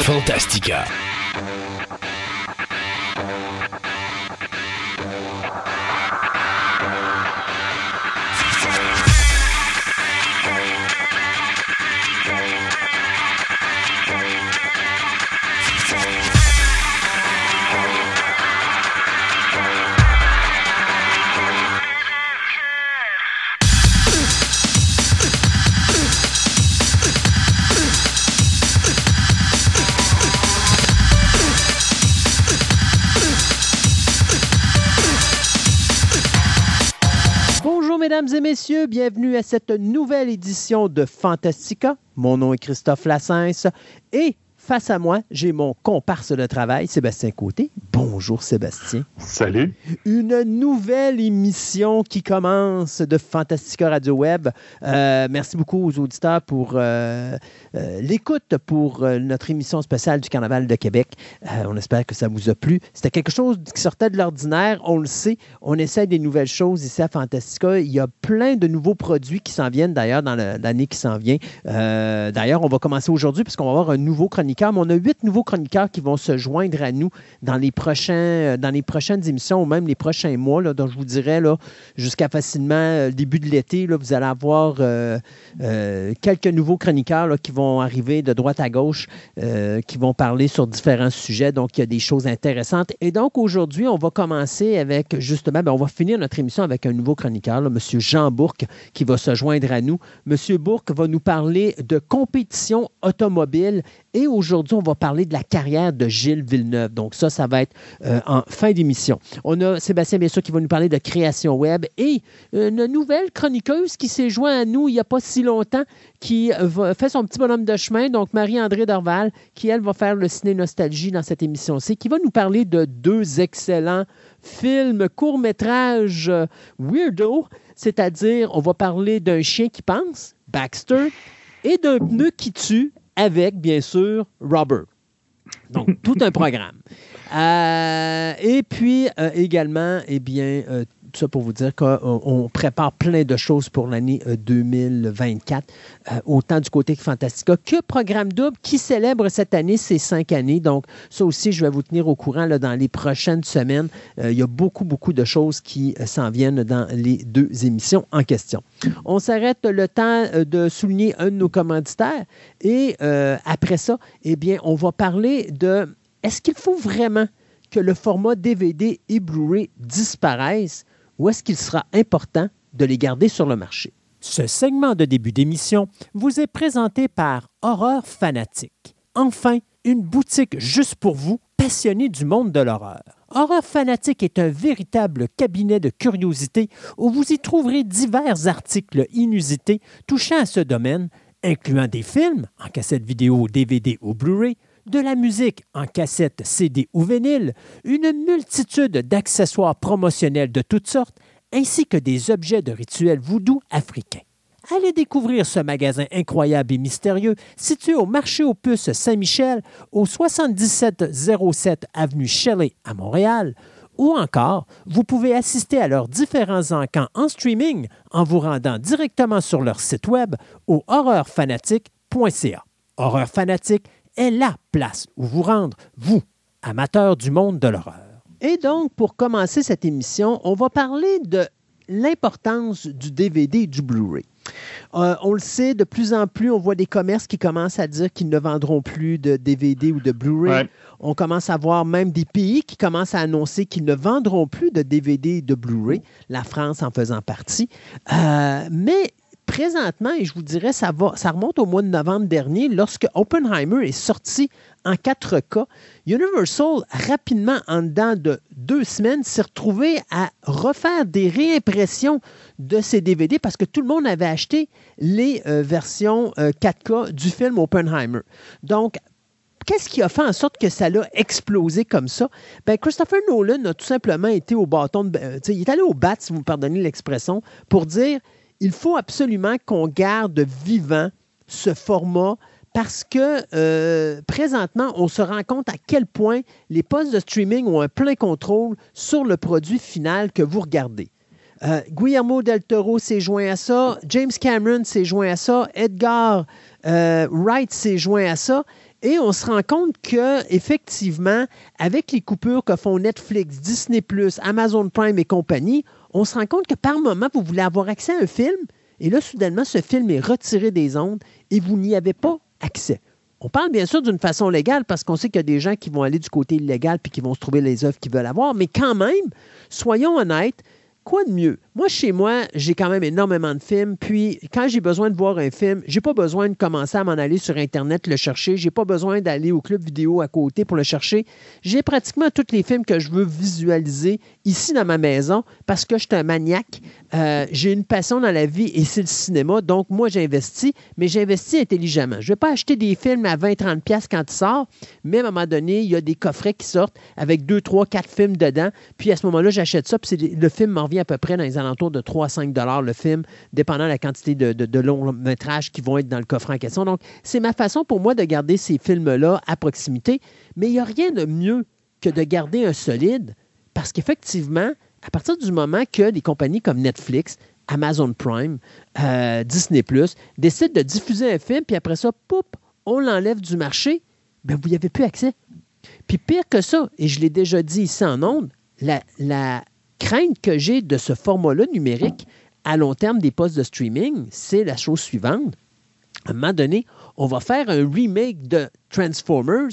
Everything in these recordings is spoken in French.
Fantastica. Mesdames et messieurs, bienvenue à cette nouvelle édition de Fantastica. Mon nom est Christophe Lassens et face à moi, j'ai mon comparse de travail, Sébastien Côté. Bonjour Sébastien. Salut. Une nouvelle émission qui commence de Fantastica Radio Web. Euh, merci beaucoup aux auditeurs pour euh, euh, l'écoute pour notre émission spéciale du Carnaval de Québec. On espère que ça vous a plu. C'était quelque chose qui sortait de l'ordinaire, on le sait. On essaie des nouvelles choses ici à Fantastica. Il y a plein de nouveaux produits qui s'en viennent d'ailleurs dans l'année qui s'en vient. D'ailleurs, on va commencer aujourd'hui puisqu'on va avoir un nouveau chroniqueur. Mais on a huit nouveaux chroniqueurs qui vont se joindre à nous dans les, prochains, euh, dans les prochaines émissions ou même les prochains mois. Là, donc, je vous dirais, jusqu'à facilement euh, début de l'été, vous allez avoir euh, quelques nouveaux chroniqueurs là, qui vont arriver de droite à gauche, qui vont parler sur différents sujets. Donc, il y a des choses intéressantes. Et donc, aujourd'hui, on va commencer avec, justement, ben, on va finir notre émission avec un nouveau chroniqueur, M. Jean Bourque, qui va se joindre à nous. M. Bourque va nous parler de compétition automobile et aujourd'hui, on va parler de la carrière de Gilles Villeneuve. Donc, ça, ça va être euh, en fin d'émission. On a Sébastien, bien sûr, qui va nous parler de création web et une nouvelle chroniqueuse qui s'est jointe à nous il n'y a pas si longtemps, qui euh, fait son petit bonhomme de chemin, donc Marie-André Dorval, qui, elle, va faire le ciné-nostalgie dans cette émission-ci, qui va nous parler de deux excellents films, courts-métrages euh, weirdo, c'est-à-dire, on va parler d'un chien qui pense, Baxter, et d'un pneu qui tue, avec, bien sûr, Robert. Donc, tout un programme. Euh, et puis, euh, également, eh bien, euh, tout ça pour vous dire qu'on on prépare plein de choses pour l'année euh, 2024, euh, autant du côté que Fantastica que Programme Double qui célèbre cette année ses cinq années. Donc, ça aussi, je vais vous tenir au courant là, dans les prochaines semaines. Euh, il y a beaucoup, beaucoup de choses qui euh, s'en viennent dans les deux émissions en question. On s'arrête le temps euh, de souligner un de nos commanditaires et euh, après ça, eh bien, on va parler de est-ce qu'il faut vraiment que le format DVD et Blu-ray disparaisse ou est-ce qu'il sera important de les garder sur le marché? Ce segment de début d'émission vous est présenté par Horreur Fanatique. Enfin, une boutique juste pour vous, passionnés du monde de l'horreur. Horreur Fanatique est un véritable cabinet de curiosités où vous y trouverez divers articles inusités touchant à ce domaine, incluant des films en cassette vidéo, DVD ou Blu-ray, de la musique en cassette, CD ou vinyle, une multitude d'accessoires promotionnels de toutes sortes, ainsi que des objets de rituels voodoo africains. Allez découvrir ce magasin incroyable et mystérieux situé au marché aux puces Saint-Michel, au 7707 avenue Shelley à Montréal, ou encore, vous pouvez assister à leurs différents encans en streaming en vous rendant directement sur leur site web au horreurfanatique.ca. Horreur est la place où vous rendre, vous, amateurs du monde de l'horreur. Et donc, pour commencer cette émission, on va parler de l'importance du DVD et du Blu-ray. Euh, on le sait, de plus en plus, on voit des commerces qui commencent à dire qu'ils ne vendront plus de DVD ou de Blu-ray. Ouais. On commence à voir même des pays qui commencent à annoncer qu'ils ne vendront plus de DVD et de Blu-ray, la France en faisant partie. Euh, mais présentement, et je vous dirais, ça, va, ça remonte au mois de novembre dernier, lorsque Oppenheimer est sorti en 4K, Universal, rapidement, en dedans de deux semaines, s'est retrouvé à refaire des réimpressions de ces DVD parce que tout le monde avait acheté les euh, versions euh, 4K du film Oppenheimer. Donc, qu'est-ce qui a fait en sorte que ça l'a explosé comme ça? Ben, Christopher Nolan a tout simplement été au bâton de. euh, il est allé au bat, si vous me pardonnez l'expression, pour dire il faut absolument qu'on garde vivant ce format parce que euh, présentement, on se rend compte à quel point les postes de streaming ont un plein contrôle sur le produit final que vous regardez. Euh, Guillermo del Toro s'est joint à ça, James Cameron s'est joint à ça, Edgar euh, Wright s'est joint à ça. Et on se rend compte que, effectivement, avec les coupures que font Netflix, Disney, Amazon Prime et compagnie, on se rend compte que par moment, vous voulez avoir accès à un film, et là, soudainement, ce film est retiré des ondes et vous n'y avez pas accès. On parle bien sûr d'une façon légale parce qu'on sait qu'il y a des gens qui vont aller du côté illégal puis qui vont se trouver les œuvres qu'ils veulent avoir, mais quand même, soyons honnêtes, quoi de mieux? Moi, chez moi, j'ai quand même énormément de films. Puis, quand j'ai besoin de voir un film, j'ai pas besoin de commencer à m'en aller sur Internet le chercher. J'ai pas besoin d'aller au club vidéo à côté pour le chercher. J'ai pratiquement tous les films que je veux visualiser ici dans ma maison parce que je suis un maniaque. Euh, j'ai une passion dans la vie et c'est le cinéma. Donc, moi, j'investis, mais j'investis intelligemment. Je vais pas acheter des films à 20-30$ quand ils sortent, mais à un moment donné, il y a des coffrets qui sortent avec 2, 3, 4 films dedans. Puis, à ce moment-là, j'achète ça. Puis, le film m'en revient à peu près dans les alentours de 3 à 5 le film, dépendant de la quantité de, longs métrages qui vont être dans le coffre en question. Donc, c'est ma façon pour moi de garder ces films-là à proximité. Mais il n'y a rien de mieux que de garder un solide parce qu'effectivement, à partir du moment que des compagnies comme Netflix, Amazon Prime, euh, Disney Plus décident de diffuser un film, puis après ça, poup, on l'enlève du marché, bien, vous n'y avez plus accès. Puis pire que ça, et je l'ai déjà dit ici en ondes, la, crainte que j'ai de ce format-là numérique à long terme des postes de streaming, c'est la chose suivante. À un moment donné, on va faire un remake de Transformers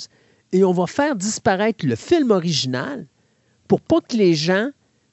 et on va faire disparaître le film original pour pas que les gens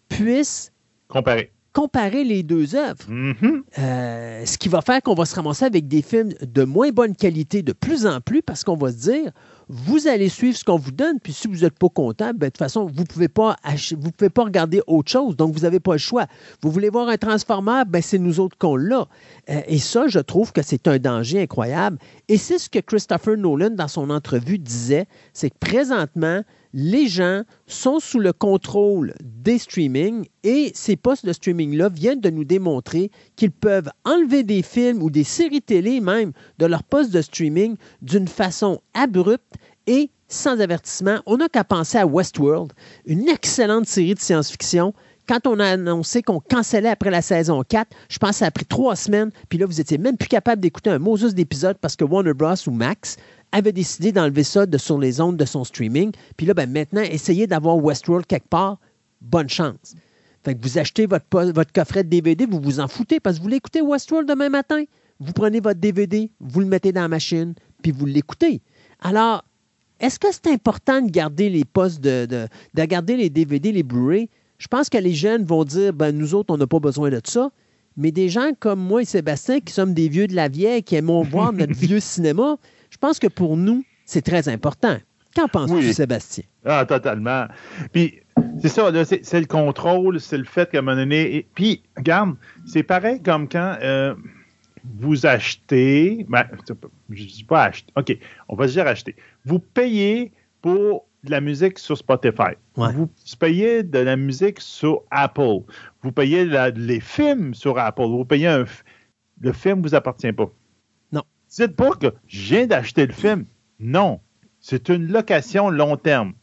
puissent comparer, comparer les deux œuvres. Mm-hmm. Euh, ce qui va faire qu'on va se ramasser avec des films de moins bonne qualité de plus en plus parce qu'on va se dire vous allez suivre ce qu'on vous donne, puis si vous n'êtes pas content, ben, de toute façon, vous ne pouvez, pas vous pouvez pas regarder autre chose, donc vous n'avez pas le choix. Vous voulez voir un transformeur, ben, c'est nous autres qu'on l'a. Euh, et ça, je trouve que c'est un danger incroyable. Et c'est ce que Christopher Nolan, dans son entrevue, disait, c'est que présentement, les gens sont sous le contrôle des streamings et ces postes de streaming-là viennent de nous démontrer qu'ils peuvent enlever des films ou des séries télé même de leur poste de streaming d'une façon abrupte et sans avertissement. On n'a qu'à penser à Westworld, une excellente série de science-fiction quand on a annoncé qu'on cancellait après la saison 4, je pense que ça a pris trois semaines, puis là, vous étiez même plus capable d'écouter un Moses d'épisode parce que Warner Bros. ou Max avait décidé d'enlever ça de, sur les ondes de son streaming. Puis là, ben, maintenant, essayez d'avoir Westworld quelque part. Bonne chance. Fait que vous achetez votre, votre coffret de DVD, vous vous en foutez parce que vous voulez écouter Westworld demain matin. Vous prenez votre DVD, vous le mettez dans la machine, puis vous l'écoutez. Alors, est-ce que c'est important de garder les postes de, de, garder les DVD, les Blu-ray? Je pense que les jeunes vont dire ben nous autres, on n'a pas besoin de ça. Mais des gens comme moi et Sébastien, qui sommes des vieux de la vieille, qui aimons voir notre vieux cinéma, je pense que pour nous, c'est très important. Qu'en penses-tu, Sébastien? Ah, totalement. Puis, c'est ça, c'est le contrôle, c'est le fait qu'à un moment donné. puis, regarde, c'est pareil comme quand euh, vous achetez. Ben, je ne dis pas acheter. OK, on va dire acheter. Vous payez pour de la musique sur Spotify. Vous payez de la musique sur Apple. Vous payez les films sur Apple. Vous payez un. Le film ne vous appartient pas. Dites pas que je viens d'acheter le film. Non. C'est une location long terme.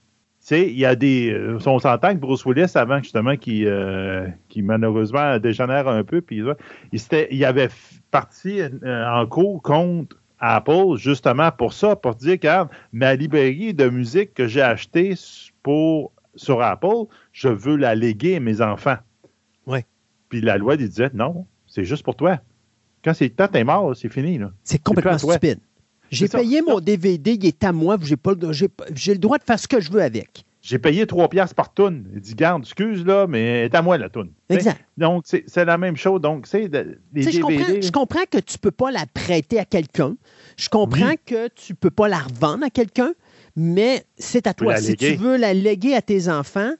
Il y a des. Euh, on s'entend que Bruce Willis, avant justement, qui, euh, qui malheureusement dégénère un peu, puis il, il avait parti euh, en cours contre Apple, justement pour ça, pour dire que ma librairie de musique que j'ai achetée pour, sur Apple, je veux la léguer à mes enfants. Oui. Puis la loi, il disait non, c'est juste pour toi. Quand c'est temps, t'es mort, c'est fini. C'est complètement stupide. J'ai payé mon DVD, il est à moi, j'ai le droit de faire ce que je veux avec. J'ai payé 3 piastres par tonne. Il dit, garde, excuse, là, mais est à moi la toune. Exact. Donc, c'est la même chose. Donc, c'est les Je comprends, je comprends, que tu ne peux pas la prêter à quelqu'un. Je comprends que tu ne peux pas la revendre à quelqu'un, mais c'est à toi. Si tu veux la léguer à tes enfants,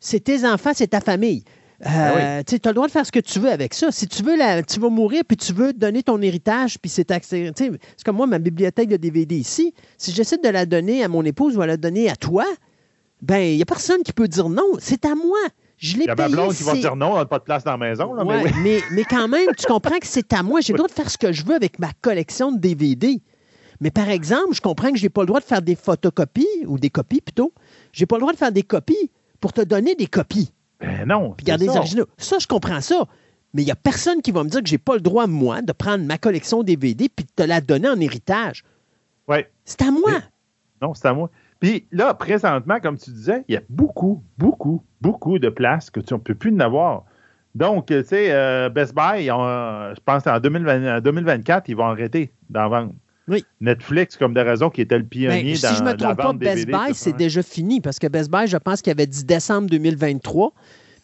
c'est tes enfants, c'est ta famille. Ben euh, tu as le droit de faire ce que tu veux avec ça. Si tu veux, la, tu vas mourir, puis tu veux donner ton héritage, puis c'est C'est comme moi, ma bibliothèque de DVD ici. Si j'essaie de la donner à mon épouse ou à la donner à toi, ben, il n'y a personne qui peut dire non. C'est à moi. Je l'ai Il y a ma blonde qui va dire non, on n'a pas de place dans la maison. mais, mais, quand même, tu comprends que c'est à moi. J'ai le droit de faire ce que je veux avec ma collection de DVD. Mais par exemple, je comprends que je n'ai pas le droit de faire des photocopies, ou des copies plutôt. Je n'ai pas le droit de faire des copies pour te donner des copies. Ben non. Puis garder les originaux. Ça, je comprends ça. Mais il n'y a personne qui va me dire que j'ai pas le droit, moi, de prendre ma collection DVD puis de te la donner en héritage. Oui. C'est à moi. Non, c'est à moi. Puis là, présentement, comme tu disais, il y a beaucoup, beaucoup, beaucoup de places que tu ne peux plus en avoir. Donc, tu sais, euh, Best Buy, je pense en 2024, ils vont arrêter d'en vendre. Oui. Netflix, comme de raison, qui était le pionnier Ben, dans si je me la trompe pas, Best DVD, Buy, c'est déjà fini parce que Best Buy, je pense qu'il avait dit décembre 2023.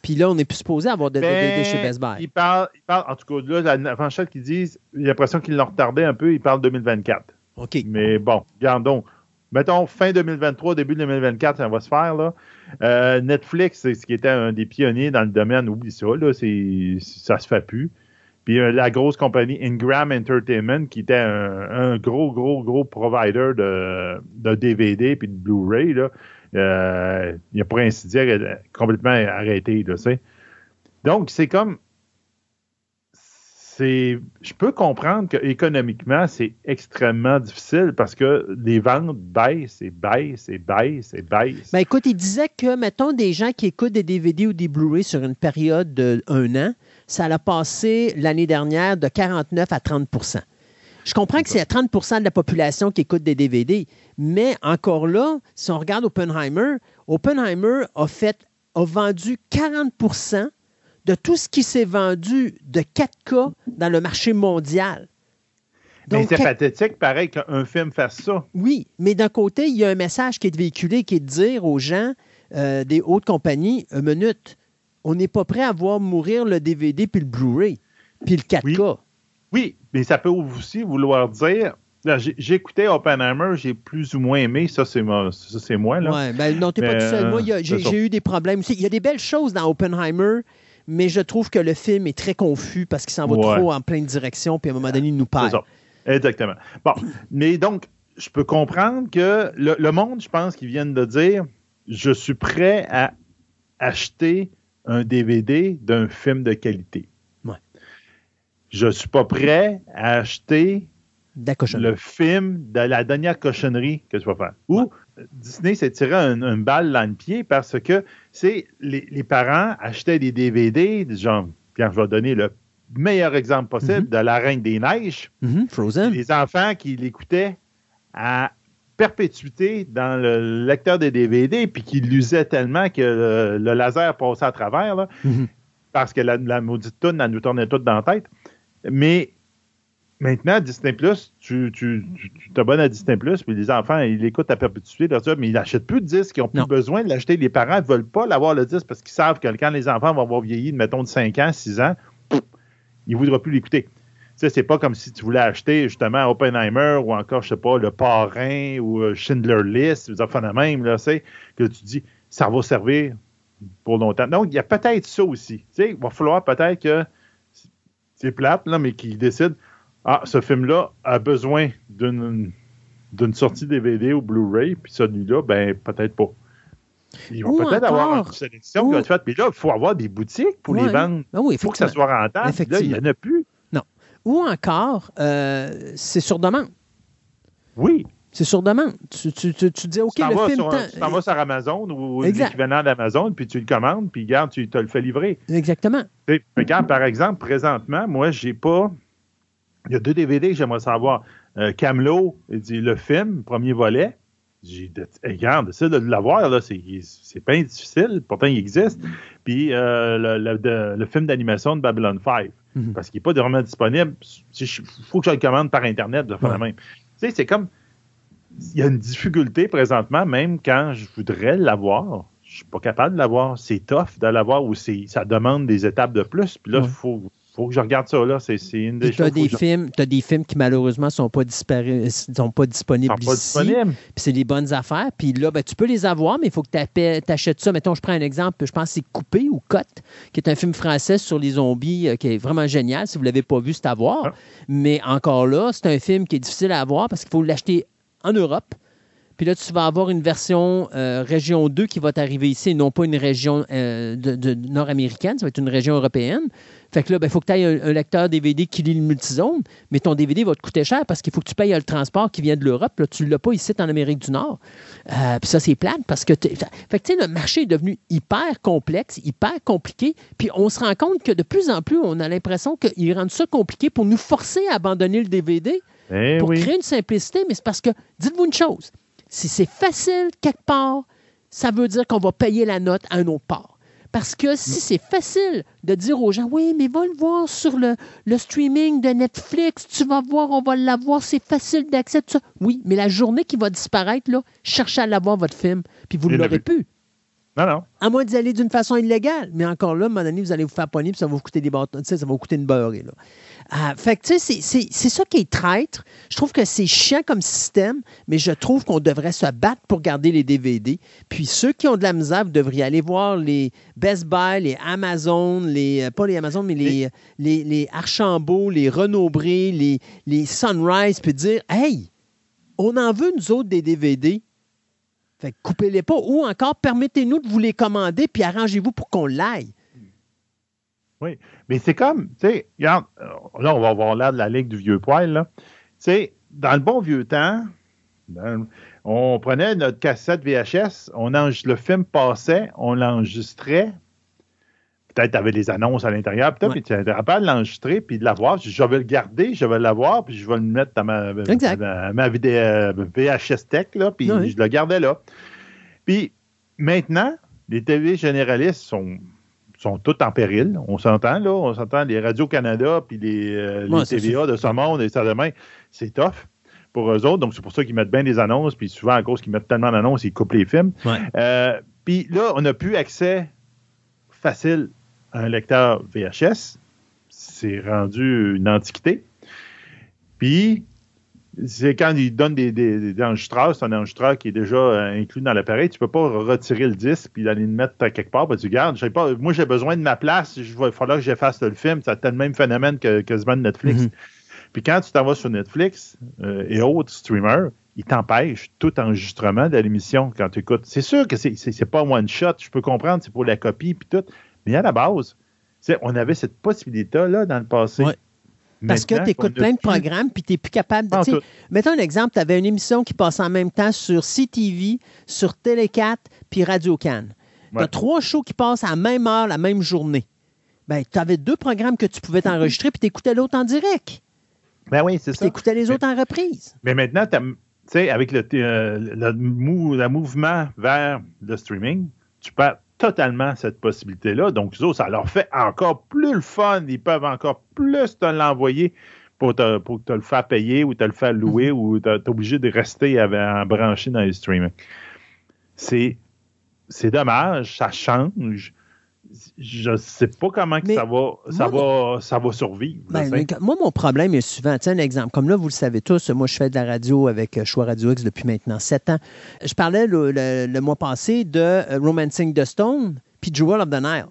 Puis là, on n'est plus supposé avoir de DVD Ben, chez Best Buy. Ils parlent, ils parlent- en tout cas, là, la, franchise qu'ils disent, j'ai l'impression qu'ils l'ont retardé un peu, ils parlent 2024. OK. Mais bon, gardons. Mettons fin 2023, début 2024, ça va se faire. Là. Euh, Netflix, c'est ce qui était un des pionniers dans le domaine, oublie ça, là, c'est, ça se fait plus. Puis euh, la grosse compagnie Ingram Entertainment, qui était un, gros, gros, gros provider de, DVD puis de Blu-ray, là, euh, il a pour ainsi dire complètement arrêté. Là, sais. Donc, c'est comme. C'est, je peux comprendre qu'économiquement, c'est extrêmement difficile parce que les ventes baissent et baissent et baissent et baissent. Ben écoute, il disait que, mettons, des gens qui écoutent des DVD ou des Blu-ray sur une période d'un an, ça a passé l'année dernière de 49 à 30% Je comprends que c'est à 30% de la population qui écoute des DVD, mais encore là, si on regarde Oppenheimer, Oppenheimer a fait a vendu 40% de tout ce qui s'est vendu de 4K dans le marché mondial. Mais Donc, c'est quatre- pathétique, pareil, qu'un film fasse ça. oui, mais d'un côté, il y a un message qui est véhiculé qui est de dire aux gens euh, des hautes compagnies, une minute, on n'est pas prêt à voir mourir le DVD puis le Blu-ray, puis le 4K. Oui, mais ça peut aussi vouloir dire. J'écoutais Oppenheimer, j'ai plus ou moins aimé, ça c'est moi, ça, c'est moi là. Ouais, ben non, t'es pas tout seul. Moi, euh, j'ai eu des problèmes aussi. Il y a des belles choses dans Oppenheimer, mais je trouve que le film est très confus parce qu'il s'en va Ouais. trop en pleine direction, puis à un moment donné, il nous perd. Exactement. Bon, mais donc, je peux comprendre que le, le monde, je pense qu'ils viennent de dire je suis prêt à acheter un DVD d'un film de qualité. Ouais. Je suis pas prêt à acheter le film de la dernière cochonnerie que tu vas faire. Ou Disney s'est tiré un- une balle dans le pied parce que c'est les, les parents achetaient des DVD, genre, quand je vais donner le meilleur exemple possible, Mhm. de La Reine des Neiges, Mhm, Frozen. les enfants qui l'écoutaient à perpétuité dans le lecteur des DVD, puis qui l'usaient tellement que le, le laser passait à travers, là, Mhm. parce que la, la maudite toune, elle nous tournait toute dans la tête. Mais maintenant, Disney Plus, tu tu- t'abonnes à Disney Plus, puis les enfants, ils l'écoutent à perpétuité, leur ça, mais ils n'achètent plus de disques, ils n'ont plus Non. besoin de l'acheter. Les parents ne veulent pas l'avoir le disque parce qu'ils savent que quand les enfants vont avoir vieilli, mettons, de 5 ans, 6 ans, ils ne voudront plus l'écouter. Sais, c'est pas comme si tu voulais acheter justement Oppenheimer ou encore, je sais pas, Le Parrain ou euh, Schindler List, enfants de même, là, tu sais, que tu dis, ça va servir pour longtemps. Donc, il y a peut-être ça aussi. Tu sais, il va falloir peut-être que c'est plate, là, mais qu'ils décident, ah, ce film-là a besoin d'une d'une sortie DVD ou Blu-ray, puis celui-là, ben, peut-être pas. Ils vont peut-être avoir une sélection qui va être faite, puis là, il faut avoir des boutiques pour les vendre. Oui, Il faut que ça soit rentable. Là, il n'y en a plus. Ou encore, euh, c'est sur demande. Oui. C'est sur demande. Tu, tu, tu, tu dis, OK, le film... sur, tu t'en vas sur Amazon ou l'équivalent d'Amazon, puis tu le commandes, puis regarde, tu te le fais livrer. Exactement. Regarde, par exemple, présentement, moi, j'ai pas. Il y a deux DVD que j'aimerais savoir. Euh, Camelot, il dit le film, premier volet. J'ai dit, Hey, regarde, essaie de l'avoir, là, c'est, c'est pas difficile, pourtant il existe. Puis euh, le, le- de- le film d'animation de Babylon 5, Mhm. parce qu'il n'est pas vraiment disponible. Il faut que je le commande par Internet, de faire la même. Tu sais, c'est comme. Il y a une difficulté présentement, même quand je voudrais l'avoir. Je suis pas capable de l'avoir. C'est tough de l'avoir ou ça demande des étapes de plus. Puis là, il Ouais. faut, faut que je regarde ça. Là. C'est, une des Puis tu as choses. des, films, t'as des films qui malheureusement ne sont pas, disparus, sont pas disponibles sont pas ici. disponibles. Puis c'est des bonnes affaires. Puis là, ben, tu peux les avoir, mais il faut que tu achètes ça. Mettons, je prends un exemple, je pense que c'est Coupé ou Cote, qui est un film français sur les zombies euh, qui est vraiment génial. Si vous ne l'avez pas vu, c'est à voir. Ah. Mais encore là, c'est un film qui est difficile à avoir parce qu'il faut l'acheter en Europe. Puis là, tu vas avoir une version euh, région 2 qui va t'arriver ici, et non pas une région euh, de, de- nord-américaine, ça va être une région européenne. Fait que là, il ben, faut que tu aies un, un lecteur DVD qui lit le multizone, mais ton DVD va te coûter cher parce qu'il faut que tu payes le transport qui vient de l'Europe. Là, tu ne l'as pas ici en Amérique du Nord. Euh, puis ça, c'est plate parce que... Fait que, tu sais, le marché est devenu hyper complexe, hyper compliqué. Puis on se rend compte que de plus en plus, on a l'impression qu'ils rendent ça compliqué pour nous forcer à abandonner le DVD Eh pour oui. créer une simplicité, mais c'est parce que, dites-vous une chose, Si c'est facile quelque part, ça veut dire qu'on va payer la note à un autre part. Parce que si c'est facile de dire aux gens, oui, mais va le voir sur le, le streaming de Netflix, tu vas voir, on va l'avoir, c'est facile d'accès, tout ça. Oui, mais la journée qui va disparaître, là, cherchez à l'avoir, votre film, puis vous ne l'aurez plus. Non, non. À moins d'y aller d'une façon illégale. Mais encore là, à un moment donné, vous allez vous faire pogner, puis ça va vous coûter des bâtons, ça va vous coûter une beurrée. Là. Ah, fait que, tu sais, c'est ça qui est traître. Je trouve que c'est chiant comme système, mais je trouve qu'on devrait se battre pour garder les DVD. Puis ceux qui ont de la misère, vous devriez aller voir les Best Buy, les Amazon, les, euh, pas les Amazon, mais les, les, les Archambault, les Renaud-Bré, les, les Sunrise, puis dire, hey, on en veut, nous autres, des DVD. Coupez-les pas. Ou encore, permettez-nous de vous les commander, puis arrangez-vous pour qu'on l'aille. Oui, mais c'est comme, tu sais, regarde, euh, là, on va avoir l'air de la Ligue du vieux poil, là. Tu sais, dans le bon vieux temps, on prenait notre cassette VHS, on le film passait, on l'enregistrait. Peut-être tu avais des annonces à l'intérieur, puis tu étais capable de l'enregistrer, puis de l'avoir. Je vais le garder, je vais l'avoir, puis je vais le mettre dans ma, ma, VHS Tech, là, puis je le gardais là. Puis maintenant, les TV généralistes sont, sont toutes en péril. On s'entend, là. On s'entend, les Radio-Canada, puis les, euh, TVA de ce monde, et ça demain, c'est tough pour eux autres. Donc, c'est pour ça qu'ils mettent bien des annonces, puis souvent, à cause qu'ils mettent tellement d'annonces, ils coupent les films. Euh, puis là, on n'a plus accès facile à un lecteur VHS. C'est rendu une antiquité. Puis, c'est quand ils donnent des, des, enregistreurs, c'est un enregistreur qui est déjà euh, inclus dans l'appareil, tu ne peux pas retirer le disque puis aller le mettre quelque part. Tu gardes, pas, moi j'ai besoin de ma place, il va falloir que j'efface le film. Ça a le même phénomène que quasiment Netflix. Mm-hmm. Puis quand tu t'en vas sur Netflix euh, et autres streamers, ils t'empêchent tout enregistrement de l'émission quand tu écoutes. C'est sûr que c'est, n'est pas one shot, je peux comprendre, c'est pour la copie puis tout, mais à la base, on avait cette possibilité-là dans le passé. Parce que tu écoutes plein de programmes, puis tu n'es plus capable de. Mettons un exemple, tu avais une émission qui passait en même temps sur CTV, sur Télé 4, puis Radio Cannes. Tu as trois shows qui passent à la même heure, la même journée. Ben, tu avais deux programmes que tu pouvais t'enregistrer, puis tu écoutais l'autre en direct. Ben oui, c'est ça. Tu écoutais les autres en reprise. Mais maintenant, tu sais, avec le, euh, le, mouvement vers le streaming, tu perds totalement cette possibilité-là. Donc, ça leur fait encore plus le fun. Ils peuvent encore plus te l'envoyer pour te, pour te le faire payer ou te le faire louer mhm. ou tu es obligé de rester à, brancher dans les streaming. C'est, c'est dommage, ça change je ne sais pas comment que ça, va, ça, va, ça va survivre. Ben, moi, mon problème est souvent, tiens un exemple, comme là, vous le savez tous, moi, je fais de la radio avec euh, Choix Radio X depuis maintenant sept ans. Je parlais le, mois passé de euh, Romancing the Stone puis Jewel of the Nile.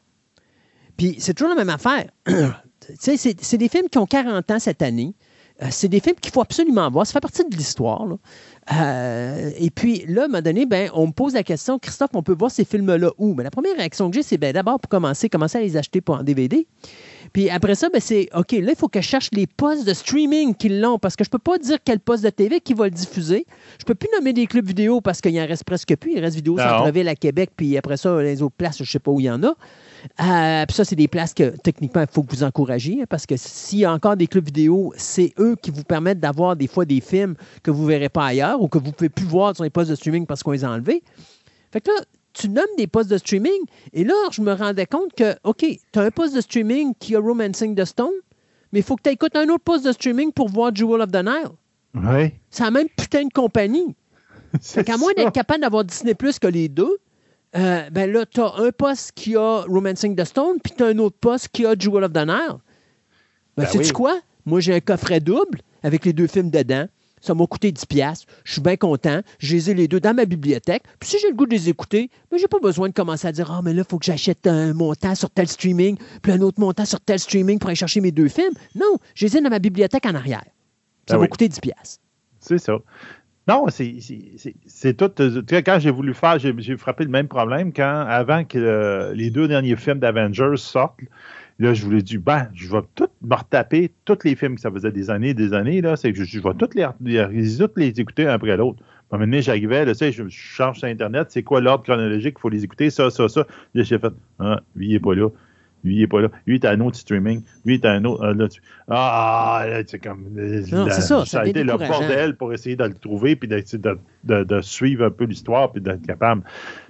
Puis c'est toujours la même affaire. c'est des films qui ont 40 ans cette année. Euh, c'est des films qu'il faut absolument voir. Ça fait partie de l'histoire. Euh, et puis là, à un moment donné, ben, on me pose la question, Christophe, on peut voir ces films-là où? Mais la première réaction que j'ai, c'est ben, d'abord pour commencer, commencer à les acheter pour en DVD. Puis après ça, ben, c'est OK, là, il faut que je cherche les postes de streaming qui l'ont parce que je ne peux pas dire quel poste de TV qui va le diffuser. Je ne peux plus nommer des clubs vidéo parce qu'il en reste presque plus. Il reste vidéo centre-ville à Québec, puis après ça, les autres places, je ne sais pas où il y en a. Euh, puis ça, c'est des places que techniquement, il faut que vous encouragiez hein, parce que s'il y a encore des clubs vidéo, c'est eux qui vous permettent d'avoir des fois des films que vous ne verrez pas ailleurs ou que vous ne pouvez plus voir sur les postes de streaming parce qu'on les a enlevés. Fait que là, tu nommes des postes de streaming et là, je me rendais compte que, OK, tu as un poste de streaming qui a Romancing the Stone, mais il faut que tu écoutes un autre poste de streaming pour voir Jewel of the Nile. Oui. C'est la même putain de compagnie. Fait qu'à moins d'être capable d'avoir Disney Plus que les deux, euh, ben là, tu as un poste qui a Romancing the Stone, puis tu as un autre poste qui a Jewel of the Nile. Ben, ben sais-tu quoi? Moi, j'ai un coffret double avec les deux films dedans. Ça m'a coûté 10$. Je suis bien content. Je les ai les deux dans ma bibliothèque. Puis si j'ai le goût de les écouter, ben, j'ai pas besoin de commencer à dire Ah, mais là, il faut que j'achète un montant sur tel streaming, puis un autre montant sur tel streaming pour aller chercher mes deux films. Non, je les ai dans ma bibliothèque en arrière. Ça ben m'a coûté 10$. C'est ça. Non, c'est tout. Quand j'ai voulu faire, j'ai frappé le même problème quand, avant que euh, les deux derniers films d'Avengers sortent, là, je voulais dire, ben, je vais tout me retaper, tous les films que ça faisait des années et des années, là, c'est que je, vais toutes les, les, écouter un après l'autre. À un moment donné, j'arrivais, sais, je, change sur Internet, c'est quoi l'ordre chronologique, il faut les écouter, ça, ça, ça. Là, j'ai fait, ah, lui, il n'est pas là. Lui, il n'est pas là. Lui, il est à un autre streaming. Lui, il est à un autre. là, tu... Ah, là, c'est comme. Non, c'est ça. Ça a été le bordel pour essayer de le trouver, puis d'essayer de, de, de, suivre un peu l'histoire, puis d'être capable.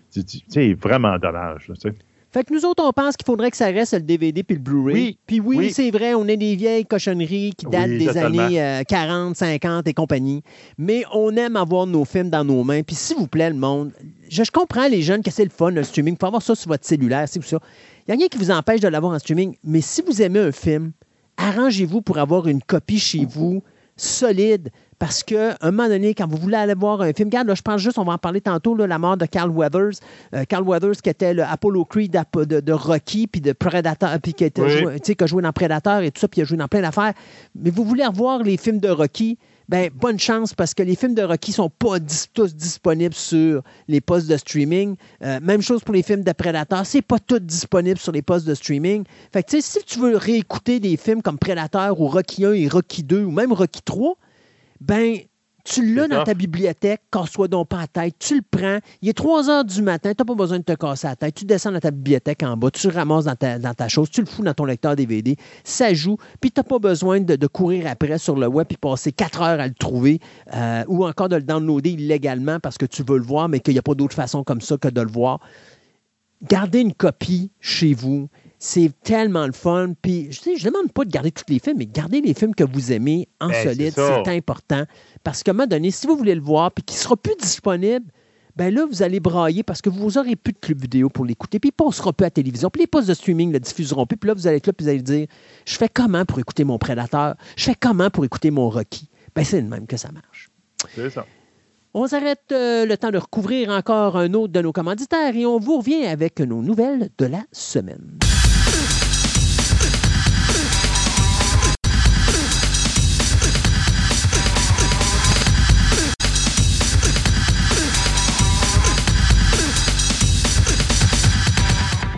C'est vraiment dommage. tu sais. Fait que nous autres, on pense qu'il faudrait que ça reste le DVD puis le Blu-ray. Oui. Puis oui, c'est vrai, on a des vieilles cochonneries qui datent des années 40, 50 et compagnie. Mais on aime avoir nos films dans nos mains. Puis s'il vous plaît, le monde, je, comprends les jeunes que c'est le fun, le streaming. Faut avoir ça sur votre cellulaire, c'est ça. Il n'y a rien qui vous empêche de l'avoir en streaming. Mais si vous aimez un film, arrangez-vous pour avoir une copie chez vous solide, parce qu'à un moment donné, quand vous voulez aller voir un film, regarde, là, je pense juste, on va en parler tantôt, là, la mort de Carl Weathers. Euh, Carl Weathers, qui était le Apollo Creed de, de, Rocky, puis de Predator, puis qui, était joué, qui a joué dans Predator et tout ça, puis il a joué dans plein d'affaires. Mais vous voulez revoir les films de Rocky, ben, bonne chance parce que les films de Rocky sont pas tous disponibles sur les postes de streaming. Euh, même chose pour les films de Predator, c'est pas tout disponible sur les postes de streaming. Fait que, si tu veux réécouter des films comme Predator ou Rocky 1 et Rocky 2 ou même Rocky 3, ben tu l'as dans ta bibliothèque, casse-toi donc pas la tête, tu le prends, il est 3 heures du matin, tu n'as pas besoin de te casser la tête, tu descends dans ta bibliothèque en bas, tu le ramasses dans ta, dans ta chose, tu le fous dans ton lecteur DVD, ça joue, puis tu n'as pas besoin de, courir après sur le web et passer 4 heures à le trouver, euh, ou encore de le downloader illégalement parce que tu veux le voir, mais qu'il n'y a pas d'autre façon comme ça que de le voir. Gardez une copie chez vous, c'est tellement le fun. Puis, je ne demande pas de garder tous les films, mais gardez les films que vous aimez en ben, solide, c'est important. Parce qu'à un moment donné, si vous voulez le voir puis qu'il ne sera plus disponible, ben là, vous allez brailler parce que vous n'aurez plus de club vidéo pour l'écouter, puis il ne passera plus à la télévision, puis les postes de streaming ne le diffuseront plus, puis là, vous allez être là, puis vous allez dire Je fais comment pour écouter mon Prédateur? Je fais comment pour écouter mon Rocky? Ben, c'est le même que ça marche. C'est ça. On s'arrête euh, le temps de recouvrir encore un autre de nos commanditaires et on vous revient avec nos nouvelles de la semaine.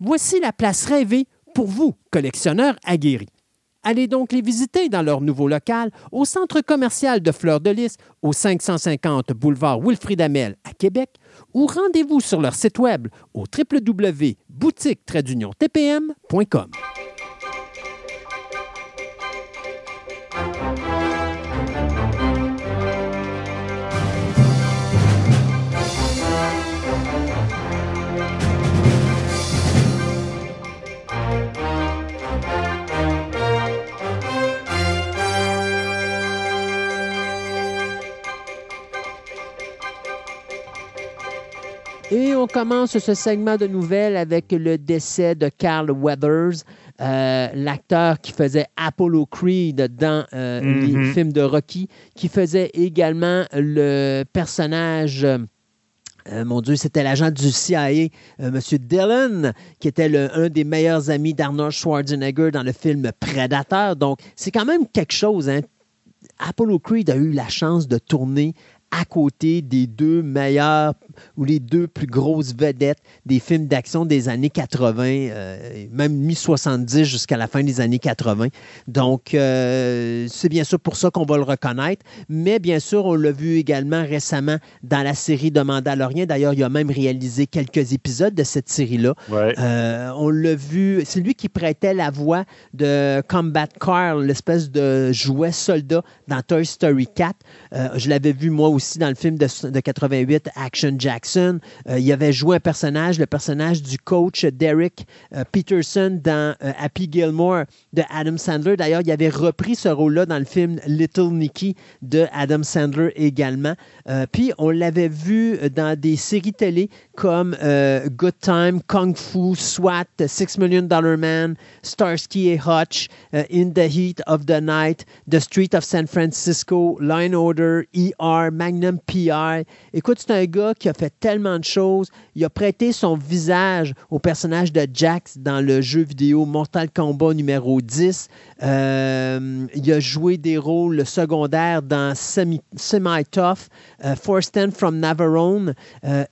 Voici la place rêvée pour vous, collectionneurs aguerris. Allez donc les visiter dans leur nouveau local au centre commercial de Fleur de Lys au 550 boulevard Wilfrid Amel à Québec ou rendez-vous sur leur site web au www.boutique-tpm.com. Et on commence ce segment de nouvelles avec le décès de Carl Weathers, euh, l'acteur qui faisait Apollo Creed dans euh, les mm-hmm. films de Rocky, qui faisait également le personnage. Euh, mon Dieu, c'était l'agent du CIA, M. Dillon, qui était un des meilleurs amis d'Arnold Schwarzenegger dans le film Predator. Donc, c'est quand même quelque chose. Hein. Apollo Creed a eu la chance de tourner à côté des deux meilleurs ou les deux plus grosses vedettes des films d'action des années 80, euh, même mi-70 jusqu'à la fin des années 80. Donc, euh, c'est bien sûr pour ça qu'on va le reconnaître, mais bien sûr, on l'a vu également récemment dans la série de Mandalorian. D'ailleurs, il a même réalisé quelques épisodes de cette série-là. Euh, on l'a vu, c'est lui qui prêtait la voix de Combat Car, l'espèce de jouet soldat dans Toy Story 4. je l'avais vu moi aussi dans le film de, de 88, Action Jackson. Euh, il avait joué un personnage, le personnage du coach Derek euh, Peterson dans euh, Happy Gilmore de Adam Sandler. D'ailleurs, il avait repris ce rôle-là dans le film Little Nicky de Adam Sandler également. puis, on l'avait vu dans des séries télé comme Good Time, Kung Fu, SWAT, Six Million Dollar Man, Starsky et Hutch, In the Heat of the Night, The Street of San Francisco, Line Order, ER, Mag Magnum PI. Écoute, c'est un gars qui a fait tellement de choses. Il a prêté son visage au personnage de Jax dans le jeu vidéo Mortal Kombat numéro 10. Euh, il a joué des rôles secondaires dans Semi-Tough, euh, Forced from Navarone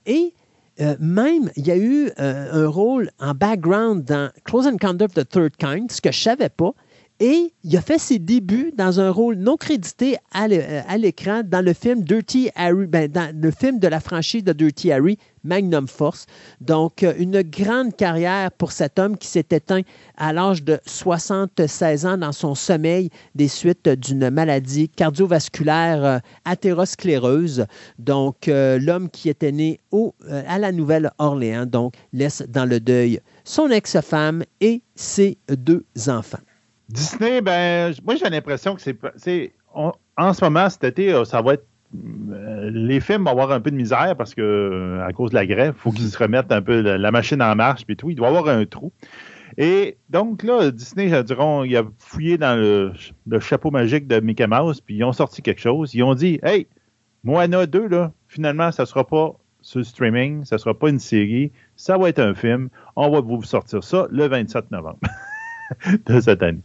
et euh, même, il y a eu euh, un rôle en background dans Close Encounter of the Third Kind, ce que je savais pas. Et il a fait ses débuts dans un rôle non crédité à euh, l'écran dans le film Dirty Harry, ben, dans le film de la franchise de Dirty Harry, Magnum Force. Donc, euh, une grande carrière pour cet homme qui s'est éteint à l'âge de 76 ans dans son sommeil des suites d'une maladie cardiovasculaire euh, athéroscléreuse. Donc, l'homme qui était né au, à la Nouvelle-Orléans, donc, laisse dans le deuil son ex-femme et ses deux enfants. Disney, ben, moi j'ai l'impression que c'est. En ce moment, cet été, euh, ça va être. Euh, les films vont avoir un peu de misère parce que euh, à cause de la grève, il faut qu'ils se remettent un peu la, machine en marche puis tout. Il doit y avoir un trou. Et donc là, Disney, je dirais, il a fouillé dans le, chapeau magique de Mickey Mouse, puis ils ont sorti quelque chose. Ils ont dit Hey, Moana 2, là, finalement, ça ne sera pas sur streaming, ça ne sera pas une série, ça va être un film. On va vous sortir ça le 27 novembre. de cette année.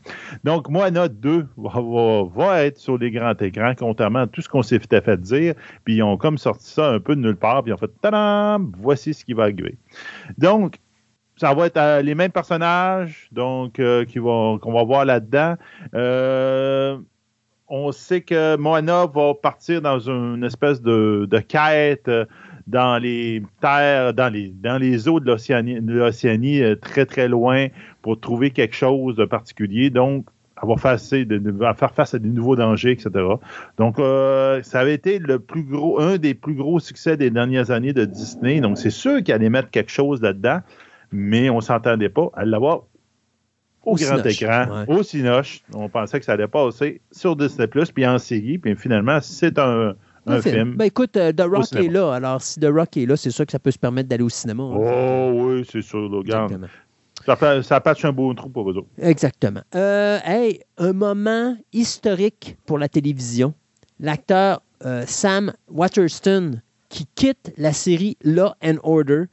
Donc, Moana 2 va, être sur les grands écrans, contrairement à tout ce qu'on s'est fait dire. Puis, ils ont comme sorti ça un peu de nulle part, puis ils ont fait tadam, voici ce qui va arriver. Donc, ça va être euh, les mêmes personnages donc euh, qu'on va voir là-dedans. Euh, on sait que Moana va partir dans une espèce de, de quête dans les terres, dans les, dans les eaux de l'Océanie, euh, très, très loin pour trouver quelque chose de particulier. Donc, avoir face de, faire face à des nouveaux dangers, etc. Donc, euh, ça avait été le plus gros, un des plus gros succès des dernières années de Disney. Donc, c'est sûr qu'il allait mettre quelque chose là-dedans, mais on ne s'entendait pas à l'avoir au, grand écran, au Cinoche. On pensait que ça allait passer sur Disney+, puis en série, puis finalement, c'est un, un film. Ben, écoute, euh, The Rock est là. Alors, si The Rock est là, c'est sûr que ça peut se permettre d'aller au cinéma. Hein. Oh oui, c'est sûr. Regarde. Ça, ça patche un beau trou pour vous autres. Exactement. Euh, hey, un moment historique pour la télévision. L'acteur euh, Sam Waterston qui quitte la série Law and Order.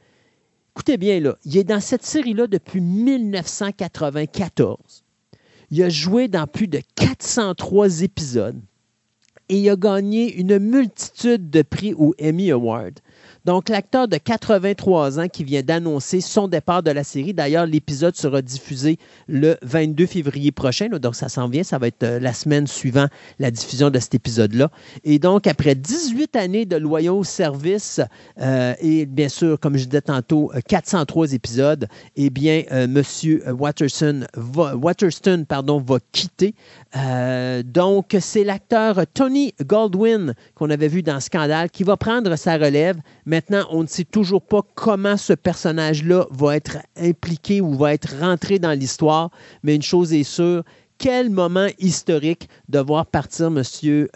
Écoutez bien, là, il est dans cette série-là depuis 1994. Il a joué dans plus de 403 épisodes et il a gagné une multitude de prix au Emmy Award. Donc, l'acteur de 83 ans qui vient d'annoncer son départ de la série. D'ailleurs, l'épisode sera diffusé le 22 février prochain. donc, ça s'en vient. Ça va être euh, la semaine suivant la diffusion de cet épisode-là. Et donc, après 18 années de loyaux service euh, et bien sûr, comme je disais tantôt, 403 euh, épisodes, eh bien, M. Waterston va, Waterston, pardon, va quitter. donc, c'est l'acteur Tony Goldwyn qu'on avait vu dans Scandale qui va prendre sa relève. Maintenant, on ne sait toujours pas comment ce personnage-là va être impliqué ou va être rentré dans l'histoire, mais une chose est sûre, quel moment historique de voir partir M.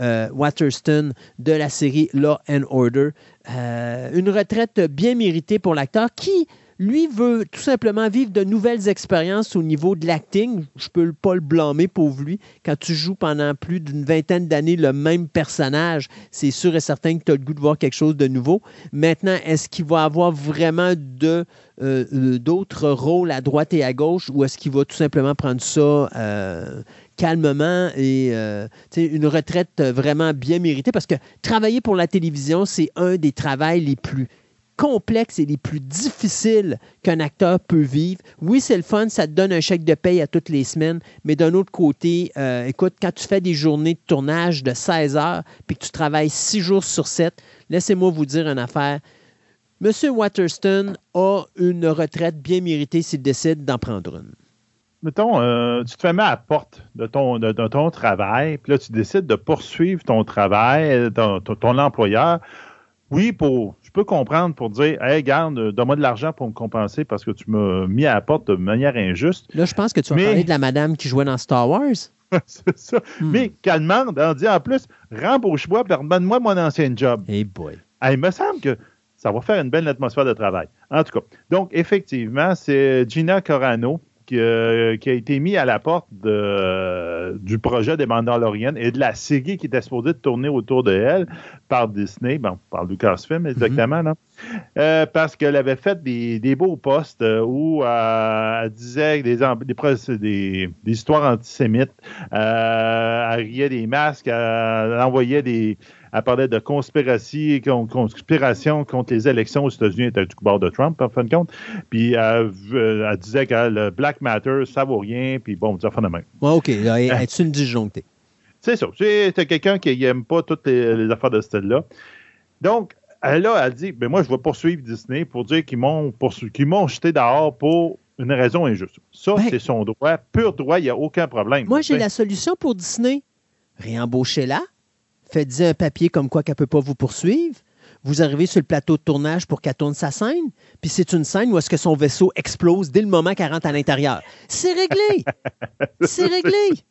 Euh, Waterston de la série Law and Order? Euh, une retraite bien méritée pour l'acteur qui lui veut tout simplement vivre de nouvelles expériences au niveau de l'acting. Je peux pas le blâmer pour lui. Quand tu joues pendant plus d'une vingtaine d'années le même personnage, c'est sûr et certain que tu as le goût de voir quelque chose de nouveau. Maintenant, est-ce qu'il va avoir vraiment euh, euh, d'autres rôles à droite et à gauche ou est-ce qu'il va tout simplement prendre ça euh, calmement et une retraite vraiment bien méritée? Parce que travailler pour la télévision, c'est un des travails les plus complexes et les plus difficiles qu'un acteur peut vivre. Oui, c'est le fun, ça te donne un chèque de paye à toutes les semaines, mais d'un autre côté, euh, écoute, quand tu fais des journées de tournage de 16 heures puis que tu travailles 6 jours sur 7, laissez-moi vous dire une affaire. Monsieur Waterston a une retraite bien méritée s'il décide d'en prendre une. Mettons, euh, tu te fais mettre à la porte de ton, de, ton travail, puis là, tu décides de poursuivre ton travail, ton, ton employeur. Oui, pour je peux comprendre pour dire Hey, garde, donne-moi de l'argent pour me compenser parce que tu m'as mis à la porte de manière injuste. Là, je pense que tu vas parler de la madame qui jouait dans Star Wars. c'est ça. Hmm. Mais qu'elle demande, on dit en plus, rembauche-moi, redonne-moi mon ancien job. Hey boy. il me semble que ça va faire une belle atmosphère de travail. En tout cas, donc, effectivement, c'est Gina Corano qui, a été mis à la porte du projet des Mandalorian et de la série qui était supposée de tourner autour de elle par Disney, bon, par Lucasfilm exactement, mm parce qu'elle avait fait des, beaux postes où elle disait des, des, histoires antisémites, elle riait des masques, elle envoyait des elle parlait de conspiration, conspiration contre les élections aux États-Unis, était du bord de Trump, en fin de compte. Puis elle, disait que le Black Matter, ça vaut rien, puis bon, ça fait de même. Ouais, OK. Es-tu une disjonctée? C'est ça. C'est quelqu'un qui n'aime pas toutes les, affaires de ce style-là. Donc, elle a elle dit ben moi, je vais poursuivre Disney pour dire qu'ils m'ont qu'ils m'ont jeté dehors pour une raison injuste. Ça, ben c'est son droit, pur droit, il n'y a aucun problème. Moi, j'ai la solution pour Disney. Réembauchez-la, faites-y un papier comme quoi qu'elle ne peut pas vous poursuivre. Vous arrivez sur le plateau de tournage pour qu'elle tourne sa scène, puis c'est une scène où est-ce que son vaisseau explose dès le moment qu'elle rentre à l'intérieur. C'est réglé! c'est réglé!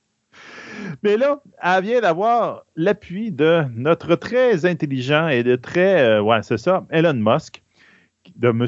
Mais là, elle vient d'avoir l'appui de notre très intelligent et de très, euh, ouais, c'est ça, Elon Musk, de M.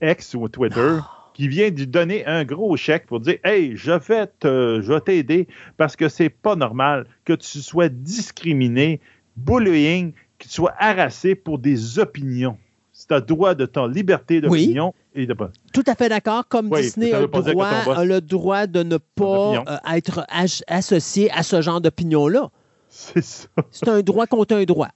X, ou Twitter. Ah qui vient de donner un gros chèque pour dire Hey, je vais je t'aider parce que c'est pas normal que tu sois discriminé, bullying, que tu sois harassé pour des opinions. C'est un droit de ton liberté d'opinion. et de... Tout à fait d'accord. Comme Disney a le, droit, le, droit, de ne pas euh, être associé à ce genre d'opinion-là. C'est ça. C'est un droit contre un droit.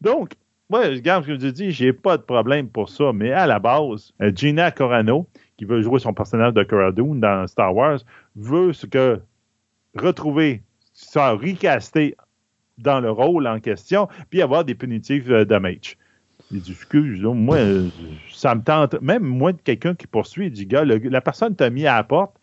Donc, moi, regarde ce que je dis, j'ai pas de problème pour ça, mais à la base, euh, Gina Corano, qui veut jouer son personnage de Cara dans Star Wars, veut ce que retrouver, ça recasté dans le rôle en question, puis avoir des punitifs euh, damage. Il dit, excuse, moi, ça me tente, même moi, quelqu'un qui poursuit, il dit, gars, la personne t'a mis à la porte,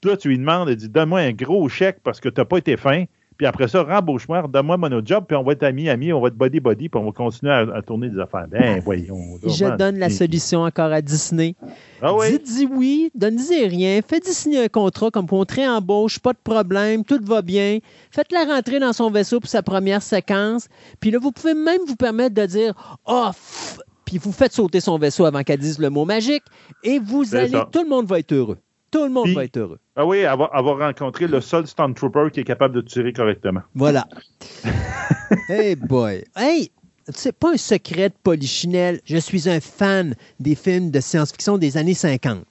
toi, tu lui demandes, il dit, donne-moi un gros chèque parce que tu n'as pas été fin, puis après ça, rembauche-moi, donne-moi mon job, puis on va être amis, amis, on va être body-body, puis on va continuer à, tourner des affaires. Ben, voyons. Je donne la solution encore à Disney. Ah oui? Dites-y oui, donnez-y rien, faites-y signer un contrat comme pour on embauche, pas de problème, tout va bien. Faites-la rentrer dans son vaisseau pour sa première séquence. Puis là, vous pouvez même vous permettre de dire « Oh, puis vous faites sauter son vaisseau avant qu'elle dise le mot magique, et vous allez, tout le monde va être heureux. Tout le monde va être heureux. Ah oui, avoir, rencontré le seul Stormtrooper qui est capable de tirer correctement. Voilà. hey boy. Hey, c'est pas un secret de Polichinelle. Je suis un fan des films de science-fiction des années 50.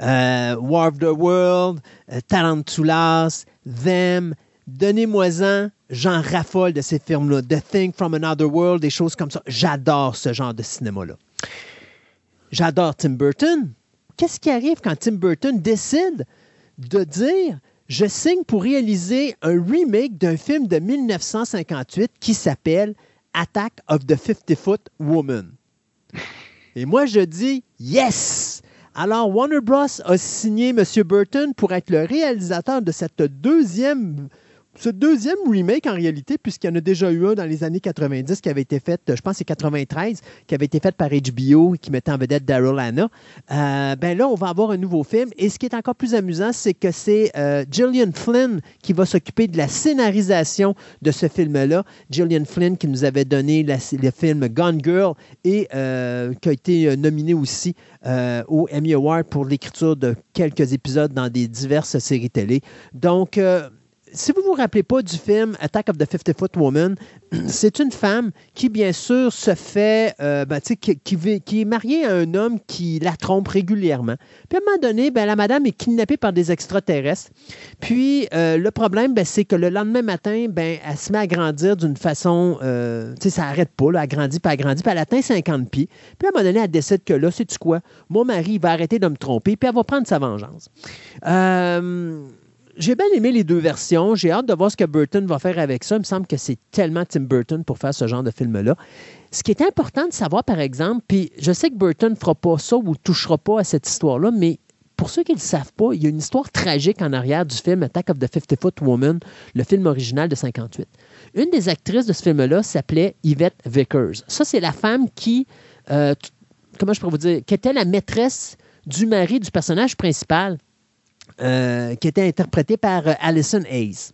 Euh, War of the World, euh, Tarantulas, Them. Donnez-moi-en, j'en raffole de ces films-là. The Thing from Another World, des choses comme ça. J'adore ce genre de cinéma-là. J'adore Tim Burton qu'est-ce qui arrive quand Tim Burton décide de dire je signe pour réaliser un remake d'un film de 1958 qui s'appelle Attack of the 50-Foot Woman? Et moi, je dis yes! Alors, Warner Bros. a signé M. Burton pour être le réalisateur de cette deuxième ce deuxième remake, en réalité, puisqu'il y en a déjà eu un dans les années 90 qui avait été fait, je pense c'est 93, qui avait été fait par HBO et qui mettait en vedette Daryl Hannah, euh, ben là, on va avoir un nouveau film. Et ce qui est encore plus amusant, c'est que c'est euh, Gillian Flynn qui va s'occuper de la scénarisation de ce film-là. Gillian Flynn qui nous avait donné le film Gone Girl et euh, qui a été nominé aussi au Emmy Award pour l'écriture de quelques épisodes dans des diverses séries télé. Donc, si vous ne vous rappelez pas du film Attack of the 50-Foot Woman, c'est une femme qui, bien sûr, se fait, euh, ben, qui, est mariée à un homme qui la trompe régulièrement. Puis à un moment donné, ben, la madame est kidnappée par des extraterrestres. Puis euh, le problème, ben, c'est que le lendemain matin, ben, elle se met à grandir d'une façon, euh, tu sais, ça n'arrête pas, là, elle grandit, puis elle grandit, puis elle atteint 50 pieds. Puis à un moment donné, elle décide que là, c'est tu quoi? Mon mari va arrêter de me tromper, puis elle va prendre sa vengeance. Euh j'ai bien aimé les deux versions. J'ai hâte de voir ce que Burton va faire avec ça. Il me semble que c'est tellement Tim Burton pour faire ce genre de film-là. Ce qui est important de savoir, par exemple, puis je sais que Burton ne fera pas ça ou ne touchera pas à cette histoire-là, mais pour ceux qui ne le savent pas, il y a une histoire tragique en arrière du film Attack of the 50-Foot Woman, le film original de 58. Une des actrices de ce film-là s'appelait Yvette Vickers. Ça, c'est la femme qui, euh, comment je pourrais vous dire, qui était la maîtresse du mari du personnage principal euh, qui était interprété par euh, Alison Hayes.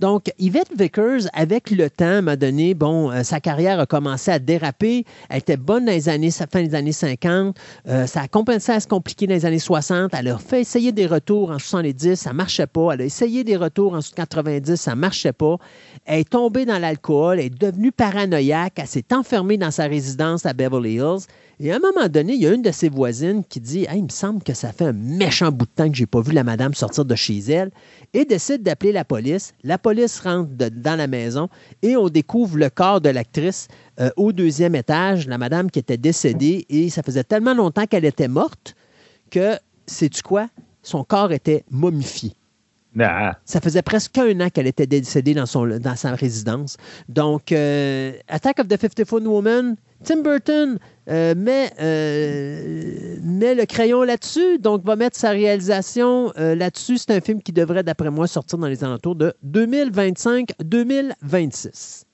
Donc, Yvette Vickers, avec le temps, m'a donné, bon, euh, sa carrière a commencé à déraper. Elle était bonne dans les années, fin des années 50. Euh, ça a commencé à se compliquer dans les années 60. Elle a fait essayer des retours en 70, ça marchait pas. Elle a essayé des retours en 90, ça marchait pas. Elle est tombée dans l'alcool, elle est devenue paranoïaque, elle s'est enfermée dans sa résidence à Beverly Hills. Et à un moment donné, il y a une de ses voisines qui dit Il me semble que ça fait un méchant bout de temps que je n'ai pas vu la madame sortir de chez elle et décide d'appeler la police. La police rentre dans la maison et on découvre le corps de l'actrice euh, au deuxième étage, la madame qui était décédée. Et ça faisait tellement longtemps qu'elle était morte que, sais-tu quoi? Son corps était momifié. Ça faisait presque un an qu'elle était décédée dans, son, dans sa résidence. Donc, euh, Attack of the 54 Woman, Tim Burton euh, euh, met, le crayon là-dessus, donc va mettre sa réalisation là-dessus. C'est un film qui devrait, d'après moi, sortir dans les alentours de 2025-2026.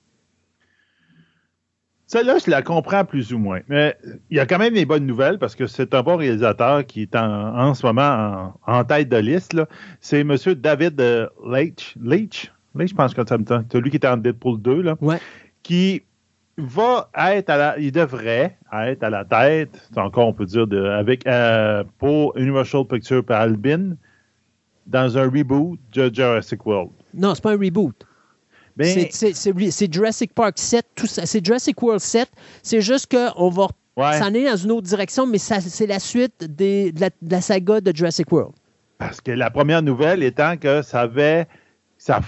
Celle-là, je la comprends plus ou moins. Mais il y a quand même des bonnes nouvelles parce que c'est un bon réalisateur qui est en, ce moment en, tête de liste. C'est M. David euh, Leitch. Leitch? Leitch, je pense que ça me C'est lui qui était en Deadpool 2. Là, Qui va être à la. Il devrait être à la tête, encore on peut dire, de, avec, euh, pour Universal Pictures par Albin dans un reboot de Jurassic World. Non, c'est pas un reboot. Ben, c'est Jurassic Park 7, c'est Jurassic World 7. C'est juste qu'on va s'en aller dans une autre direction, mais c'est la suite de, la, saga de Jurassic World. Parce que la première nouvelle étant que ça avait. Ça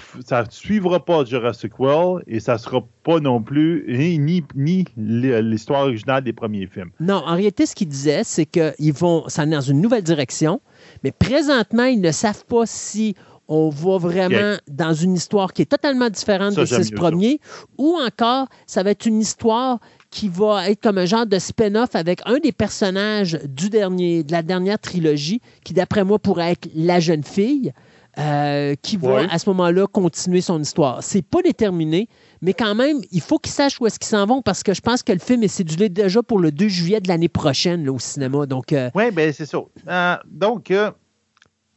ne suivra pas Jurassic World et ça ne sera pas non plus ni, ni l'histoire originale des premiers films. Non, en réalité, ce qu'ils disaient, c'est qu'ils vont s'en dans une nouvelle direction, mais présentement, ils ne savent pas si on va vraiment dans une histoire qui est totalement différente des six premiers, ou encore, ça va être une histoire qui va être comme un genre de spin-off avec un des personnages du dernier, de la dernière trilogie, qui d'après moi pourrait être la jeune fille, euh, qui va à ce moment-là continuer son histoire. C'est pas déterminé, mais quand même, il faut qu'ils sachent où est-ce qu'ils s'en vont parce que je pense que le film est cédulé déjà pour le 2 juillet de l'année prochaine au cinéma. Donc, euh, Oui, bien c'est ça. Euh, donc, euh,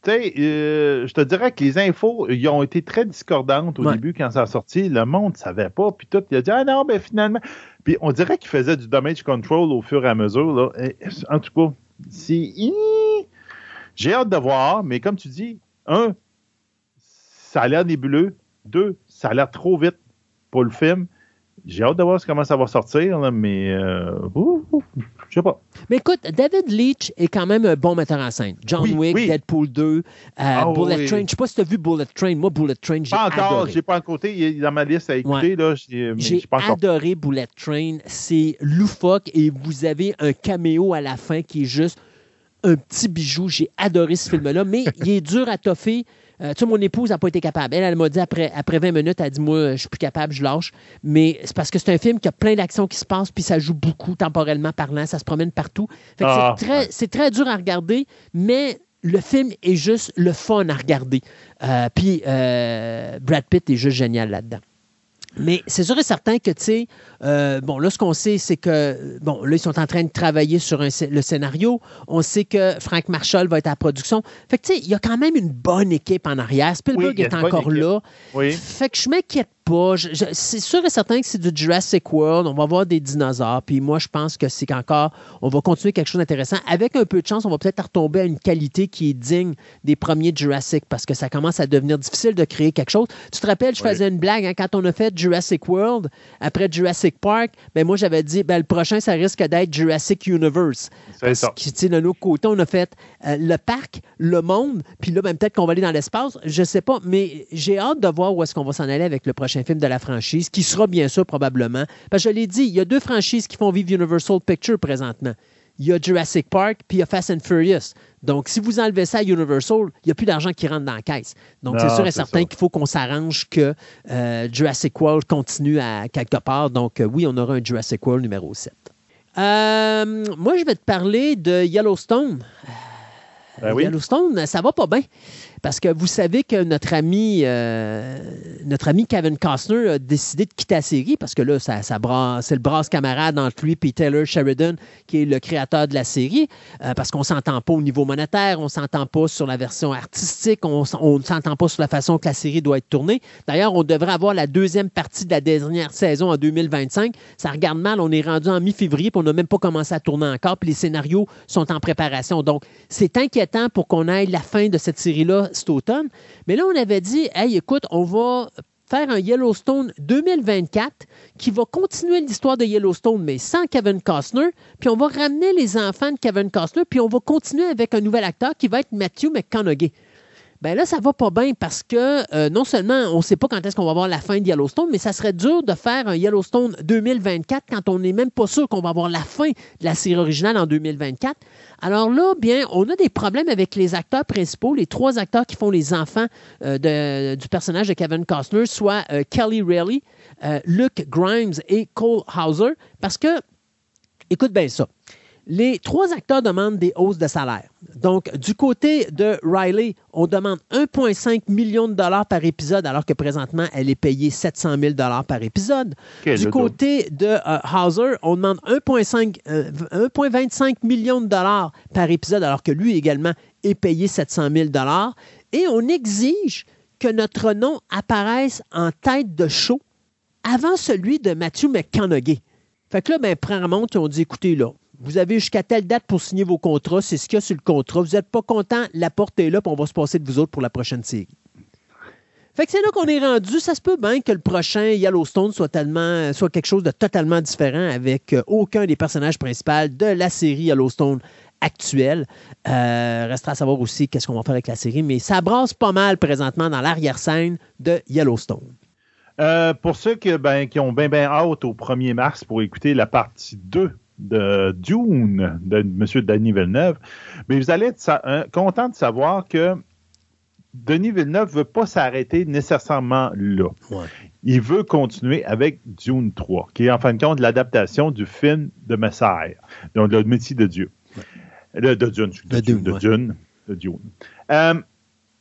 je te dirais que les infos ils ont été très discordantes au début quand ça a sorti. Le monde ne savait pas. Puis tout, il a dit Ah non, ben finalement. Puis on dirait qu'il faisait du damage control au fur et à mesure. Là. en tout cas, c'est. J'ai hâte de voir, mais comme tu dis, un, ça a l'air nébuleux. Deux, ça a l'air trop vite pour le film. J'ai hâte de voir comment ça va sortir, mais euh, je sais pas. Mais écoute, David Leach est quand même un bon metteur en scène. John Wick, Deadpool 2, euh, ah Bullet Train. Je ne sais pas si tu as vu Bullet Train. Moi, Bullet Train, j'ai adoré. Pas encore, j'ai pas encore Il est dans ma liste à écouter. J'ai adoré Bullet Train. C'est loufoque et vous avez un caméo à la fin qui est juste un petit bijou. J'ai adoré ce film-là, mais il est dur à toffer. Euh, tu sais, mon épouse n'a pas été capable. Elle, elle m'a dit après, après 20 minutes, elle a dit Moi, je suis plus capable, je lâche. Mais c'est parce que c'est un film qui a plein d'actions qui se passent, puis ça joue beaucoup temporellement parlant, ça se promène partout. Ah, c'est très, dur à regarder, mais le film est juste le fun à regarder. Euh, puis euh, Brad Pitt est juste génial là-dedans. Mais c'est sûr et certain que, tu sais, euh, bon, là, ce qu'on sait, c'est que, bon, là, ils sont en train de travailler sur le scénario. On sait que Frank Marshall va être à la production. Fait que, tu sais, il y a quand même une bonne équipe en arrière. Spielberg est encore là. Fait que je m'inquiète c'est sûr et certain que c'est du Jurassic World. On va voir des dinosaures. Puis moi, je pense que c'est qu'encore, on va continuer quelque chose d'intéressant. Avec un peu de chance, on va peut-être retomber à une qualité qui est digne des premiers Jurassic parce que ça commence à devenir difficile de créer quelque chose. Tu te rappelles, je faisais une blague hein, quand on a fait Jurassic World après Jurassic Park. Ben moi, j'avais dit, ben, le prochain, ça risque d'être Jurassic Universe. C'est ça. Qui, de l'autre côté, on a fait euh, le parc, le monde, puis là, ben, peut-être qu'on va aller dans l'espace. Je sais pas, mais j'ai hâte de voir où est-ce qu'on va s'en aller avec le prochain film de la franchise, qui sera bien sûr probablement. Parce que je l'ai dit, il y a deux franchises qui font vivre Universal Pictures présentement. Il y a Jurassic Park, puis il y a Fast and Furious. Donc, si vous enlevez ça à Universal, il n'y a plus d'argent qui rentre dans la caisse. Donc, c'est sûr et certain qu'il faut qu'on s'arrange que euh, Jurassic World continue à quelque part. Donc, euh, oui, on aura un Jurassic World numéro 7. Euh, moi, je vais te parler de Yellowstone. Ben Yellowstone, ça va pas bien. Parce que vous savez que notre ami, euh, notre ami Kevin Costner a décidé de quitter la série parce que là, ça, ça c'est le brasse camarade entre lui et Taylor Sheridan, qui est le créateur de la série, euh, parce qu'on ne s'entend pas au niveau monétaire, on ne s'entend pas sur la version artistique, on ne s'entend pas sur la façon que la série doit être tournée. D'ailleurs, on devrait avoir la deuxième partie de la dernière saison en 2025. Ça regarde mal, on est rendu en mi-février, puis on n'a même pas commencé à tourner encore, puis les scénarios sont en préparation. Donc, c'est inquiétant pour qu'on aille la fin de cette série-là Mais là, on avait dit, hey, écoute, on va faire un Yellowstone 2024 qui va continuer l'histoire de Yellowstone, mais sans Kevin Costner. Puis on va ramener les enfants de Kevin Costner, puis on va continuer avec un nouvel acteur qui va être Matthew McConaughey ben là, ça va pas bien parce que euh, non seulement on ne sait pas quand est-ce qu'on va avoir la fin de Yellowstone, mais ça serait dur de faire un Yellowstone 2024 quand on n'est même pas sûr qu'on va avoir la fin de la série originale en 2024. Alors là, bien, on a des problèmes avec les acteurs principaux, les trois acteurs qui font les enfants euh, du personnage de Kevin Costner, soit euh, Kelly Reilly, Luke Grimes et Cole Hauser, parce que, écoute bien ça. Les trois acteurs demandent des hausses de salaire. Donc, du côté de Riley, on demande 1,5 million de dollars par épisode, alors que présentement, elle est payée 700 000 dollars par épisode. du côté de euh, Hauser, on demande 1,25 euh, million de dollars par épisode, alors que lui également est payé 700 000 dollars. Et on exige que notre nom apparaisse en tête de show avant celui de Matthew McConaughey. Fait que là, ben, premièrement, on dit, écoutez, là, vous avez jusqu'à telle date pour signer vos contrats. C'est ce qu'il y a sur le contrat. Vous n'êtes pas content, la porte est là, puis on va se passer de vous autres pour la prochaine série. Fait que c'est là qu'on est rendu. Ça se peut bien que le prochain Yellowstone soit, tellement, soit quelque chose de totalement différent avec euh, aucun des personnages principaux de la série Yellowstone actuelle. Euh, restera à savoir aussi qu'est-ce qu'on va faire avec la série, mais ça brasse pas mal présentement dans l'arrière-scène de Yellowstone. Euh, pour ceux ben, qui ont bien, bien hâte au 1er mars pour écouter la partie 2 de Dune de M. Denis Villeneuve, mais vous allez être euh, content de savoir que Denis Villeneuve ne veut pas s'arrêter nécessairement là. Il veut continuer avec Dune 3, qui est en fin de compte l'adaptation du film de Messiah, donc le métier de Dieu. De, Dune, de, Dune, de Dune. De Dune. Euh,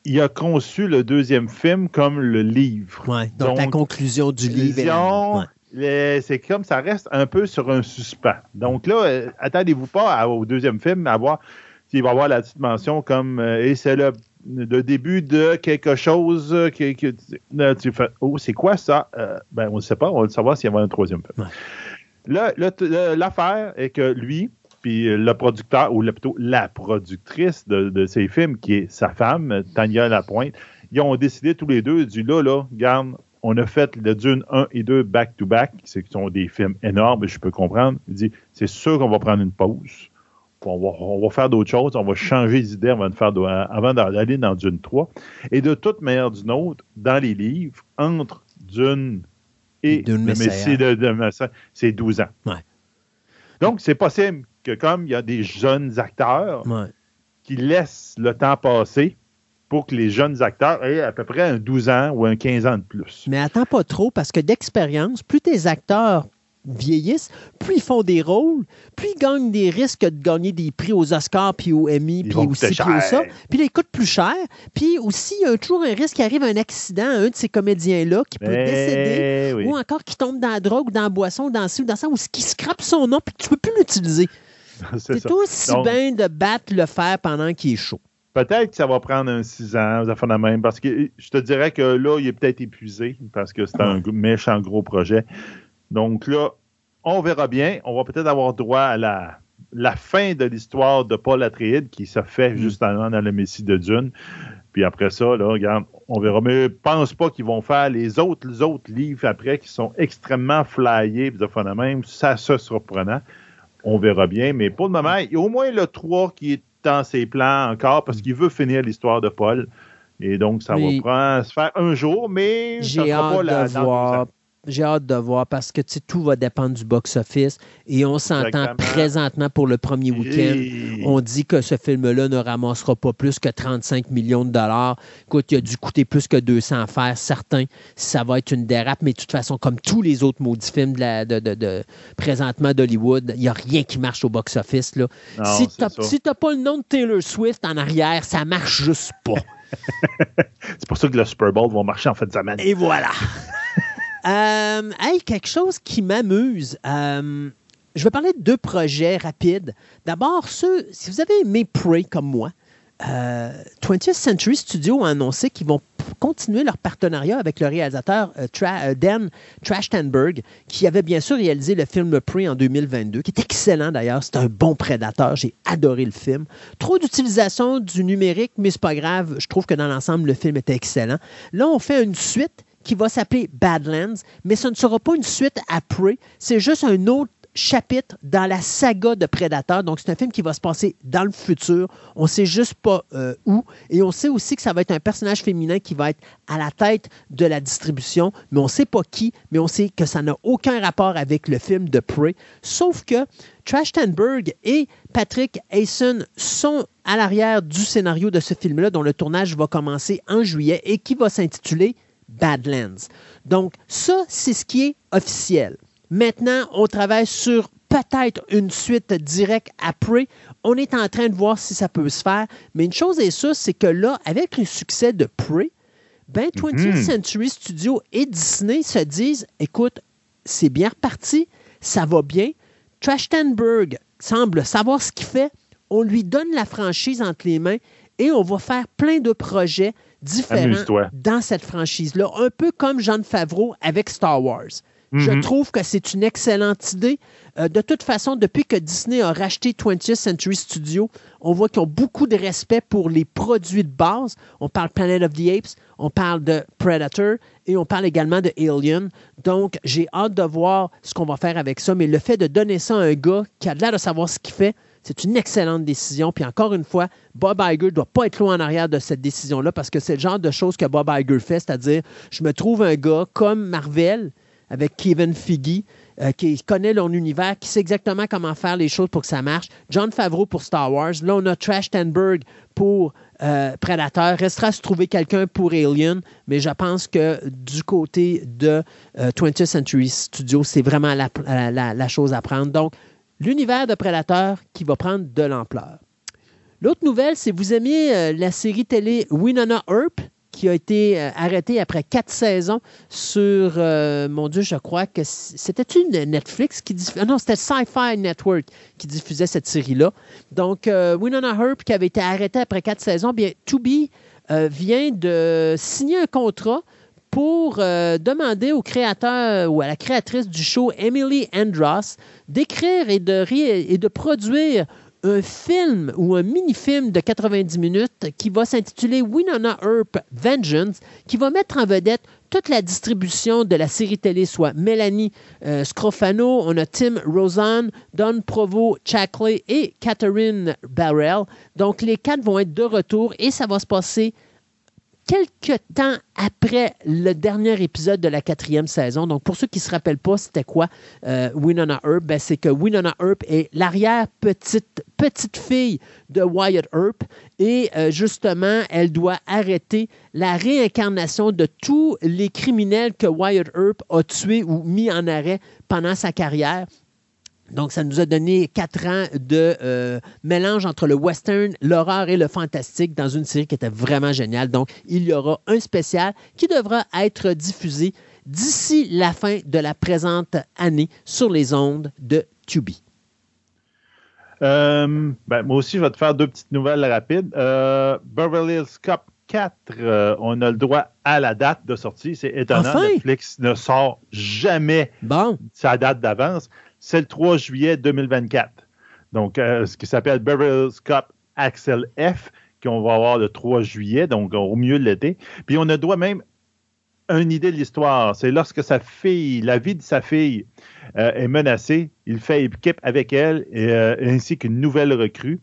il a conçu le deuxième film comme le livre. donc, la conclusion du livre c'est comme ça reste un peu sur un suspens. Donc là, euh, attendez-vous pas au deuxième film à voir s'il va y avoir la petite mention comme euh, et c'est le, début de quelque chose que, tu fais Oh, c'est quoi ça? Euh, ben, on ne sait pas, on va savoir s'il y a un troisième film. Là, l'affaire est que lui, puis le producteur, ou plutôt la productrice de, de, ces films, qui est sa femme, Tania Lapointe, ils ont décidé tous les deux, du là, là, garde, on a fait le Dune 1 et 2 back-to-back, qui sont des films énormes, je peux comprendre. Il dit, c'est sûr qu'on va prendre une pause. On va, faire d'autres choses, on va changer d'idée avant, d'aller dans Dune 3. Et de toute manière d'une autre, dans les livres, entre Dune et le Messie de, de c'est 12 ans. Donc, c'est possible que comme il y a des jeunes acteurs qui laissent le temps passer, pour que les jeunes acteurs aient à peu près un 12 ans ou un 15 ans de plus. Mais attends pas trop, parce que d'expérience, plus tes acteurs vieillissent, plus ils font des rôles, plus ils gagnent des risques de gagner des prix aux Oscars, puis aux Emmy, puis aussi, puis ça. Puis ils coûtent plus cher. Puis aussi, il y a toujours un risque qu'il arrive un accident à un de ces comédiens-là qui peut décéder, ou encore qui tombe dans la drogue, ou dans la boisson, dans ci ou dans ça, ou qui scrape son nom, puis tu peux plus l'utiliser. C'est aussi bien de battre le fer pendant qu'il est chaud. Peut-être que ça va prendre un 6 ans, ça de même, parce que je te dirais que là, il est peut-être épuisé parce que c'est un méchant gros projet. Donc là, on verra bien. On va peut-être avoir droit à la, la fin de l'histoire de Paul Atreides qui se fait mm. justement dans le Messie de Dune. Puis après ça, là, regarde, on verra. Mais je pense pas qu'ils vont faire les autres, autres livres après qui sont extrêmement flyés, puis de même. Ça, ça surprenant. On verra bien. Mais pour le moment, il y a au moins le 3 qui est dans ses plans encore parce qu'il veut finir l'histoire de Paul. Et donc, ça va prendre, se faire un jour, mais ça sera pas la, voir j'ai hâte de voir parce que tout va dépendre du box-office et on s'entend présentement pour le premier week-end. On dit que ce film-là ne ramassera pas plus que 35 millions de dollars. Écoute, il a dû coûter plus que 200 à faire, certain. Ça va être une dérape, mais de toute façon, comme tous les autres maudits films de, de, présentement d'Hollywood, il n'y a rien qui marche au box-office. Si tu n'as pas le nom de Taylor Swift en arrière, ça marche juste pas. c'est pour ça que le Super Bowl va marcher en fin de semaine. Et voilà. Euh, hey, quelque chose qui m'amuse. Euh, je vais parler de deux projets rapides. D'abord, ceux, si vous avez aimé Prey comme moi, euh, 20th Century Studios a annoncé qu'ils vont continuer leur partenariat avec le réalisateur euh, euh, Dan Trachtenberg, qui avait bien sûr réalisé le film Prey en 2022, qui est excellent d'ailleurs. C'est un bon prédateur. J'ai adoré le film. Trop d'utilisation du numérique, mais c'est pas grave. Je trouve que dans l'ensemble, le film était excellent. Là, on fait une suite qui va s'appeler Badlands, mais ce ne sera pas une suite à Prey. C'est juste un autre chapitre dans la saga de Predator. Donc, c'est un film qui va se passer dans le futur. On ne sait juste pas euh, où. Et on sait aussi que ça va être un personnage féminin qui va être à la tête de la distribution, mais on ne sait pas qui, mais on sait que ça n'a aucun rapport avec le film de Prey. Sauf que Trachtenberg et Patrick Hayson sont à l'arrière du scénario de ce film-là, dont le tournage va commencer en juillet et qui va s'intituler Badlands. Donc, ça, c'est ce qui est officiel. Maintenant, on travaille sur peut-être une suite directe après. On est en train de voir si ça peut se faire. Mais une chose est sûre, c'est que là, avec le succès de Prey, ben 20th Mhm. Century Studios et Disney se disent écoute, c'est bien reparti, ça va bien. Trachtenberg semble savoir ce qu'il fait. On lui donne la franchise entre les mains et on va faire plein de projets différents Amuse-toi. dans cette franchise-là. Un peu comme Jean Favreau avec Star Wars. Je Mhm. trouve que c'est une excellente idée. Euh, de toute façon, depuis que Disney a racheté 20th Century Studios, on voit qu'ils ont beaucoup de respect pour les produits de base. On parle Planet of the Apes, on parle de Predator et on parle également de Alien. Donc, j'ai hâte de voir ce qu'on va faire avec ça. Mais le fait de donner ça à un gars qui a l'air de savoir ce qu'il fait, c'est une excellente décision. Puis encore une fois, Bob Iger ne doit pas être loin en arrière de cette décision-là parce que c'est le genre de choses que Bob Iger fait, c'est-à-dire, je me trouve un gars comme Marvel avec Kevin Feige, euh, qui connaît leur univers, qui sait exactement comment faire les choses pour que ça marche. John Favreau pour Star Wars. Là, on a Trash Tenberg pour euh, Predator. Restera à se trouver quelqu'un pour Alien, mais je pense que du côté de euh, 20th Century Studios, c'est vraiment la chose à prendre. Donc, l'univers de Predator qui va prendre de l'ampleur. L'autre nouvelle, c'est vous aimiez euh, la série télé Winona Earp, qui a été euh, arrêtée après quatre saisons sur, euh, mon Dieu, je crois que c'était une Netflix qui diffusait, non, c'était Sci-Fi Network qui diffusait cette série-là. Donc, Winona Earp, qui avait été arrêtée après quatre saisons, bien, euh, vient de signer un contrat pour demander au créateur ou à la créatrice du show, Emily Andros, d'écrire et de, et produire un film ou un mini-film de 90 minutes qui va s'intituler Winona Earp Vengeance, qui va mettre en vedette toute la distribution de la série télé, soit Mélanie euh, Scrofano, on a Tim Rosen, Don Provo Chackley et Catherine Barrell. Donc, les quatre vont être de retour et ça va se passer quelques temps après le dernier épisode de la quatrième saison. Donc, pour ceux qui ne se rappellent pas, c'était quoi euh, Winona Earp? Ben, c'est que Winona Earp est l'arrière-petite petite fille de Wyatt Earp et euh, justement, elle doit arrêter la réincarnation de tous les criminels que Wyatt Earp a tués ou mis en arrêt pendant sa carrière. Donc, ça nous a donné quatre ans de euh, mélange entre le western, l'horreur et le fantastique dans une série qui était vraiment géniale. Donc, il y aura un spécial qui devra être diffusé d'ici la fin de la présente année sur les ondes de Tubi. Euh, ben, moi aussi, je vais te faire deux petites nouvelles rapides. Euh, Beverly Hills Cop 4, euh, on a le droit à la date de sortie. C'est étonnant. Enfin! Netflix ne sort jamais Bon, sa date d'avance. C'est le 3 juillet 2024. Donc, euh, ce qui s'appelle Beverly Cop Axel F, qu'on va avoir le 3 juillet, donc au milieu de l'été. Puis on a droit même une idée de l'histoire. C'est lorsque sa fille, la vie de sa fille euh, est menacée, il fait équipe avec elle, et, euh, ainsi qu'une nouvelle recrue,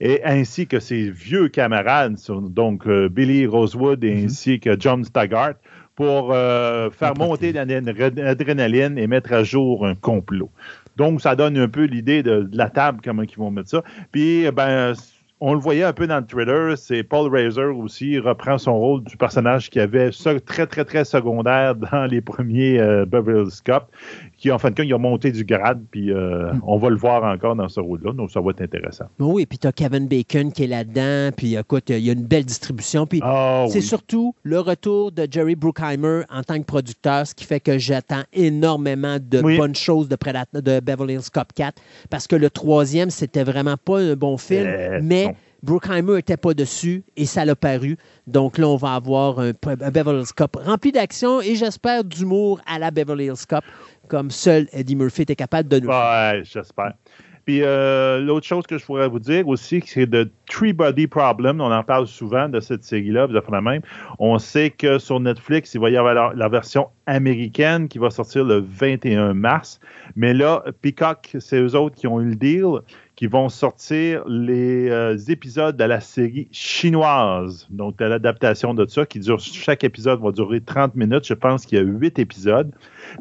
et ainsi que ses vieux camarades, donc euh, Billy Rosewood et Mhm. ainsi que John Staggart, pour euh, faire monter l'adrénaline et mettre à jour un complot. Donc, ça donne un peu l'idée de, de la table, comment ils vont mettre ça. Puis, ben, on le voyait un peu dans le trailer, c'est Paul Razor aussi reprend son rôle du personnage qui avait ça très, très, très secondaire dans les premiers euh, Beverly Hills Cop, qui, en fin de compte, il a monté du grade, puis euh, mm. on va le voir encore dans ce rôle-là, donc ça va être intéressant. Oui, puis tu as Kevin Bacon qui est là-dedans, puis écoute, il y a une belle distribution, puis ah c'est surtout le retour de Jerry Bruckheimer en tant que producteur, ce qui fait que j'attends énormément de bonnes choses de, de Beverly Hills Cop 4, parce que le troisième, c'était vraiment pas un bon film, euh, mais... Bruckheimer n'était pas dessus et ça l'a paru. Donc là, on va avoir un, Beverly Hills Cop rempli d'action et j'espère d'humour à la Beverly Hills Cop, comme seul Eddie Murphy était capable de nous. Ouais, j'espère. Puis euh, l'autre chose que je pourrais vous dire aussi, c'est de Three Body Problem. On en parle souvent de cette série-là, vous la même. On sait que sur Netflix, il va y avoir la, version américaine qui va sortir le 21 mars. Mais là, Peacock, c'est eux autres qui ont eu le deal qui vont sortir les euh, épisodes de la série chinoise. Donc, de l'adaptation de ça, qui dure, chaque épisode va durer 30 minutes. Je pense qu'il y a 8 épisodes.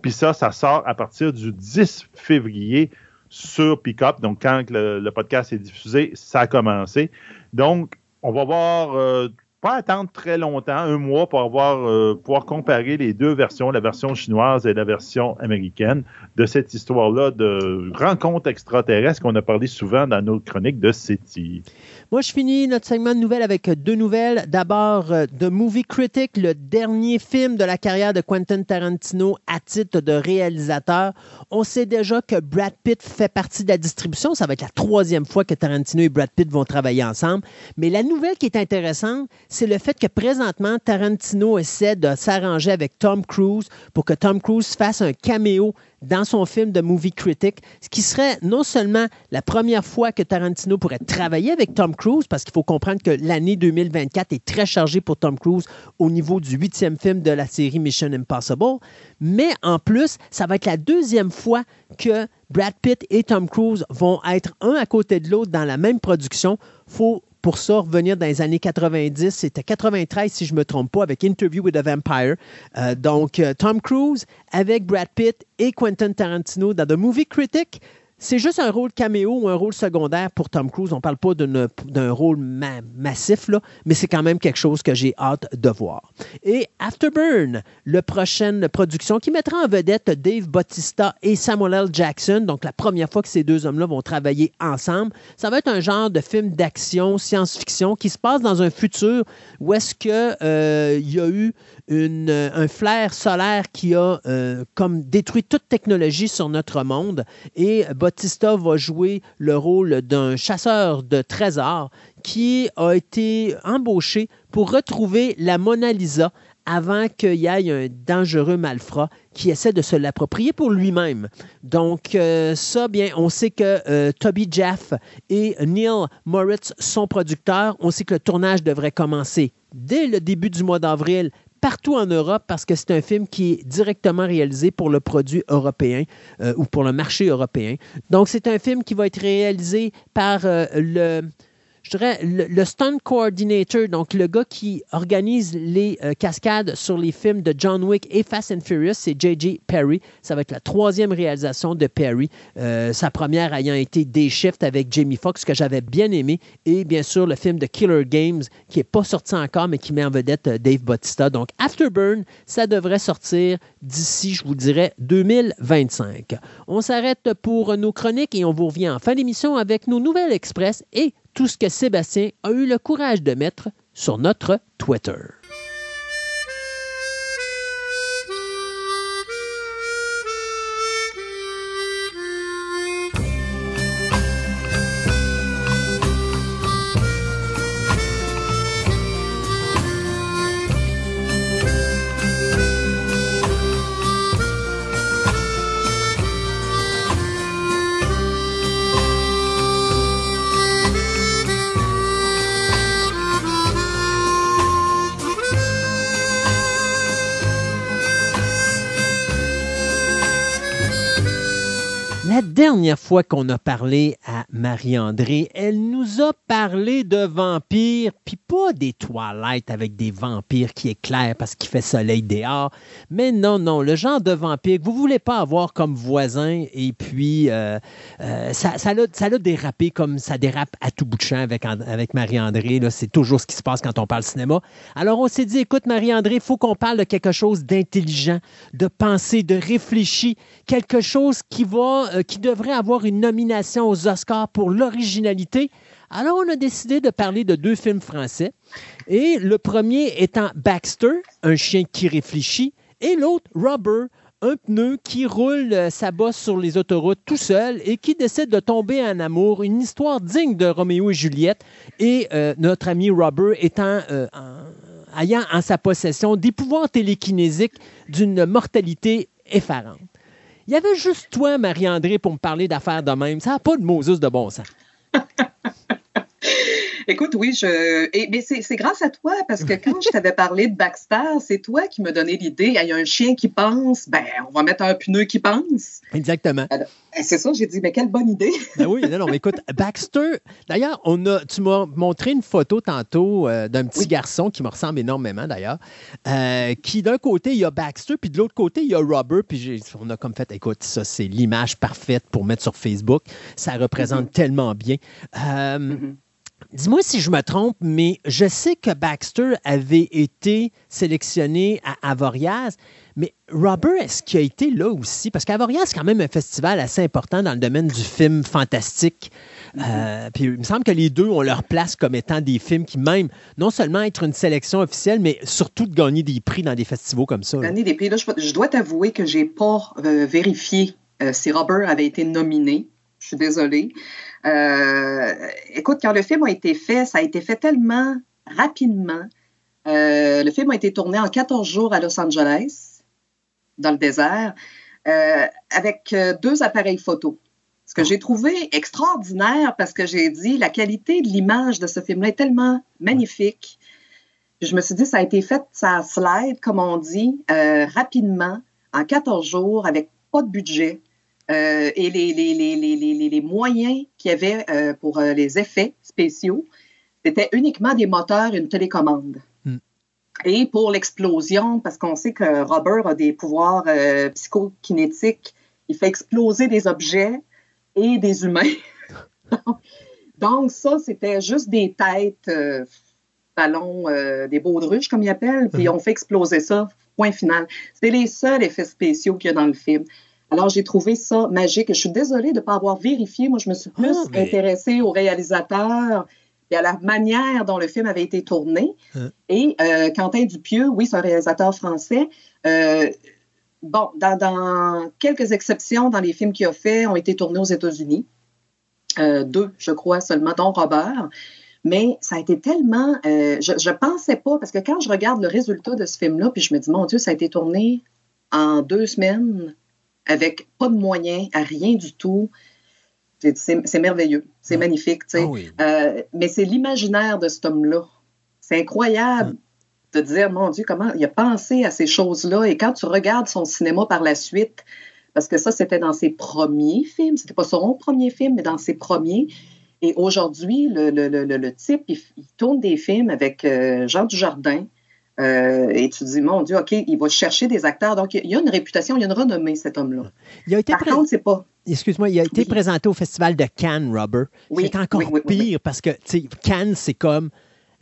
Puis ça, ça sort à partir du 10 février sur Pickup. Donc, quand le, podcast est diffusé, ça a commencé. Donc, on va voir euh, pas attendre très longtemps, un mois, pour avoir, euh, pouvoir comparer les deux versions, la version chinoise et la version américaine, de cette histoire-là de rencontre extraterrestre qu'on a parlé souvent dans nos chroniques de SETI. Moi, je finis notre segment de nouvelles avec deux nouvelles. D'abord, euh, The Movie Critic, le dernier film de la carrière de Quentin Tarantino à titre de réalisateur. On sait déjà que Brad Pitt fait partie de la distribution. Ça va être la troisième fois que Tarantino et Brad Pitt vont travailler ensemble. Mais la nouvelle qui est intéressante, c'est le fait que présentement, Tarantino essaie de s'arranger avec Tom Cruise pour que Tom Cruise fasse un caméo dans son film de Movie Critic, ce qui serait non seulement la première fois que Tarantino pourrait travailler avec Tom Cruise, parce qu'il faut comprendre que l'année 2024 est très chargée pour Tom Cruise au niveau du huitième film de la série Mission Impossible, mais en plus, ça va être la deuxième fois que Brad Pitt et Tom Cruise vont être un à côté de l'autre dans la même production. faut pour ça revenir dans les années 90. C'était 93, si je ne me trompe pas, avec Interview with a Vampire. Euh, donc, euh, Tom Cruise avec Brad Pitt et Quentin Tarantino dans The Movie Critic. C'est juste un rôle caméo ou un rôle secondaire pour Tom Cruise. On ne parle pas d'un rôle massif, mais c'est quand même quelque chose que j'ai hâte de voir. Et Afterburn, la prochaine production qui mettra en vedette Dave Bautista et Samuel L. Jackson. Donc, la première fois que ces deux hommes-là vont travailler ensemble. Ça va être un genre de film d'action, science-fiction qui se passe dans un futur où est-ce qu'il euh, y a eu une, un flair solaire qui a euh, comme détruit toute technologie sur notre monde. Et Bautista va jouer le rôle d'un chasseur de trésors qui a été embauché pour retrouver la Mona Lisa avant qu'il y ait un dangereux malfrat qui essaie de se l'approprier pour lui-même. Donc, euh, ça, bien, on sait que euh, Toby Jeff et Neil Moritz sont producteurs. On sait que le tournage devrait commencer dès le début du mois d'avril partout en Europe parce que c'est un film qui est directement réalisé pour le produit européen euh, ou pour le marché européen. Donc, c'est un film qui va être réalisé par euh, le je dirais, le, stunt coordinator, donc le gars qui organise les euh, cascades sur les films de John Wick et Fast and Furious, c'est J.J. Perry. Ça va être la troisième réalisation de Perry. Euh, sa première ayant été Day Shift avec Jamie Foxx, que j'avais bien aimé. Et bien sûr, le film de Killer Games, qui n'est pas sorti encore, mais qui met en vedette euh, Dave Bautista. Donc, Afterburn, ça devrait sortir d'ici, je vous dirais, 2025. On s'arrête pour nos chroniques et on vous revient en fin d'émission avec nos nouvelles express et tout ce que Sébastien a eu le courage de mettre sur notre Twitter. Dernière fois qu'on a parlé à Marie-André, elle nous a parlé de vampires, puis pas des toilettes avec des vampires qui éclairent parce qu'il fait soleil dehors. Mais non, non, le genre de vampire que vous voulez pas avoir comme voisin, et puis euh, euh, ça, ça, a, ça a dérapé comme ça dérape à tout bout de champ avec, avec Marie-André. C'est toujours ce qui se passe quand on parle cinéma. Alors on s'est dit, écoute Marie-André, il faut qu'on parle de quelque chose d'intelligent, de pensé, de réfléchi, quelque chose qui va, euh, qui devrait avoir une nomination aux Oscars pour l'originalité. Alors, on a décidé de parler de deux films français. Et le premier étant Baxter, un chien qui réfléchit, et l'autre, Rubber, un pneu qui roule euh, sa bosse sur les autoroutes tout seul et qui décide de tomber en amour. Une histoire digne de Roméo et Juliette. Et euh, notre ami Rubber étant ayant en sa possession des pouvoirs télékinésiques d'une mortalité effarante. Il y avait juste toi, Marie-André, pour me parler d'affaires de même. Ça n'a pas de Moses de bon sens. Écoute, oui, je. mais c'est grâce à toi, parce que quand je t'avais parlé de Baxter, c'est toi qui me donnais l'idée. Il y a un chien qui pense, ben, on va mettre un pneu qui pense. Exactement. Ben, c'est ça, j'ai dit, mais quelle bonne idée. ben oui, non, non, mais écoute, Baxter, d'ailleurs, on a, tu m'as montré une photo tantôt euh, d'un petit garçon qui me ressemble énormément, d'ailleurs, euh, qui d'un côté, il y a Baxter, puis de l'autre côté, il y a Robert, puis on a comme fait, écoute, ça, c'est l'image parfaite pour mettre sur Facebook. Ça représente mm-hmm. tellement bien. Euh, mm-hmm. Dis-moi si je me trompe, mais je sais que Baxter avait été sélectionné à Avoriaz, mais Robert, est-ce qu'il a été là aussi? Parce qu'Avoriaz, c'est quand même un festival assez important dans le domaine du film fantastique. Euh, puis il me semble que les deux ont leur place comme étant des films qui, même, non seulement être une sélection officielle, mais surtout de gagner des prix dans des festivals comme ça. Gagner des prix. je, dois t'avouer que j'ai pas euh, vérifié euh, si Robert avait été nominé. Je suis désolée. Euh, écoute, quand le film a été fait, ça a été fait tellement rapidement. Euh, le film a été tourné en 14 jours à Los Angeles, dans le désert, euh, avec deux appareils photo. Ce que j'ai trouvé extraordinaire parce que j'ai dit la qualité de l'image de ce film-là est tellement magnifique. je me suis dit, ça a été fait, ça slide, comme on dit, rapidement, en 14 jours, avec pas de budget. Euh, et les, les, les, les moyens qu'il y avait euh, pour euh, les effets spéciaux, c'était uniquement des moteurs, une télécommande. Hmm. Et pour l'explosion, parce qu'on sait que Robert a des pouvoirs psychokinétiques, il fait exploser des objets et des humains. Donc ça, c'était juste des têtes, ballons, des baudruches, comme ils appellent, puis hmm. on fait exploser ça, point final. C'était les seuls effets spéciaux qu'il y a dans le film. Alors, j'ai trouvé ça magique. Je suis désolée de ne pas avoir vérifié. Moi, je me suis plus ah, intéressée au réalisateur et à la manière dont le film avait été tourné. Hein. Et euh, Quentin Dupieux, oui, c'est un réalisateur français. Euh, bon, dans, quelques exceptions dans les films qu'il a fait, ont été tournés aux États-Unis. Euh, deux, je crois seulement, dont Robert. Mais ça a été tellement. je ne pensais pas, parce que quand je regarde le résultat de ce film-là, puis je me dis, mon Dieu, ça a été tourné en deux semaines avec pas de moyens, à rien du tout. C'est merveilleux, c'est magnifique. Ah euh, mais c'est l'imaginaire de cet homme-là. C'est incroyable de dire, mon Dieu, comment il a pensé à ces choses-là. Et quand tu regardes son cinéma par la suite, parce que ça, c'était dans ses premiers films, c'était pas son premier film, mais dans ses premiers. Et aujourd'hui, le, type, il, tourne des films avec euh, Jean Dujardin, euh, et tu dis, mon Dieu, OK, il va chercher des acteurs. Donc, il y a une réputation, il y a une renommée, cet homme-là. Il a été Par contre, c'est pas. Excuse-moi, il a été présenté au Festival de Cannes, Robert. Oui. C'est encore pire parce que, Cannes, c'est comme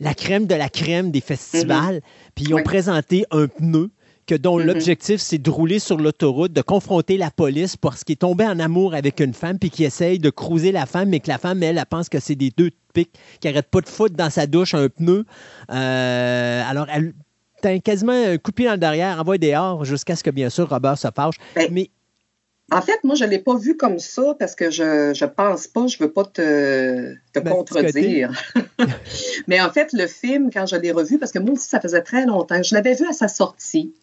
la crème de la crème des festivals. Mm-hmm. Puis ils ont présenté un pneu que dont mm-hmm. l'objectif, c'est de rouler sur l'autoroute, de confronter la police parce qu'il est tombé en amour avec une femme, puis qui essaye de cruiser la femme, mais que la femme, elle, elle pense que c'est des deux pics qui n'arrêtent pas de foutre dans sa douche un pneu. Euh, alors, elle, t'as quasiment un coup de pied dans le derrière, envoie dehors jusqu'à ce que, bien sûr, Robert se fâche. Ben, mais en fait, moi, je ne l'ai pas vu comme ça parce que je ne pense pas, je ne veux pas te, te ben, contredire. Mais en fait, le film, quand je l'ai revu, parce que moi aussi, ça faisait très longtemps, je l'avais vu à sa sortie.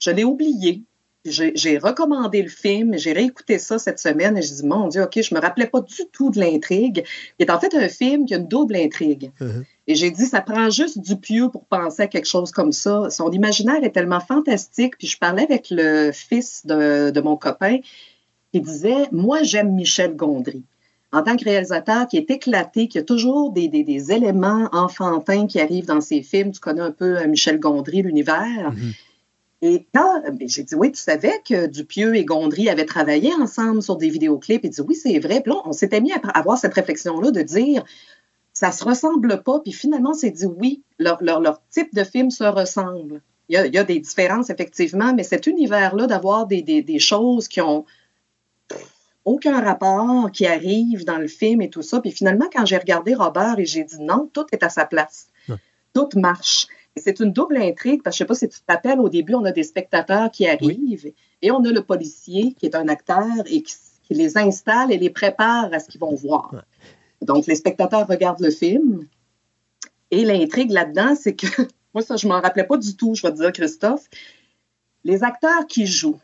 Je l'ai oublié. J'ai recommandé le film, j'ai réécouté ça cette semaine et j'ai dit, mon Dieu, OK, je ne me rappelais pas du tout de l'intrigue. Il est en fait un film qui a une double intrigue. Uh-huh. Et j'ai dit, ça prend juste du pieux pour penser à quelque chose comme ça. Son imaginaire est tellement fantastique. Puis je parlais avec le fils de, mon copain. qui disait Moi, j'aime Michel Gondry. En tant que réalisateur qui est éclaté, qui a toujours des, des, éléments enfantins qui arrivent dans ses films. Tu connais un peu euh, Michel Gondry, l'univers. Mm-hmm. Et quand j'ai dit oui, tu savais que Dupieux et Gondry avaient travaillé ensemble sur des vidéoclips. Il dit oui, c'est vrai. Puis là, on s'était mis à avoir cette réflexion-là de dire ça se ressemble pas. Puis finalement, on s'est dit oui, leur, leur, type de film se ressemble. Il y, a, il y, a, des différences, effectivement, mais cet univers-là d'avoir des, des, des, choses qui ont aucun rapport, qui arrivent dans le film et tout ça. Puis finalement, quand j'ai regardé Robert et j'ai dit non, tout est à sa place. Tout marche c'est une double intrigue parce que je ne sais pas si tu te rappelles, au début, on a des spectateurs qui arrivent et on a le policier qui est un acteur et qui, les installe et les prépare à ce qu'ils vont voir. Donc, les spectateurs regardent le film et l'intrigue là-dedans, c'est que, moi, ça, je ne m'en rappelais pas du tout, je vais te dire, Christophe. Les acteurs qui jouent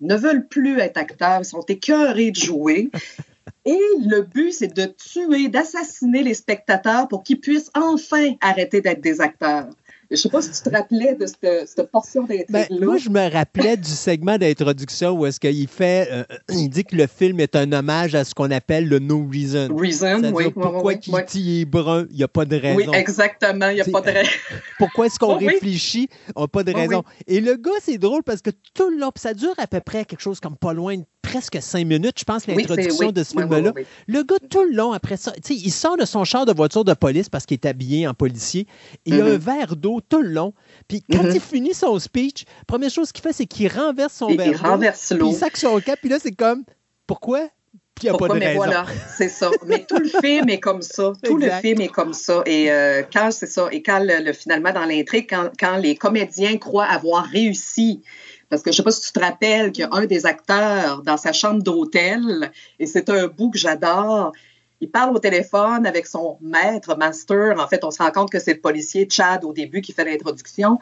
ne veulent plus être acteurs, ils sont écœurés de jouer. Et le but, c'est de tuer, d'assassiner les spectateurs pour qu'ils puissent enfin arrêter d'être des acteurs. Je ne sais pas si tu te rappelais de cette, portion d'intrigue-là. Ben, moi, je me rappelais du segment d'introduction où est-ce qu'il fait, euh, il dit que le film est un hommage à ce qu'on appelle le no reason. Reason, oui. Pourquoi Kitty est brun, il n'y a pas de raison. Oui, exactement, il n'y a pas de raison. pourquoi est-ce qu'on réfléchit, on n'a pas de raison. Et le gars, c'est drôle parce que tout le long, ça dure à peu près quelque chose comme pas loin de presque cinq minutes, je pense, l'introduction de ce film-là. le gars, tout le long, après ça, il sort de son char de voiture de police parce qu'il est habillé en policier. il a un mm-hmm. verre d'eau tout le long. Puis quand mm-hmm. il finit son speech, première chose qu'il fait, c'est qu'il renverse son verre Il renverse l'eau. Il sac son cap. Puis là, c'est comme, pourquoi? Puis il n'y a pas de mais voilà, c'est ça. Mais tout le film est comme ça. Tout le film est comme ça. Et euh, quand c'est ça, et quand le, finalement dans l'intrigue, quand, quand les comédiens croient avoir réussi parce que je ne sais pas si tu te rappelles qu'il y a un des acteurs dans sa chambre d'hôtel, et c'est un bout que j'adore. Il parle au téléphone avec son maître, master. En fait, on se rend compte que c'est le policier Chad au début qui fait l'introduction.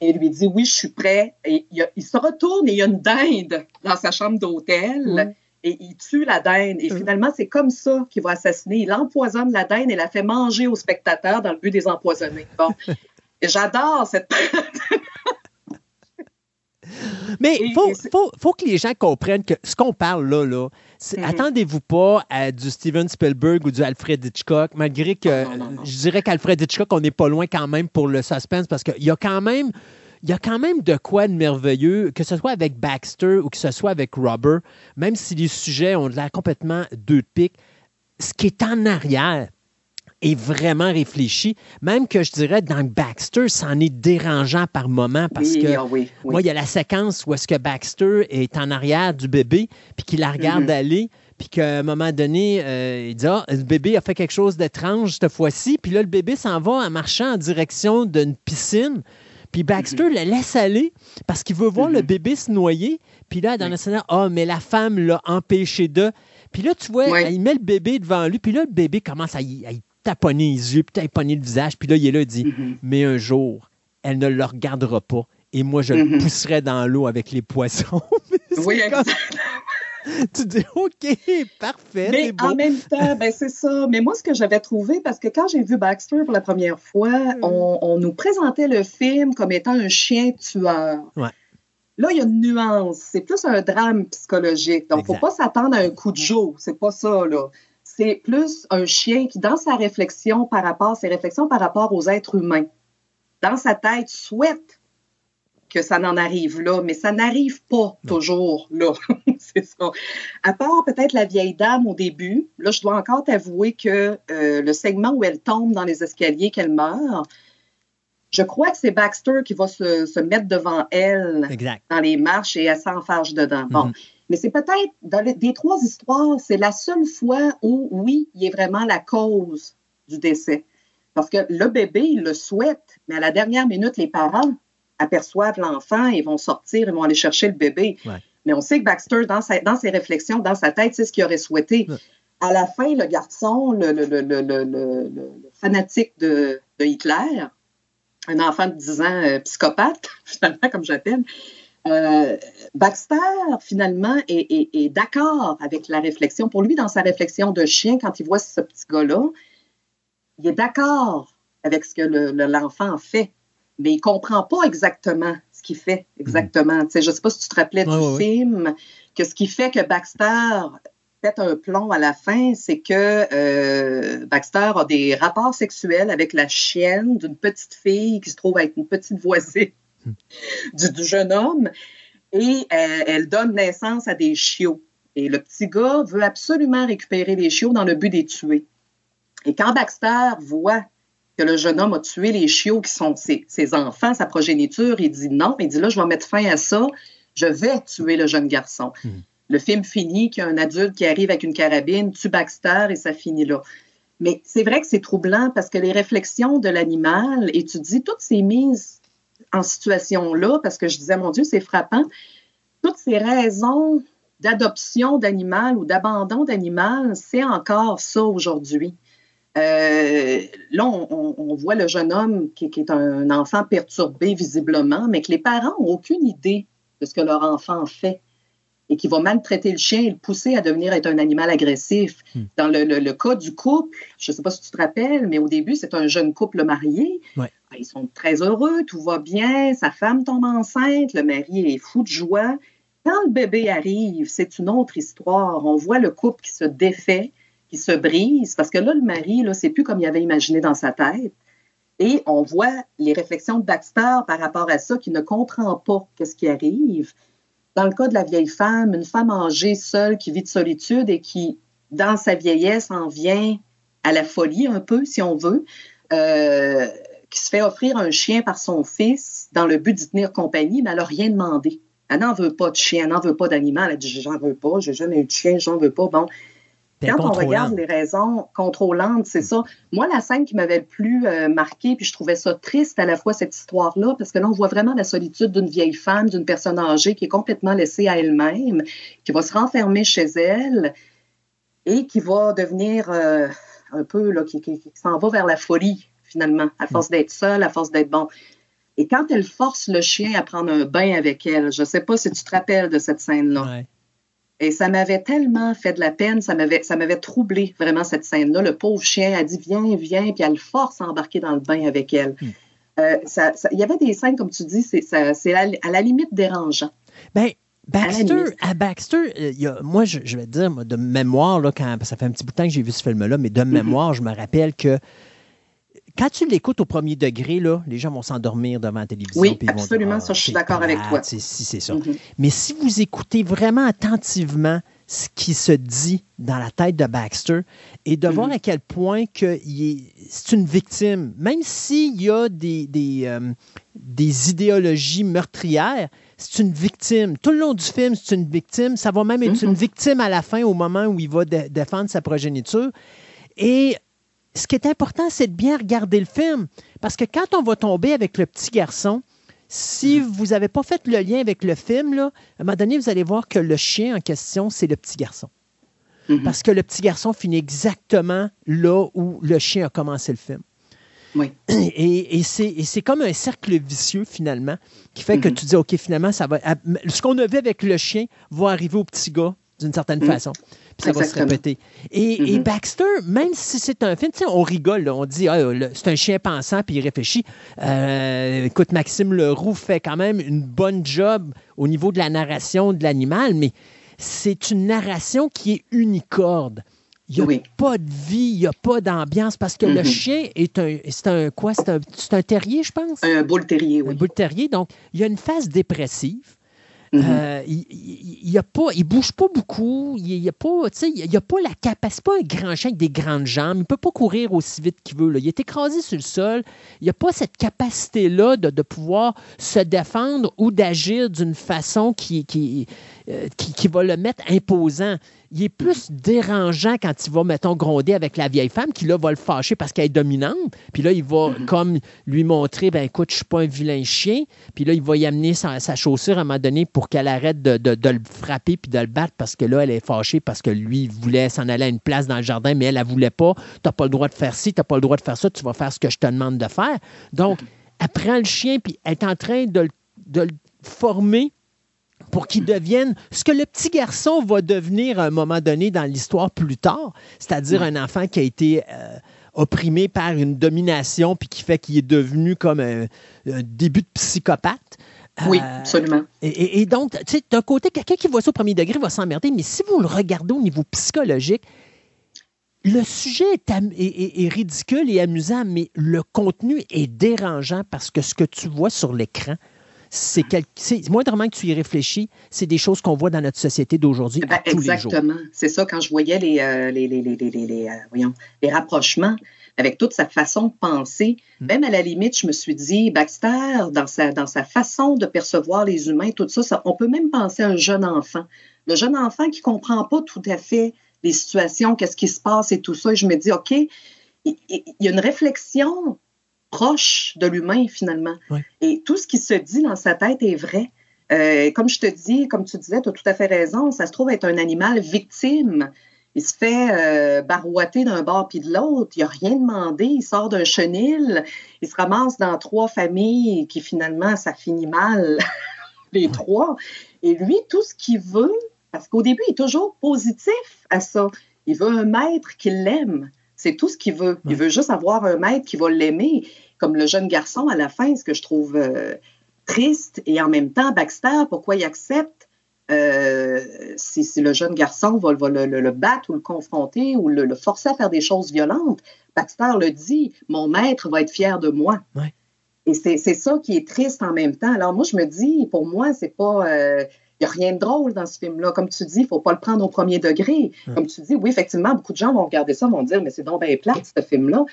Et il lui dit Oui, je suis prêt. Et il, se retourne et il y a une dinde dans sa chambre d'hôtel. Et il tue la dinde. Et finalement, c'est comme ça qu'il va assassiner. Il empoisonne la dinde et la fait manger aux spectateurs dans le but des empoisonner. Bon. J'adore cette. Mais il faut, faut, que les gens comprennent que ce qu'on parle là, là mm-hmm. attendez-vous pas à du Steven Spielberg ou du Alfred Hitchcock, malgré que je dirais qu'Alfred Hitchcock, on n'est pas loin quand même pour le suspense parce qu'il y a quand même. Il y a quand même de quoi de merveilleux, que ce soit avec Baxter ou que ce soit avec Robert, même si les sujets ont l'air complètement deux de pique, ce qui est en arrière, est vraiment réfléchi. Même que je dirais, dans Baxter, ça en est dérangeant par moment parce que ah moi, il y a la séquence où est-ce que Baxter est en arrière du bébé, puis qu'il la regarde mm-hmm. aller, puis qu'à un moment donné, euh, il dit Ah, le bébé a fait quelque chose d'étrange cette fois-ci, puis là, le bébé s'en va en marchant en direction d'une piscine. Puis Baxter mm-hmm. le laisse aller parce qu'il veut voir le mm-hmm. bébé se noyer. Puis là, dans le scénario, ah, mais la femme l'a empêché de. Puis là, tu vois, il met le bébé devant lui, puis là, le bébé commence à y, à taponner les yeux, puis taponner le visage. Puis là, il est là, il dit mm-hmm. Mais un jour, elle ne le regardera pas. Et moi, je le mm-hmm. pousserai dans l'eau avec les poissons. oui, exactement. tu dis OK, parfait. Mais en même temps, ben c'est ça. Mais moi, ce que j'avais trouvé, parce que quand j'ai vu Baxter pour la première fois, mm. on, nous présentait le film comme étant un chien tueur. Là, il y a une nuance. C'est plus un drame psychologique. Donc, il ne faut pas s'attendre à un coup de jour. C'est pas ça, là c'est plus un chien qui, dans sa réflexion par rapport, ses réflexions par rapport aux êtres humains, dans sa tête, souhaite que ça n'en arrive là, mais ça n'arrive pas toujours là. c'est ça. À part peut-être la vieille dame au début, là, je dois encore t'avouer que euh, le segment où elle tombe dans les escaliers, qu'elle meurt, je crois que c'est Baxter qui va se, mettre devant elle dans les marches et elle s'enfarge dedans. Bon. Mm-hmm. Mais c'est peut-être, dans les, des trois histoires, c'est la seule fois où, oui, il est vraiment la cause du décès. Parce que le bébé, il le souhaite, mais à la dernière minute, les parents aperçoivent l'enfant et vont sortir, ils vont aller chercher le bébé. Mais on sait que Baxter, dans, dans, ses réflexions, dans sa tête, c'est ce qu'il aurait souhaité. À la fin, le garçon, le, le, le fanatique de, de, Hitler, un enfant de 10 ans euh, psychopathe, finalement, comme j'appelle, euh, Baxter, finalement, est, d'accord avec la réflexion. Pour lui, dans sa réflexion de chien, quand il voit ce petit gars-là, il est d'accord avec ce que l'enfant fait. mais il ne comprend pas exactement ce qu'il fait, exactement. Je ne sais pas si tu te rappelais du film, que ce qui fait que Baxter fait un plomb à la fin, c'est que euh, Baxter a des rapports sexuels avec la chienne d'une petite fille qui se trouve avec une petite voisine du, jeune homme et euh, elle donne naissance à des chiots. Et le petit gars veut absolument récupérer les chiots dans le but de les tuer. Et quand Baxter voit que le jeune homme a tué les chiots qui sont ses, enfants, sa progéniture, il dit non, il dit là, je vais mettre fin à ça, je vais tuer le jeune garçon. Hmm. Le film finit qu'il y a un adulte qui arrive avec une carabine, tue Baxter et ça finit là. Mais c'est vrai que c'est troublant parce que les réflexions de l'animal, et tu dis toutes ces mises en situation-là, parce que je disais, mon Dieu, c'est frappant, toutes ces raisons d'adoption d'animal ou d'abandon d'animal, c'est encore ça aujourd'hui. Euh, là, on, voit le jeune homme qui, est un enfant perturbé visiblement, mais que les parents n'ont aucune idée de ce que leur enfant fait et qui va maltraiter le chien et le pousser à devenir être un animal agressif. Hmm. Dans le, cas du couple, je ne sais pas si tu te rappelles, mais au début, c'est un jeune couple marié. Ils sont très heureux, tout va bien, sa femme tombe enceinte, le mari est fou de joie. Quand le bébé arrive, c'est une autre histoire. On voit le couple qui se défait, qui se brise, parce que là, le mari, là, c'est plus comme il avait imaginé dans sa tête. Et on voit les réflexions de Baxter par rapport à ça, qui ne comprend pas qu'est-ce qui arrive. Dans le cas de la vieille femme, une femme âgée seule qui vit de solitude et qui, dans sa vieillesse, en vient à la folie un peu, si on veut, euh, qui se fait offrir un chien par son fils dans le but d'y tenir compagnie, mais elle n'a rien demandé. Elle n'en veut pas de chien, elle n'en veut pas d'animal. Elle dit J'en veux pas, j'ai jamais eu de chien, j'en veux pas. Bon, quand on regarde les raisons contrôlantes, c'est ça. Moi, la scène qui m'avait le plus euh, marqué, puis je trouvais ça triste à la fois cette histoire-là, parce que là, on voit vraiment la solitude d'une vieille femme, d'une personne âgée qui est complètement laissée à elle-même, qui va se renfermer chez elle et qui va devenir euh, un peu, là, qui, s'en va vers la folie, finalement, à force d'être seule, à force d'être bon. Et quand elle force le chien à prendre un bain avec elle, je ne sais pas si tu te rappelles de cette scène-là. Et ça m'avait tellement fait de la peine, ça m'avait, ça m'avait troublé vraiment cette scène-là. Le pauvre chien a dit viens, viens, puis elle force à embarquer dans le bain avec elle. Hmm. Euh, il y avait des scènes, comme tu dis, c'est, à, la limite dérangeant. Ben, Baxter, à, Baxter, euh, moi, je, vais te dire, de mémoire, là, quand, ça fait un petit bout de temps que j'ai vu ce film-là, mais de mm-hmm. mémoire, je me rappelle que quand tu l'écoutes au premier degré, là, les gens vont s'endormir devant la télévision. Oui, absolument, ça, je suis d'accord avec toi. Si, c'est ça. Mm-hmm. Mais si vous écoutez vraiment attentivement ce qui se dit dans la tête de Baxter et de voir mm-hmm. à quel point que c'est une victime, même s'il y a des, des, euh, des idéologies meurtrières, c'est une victime. Tout le long du film, c'est une victime. Ça va même être une mm-hmm. victime à la fin, au moment où il va défendre sa progéniture. Et ce qui est important, c'est de bien regarder le film. Parce que quand on va tomber avec le petit garçon, si mhm. vous n'avez pas fait le lien avec le film, là, à un moment donné, vous allez voir que le chien en question, c'est le petit garçon. Mhm. Parce que le petit garçon finit exactement là où le chien a commencé le film. Oui. Et, c'est comme un cercle vicieux, finalement, qui fait que mhm. tu dis, OK, finalement, ça va. Ce qu'on a vu avec le chien va arriver au petit gars d'une certaine façon ça va se répéter. Et, mm-hmm. Baxter, même si c'est un film, on rigole, on dit ah, c'est un chien pensant puis il réfléchit. Euh, écoute, Maxime Leroux fait quand même une bonne job au niveau de la narration de l'animal, mais c'est une narration qui est unicorde. Il n'y a pas de vie, il n'y a pas d'ambiance parce que le mm-hmm. chien est un, c'est un quoi? C'est un, un, terrier, je pense? Un boule terrier, oui. Un boule terrier. Donc, il y a une phase dépressive. Mm-hmm. Euh, il, il, a pas, il bouge pas beaucoup. Il, il a pas, il a pas la capacité. pas un grand chien avec des grandes jambes. Il peut pas courir aussi vite qu'il veut. Il est écrasé sur le sol. Il a pas cette capacité-là de, de, pouvoir se défendre ou d'agir d'une façon qui, qui, euh, qui, qui, va le mettre imposant il est plus dérangeant quand il va, mettons, gronder avec la vieille femme qui, là, va le fâcher parce qu'elle est dominante. Puis là, il va mm-hmm. comme lui montrer, ben écoute, je suis pas un vilain chien. Puis là, il va y amener sa, chaussure à un moment donné pour qu'elle arrête de, le frapper puis de le battre parce que là, elle est fâchée parce que lui, voulait s'en aller à une place dans le jardin, mais elle, elle voulait pas. Tu n'as pas le droit de faire ci, tu n'as pas le droit de faire ça, tu vas faire ce que je te demande de faire. Donc, elle prend le chien puis elle est en train de, de le former pour qu'il devienne ce que le petit garçon va devenir à un moment donné dans l'histoire plus tard, c'est-à-dire un enfant qui a été euh, opprimé par une domination, puis qui fait qu'il est devenu comme un, début de psychopathe. Oui, absolument. Et, donc, tu sais, d'un côté, quelqu'un qui voit ça au premier degré va s'emmerder, mais si vous le regardez au niveau psychologique, le sujet est, ridicule et amusant, mais le contenu est dérangeant parce que ce que tu vois sur l'écran, c'est moindrement que tu y réfléchis, c'est des choses qu'on voit dans notre société d'aujourd'hui. Ben, exactement. C'est ça, quand je voyais les, euh, les, les, les, euh, les rapprochements avec toute sa façon de penser, mm. même à la limite, je me suis dit, Baxter, dans sa, dans sa façon de percevoir les humains, tout ça, ça, on peut même penser à un jeune enfant. Le jeune enfant qui ne comprend pas tout à fait les situations, qu'est-ce qui se passe et tout ça. Et je me dis, OK, il, y a une réflexion proche de l'humain finalement. Et tout ce qui se dit dans sa tête est vrai. Euh, comme je te dis, comme tu disais, tu as tout à fait raison, ça se trouve être un animal victime. Il se fait euh, barouater d'un bord puis de l'autre, il n'a rien demandé, il sort d'un chenil, il se ramasse dans trois familles qui finalement, ça finit mal, les trois. Et lui, tout ce qu'il veut, parce qu'au début, il est toujours positif à ça. Il veut un maître qui l'aime. C'est tout ce qu'il veut. Il veut juste avoir un maître qui va l'aimer, comme le jeune garçon à la fin, ce que je trouve euh, triste. Et en même temps, Baxter, pourquoi il accepte euh, si, le jeune garçon va, le, battre ou le confronter ou le, forcer à faire des choses violentes, Baxter le dit, mon maître va être fier de moi. Et c'est ça qui est triste en même temps. Alors moi, je me dis, pour moi, c'est pas... Euh, n'y a rien de drôle dans ce film-là. Comme tu dis, il ne faut pas le prendre au premier degré. Comme tu dis, oui, effectivement, beaucoup de gens vont regarder ça, vont dire, mais c'est donc bien plate, ce film-là.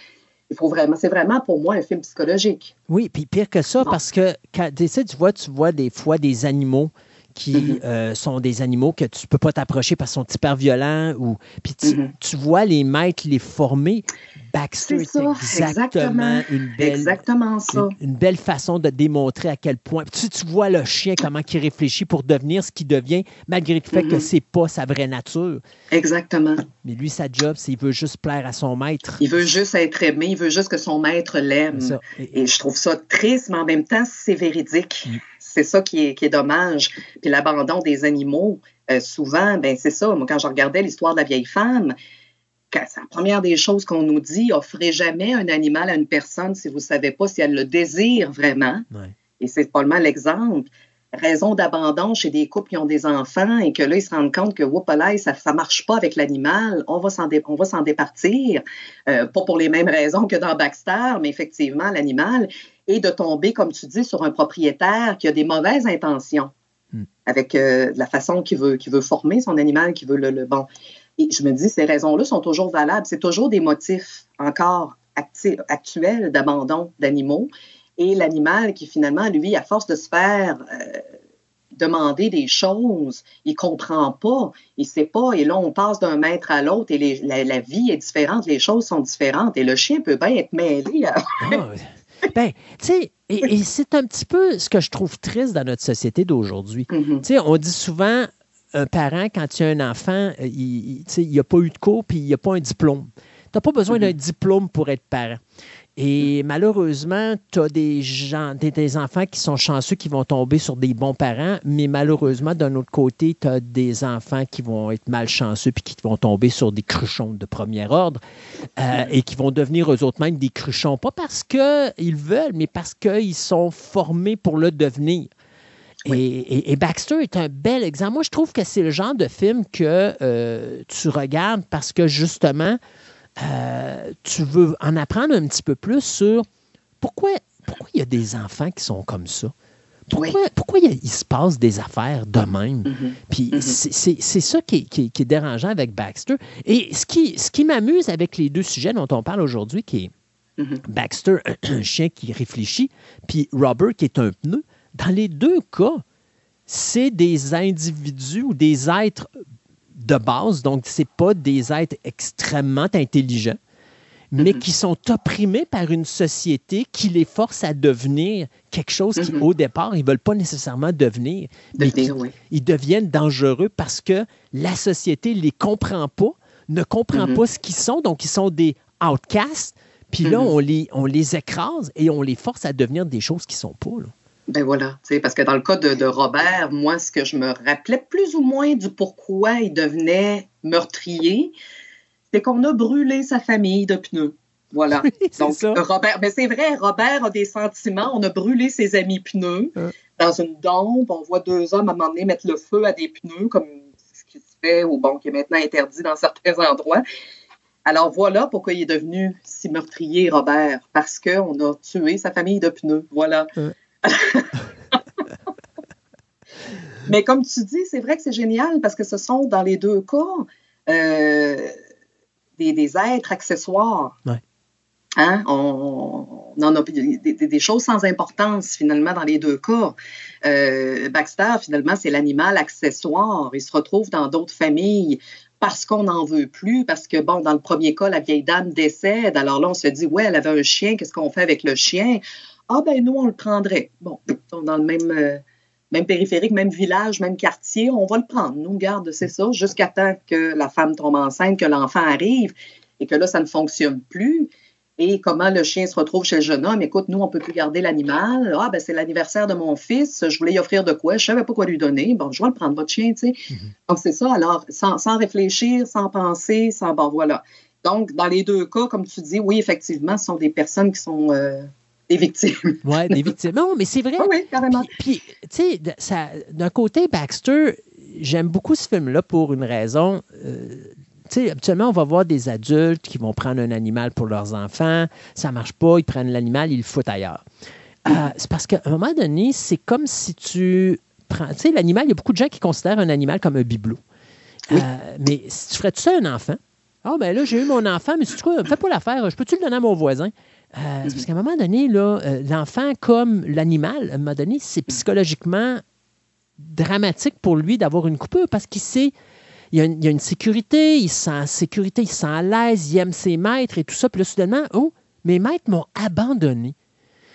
Il faut vraiment, c'est vraiment pour moi un film psychologique. Oui, puis pire que ça, parce que quand, tu tu vois, tu vois des fois des animaux qui mm-hmm. euh, sont des animaux que tu ne peux pas t'approcher parce qu'ils sont hyper violents. Ou... Puis mm-hmm. tu, vois les maîtres les former. Baxter, c'est exactement, une belle, exactement ça. Une, belle façon de démontrer à quel point. Tu, tu vois le chien, comment il réfléchit pour devenir ce qu'il devient, malgré le fait que mm-hmm. c'est pas sa vraie nature. Exactement. Mais lui, sa job, c'est qu'il veut juste plaire à son maître. Il veut juste être aimé, il veut juste que son maître l'aime. Et, je trouve ça triste, mais en même temps, c'est véridique. Mm. C'est ça qui est, dommage. Puis l'abandon des animaux, euh, souvent, ben c'est ça. Moi, quand je regardais l'histoire de la vieille femme, c'est la première des choses qu'on nous dit, offrez jamais un animal à une personne si vous ne savez pas si elle le désire vraiment. Et c'est pas mal l'exemple. Raison d'abandon chez des couples qui ont des enfants et que là, ils se rendent compte que ça ne marche pas avec l'animal, on va s'en départir. Euh, pas pour les mêmes raisons que dans Baxter, mais effectivement, l'animal et de tomber, comme tu dis, sur un propriétaire qui a des mauvaises intentions hmm. avec euh, la façon qu'il veut, veut former son animal, qui veut le, bon. Et je me dis, ces raisons-là sont toujours valables. C'est toujours des motifs encore actuels d'abandon d'animaux. Et l'animal qui finalement, lui, à force de se faire euh, demander des choses, il comprend pas, il sait pas. Et là, on passe d'un maître à l'autre et la, vie est différente, les choses sont différentes. Et le chien peut bien être mêlé. À... Ben, tu sais, et, c'est un petit peu ce que je trouve triste dans notre société d'aujourd'hui. Mm-hmm. Tu sais, on dit souvent, un parent, quand il a un enfant, euh, il n'a pas eu de cours puis il n'a pas un diplôme. Tu n'as pas besoin d'un mm-hmm. diplôme pour être parent. Et malheureusement, tu as des, gens, des, enfants qui sont chanceux qui vont tomber sur des bons parents, mais malheureusement, d'un autre côté, tu as des enfants qui vont être malchanceux puis qui vont tomber sur des cruchons de premier ordre euh, et qui vont devenir eux autres mêmes des cruchons, pas parce qu'ils veulent, mais parce qu'ils sont formés pour le devenir. Et, Baxter est un bel exemple. Moi, je trouve que c'est le genre de film que euh, tu regardes parce que justement, euh, tu veux en apprendre un petit peu plus sur pourquoi, pourquoi il y a des enfants qui sont comme ça? Pourquoi, il, se passe des affaires de même? Mm-hmm. Puis mm-hmm. c'est ça qui est, dérangeant avec Baxter. Et ce qui, ce qui m'amuse avec les deux sujets dont on parle aujourd'hui, qui est mm-hmm. Baxter, un chien qui réfléchit, puis Robert, qui est un pneu, dans les deux cas, c'est des individus ou des êtres de base, donc ce pas des êtres extrêmement intelligents, mais mm-hmm. qui sont opprimés par une société qui les force à devenir quelque chose qui, mm-hmm. au départ, ils ne veulent pas nécessairement devenir. mais Ils deviennent dangereux parce que la société ne les comprend pas, ne comprend mm-hmm. pas ce qu'ils sont, donc ils sont des outcasts. Puis là, on, les, on les écrase et on les force à devenir des choses qui ne sont pas. Là. Ben voilà, parce que dans le cas de, Robert, moi, ce que je me rappelais plus ou moins du pourquoi il devenait meurtrier, c'est qu'on a brûlé sa famille de pneus. Voilà. Donc, Robert, mais c'est vrai, Robert a des sentiments. On a brûlé ses amis pneus dans une dombe. On voit deux hommes à un moment donné mettre le feu à des pneus, comme ce qui se fait, ou bon, qui est maintenant interdit dans certains endroits. Alors voilà pourquoi il est devenu si meurtrier, Robert, parce qu'on a tué sa famille de pneus. Voilà. Mais comme tu dis, c'est vrai que c'est génial parce que ce sont dans les deux cas euh, des, êtres accessoires. Hein? On, en a des, choses sans importance finalement dans les deux cas. Euh, Baxter, finalement, c'est l'animal accessoire. Il se retrouve dans d'autres familles parce qu'on n'en veut plus, parce que, bon, dans le premier cas, la vieille dame décède. Alors là, on se dit, ouais, elle avait un chien, qu'est-ce qu'on fait avec le chien? Ah, ben, nous, on le prendrait. Bon, dans le même, euh, même périphérique, même village, même quartier, on va le prendre. Nous, garde, c'est ça, jusqu'à temps que la femme tombe enceinte, que l'enfant arrive et que là, ça ne fonctionne plus. Et comment le chien se retrouve chez le jeune homme? Écoute, nous, on ne peut plus garder l'animal. Ah, ben, c'est l'anniversaire de mon fils. Je voulais y offrir de quoi? Je ne savais pas quoi lui donner. Bon, je vais le prendre, votre chien, tu sais. Mm-hmm. Donc, c'est ça. Alors, sans, réfléchir, sans penser, sans. Bon, voilà. Donc, dans les deux cas, comme tu dis, oui, effectivement, ce sont des personnes qui sont. Euh, des victimes. oui, des victimes. Non, mais c'est vrai. Oui, carrément. Puis, tu sais, d'un côté, Baxter, j'aime beaucoup ce film-là pour une raison. Euh, sais, habituellement, on va voir des adultes qui vont prendre un animal pour leurs enfants. Ça ne marche pas, ils prennent l'animal, ils le foutent ailleurs. Euh, c'est parce qu'à un moment donné, c'est comme si tu prends. Tu sais, l'animal, il y a beaucoup de gens qui considèrent un animal comme un bibelot. Euh, mais si tu ferais tout ça à un enfant, ah, oh, ben là, j'ai eu mon enfant, mais tu quoi, fais pas l'affaire, je peux-tu le donner à mon voisin? Euh, parce qu'à un moment donné, l'enfant, comme l'animal, à un moment donné, c'est psychologiquement dramatique pour lui d'avoir une coupure parce qu'il sait il y, a une, sécurité, il se sent en sécurité, il se sent à l'aise, il aime ses maîtres et tout ça. Puis là, soudainement, oh, mes maîtres m'ont abandonné.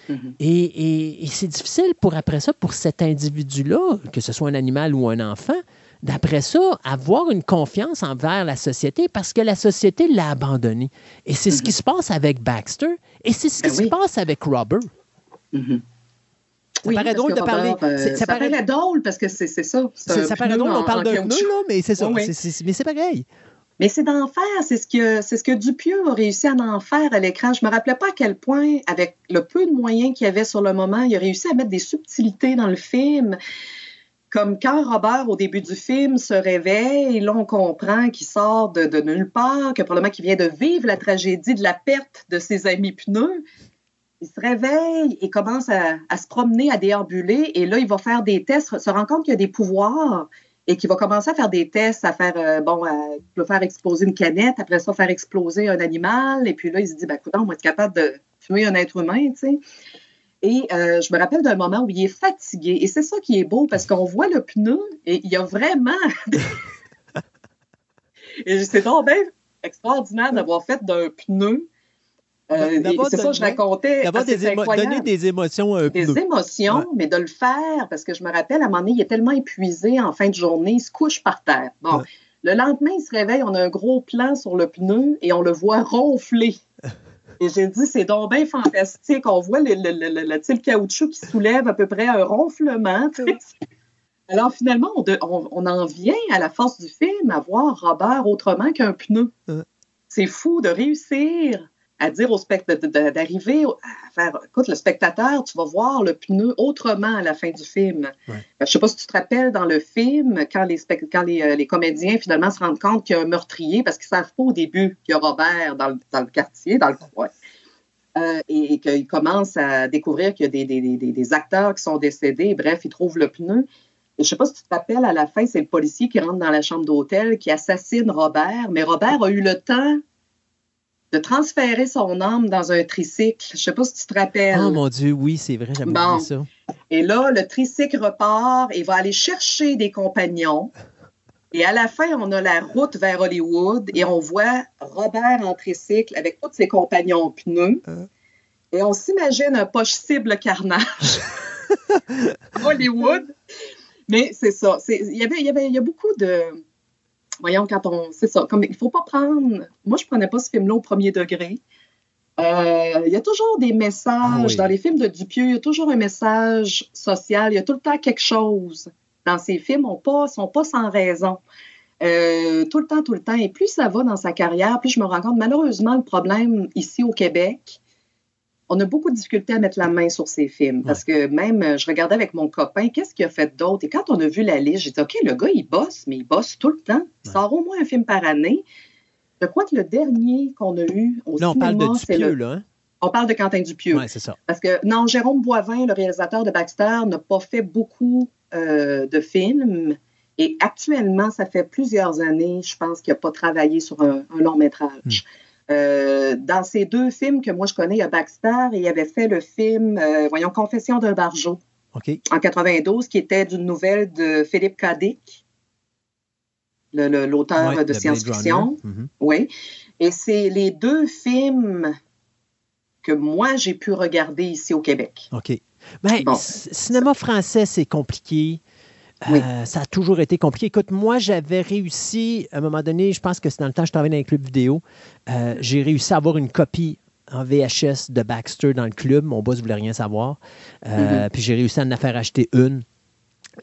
Mm-hmm. Et, c'est difficile pour après ça, pour cet individu-là, que ce soit un animal ou un enfant, d'après ça, avoir une confiance envers la société parce que la société l'a abandonné. Et c'est ce qui mm-hmm. se passe avec Baxter et c'est ce qui ben se passe avec Robert. Mm-hmm. Ça paraît drôle de parler. Euh, ça, paraît... drôle parce que c'est ça. Ça paraît drôle, on parle d'un pneu, mais c'est ça. mais c'est pareil. Mais c'est d'en faire, c'est ce que c'est ce que Dupieux a réussi à en faire à l'écran. Je me rappelais pas à quel point, avec le peu de moyens qu'il y avait sur le moment, il a réussi à mettre des subtilités dans le film. Comme quand Robert, au début du film, se réveille, et là, on comprend qu'il sort de, nulle part, que probablement qu'il vient de vivre la tragédie de la perte de ses amis pneus il se réveille et commence à, se promener, à déambuler. Et là, il va faire des tests, se rend compte qu'il y a des pouvoirs et qu'il va commencer à faire des tests, à faire, euh, bon, va faire exploser une canette, après ça, faire exploser un animal. Et puis là, il se dit, ben, écoute, on va être capable de tuer un être humain, tu sais. Et euh, je me rappelle d'un moment où il est fatigué. Et c'est ça qui est beau parce qu'on voit le pneu et il y a vraiment. et c'est donc bien extraordinaire d'avoir fait d'un pneu euh, c'est ça, je racontais. D'avoir des donner des émotions un Des émotions, mais de le faire, parce que je me rappelle, à un moment donné, il est tellement épuisé en fin de journée, il se couche par terre. Bon, le lendemain, il se réveille, on a un gros plan sur le pneu et on le voit ronfler. Et j'ai dit, c'est donc bien fantastique. On voit le, le, le, caoutchouc qui soulève à peu près un ronflement. Alors finalement, on, on, en vient à la force du film à voir Robert autrement qu'un pneu. C'est fou de réussir à dire au spectateur, d'arriver à faire, écoute, le spectateur, tu vas voir le pneu autrement à la fin du film. Je ne sais pas si tu te rappelles dans le film, quand les, quand euh, les, comédiens finalement se rendent compte qu'il y a un meurtrier, parce qu'ils ne savent pas au début qu'il y a Robert dans le, quartier, dans le coin. Euh, et, qu'ils commencent à découvrir qu'il y a des, des, acteurs qui sont décédés. Bref, ils trouvent le pneu. Et je ne sais pas si tu te rappelles, à la fin, c'est le policier qui rentre dans la chambre d'hôtel, qui assassine Robert. Mais Robert a eu le temps de transférer son âme dans un tricycle. Je ne sais pas si tu te rappelles. Oh mon Dieu, oui, c'est vrai, j'aime bon. ça. Et là, le tricycle repart et va aller chercher des compagnons. Et à la fin, on a la route vers Hollywood et on voit Robert en tricycle avec tous ses compagnons pneus. Hein? Et on s'imagine un possible carnage. Hollywood. Mais c'est ça. Il y, avait, y, avait, il y a beaucoup de voyons, quand on. C'est ça. Comme, il ne faut pas prendre. Moi, je ne prenais pas ce film-là au premier degré. Euh, il y a toujours des messages. Ah dans les films de Dupieux, il y a toujours un message social. Il y a tout le temps quelque chose. Dans ces films, on ne sont pas sans raison. Euh, tout le temps, tout le temps. Et plus ça va dans sa carrière, plus je me rends compte, malheureusement, le problème ici au Québec, on a beaucoup de difficultés à mettre la main sur ces films. Parce que même, je regardais avec mon copain, qu'est-ce qu'il a fait d'autre? Et quand on a vu la liste, j'ai dit, OK, le gars, il bosse, mais il bosse tout le temps. Il sort au moins un film par année. Je crois que le dernier qu'on a eu au Là, on parle de Dupieux, là. Hein? On parle de Quentin Dupieux. Oui, c'est ça. Parce que, non, Jérôme Boivin, le réalisateur de Baxter, n'a pas fait beaucoup euh, de films. Et actuellement, ça fait plusieurs années, je pense qu'il n'a pas travaillé sur un, long métrage. Hmm. Euh, dans ces deux films que moi je connais, il y a Baxter et il avait fait le film, euh, voyons, Confession d'un bargeau en 92, qui était d'une nouvelle de Philippe Cadic, l'auteur de science-fiction. Mm-hmm. Oui. Et c'est les deux films que moi, j'ai pu regarder ici au Québec. OK. Ben, cinéma français, c'est compliqué. Euh, ça a toujours été compliqué. Écoute, moi, j'avais réussi, à un moment donné, je pense que c'est dans le temps que je travaillais dans un club vidéo, euh, j'ai réussi à avoir une copie en VHS de Baxter dans le club. Mon boss ne voulait rien savoir. Euh, mm-hmm. Puis j'ai réussi à en faire acheter une.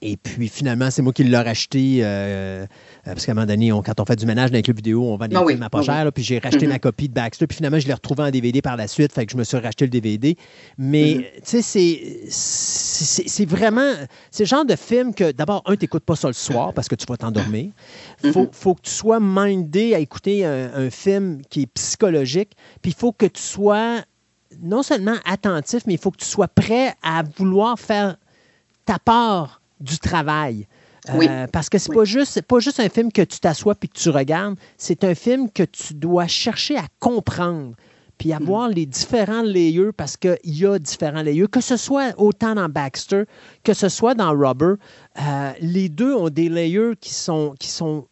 Et puis finalement, c'est moi qui l'ai racheté euh, euh, parce qu'à un moment donné, quand on fait du ménage dans les clubs vidéo, on vend des ah films à pas ah cher. puis j'ai racheté mm-hmm. ma copie de Baxter. Puis finalement, je l'ai retrouvé en DVD par la suite. Fait que je me suis racheté le DVD. Mais mm-hmm. tu sais, c'est vraiment. C'est le genre de film que d'abord, un, t'écoutes pas ça le soir parce que tu vas t'endormir. Il faut, faut, que tu sois mindé à écouter un, un film qui est psychologique. Puis il faut que tu sois non seulement attentif, mais il faut que tu sois prêt à vouloir faire ta part du travail. Euh, parce que c'est pas juste pas juste un film que tu t'assois puis que tu regardes, c'est un film que tu dois chercher à comprendre puis avoir mm. les différents layers parce qu'il y a différents layers, que ce soit autant dans Baxter que ce soit dans Rubber, euh, les deux ont des layers qui sont qui sont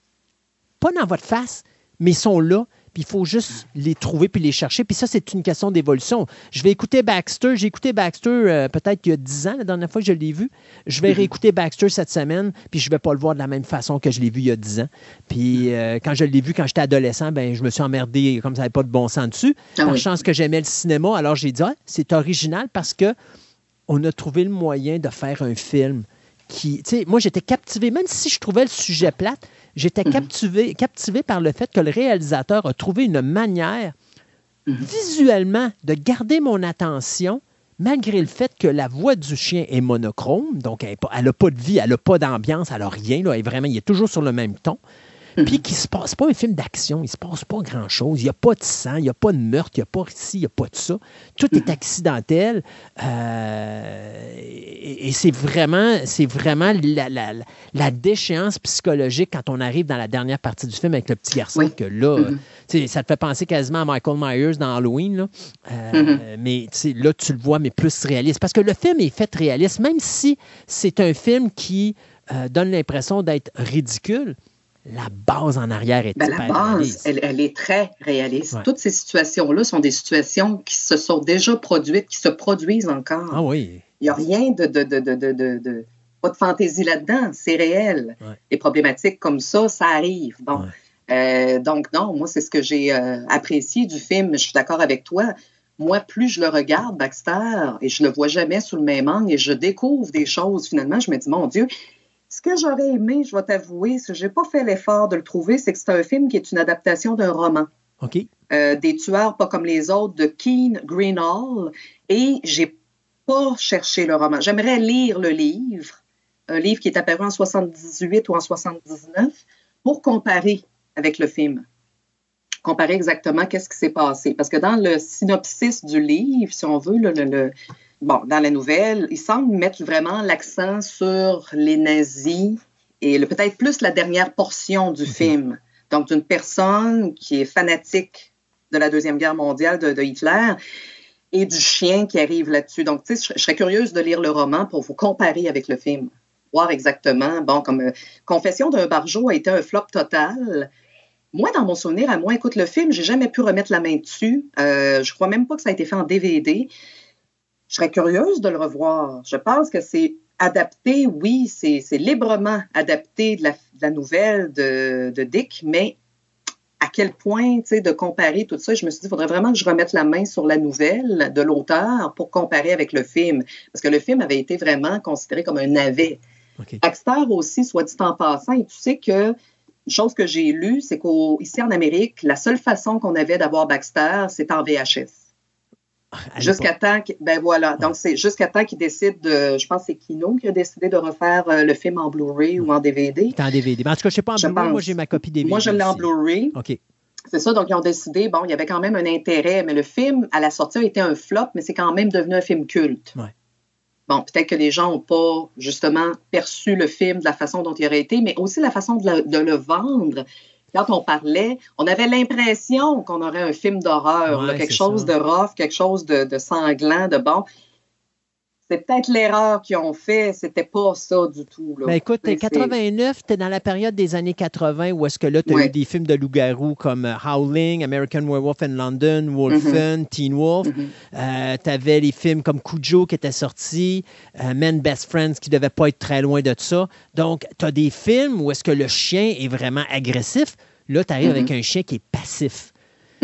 pas dans votre face, mais sont là puis il faut juste les trouver puis les chercher. Puis ça, c'est une question d'évolution. Je vais écouter Baxter. J'ai écouté Baxter euh, peut-être il y a 10 ans, la dernière fois que je l'ai vu. Je vais mhm. réécouter Baxter cette semaine, puis je ne vais pas le voir de la même façon que je l'ai vu il y a 10 ans. Puis euh, quand je l'ai vu quand j'étais adolescent, ben je me suis emmerdé comme ça n'avait pas de bon sens dessus. Ah Par chance que j'aimais le cinéma, alors j'ai dit, ah, c'est original parce que on a trouvé le moyen de faire un film qui, tu sais, moi j'étais captivé, même si je trouvais le sujet plate, j'étais mhm. captivé, captivé par le fait que le réalisateur a trouvé une manière mhm. visuellement de garder mon attention malgré le fait que la voix du chien est monochrome, donc elle n'a pas, de vie, elle n'a pas d'ambiance, elle n'a rien, là, vraiment, il est toujours sur le même ton. Puis qu'il se passe pas un film d'action, il se passe pas grand-chose. Il n'y a pas de sang, il n'y a pas de meurtre, il n'y a pas ici, il n'y a pas de ça. Tout est accidentel. Euh, et, c'est vraiment, c'est vraiment la, déchéance psychologique quand on arrive dans la dernière partie du film avec le petit garçon que là, mm-hmm. ça te fait penser quasiment à Michael Myers dans Halloween. Là. Euh, mm-hmm. Mais là, tu le vois, mais plus réaliste. Parce que le film est fait réaliste, même si c'est un film qui euh, donne l'impression d'être ridicule la base en arrière est ben, La base, elle, est très réaliste. Toutes ces situations-là sont des situations qui se sont déjà produites, qui se produisent encore. Ah oui. Il n'y a rien de, de, de, de, pas de fantaisie là-dedans. C'est réel. Les problématiques comme ça, ça arrive. Bon. Euh, donc, non, moi, c'est ce que j'ai euh, apprécié du film. Je suis d'accord avec toi. Moi, plus je le regarde, Baxter, et je le vois jamais sous le même angle, et je découvre des choses, finalement, je me dis, mon Dieu, ce que j'aurais aimé, je vais t'avouer, je n'ai pas fait l'effort de le trouver, c'est que c'est un film qui est une adaptation d'un roman. OK. Euh, des tueurs pas comme les autres de Keen Greenhall. Et j'ai pas cherché le roman. J'aimerais lire le livre, un livre qui est apparu en 78 ou en 79, pour comparer avec le film. Comparer exactement qu'est-ce qui s'est passé. Parce que dans le synopsis du livre, si on veut, le, le, bon, dans la nouvelle, il semble mettre vraiment l'accent sur les nazis et peut-être plus la dernière portion du mhm. film. Donc, d'une personne qui est fanatique de la Deuxième Guerre mondiale de, Hitler et du chien qui arrive là-dessus. Donc, tu sais, je, serais curieuse de lire le roman pour vous comparer avec le film. Voir exactement, bon, comme euh, Confession d'un barjot a été un flop total. Moi, dans mon souvenir, à moi, écoute, le film, j'ai jamais pu remettre la main dessus. Euh, je crois même pas que ça a été fait en DVD je serais curieuse de le revoir. Je pense que c'est adapté, oui, c'est librement adapté de la, nouvelle de, Dick, mais à quel point, tu sais, de comparer tout ça, je me suis dit, il faudrait vraiment que je remette la main sur la nouvelle de l'auteur pour comparer avec le film. Parce que le film avait été vraiment considéré comme un navet. Okay. aussi, soit dit en passant, et tu sais que une chose que j'ai lue, c'est qu'ici en Amérique, la seule façon qu'on avait d'avoir Baxter, c'est en VHS. Jusqu'à temps, ben voilà. Donc, c'est jusqu'à temps qu'il décide de. Je pense que c'est Kino qui a décidé de refaire euh, le film en Blu-ray ou en DVD. En DVD. en tout cas, je ne sais pas en Blu-ray. Moi, j'ai ma copie DVD. Moi, je l'ai en Blu-ray. OK. C'est ça, donc ils ont décidé, bon, il y avait quand même un intérêt, mais le film, à la sortie, a été un flop, mais c'est quand même devenu un film culte. Ouais. Bon, peut-être que les gens n'ont pas justement perçu le film de la façon dont il aurait été, mais aussi la façon de, le vendre. Quand on parlait, on avait l'impression qu'on aurait un film d'horreur, quelque chose de rough, quelque chose de, de sanglant, de bon c'est peut-être l'erreur qu'ils ont fait, c'était pas ça du tout. Là. Ben écoute, 89, tu es dans la période des années 80 où est-ce que là, tu as eu des films de loup-garou comme euh, Howling, American Werewolf in London, Wolfen, mm-hmm. Teen Wolf. Mm-hmm. Euh, tu avais les films comme Cujo qui étaient sortis, euh, Men Best Friends qui ne devaient pas être très loin de ça. Donc, tu as des films où est-ce que le chien est vraiment agressif. Là, tu arrives avec mm-hmm. un chien qui est passif.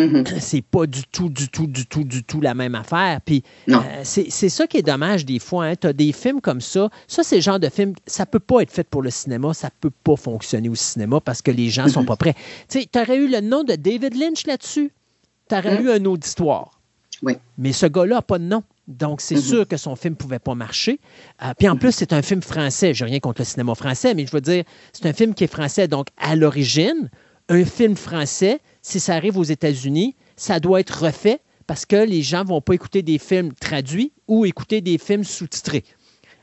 Mm-hmm. C'est pas du tout, du tout, du tout, du tout la même affaire. Puis euh, c'est ça qui est dommage des fois. Hein. Tu as des films comme ça. Ça, c'est le genre de film, ça peut pas être fait pour le cinéma. Ça peut pas fonctionner au cinéma parce que les gens sont mm-hmm. pas prêts. Tu aurais eu le nom de David Lynch là-dessus? Tu aurais mm-hmm. eu une auditoire. Oui. Mais ce gars-là n'a pas de nom. Donc, c'est sûr que son film ne pouvait pas marcher. Euh, puis en plus, c'est un film français. Je n'ai rien contre le cinéma français, mais je veux dire, c'est un film qui est français. Donc, à l'origine, un film français, si ça arrive aux États-Unis, ça doit être refait parce que les gens ne vont pas écouter des films traduits ou écouter des films sous-titrés.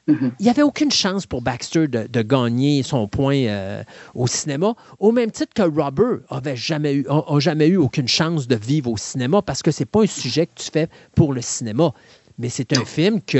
Mm-hmm. Il n'y avait aucune chance pour Baxter de, gagner son point euh, au cinéma, au même titre que Robert n'avait jamais eu, jamais eu aucune chance de vivre au cinéma parce que ce n'est pas un sujet que tu fais pour le cinéma mais c'est un film qui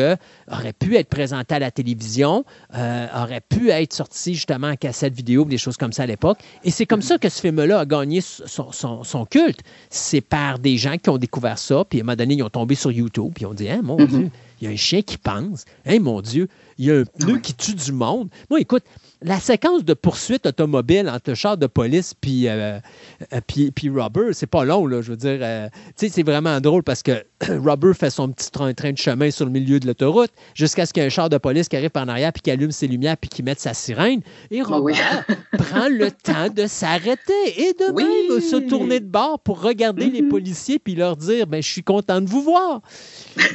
aurait pu être présenté à la télévision, euh, aurait pu être sorti justement en cassette vidéo, des choses comme ça à l'époque. Et c'est comme ça que ce film-là a gagné son, culte. C'est par des gens qui ont découvert ça, puis à un moment donné, ils ont tombé sur YouTube, puis ils ont dit hein, mon mm-hmm. Dieu, il y a un chien qui pense. Hein, mon Dieu, il y a un pneu qui tue du monde. Moi, écoute, la séquence de poursuite automobile entre le char de police puis, euh, euh, puis, puis Robert, c'est pas long, là. Je veux dire, euh, c'est vraiment drôle parce que Robert fait son petit train, train de chemin sur le milieu de l'autoroute jusqu'à ce qu'il y ait un char de police qui arrive par en arrière puis qui allume ses lumières puis qui mette sa sirène. Et Robert prend le temps de s'arrêter et de même se tourner de bord pour regarder les mm-hmm. policiers puis leur dire ben, Je suis content de vous voir.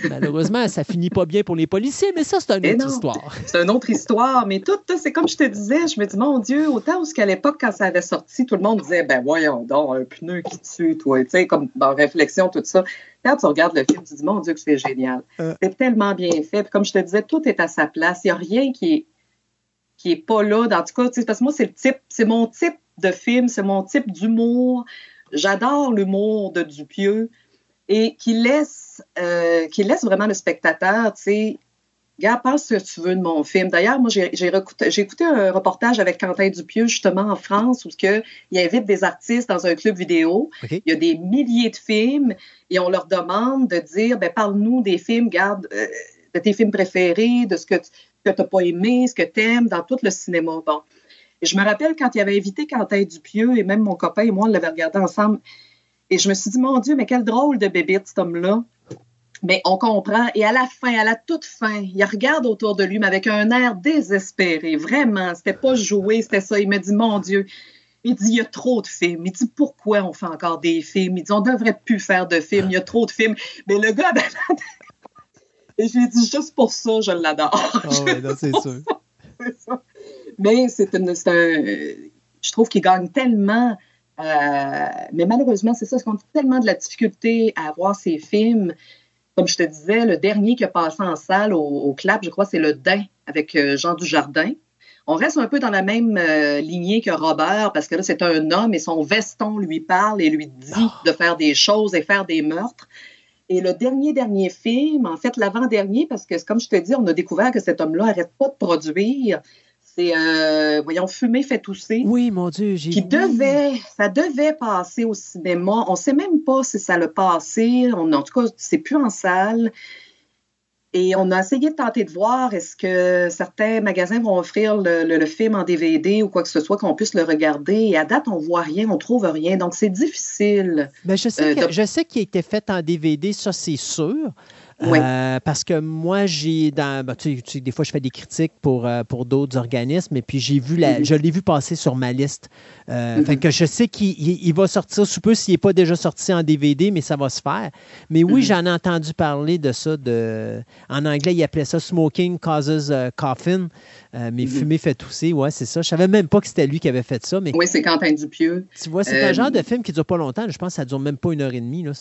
Malheureusement, ça finit pas bien pour les policiers, mais ça, c'est une autre histoire. C'est une autre histoire, mais tout, c'est comme je te disais, je me dis, mon Dieu, autant où qu'à l'époque, quand ça avait sorti, tout le monde disait, ben voyons donc, un pneu qui tue, toi, tu sais, comme dans réflexion, tout ça. Quand tu regardes le film, tu dis, mon Dieu, que c'est génial. Euh. C'est tellement bien fait. Puis comme je te disais, tout est à sa place. Il n'y a rien qui est, qui est pas là. En tout cas, parce que moi, c'est le type, c'est mon type de film, c'est mon type d'humour. J'adore l'humour de Dupieux et qui laisse, euh, qui laisse vraiment le spectateur, tu sais, Regarde, pense ce que tu veux de mon film. D'ailleurs, moi, j'ai écouté un reportage avec Quentin Dupieux, justement, en France, où il invite des artistes dans un club vidéo. Il y a des milliers de films et on leur demande de dire, ben, parle-nous des films, garde, euh, de tes films préférés, de ce que tu n'as pas aimé, ce que tu aimes dans tout le cinéma. Bon. Et je me rappelle quand il avait invité Quentin Dupieux, et même mon copain et moi, on l'avait regardé ensemble, et je me suis dit, mon Dieu, mais quel drôle de bébé, cet homme-là. Mais on comprend. Et à la fin, à la toute fin, il regarde autour de lui, mais avec un air désespéré. Vraiment, c'était pas joué, c'était ça. Il me dit, mon Dieu, il dit, il y a trop de films. Il dit, pourquoi on fait encore des films? Il dit, on devrait plus faire de films. Il y a trop de films. Mais le gars, et j'ai dit, juste pour ça, je l'adore. Oh, c'est sûr. Mais c'est un, je trouve qu'il gagne tellement. Euh, mais malheureusement, c'est ça, qu'on a tellement de la difficulté à voir ces films comme je te disais, le dernier qui a passé en salle au, clap, je crois, c'est Le Dain avec euh, Jean Dujardin. On reste un peu dans la même euh, lignée que Robert, parce que là, c'est un homme et son veston lui parle et lui dit ah. de faire des choses et faire des meurtres. Et le dernier, dernier film, en fait, l'avant-dernier, parce que, comme je te dis, on a découvert que cet homme-là n'arrête pas de produire c'est, euh, voyons, Fumé fait tousser. Oui, mon Dieu, j'ai Qui devait, ça devait passer au cinéma. On ne sait même pas si ça l'a passé. On, en tout cas, c'est plus en salle. Et on a essayé de tenter de voir est-ce que certains magasins vont offrir le, film en DVD ou quoi que ce soit, qu'on puisse le regarder. Et à date, on voit rien, on trouve rien. Donc, c'est difficile. Mais je sais, euh, je sais qu'il a été fait en DVD, ça, c'est sûr. Euh, parce que moi, j'ai dans. Ben, tu des fois, je fais des critiques pour, euh, pour d'autres organismes, et puis j'ai vu la, mm-hmm. je l'ai vu passer sur ma liste. Euh, mm-hmm. que je sais qu'il va sortir sous peu s'il n'est pas déjà sorti en DVD, mais ça va se faire. Mais oui, mm-hmm. j'en ai entendu parler de ça. De, en anglais, ils appelaient ça Smoking Causes Coffin. mais fumer fait tousser, ouais, c'est ça. Je savais même pas que c'était lui qui avait fait ça. Mais... Oui, c'est Quentin Dupieux. Tu vois, c'est un genre de film qui dure pas longtemps. Je pense que ça dure même pas une heure et demie. Là.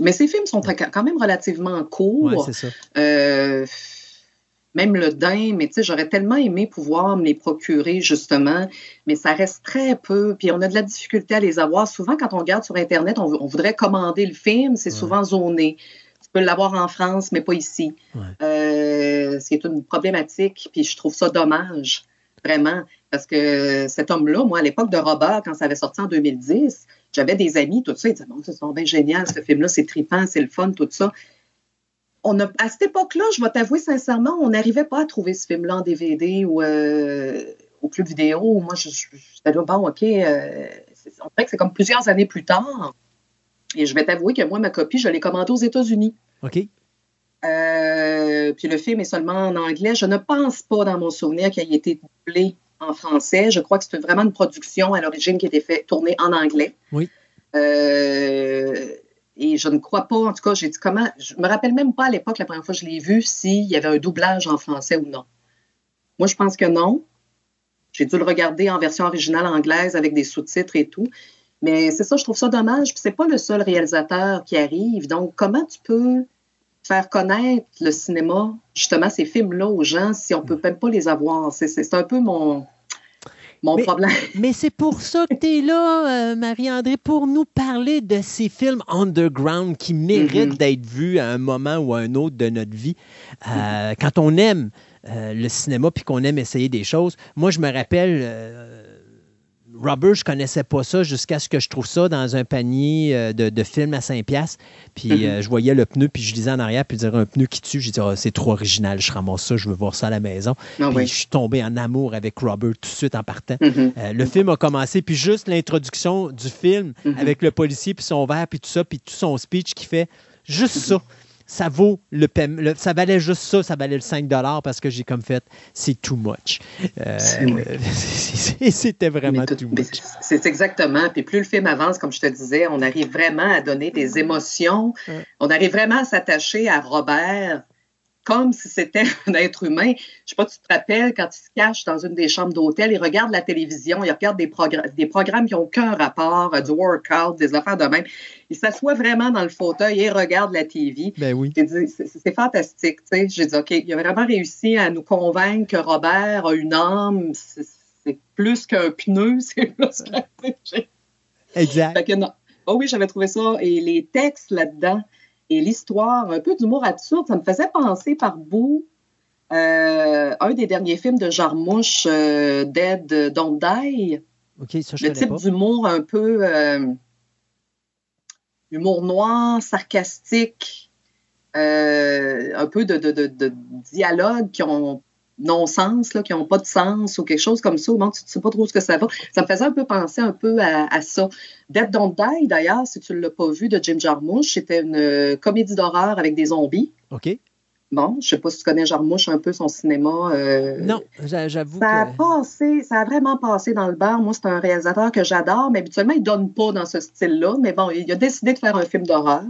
Mais ces films sont quand même relativement courts. Euh, même le DIN, mais tu sais, j'aurais tellement aimé pouvoir me les procurer, justement, mais ça reste très peu, puis on a de la difficulté à les avoir. Souvent, quand on regarde sur Internet, on, voudrait commander le film, c'est souvent zoné. Tu peux l'avoir en France, mais pas ici. Euh, c'est une problématique, puis je trouve ça dommage, vraiment, parce que cet homme-là, moi, à l'époque de Robert, quand ça avait sorti en 2010, j'avais des amis, tout ça, ils disaient, bon, c'est bien génial, ce film-là, c'est trippant, c'est le fun, tout ça à cette époque-là, je vais t'avouer sincèrement, on n'arrivait pas à trouver ce film-là en DVD ou euh, au club vidéo. Moi, je, suis dit, bon, OK, euh, on dirait que c'est comme plusieurs années plus tard. Et je vais t'avouer que moi, ma copie, je l'ai commandée aux États-Unis. OK. Euh, puis le film est seulement en anglais. Je ne pense pas, dans mon souvenir, qu'il ait été doublé en français. Je crois que c'est vraiment une production à l'origine qui a été fait, tournée en anglais. Oui. Euh, et je ne crois pas, en tout cas, j'ai dit comment. Je me rappelle même pas à l'époque, la première fois que je l'ai vu, s'il y avait un doublage en français ou non. Moi, je pense que non. J'ai dû le regarder en version originale anglaise avec des sous-titres et tout. Mais c'est ça, je trouve ça dommage. Puis c'est pas le seul réalisateur qui arrive. Donc, comment tu peux faire connaître le cinéma, justement, ces films-là aux gens si on peut même pas les avoir? C'est un peu mon, mon mais, problème. Mais c'est pour ça que tu es là, euh, Marie-André, pour nous parler de ces films underground qui méritent mm-hmm. d'être vus à un moment ou à un autre de notre vie. Euh, quand on aime euh, le cinéma puis qu'on aime essayer des choses, moi, je me rappelle Robert, je connaissais pas ça jusqu'à ce que je trouve ça dans un panier euh, de, films à 5 piastres. Puis mhm. euh, je voyais le pneu, puis je lisais en arrière, puis dire un pneu qui tue. J'ai dit, oh, c'est trop original, je ramasse ça, je veux voir ça à la maison. Ah puis je suis tombé en amour avec Robert tout de suite en partant. Mhm. Euh, le film a commencé, puis juste l'introduction du film mhm. avec le policier, puis son verre, puis tout ça, puis tout son speech qui fait juste ça ça vaut le, ça valait juste ça, ça valait le 5 parce que j'ai comme fait c'est too much. Euh, c'était vraiment too much. C'est exactement. Puis plus le film avance, comme je te disais, on arrive vraiment à donner des émotions. On arrive vraiment à s'attacher à Robert comme si c'était un être humain. Je sais pas, tu te rappelles quand il se cache dans une des chambres d'hôtel, il regarde la télévision, il regarde des, des programmes qui n'ont aucun rapport, euh, du workout, des affaires de même. Il s'assoit vraiment dans le fauteuil et regarde la TV. Ben oui. C'est fantastique. J'ai dit, OK, il a vraiment réussi à nous convaincre que Robert a une âme. C'est plus qu'un pneu, c'est plus qu'un... Exact. Oh oui, j'avais trouvé ça. Et les textes là-dedans, et l'histoire, un peu d'humour absurde, ça me faisait penser par bout euh, un des derniers films de Jarmouche, euh, Dead Don't Die. le type d'humour un peu euh, humour noir, sarcastique, un peu de, de dialogue qui ont non-sens, qui n'ont pas de sens ou quelque chose comme ça, au moment tu ne sais pas trop ce que ça va. Ça me faisait un peu penser un peu à, ça. Dead Don't Die, d'ailleurs, si tu ne l'as pas vu, de Jim Jarmusch, c'était une euh, comédie d'horreur avec des zombies. OK. Bon, je ne sais pas si tu connais Jarmusch un peu son cinéma. Euh, non, j'avoue ça A passé, ça a vraiment passé dans le bar. Moi, c'est un réalisateur que j'adore, mais habituellement, il ne donne pas dans ce style-là. Mais bon, il a décidé de faire un film d'horreur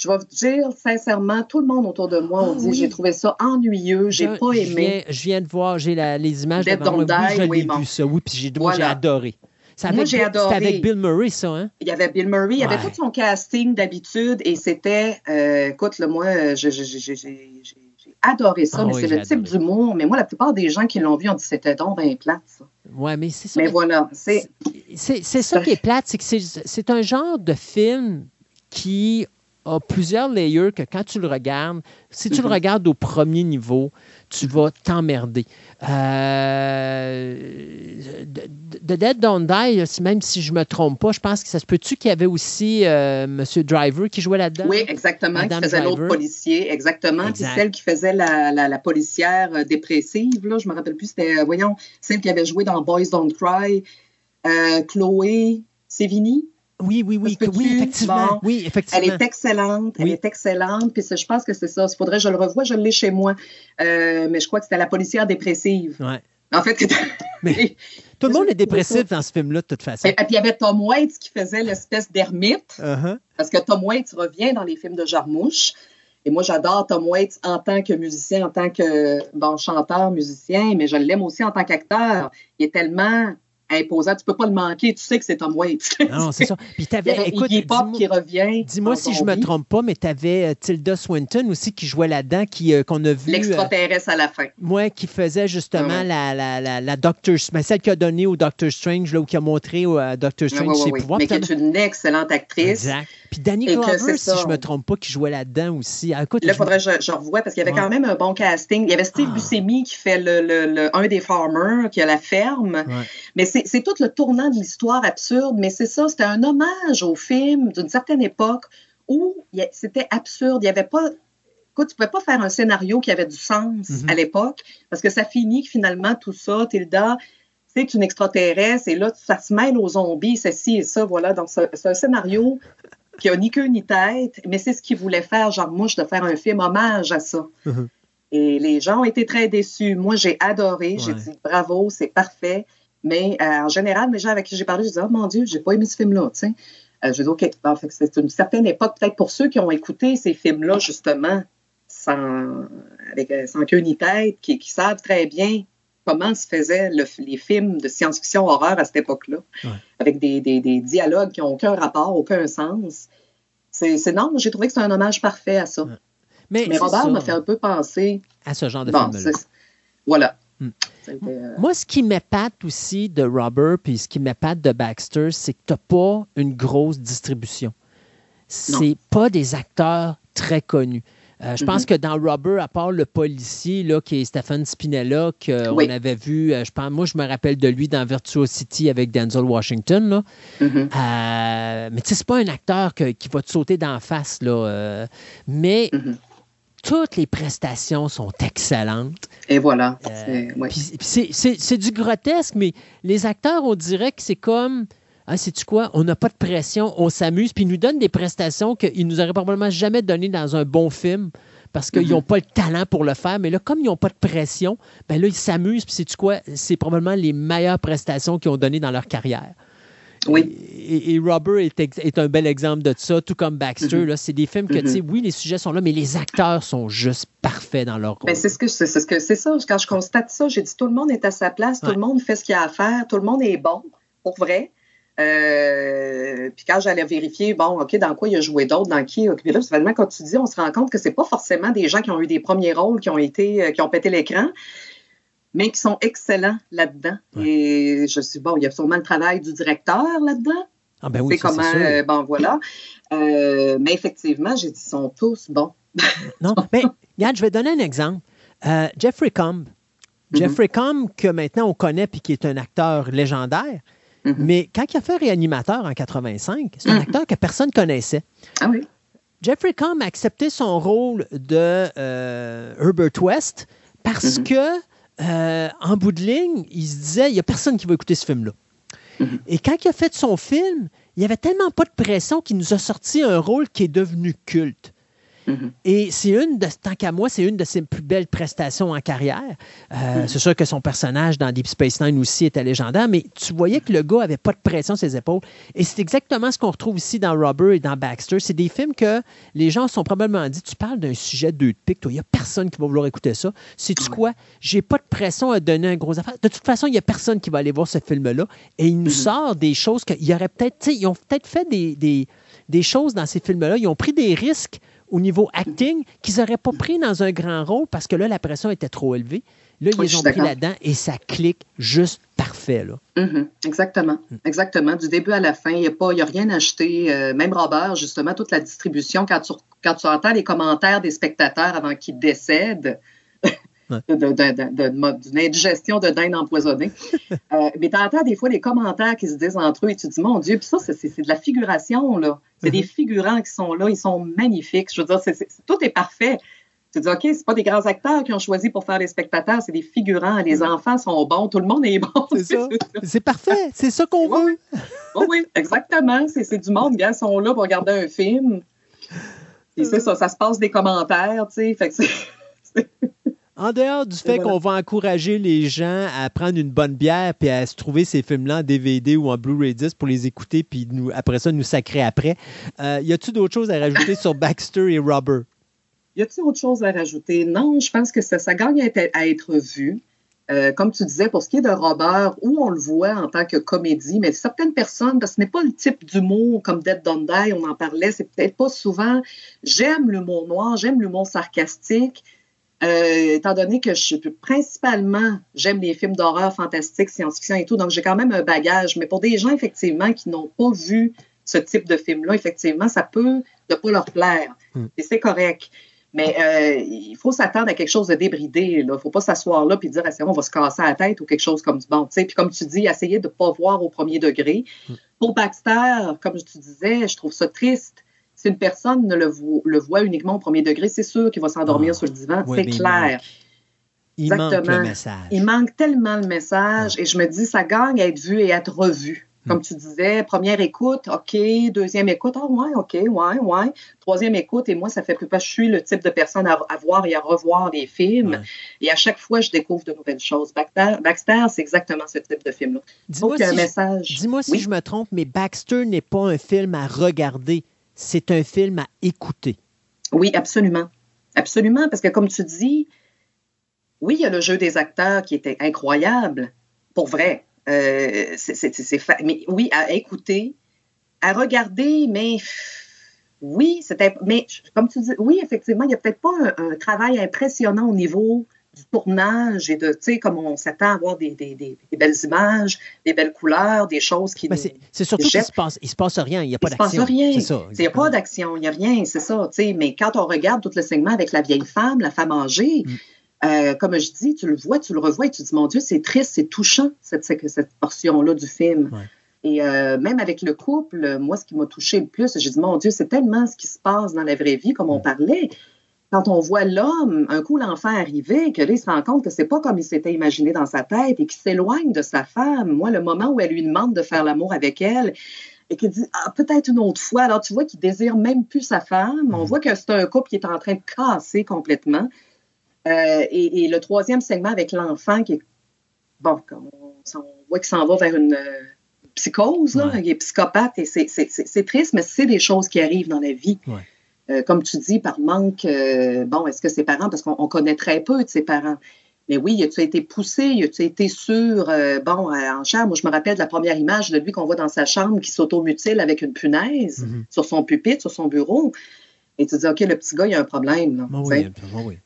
je vais vous dire sincèrement, tout le monde autour de moi ah dit j'ai trouvé ça ennuyeux, j'ai pas aimé. Je viens, de voir, j'ai les images de moi. Oui, je oui, vu ça. Oui, puis j'ai adoré. Moi, j'ai adoré. C'était avec Bill Murray, ça, hein? Il y avait Bill Murray, il y avait tout son casting d'habitude et c'était, euh, écoute, là, moi, j'ai adoré ça, ah mais c'est le type d'humour. Mais moi, la plupart des gens qui l'ont vu ont dit c'était donc bien plate, ça. Oui, mais c'est ça. Mais voilà, c'est. C'est ça qui est plate, c'est que c'est un genre de film qui a plusieurs layers que quand tu le regardes, si tu le mhm. regardes au premier niveau, tu vas t'emmerder. Euh, The Dead Don't Die, même si je ne me trompe pas, je pense que ça se peut-tu qu'il y avait aussi euh, M. Driver qui jouait là-dedans? Oui, exactement, qui faisait l'autre policier, exactement. Puis celle qui faisait la, policière euh, dépressive, là, je ne me rappelle plus, c'était, voyons, celle qui avait joué dans Boys Don't Cry, Chloé Sévigny? Oui, oui, oui, oui, effectivement. oui, effectivement. Elle est excellente, elle est excellente. Puis je pense que c'est ça. Il faudrait que je le revoie, je l'ai chez moi. Euh, mais je crois que c'était la policière dépressive. Ouais. En fait, mais, tout le monde est dépressif dans ce film-là, de toute façon. Et, puis il y avait Tom Waits qui faisait l'espèce d'ermite. Uh-huh. Parce que Tom Waits revient dans les films de Jarmouche. Et moi, j'adore Tom Waits en tant que musicien, en tant que bon, chanteur, musicien, mais je l'aime aussi en tant qu'acteur. Il est tellement imposant. Tu peux pas le manquer. Tu sais que c'est Tom Waits. Non, c'est ça. Puis t'avais, écoute, Pop qui revient. Dis-moi si je me trompe pas, mais tu avais euh, Tilda Swinton aussi qui jouait là-dedans, qui, euh, qu'on a vu. L'extraterrestre à la fin. Moi, qui faisait justement la, la, la, la Doctor, mais celle qui a donné au Doctor Strange, là, ou qui a montré au Doctor Strange ses pouvoirs. Mais qui est une excellente actrice. Exact. Puis Danny Glover, si je ne me trompe pas, qui jouait là-dedans aussi. Ah, écoute, là, il faudrait que je, je revoie parce qu'il y avait quand même un bon casting. Il y avait Steve ah. Buscemi qui fait le, le, un des farmers, qui a la ferme. Mais c'est tout le tournant de l'histoire absurde. Mais c'est ça, c'était un hommage au film d'une certaine époque où c'était absurde. Il n'y avait pas Écoute, tu ne pouvais pas faire un scénario qui avait du sens mm-hmm. à l'époque, parce que ça finit finalement tout ça, Tilda, c'est une extraterrestre, et là, ça se mêle aux zombies, ceci et ça, voilà. Donc, c'est un scénario qui a ni queue ni tête, mais c'est ce qu'il voulait faire, Jean Mouche, de faire un film hommage à ça. Uh-huh. Et les gens ont été très déçus. Moi, j'ai adoré. J'ai dit bravo, c'est parfait. Mais euh, en général, les gens avec qui j'ai parlé, je disais, oh mon Dieu, j'ai pas aimé ce film-là. Euh, je dis, OK, c'est une certaine époque, peut-être pour ceux qui ont écouté ces films-là, justement, sans, avec, euh, sans queue ni tête, qui, qui savent très bien comment se faisaient les films de science-fiction horreur à cette époque-là, avec des, dialogues qui n'ont aucun rapport, aucun sens. C'est non, j'ai trouvé que c'est un hommage parfait à ça. Mais, Robert m'a fait un peu penser à ce genre de film-là. Voilà. Hmm. Euh, Moi, ce qui m'épate aussi de Robert puis ce qui m'épate de Baxter, c'est que tu n'as pas une grosse distribution. C'est pas des acteurs très connus. Euh, je pense mm-hmm. que dans Rubber, à part le policier, là, qui est Stéphane Spinella, qu'on avait vu, euh, je pense, moi, je me rappelle de lui dans Virtuosity avec Denzel Washington. Là. Mm-hmm. Euh, mais tu sais, c'est pas un acteur qui va te sauter d'en face. Là, mais mm-hmm. Toutes les prestations sont excellentes. Et voilà. c'est du grotesque, mais les acteurs, on dirait que c'est comme ah, sais-tu quoi, on n'a pas de pression, on s'amuse, puis ils nous donnent des prestations qu'ils nous auraient probablement jamais données dans un bon film parce qu'ils n'ont mhm. pas le talent pour le faire. Mais là, comme ils n'ont pas de pression, ben là, ils s'amusent, puis sais-tu quoi, c'est probablement les meilleures prestations qu'ils ont données dans leur carrière. Oui. Et, Robert est, un bel exemple de ça, tout comme Baxter. Mhm. C'est des films que, tu sais, oui, les sujets sont là, mais les acteurs sont juste parfaits dans leur ben, rôle. c'est ce que c'est ce que ça. Quand je constate ça, j'ai dit tout le monde est à sa place, tout le monde fait ce qu'il a à faire, tout le monde est bon, pour vrai. Euh, puis quand j'allais vérifier, bon, OK, dans quoi il a joué d'autres, dans qui. Puis là, finalement, quand tu dis, on se rend compte que c'est pas forcément des gens qui ont eu des premiers rôles, qui ont été, euh, qui ont pété l'écran, mais qui sont excellents là-dedans. Et je suis, bon, il y a sûrement le travail du directeur là-dedans. Ah ben oui, c'est comment, euh, bon, voilà. mais effectivement, j'ai dit, ils sont tous bons. non, mais regarde, je vais donner un exemple. Jeffrey Combs. Mm-hmm. Jeffrey Combs, que maintenant on connaît puis qui est un acteur légendaire, Mhm. Mais quand il a fait Réanimateur en 85, c'est un mhm. acteur que personne ne connaissait. Ah oui. Jeffrey Combs a accepté son rôle de euh, Herbert West parce mhm. que, euh, en bout de ligne, il se disait il n'y a personne qui va écouter ce film-là. Et quand il a fait son film, il n'y avait tellement pas de pression qu'il nous a sorti un rôle qui est devenu culte. Mm-hmm. Et c'est une de, tant qu'à moi, c'est une de ses plus belles prestations en carrière. Euh, mm-hmm. C'est sûr que son personnage dans Deep Space Nine aussi était légendaire, mais tu voyais que le gars avait pas de pression sur ses épaules. Et c'est exactement ce qu'on retrouve ici dans Robert et dans Baxter. C'est des films que les gens sont probablement dit, tu parles d'un sujet de pique, toi, il n'y a personne qui va vouloir écouter ça. Sais-tu quoi? J'ai pas de pression à donner un gros affaire. De toute façon, il n'y a personne qui va aller voir ce film-là. Et il nous mm-hmm. sort des choses qu'il y aurait peut-être, ils ont peut-être fait des, des, des choses dans ces films-là. Ils ont pris des risques au niveau acting qu'ils n'auraient pas pris dans un grand rôle parce que là, la pression était trop élevée. Là, ils ont pris là-dedans et ça clique juste parfait. Là. Mm-hmm. Exactement. Mm. Exactement. Du début à la fin, il n'y a, a rien acheté. Euh, même Robert, justement, toute la distribution, quand tu, quand tu entends les commentaires des spectateurs avant qu'ils décèdent, d'une indigestion de dinde empoisonnée. euh, mais tu entends des fois les commentaires qui se disent entre eux et tu te dis, mon Dieu, puis ça, c'est de la figuration, là. C'est des mm-hmm. figurants qui sont là, ils sont magnifiques. Je veux dire, tout est parfait. Tu dis, OK, c'est pas des grands acteurs qui ont choisi pour faire les spectateurs, c'est des figurants. Les enfants sont bons, tout le monde est bon. C'est ça. C'est parfait. C'est ça qu'on veut. Oui, oui, exactement. C'est du monde. Ils sont là pour regarder un film. Et c'est ça, ça se passe des commentaires, tu sais. Fait que c'est. En dehors du fait qu'on va encourager les gens à prendre une bonne bière puis à se trouver ces films-là en DVD ou en Blu-ray 10 pour les écouter puis nous, après ça nous sacrer après, euh, y a-tu d'autres choses à rajouter sur Baxter et Robert? Y a-t-il autre chose à rajouter? Non, je pense que ça, ça gagne à être, vu. Euh, comme tu disais, pour ce qui est de Robert, où on le voit en tant que comédie, mais certaines personnes, parce que ce n'est pas le type d'humour comme Dead Don't Die, on en parlait, c'est peut-être pas souvent. J'aime l'humour noir, j'aime l'humour sarcastique, euh, étant donné que je principalement, j'aime les films d'horreur fantastique, science-fiction et tout, donc j'ai quand même un bagage. Mais pour des gens, effectivement, qui n'ont pas vu ce type de film-là, effectivement, ça peut ne pas leur plaire. Hmm. Et c'est correct. Mais euh, il faut s'attendre à quelque chose de débridé. Il ne faut pas s'asseoir là et dire ah, on va se casser la tête ou quelque chose comme bon. Puis comme tu dis, essayer de ne pas voir au premier degré. Hmm. Pour Baxter, comme je te disais, je trouve ça triste si une personne ne le, le voit uniquement au premier degré, c'est sûr qu'il va s'endormir ah. sur le divan. c'est clair. Il manque, le message. Il manque tellement le message et je me dis, ça gagne à être vu et à être revu. Comme hmm. tu disais, première écoute, OK. Deuxième écoute, ah ouais, OK, ouais, ouais. Troisième écoute, et moi, ça fait plus pas. Je suis le type de personne à, voir et à revoir les films. Et à chaque fois, je découvre de nouvelles choses. Baxter, c'est exactement ce type de film-là. Dis-moi si, message... dis si je me trompe, mais Baxter n'est pas un film à regarder c'est un film à écouter. Oui, absolument. Absolument, parce que comme tu dis, oui, il y a le jeu des acteurs qui était incroyable, pour vrai. Euh, mais oui, à écouter, à regarder, mais oui, c'était. Mais comme tu dis, oui, effectivement, il n'y a peut-être pas un, travail impressionnant au niveau du tournage et de, tu sais, comme on s'attend à avoir des, belles images, des belles couleurs, des choses qui. Ben, c'est surtout qu'il se passe, il se passe rien, il n'y a pas d'action. Il se passe rien. Il n'y a pas d'action, il n'y a rien, c'est ça, tu sais. Mais quand on regarde tout le segment avec la vieille femme, la femme âgée, mm. euh, comme je dis, tu le vois, tu le revois et tu te dis, mon Dieu, c'est triste, c'est touchant, cette, cette portion-là du film. Et euh, même avec le couple, moi, ce qui m'a touché le plus, j'ai dit, mon Dieu, c'est tellement ce qui se passe dans la vraie vie, comme on parlait quand on voit l'homme, un coup l'enfant arriver, que là, il se rend compte que c'est pas comme il s'était imaginé dans sa tête et qu'il s'éloigne de sa femme. Moi, le moment où elle lui demande de faire l'amour avec elle et qu'il dit ah, peut-être une autre fois, alors tu vois qu'il désire même plus sa femme. On mm. voit que c'est un couple qui est en train de casser complètement. Euh, et, le troisième segment avec l'enfant qui est bon, on, voit qu'il s'en va vers une euh, psychose, là, il est psychopathe et c'est triste, mais c'est des choses qui arrivent dans la vie. Euh, comme tu dis, par manque, euh, bon, est-ce que ses parents, parce qu'on connaît très peu de ses parents, mais oui, as-tu été poussé, as-tu été sûr, euh, bon, en chair? Moi, je me rappelle de la première image de lui qu'on voit dans sa chambre qui s'automutile avec une punaise mm-hmm. sur son pupitre, sur son bureau. Et tu dis, OK, le petit gars, il y a un problème. oui, oui.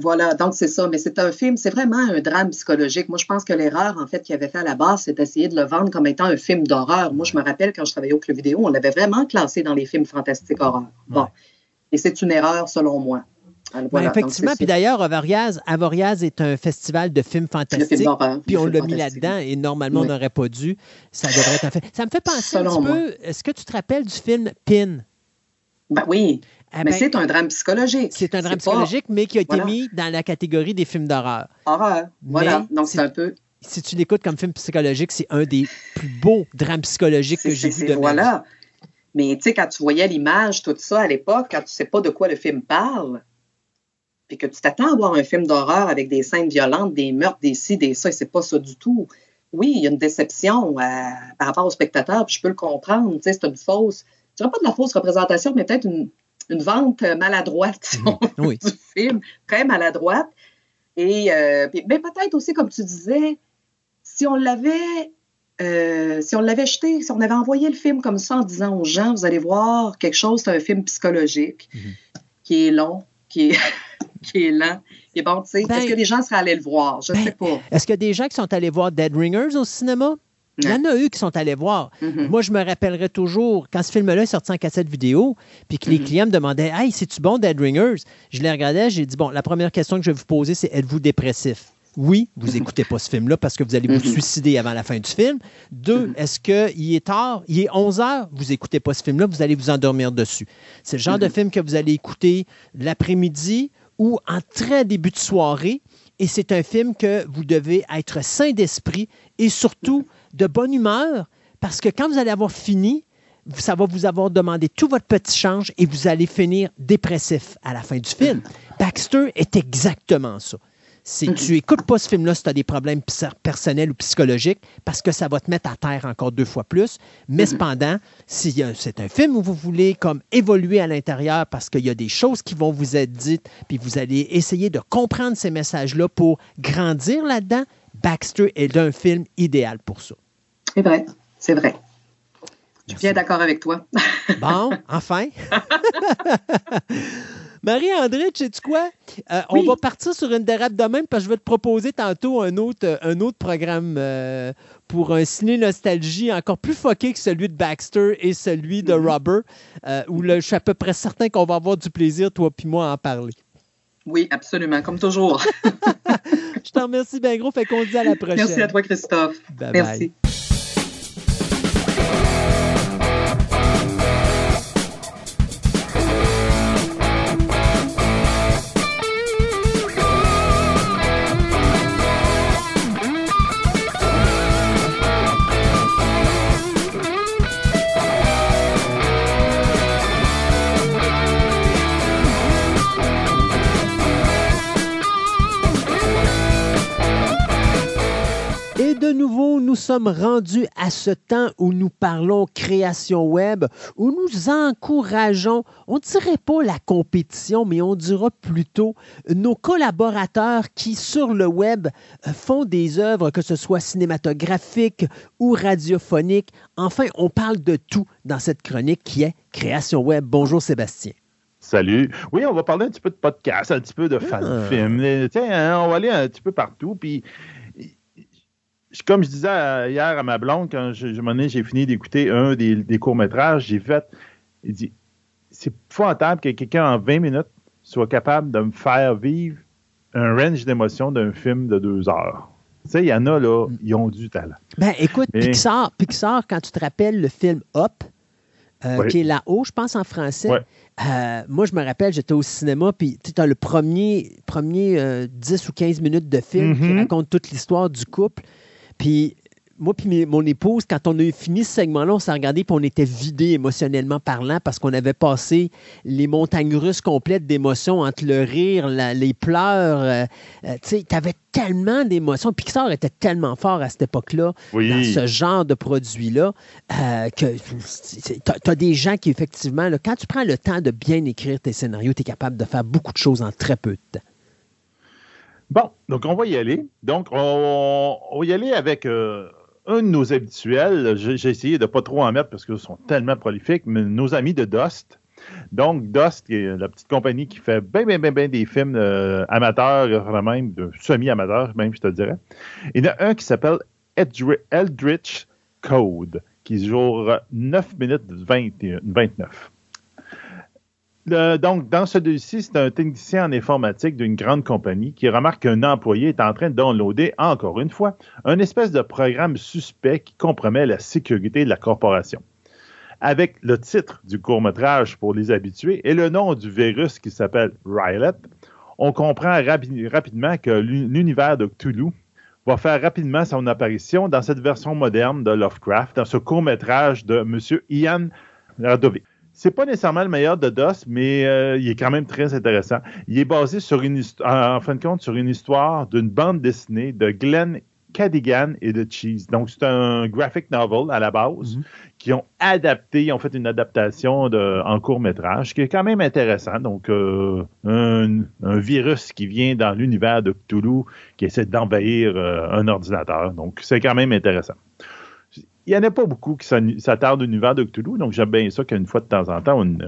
voilà, donc c'est ça. Mais c'est un film, c'est vraiment un drame psychologique. Moi, je pense que l'erreur, en fait, qu'il avait fait à la base, c'est d'essayer de le vendre comme étant un film d'horreur. Moi, je me rappelle quand je travaillais au club vidéo, on l'avait vraiment classé dans les films fantastiques horreur. Bon. Et c'est une erreur selon moi. Ben, effectivement, puis d'ailleurs, Avoriaz, Avoriaz est un festival de films fantastiques. puis on l'a mis là-dedans et normalement, on n'aurait pas dû. Ça devrait être un fait. Ça me fait penser un petit peu. Est-ce que tu te rappelles du film Pin? Ben oui. Eh mais ben, c'est un drame psychologique. C'est un drame psychologique, mais qui a été mis dans la catégorie des films d'horreur. Horreur. Voilà. Donc, c'est un peu. Si tu l'écoutes comme film psychologique, c'est un des plus beaux drames psychologiques que j'ai vu de Voilà. Mais tu sais, quand tu voyais l'image, tout ça à l'époque, quand tu sais pas de quoi le film parle, puis que tu t'attends à voir un film d'horreur avec des scènes violentes, des meurtres, des ci, des ça, et c'est pas ça du tout. Oui, il y a une déception euh, par rapport au spectateur, puis je peux le comprendre. Tu sais, c'est une fausse, je dirais pas de la fausse représentation, mais peut-être une, vente maladroite mhm. du film, très maladroite. Et euh, mais peut-être aussi, comme tu disais, si on l'avait euh, si on l'avait jeté, si on avait envoyé le film comme ça en disant aux gens, vous allez voir quelque chose, c'est un film psychologique mhm. qui est long, qui est, qui est lent. Et bon, tu sais, est-ce ben, que les gens seraient allés le voir? Je ne ben, sais pas. Est-ce qu'il y a des gens qui sont allés voir Dead Ringers au cinéma? Il y en a eu qui sont allés voir. Mhm. Moi, je me rappellerai toujours, quand ce film-là est sorti en cassette vidéo, puis que les mhm. clients me demandaient Hey, c'est-tu bon, Dead Ringers Je les regardais, j'ai dit Bon, la première question que je vais vous poser, c'est Êtes-vous dépressif oui, vous n'écoutez pas ce film-là parce que vous allez vous mhm. suicider avant la fin du film. Deux, mhm. est-ce qu'il est tard, il est 11 heures, vous n'écoutez pas ce film-là, vous allez vous endormir dessus. C'est le genre de mhm. film que vous allez écouter l'après-midi ou en très début de soirée. Et c'est un film que vous devez être sain d'esprit et surtout de bonne humeur parce que quand vous allez avoir fini, ça va vous avoir demandé tout votre petit change et vous allez finir dépressif à la fin du film. Baxter est exactement ça. C'est tu écoutes pas ce film-là si tu as des problèmes personnels ou psychologiques parce que ça va te mettre à terre encore deux fois plus. Mais cependant, si c'est un film où vous voulez comme évoluer à l'intérieur parce qu'il y a des choses qui vont vous être dites, puis vous allez essayer de comprendre ces messages-là pour grandir là-dedans, Baxter est un film idéal pour ça. C'est vrai, c'est vrai. Je suis bien d'accord avec toi. bon, enfin. Marie-André, sais -tu quoi? Euh, on va partir sur une dérape de même parce que je vais te proposer tantôt un autre, un autre programme euh, pour un ciné-nostalgie encore plus foqué que celui de Baxter et celui de mm-hmm. Robert, euh, où je suis à peu près certain qu'on va avoir du plaisir, toi puis moi, à en parler. Oui, absolument, comme toujours. je te remercie bien gros, fait qu'on dit à la prochaine. Merci à toi, Christophe. Merci. Nous sommes rendus à ce temps où nous parlons création web, où nous encourageons, on ne dirait pas la compétition, mais on dira plutôt nos collaborateurs qui, sur le web, font des œuvres, que ce soit cinématographiques ou radiophoniques. Enfin, on parle de tout dans cette chronique qui est création web. Bonjour Sébastien. Salut. Oui, on va parler un petit peu de podcast, un petit peu de fan ah. film. Tiens, hein, on va aller un petit peu partout. Puis comme je disais hier à ma blonde, quand j'ai fini d'écouter un des, courts-métrages, j'ai fait, il dit, c'est table que quelqu'un en 20 minutes soit capable de me faire vivre un range d'émotions d'un film de deux heures. Tu sais, il y en a, là, ils ont du talent. Ben, écoute, Pixar, Pixar, quand tu te rappelles le film Up, euh, qui est là-haut, je pense en français. Euh, moi, je me rappelle, j'étais au cinéma, puis tu as le premier, premier 10 euh, ou 15 minutes de film qui mm-hmm. raconte toute l'histoire du couple. Puis moi puis mon épouse, quand on a fini ce segment-là, on s'est regardé puis on était vidé émotionnellement parlant parce qu'on avait passé les montagnes russes complètes d'émotions entre le rire, les pleurs. Euh, euh, tu sais, avais tellement d'émotions. Pixar était tellement fort à cette époque-là, dans ce genre de produit-là, euh, que tu as, des gens qui, effectivement, quand tu prends le temps de bien écrire tes scénarios, tu es capable de faire beaucoup de choses en très peu de temps. Bon, donc on va y aller. Donc, on, va y aller avec euh, un de nos habituels. J'ai essayé de ne pas trop en mettre parce qu'ils sont tellement prolifiques, mais nos amis de Dust. Donc, Dust, qui est la petite compagnie qui fait bien, bien, bien, bien des films euh, amateurs, même semi-amateurs, même, je te dirais. Il y en a un qui s'appelle Eldritch Code, qui dure 9 minutes 29 donc, dans ce dossier, c'est un technicien en informatique d'une grande compagnie qui remarque qu'un employé est en train de downloader, encore une fois, un espèce de programme suspect qui compromet la sécurité de la corporation. Avec le titre du court-métrage pour les habitués et le nom du virus qui s'appelle Rylet, on comprend rapidement que l'univers de Cthulhu va faire rapidement son apparition dans cette version moderne de Lovecraft, dans ce court-métrage de M. Ian Radovic c'est pas nécessairement le meilleur de DOS, mais euh, il est quand même très intéressant. Il est basé sur une en fin de compte sur une histoire d'une bande dessinée de Glenn Cadigan et de Cheese. Donc, c'est un graphic novel à la base mm-hmm. qui ont adapté, ils ont fait une adaptation de, en court métrage qui est quand même intéressant. Donc, euh, un, virus qui vient dans l'univers de Cthulhu qui essaie d'envahir euh, un ordinateur. Donc, c'est quand même intéressant il n'y en a pas beaucoup qui s'attardent au univers de Cthulhu, donc j'aime bien ça qu'une fois de temps en temps, on,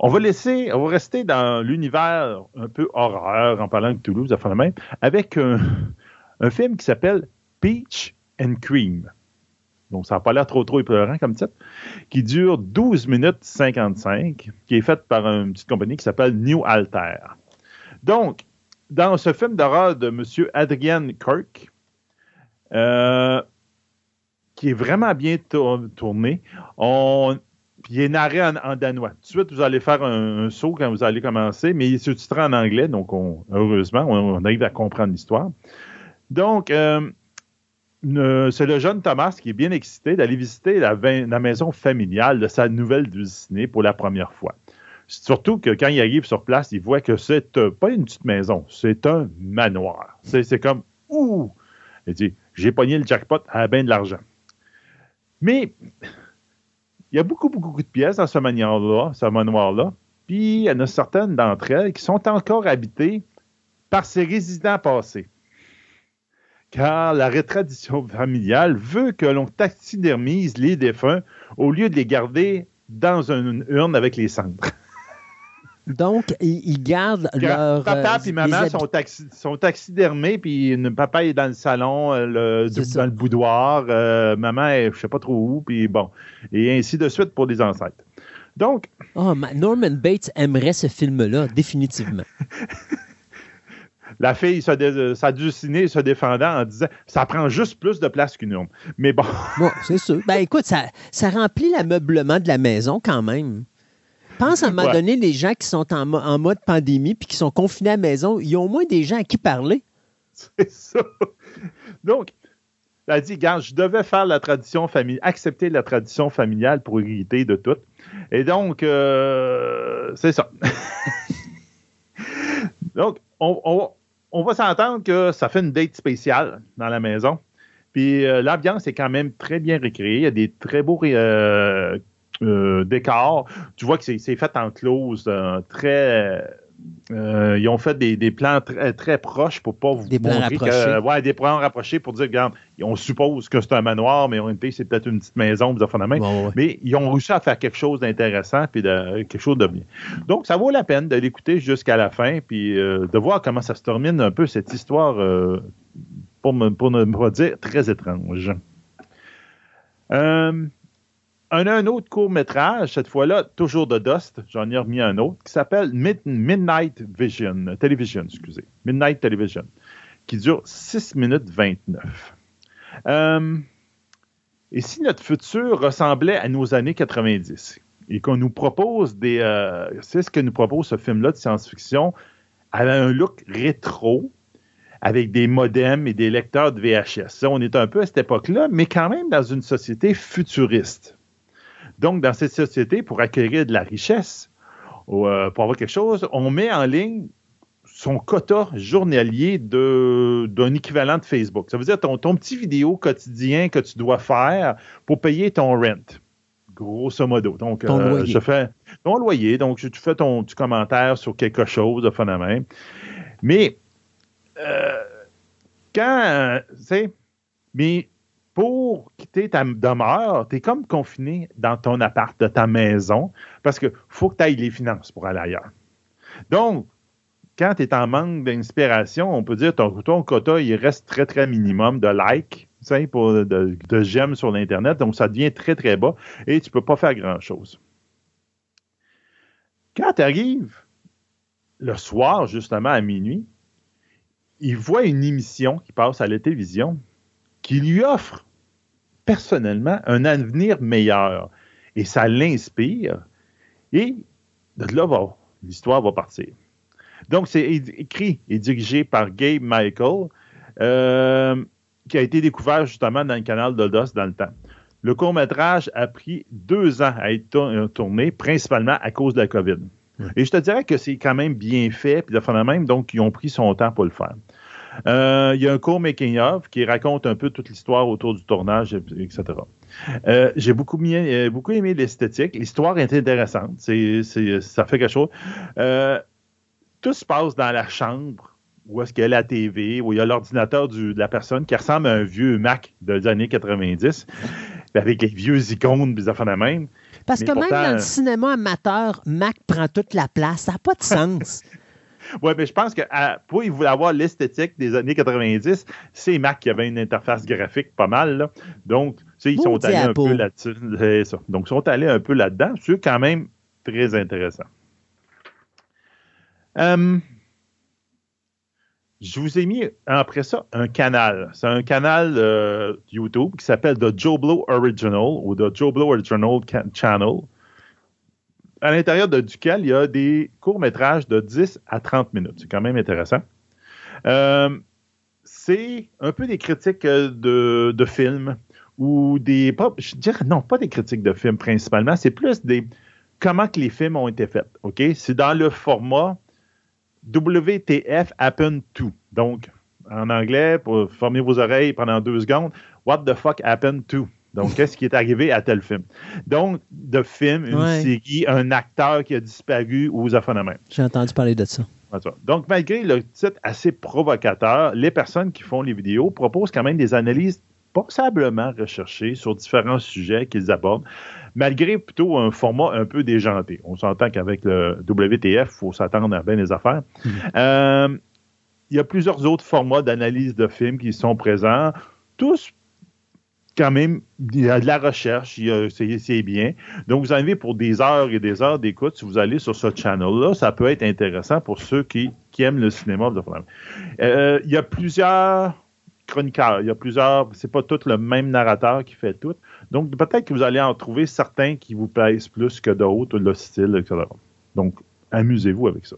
on va laisser, on va rester dans l'univers un peu horreur en parlant de vous avez même, avec un, film qui s'appelle Peach and Cream. Donc, ça n'a pas l'air trop, trop épeurant comme titre, qui dure 12 minutes 55, qui est fait par une petite compagnie qui s'appelle New Alter. Donc, dans ce film d'horreur de M. Adrian Kirk, euh, qui est vraiment bien tourné. On, il est narré en, danois. Tout de suite, vous allez faire un, saut quand vous allez commencer, mais il est sous-titré en anglais, donc heureusement, on, arrive à comprendre l'histoire. Donc, euh, c'est le jeune Thomas qui est bien excité d'aller visiter la, maison familiale de sa nouvelle Disney pour la première fois. Surtout que quand il arrive sur place, il voit que c'est euh, pas une petite maison, c'est un manoir. C'est comme Ouh! Il dit J'ai pogné le jackpot à bien de l'argent. Mais il y a beaucoup, beaucoup de pièces dans ce manoir-là, ce manoir-là. Puis il y en a certaines d'entre elles qui sont encore habitées par ses résidents passés. Car la rétradition familiale veut que l'on taxidermise les défunts au lieu de les garder dans une urne avec les cendres. Donc, ils, gardent leur. Papa et euh, maman sont, sont, taxidermés, puis papa est dans le salon, euh, dans le boudoir, euh, maman est je sais pas trop où, puis bon. Et ainsi de suite pour les ancêtres. Donc. Oh, Norman Bates aimerait ce film-là, définitivement. La fille sa se défendant en disant ça prend juste plus de place qu'une urne. Mais bon. bon, c'est sûr. Ben écoute, ça, ça remplit l'ameublement de la maison quand même pense à un moment donné, les gens qui sont en, mode pandémie puis qui sont confinés à la maison, ils ont au moins des gens à qui parler. C'est ça. Donc, elle a dit, regarde, je devais faire la tradition familiale, accepter la tradition familiale pour hériter de tout. Et donc, euh, c'est ça. donc, on, va s'entendre que ça fait une date spéciale dans la maison. Puis euh, l'ambiance est quand même très bien recréée. Il y a des très beaux euh, euh, décor. Tu vois que c'est fait en close, euh, très. Euh, ils ont fait des, plans très, très, proches pour pas vous des plans rapprochés. ouais, des plans rapprochés pour dire, regarde, on suppose que c'est un manoir, mais en réalité, c'est peut-être une petite maison, Mais ils ont réussi à faire quelque chose d'intéressant puis de, quelque chose de bien. Donc, ça vaut la peine de l'écouter jusqu'à la fin puis de voir comment ça se termine un peu cette histoire, pour, pour ne pas dire très étrange. Euh, un, un autre court-métrage, cette fois-là, toujours de Dust, j'en ai remis un autre, qui s'appelle Midnight Vision, Television, excusez, Midnight Television, qui dure 6 minutes 29. Euh, et si notre futur ressemblait à nos années 90 et qu'on nous propose des. Euh, c'est ce que nous propose ce film-là de science-fiction, avec un look rétro, avec des modems et des lecteurs de VHS. on est un peu à cette époque-là, mais quand même dans une société futuriste. Donc, dans cette société, pour acquérir de la richesse, euh, pour avoir quelque chose, on met en ligne son quota journalier d'un équivalent de Facebook. Ça veut dire ton, ton petit vidéo quotidien que tu dois faire pour payer ton rent grosso modo. Donc, ton euh, je fais ton loyer. Donc, tu fais ton petit commentaire sur quelque chose de phénomène. Mais, euh, quand, tu sais, mais pour quitter ta demeure, tu es comme confiné dans ton appart, de ta maison, parce qu'il faut que tu ailles les finances pour aller ailleurs. Donc, quand tu es en manque d'inspiration, on peut dire ton, ton quota, il reste très, très minimum de likes, pour, de, de j'aime sur l'Internet. Donc, ça devient très, très bas et tu ne peux pas faire grand-chose. Quand tu arrives le soir, justement, à minuit, il voit une émission qui passe à la télévision qui lui offre personnellement un avenir meilleur. Et ça l'inspire. Et de là, l'histoire va partir. Donc, c'est écrit et dirigé par Gabe Michael, euh, qui a été découvert justement dans le canal de DOS dans le temps. Le court-métrage a pris deux ans à être euh, tourné, principalement à cause de la COVID. Et je te dirais que c'est quand même bien fait, puis de même, donc ils ont pris son temps pour le faire. Euh, il y a un court making-of qui raconte un peu toute l'histoire autour du tournage, etc. Euh, j'ai beaucoup, euh, beaucoup aimé l'esthétique. L'histoire est intéressante. C'est, ça fait quelque chose. tout se passe dans la chambre où est-ce qu'il y a la TV, où il y a l'ordinateur de la personne qui ressemble à un vieux Mac des années 90, avec les vieux icônes, des affaires de même. Parce que même dans le cinéma amateur, Mac prend toute la place. Ça n'a pas de sens. Oui, mais je pense que pour il voulait avoir l'esthétique des années 90, c'est Mac qui avait une interface graphique pas mal. Donc, ils sont allés un peu là-dessus. Donc, ils sont allés un peu là-dedans. C'est quand même très intéressant. Hum, je vous ai mis après ça un canal. C'est un canal euh, YouTube qui s'appelle The Joe Blow Original ou The Joe Blow Original Channel. À l'intérieur duquel il y a des courts-métrages de 10 à 30 minutes. C'est quand même intéressant. Euh, c'est un peu des critiques de, de films ou des. Pas, je dirais non, pas des critiques de films principalement, c'est plus des. Comment que les films ont été faits. OK? C'est dans le format WTF Happened To. Donc, en anglais, pour former vos oreilles pendant deux secondes, What the fuck happened to? Donc, qu'est-ce qui est arrivé à tel film? Donc, de film, une série, un acteur qui a disparu ou aux phénomènes. J'ai entendu parler de ça. Donc, malgré le titre assez provocateur, les personnes qui font les vidéos proposent quand même des analyses passablement recherchées sur différents sujets qu'ils abordent, malgré plutôt un format un peu déjanté. On s'entend qu'avec le WTF, il faut s'attendre à bien des affaires. Mhm. Euh, il y a plusieurs autres formats d'analyse de films qui sont présents, tous quand même, il y a de la recherche, c'est bien. Donc, vous avez pour des heures et des heures d'écoute. Si vous allez sur ce channel-là, ça peut être intéressant pour ceux qui, aiment le cinéma. Euh, il y a plusieurs chroniqueurs, il y a plusieurs, c'est pas tout le même narrateur qui fait tout. Donc, peut-être que vous allez en trouver certains qui vous plaisent plus que d'autres, le style, etc. Donc, amusez-vous avec ça.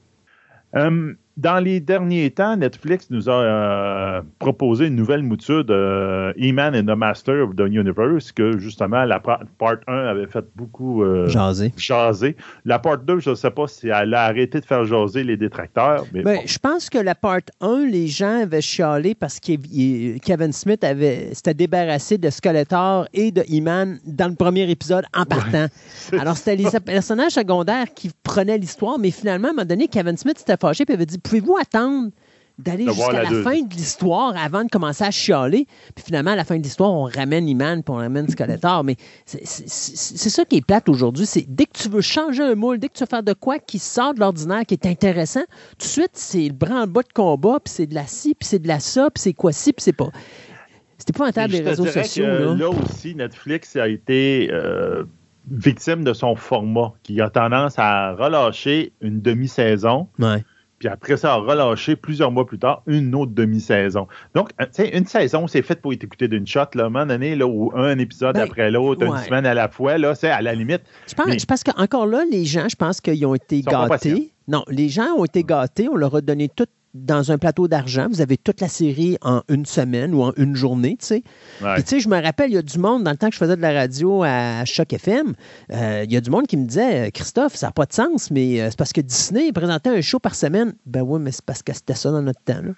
Euh, dans les derniers temps, Netflix nous a euh, proposé une nouvelle mouture de euh, E-Man and the Master of the Universe, que justement, la part 1 avait fait beaucoup euh, jaser. La part 2, je ne sais pas si elle a arrêté de faire jaser les détracteurs. Mais ben, Je pense que la part 1, les gens avaient chialé parce que Kevin Smith avait s'était débarrassé de Skeletor et de E-Man dans le premier épisode en partant. Alors, c'était les personnages secondaires qui prenaient l'histoire, mais finalement, à un moment donné, Kevin Smith s'était fâché et avait dit pouvez-vous attendre d'aller jusqu'à la, fin de l'histoire avant de commencer à chialer? Puis finalement, à la fin de l'histoire, on ramène Iman puis on ramène Skeletor. Mais c'est ça qui est plate aujourd'hui. C'est dès que tu veux changer un moule, dès que tu veux faire de quoi qui sort de l'ordinaire, qui est intéressant, tout de suite, c'est le branle-bas de combat, puis c'est de la ci, puis c'est de la ça, puis c'est quoi ci, puis c'est pas. C'était pas un table des réseaux sociaux. là. là. aussi, Netflix a été. Euh, victime de son format, qui a tendance à relâcher une demi-saison, ouais puis après ça, a relâché plusieurs mois plus tard une autre demi-saison. Donc, euh, tu sais, une saison, c'est fait pour être écouté d'une shot, là, à un moment donné, là, ou un épisode ben, après l'autre, une semaine à la fois, là, c'est à la limite. Je pense, je pense qu'encore là, les gens, je pense qu'ils ont été gâtés. Non, les gens ont été gâtés. On leur a donné tout dans un plateau d'argent. Vous avez toute la série en une semaine ou en une journée, tu sais. Puis, tu sais, je me rappelle, il y a du monde, dans le temps que je faisais de la radio à Choc FM, euh, il y a du monde qui me disait, Christophe, ça n'a pas de sens, mais euh, c'est parce que Disney présentait un show par semaine. Ben oui, mais c'est parce que c'était ça dans notre temps, là.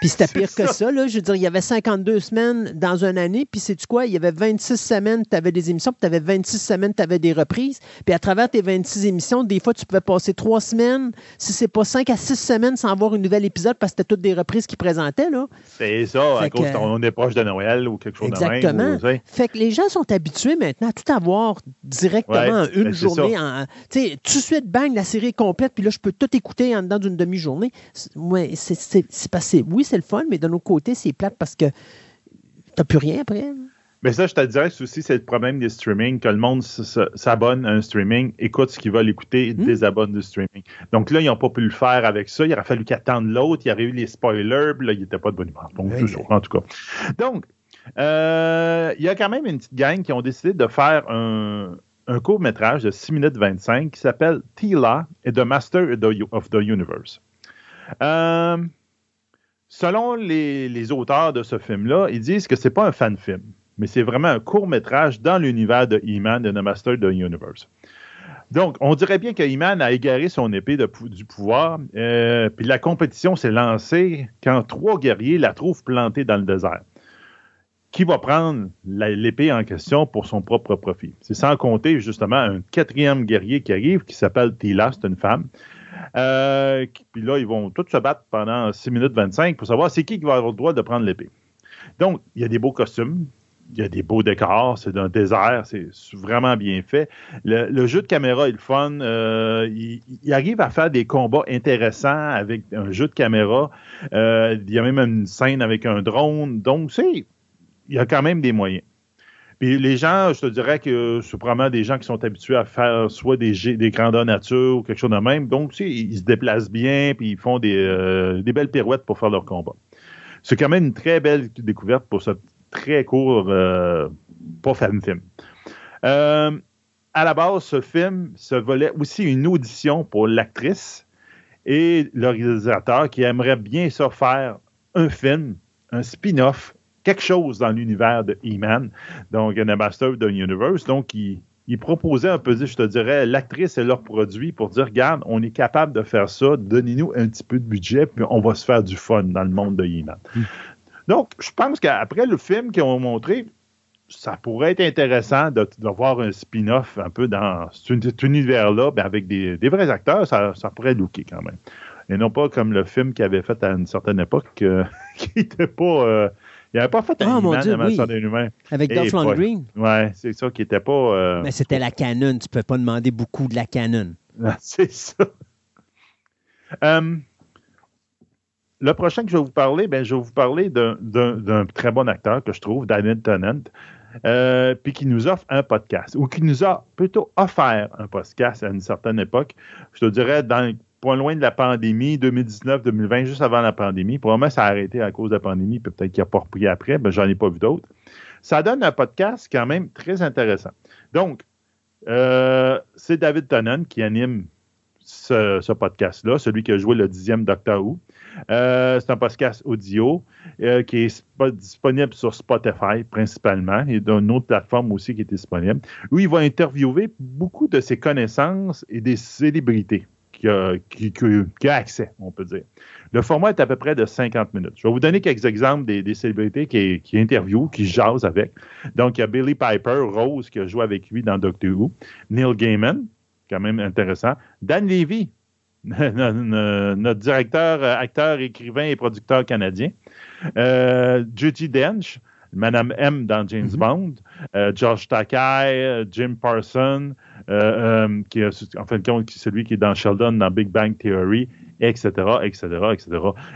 Puis c'était pire que ça, là. Je veux dire, il y avait 52 semaines dans une année, puis c'est tu quoi? Il y avait 26 semaines, tu avais des émissions, puis tu avais 26 semaines, tu avais des reprises. Puis à travers tes 26 émissions, des fois, tu pouvais passer trois semaines, si c'est pas cinq à six semaines sans voir une nouvelle épisode parce que c'était toutes des reprises qui présentaient. Là. C'est ça, à cause qu'on est proche de Noël ou quelque chose de même. Exactement. Fait que les gens sont habitués maintenant à tout avoir directement en une ben, journée. Tu sais, tout de suite, bang, la série est complète, puis là, je peux tout écouter en dedans d'une demi-journée. Ouais, c'est passé. Oui, c'est le fun, mais de l'autre côté, c'est plate parce que t'as plus rien après. Mais ça, je te dirais, c'est aussi c'est le problème des streaming, que le monde s'abonne à un streaming, écoute ce qu'ils veulent écouter, hmm. désabonne du streaming. Donc là, ils n'ont pas pu le faire avec ça. Il aurait fallu qu'ils attendent l'autre. Il y aurait eu les spoilers, puis là, il n'était pas de bonne humeur. Donc, en tout cas. Donc, euh, il y a quand même une petite gang qui ont décidé de faire un, court métrage de 6 minutes 25 qui s'appelle Tila et The Master of the Universe. Euh, selon les, les, auteurs de ce film-là, ils disent que c'est pas un fan film mais c'est vraiment un court métrage dans l'univers de He-Man de The Master of the Universe. Donc, on dirait bien que He-Man a égaré son épée du pouvoir, euh, puis la compétition s'est lancée quand trois guerriers la trouvent plantée dans le désert. Qui va prendre l'épée en question pour son propre profit? C'est sans compter justement un quatrième guerrier qui arrive, qui s'appelle Tila, c'est une femme. Euh, puis là, ils vont tous se battre pendant 6 minutes 25 pour savoir c'est qui qui va avoir le droit de prendre l'épée. Donc, il y a des beaux costumes, il y a des beaux décors, c'est un désert, c'est vraiment bien fait. Le, jeu de caméra est le fun. Euh, il, arrive à faire des combats intéressants avec un jeu de caméra. Euh, il y a même une scène avec un drone. Donc, c'est, il y a quand même des moyens. Puis les gens, je te dirais que c'est probablement des gens qui sont habitués à faire soit des, des grandeurs nature ou quelque chose de même. Donc, ils se déplacent bien, puis ils font des, euh, belles pirouettes pour faire leur combat. C'est quand même une très belle découverte pour cette très court, euh, pas fan film. Euh, à la base, ce film se volait aussi une audition pour l'actrice et le réalisateur qui aimerait bien se faire un film, un spin-off, quelque chose dans l'univers de He-Man, donc un Master of the Universe. Donc, il, proposait un peu, je te dirais, l'actrice et leur produit pour dire, regarde, on est capable de faire ça, donnez-nous un petit peu de budget, puis on va se faire du fun dans le monde de He-Man. Mm. Donc, je pense qu'après le film qu'ils ont montré, ça pourrait être intéressant de, voir un spin-off un peu dans cet, univers-là, ben, avec des, vrais acteurs, ça, pourrait looker quand même. Et non pas comme le film qu'il avait fait à une certaine époque, euh, qui n'était pas. Euh, il n'avait pas fait un oh, Dieu, oui. Avec Dolph Lundgren. Oui, c'est ça qui n'était pas. Euh, Mais c'était la canon. Tu ne peux pas demander beaucoup de la canon. c'est ça. Le prochain que je vais vous parler, ben, je vais vous parler d'un très bon acteur que je trouve, David Tennant. Euh, puis qui nous offre un podcast, ou qui nous a plutôt offert un podcast à une certaine époque. Je te dirais, dans point loin de la pandémie, 2019-2020, juste avant la pandémie. Probablement, ça a arrêté à cause de la pandémie, puis peut-être qu'il n'a pas repris après, mais j'en ai pas vu d'autres. Ça donne un podcast quand même très intéressant. Donc, euh, c'est David Tennant qui anime ce, podcast-là, celui qui a joué le dixième Who. Euh, c'est un podcast audio euh, qui est disponible sur Spotify principalement et d'une autre plateforme aussi qui est disponible, où il va interviewer beaucoup de ses connaissances et des célébrités qui a, accès, on peut dire. Le format est à peu près de 50 minutes. Je vais vous donner quelques exemples des, célébrités qui, qui interviewent, qui jasent avec. Donc, il y a Billy Piper, Rose, qui a joué avec lui dans Doctor Who, Neil Gaiman, quand même intéressant. Dan Levy, notre directeur, euh, acteur, écrivain et producteur canadien. Euh, Judy Dench, Madame M dans James mm-hmm. Bond, euh, Josh Takei, Jim Parson, qui est en fin de compte celui qui est dans Sheldon dans Big Bang Theory, etc., etc., etc.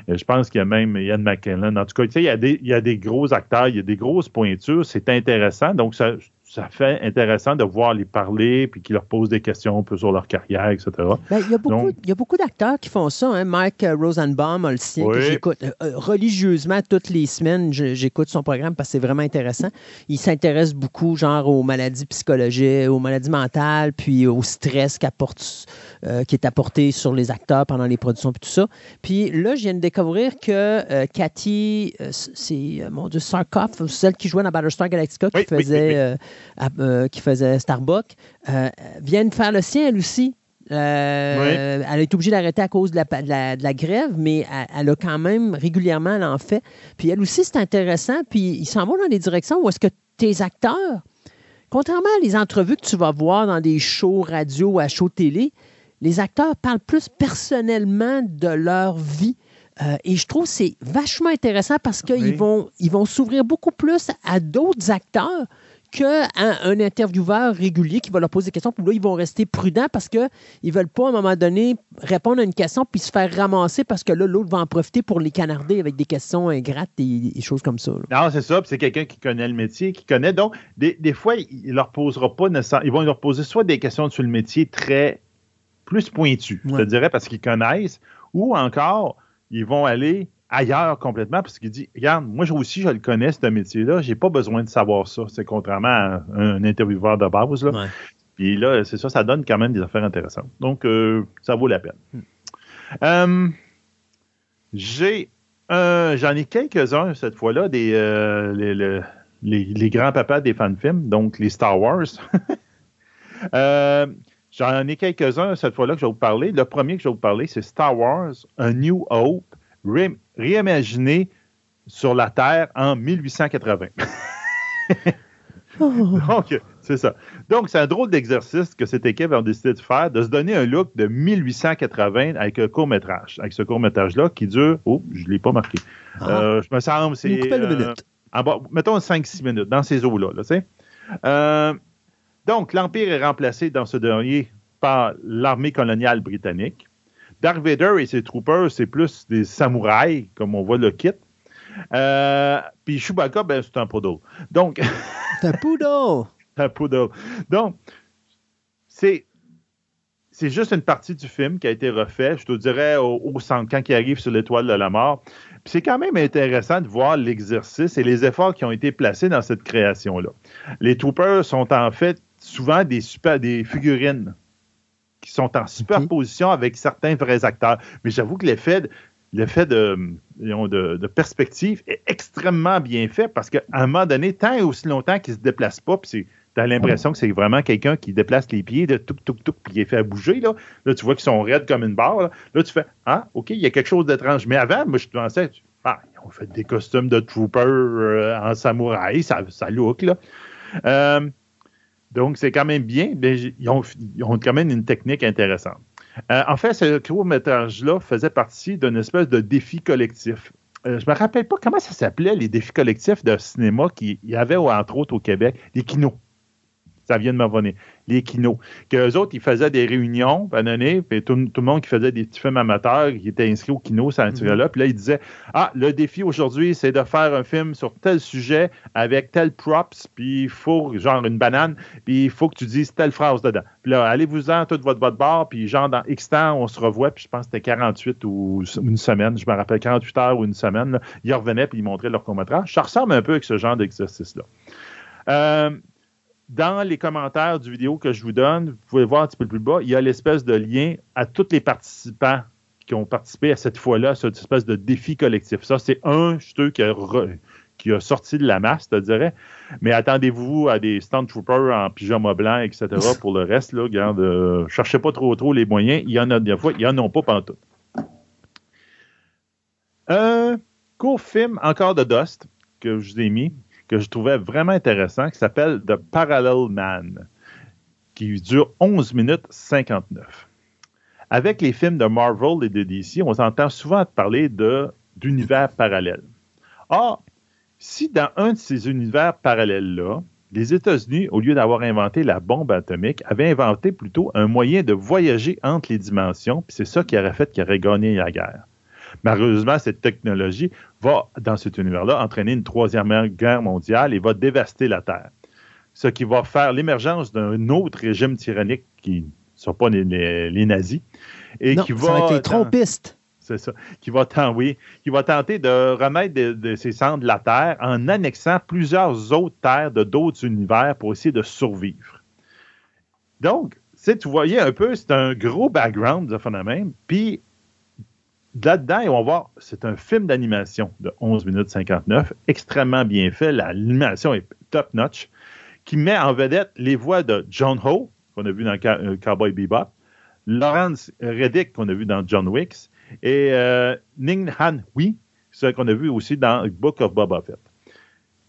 je pense qu'il y a même Ian McKellen. En tout cas, il y, a des, il y a des gros acteurs, il y a des grosses pointures, c'est intéressant. Donc, ça, ça fait intéressant de voir les parler, puis qu'ils leur posent des questions un peu sur leur carrière, etc. Ben, il, y a beaucoup, il y a beaucoup d'acteurs qui font ça. Hein. Mike euh, Rosenbaum a le sien que j'écoute euh, euh, religieusement toutes les semaines. J'écoute son programme parce que c'est vraiment intéressant. Il s'intéresse beaucoup, genre, aux maladies psychologiques, aux maladies mentales, puis au stress qui est apporté sur les acteurs pendant les productions, puis tout ça. Puis là, je viens de découvrir que Cathy, c'est, mon Dieu, Sarkoff, celle qui jouait dans Battlestar Galactica, qui faisait... Euh, qui faisait Starbucks, euh, vient de faire le sien, elle aussi. Euh, elle été obligée d'arrêter à cause de la, de la, grève, mais elle, a quand même régulièrement, elle en fait. Puis elle aussi, c'est intéressant. Puis ils s'en vont dans des directions où est-ce que tes acteurs, contrairement à les entrevues que tu vas voir dans des shows radio ou à shows télé, les acteurs parlent plus personnellement de leur vie. et je trouve que c'est vachement intéressant parce qu'ils vont, ils vont s'ouvrir beaucoup plus à d'autres acteurs qu'un un intervieweur régulier qui va leur poser des questions. Puis là, ils vont rester prudents parce qu'ils ne veulent pas, à un moment donné, répondre à une question puis se faire ramasser parce que là, l'autre va en profiter pour les canarder avec des questions ingrates et, des choses comme ça. Non, c'est ça. c'est quelqu'un qui connaît le métier, qui connaît. Donc, des, fois, il leur posera pas nécessairement. Ils vont leur poser soit des questions sur le métier très plus pointues, je te dirais, parce qu'ils connaissent, ou encore, ils vont aller ailleurs complètement parce qu'il dit Regarde, moi aussi, je le connais, ce métier-là, j'ai pas besoin de savoir ça. C'est contrairement à un intervieweur de base. Là. Puis là, c'est ça, ça donne quand même des affaires intéressantes. Donc, euh, ça vaut la peine. Hmm. Euh, j'ai j'en ai quelques-uns cette fois-là, des euh, les, les, grands-papas des fan-films, donc les Star Wars. j'en ai quelques-uns cette fois-là que je vais vous parler. Le premier que je vais vous parler, c'est Star Wars, A New Hope réimaginé sur la Terre en 1880. Donc, c'est ça. Donc, c'est un drôle d'exercice que cette équipe a décidé de faire, de se donner un look de 1880 avec un court-métrage. Avec ce court-métrage-là qui dure. Oh, je ne l'ai pas marqué. Ah. Euh, je me semble, c'est. Euh, mettons 5-6 minutes, dans ces eaux-là. euh, donc, l'Empire est remplacé dans ce dernier par l'armée coloniale britannique. Dark Vader et ses troopers, c'est plus des samouraïs, comme on voit le kit. Euh, puis Chewbacca, ben, c'est un poodle. Donc. c'est un poodle! un poodle. Donc, c'est. C'est juste une partie du film qui a été refait, je te dirais, au, centre, quand il arrive sur l'étoile de la mort. Puis c'est quand même intéressant de voir l'exercice et les efforts qui ont été placés dans cette création-là. Les troopers sont en fait souvent des, super, des figurines qui sont en superposition avec certains vrais acteurs. Mais j'avoue que l'effet l'effet de, de, perspective est extrêmement bien fait parce qu'à un moment donné, tant et aussi longtemps qu'il ne se déplace pas, puis tu as l'impression que c'est vraiment quelqu'un qui déplace les pieds de tout, tout, tout, puis il est fait bouger. Là, là tu vois qu'ils sont raides comme une barre. Là. tu fais Ah, OK, il y a quelque chose d'étrange. Mais avant, moi, je pensais Ah, ils ont fait des costumes de trooper euh, en samouraï, ça, ça look. Là. Euh, donc, c'est quand même bien. Mais ils ont, quand même une technique intéressante. Euh, en fait, ce court-métrage-là faisait partie d'une espèce de défi collectif. Euh, je me rappelle pas comment ça s'appelait, les défis collectifs de cinéma qu'il y avait, entre autres, au Québec, les kinos ça vient de m'abonner, les kinos. Qu'eux autres, ils faisaient des réunions, à donné, puis tout, le monde qui faisait des petits films amateurs, qui était inscrit au kino, ça mm là puis là, ils disaient Ah, le défi aujourd'hui, c'est de faire un film sur tel sujet avec tel props, puis il faut, genre une banane, puis il faut que tu dises telle phrase dedans. Puis là, allez-vous-en, tout votre, votre bord, puis genre, dans X temps, on se revoit, puis je pense que c'était 48 ou une semaine, je me rappelle, 48 heures ou une semaine, ils revenaient, puis ils montraient leur court-métrage. Ça ressemble un peu avec ce genre d'exercice-là. Euh, dans les commentaires du vidéo que je vous donne, vous pouvez voir un petit peu plus bas, il y a l'espèce de lien à tous les participants qui ont participé à cette fois-là, à cette espèce de défi collectif. Ça, c'est un ceux qui a, qui a sorti de la masse, je te dirais. Mais attendez-vous à des troopers en pyjama blanc, etc. pour le reste. Là, regarde, euh, cherchez pas trop trop les moyens. Il y en a des fois, il y en a pas pantoute. Un court film encore de Dust que je vous ai mis que je trouvais vraiment intéressant qui s'appelle The Parallel Man, qui dure 11 minutes 59. Avec les films de Marvel et de DC, on entend souvent parler d'univers parallèles. Or, si dans un de ces univers parallèles-là, les États-Unis, au lieu d'avoir inventé la bombe atomique, avaient inventé plutôt un moyen de voyager entre les dimensions, puis c'est ça qui aurait fait qu'ils auraient gagné la guerre. Malheureusement, cette technologie va, dans cet univers-là, entraîner une troisième guerre mondiale et va dévaster la Terre. Ce qui va faire l'émergence d'un autre régime tyrannique qui ne sont pas les, nazis. Et qui va, ça va être les trompistes. C'est ça. Qui va, oui, qui va tenter de remettre de, ces centres de la Terre en annexant plusieurs autres terres de d'autres univers pour essayer de survivre. Donc, tu voyais un peu, c'est un gros background de phénomène. Puis, Là-dedans, on va voir, c'est un film d'animation de 11 minutes 59, extrêmement bien fait. L'animation est top-notch, qui met en vedette les voix de John Ho, qu'on a vu dans euh, Cowboy Bebop, Lawrence Reddick, qu'on a vu dans John Wicks, et euh, Ning Han Hui, qu'on a vu aussi dans Book of Boba Fett.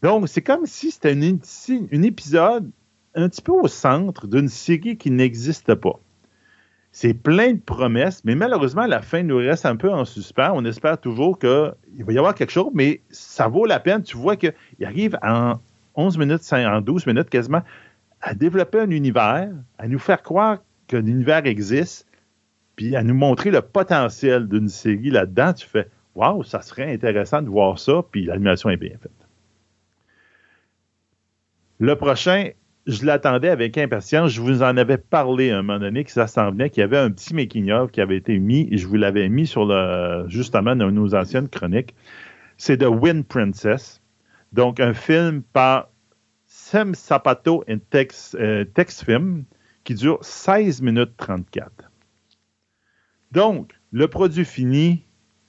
Donc, c'est comme si c'était un épisode un petit peu au centre d'une série qui n'existe pas. C'est plein de promesses, mais malheureusement, la fin nous reste un peu en suspens. On espère toujours qu'il va y avoir quelque chose, mais ça vaut la peine. Tu vois qu'il arrive en 11 minutes, en 12 minutes quasiment, à développer un univers, à nous faire croire qu'un univers existe, puis à nous montrer le potentiel d'une série là-dedans. Tu fais Waouh, ça serait intéressant de voir ça, puis l'animation est bien faite. Le prochain, je l'attendais avec impatience. Je vous en avais parlé un moment donné que ça semblait qu'il y avait un petit making-of qui avait été mis, et je vous l'avais mis sur le, justement dans nos anciennes chroniques. C'est The Wind Princess. Donc, un film par Sam Sapato et Tex, euh, Film qui dure 16 minutes 34. Donc, le produit fini,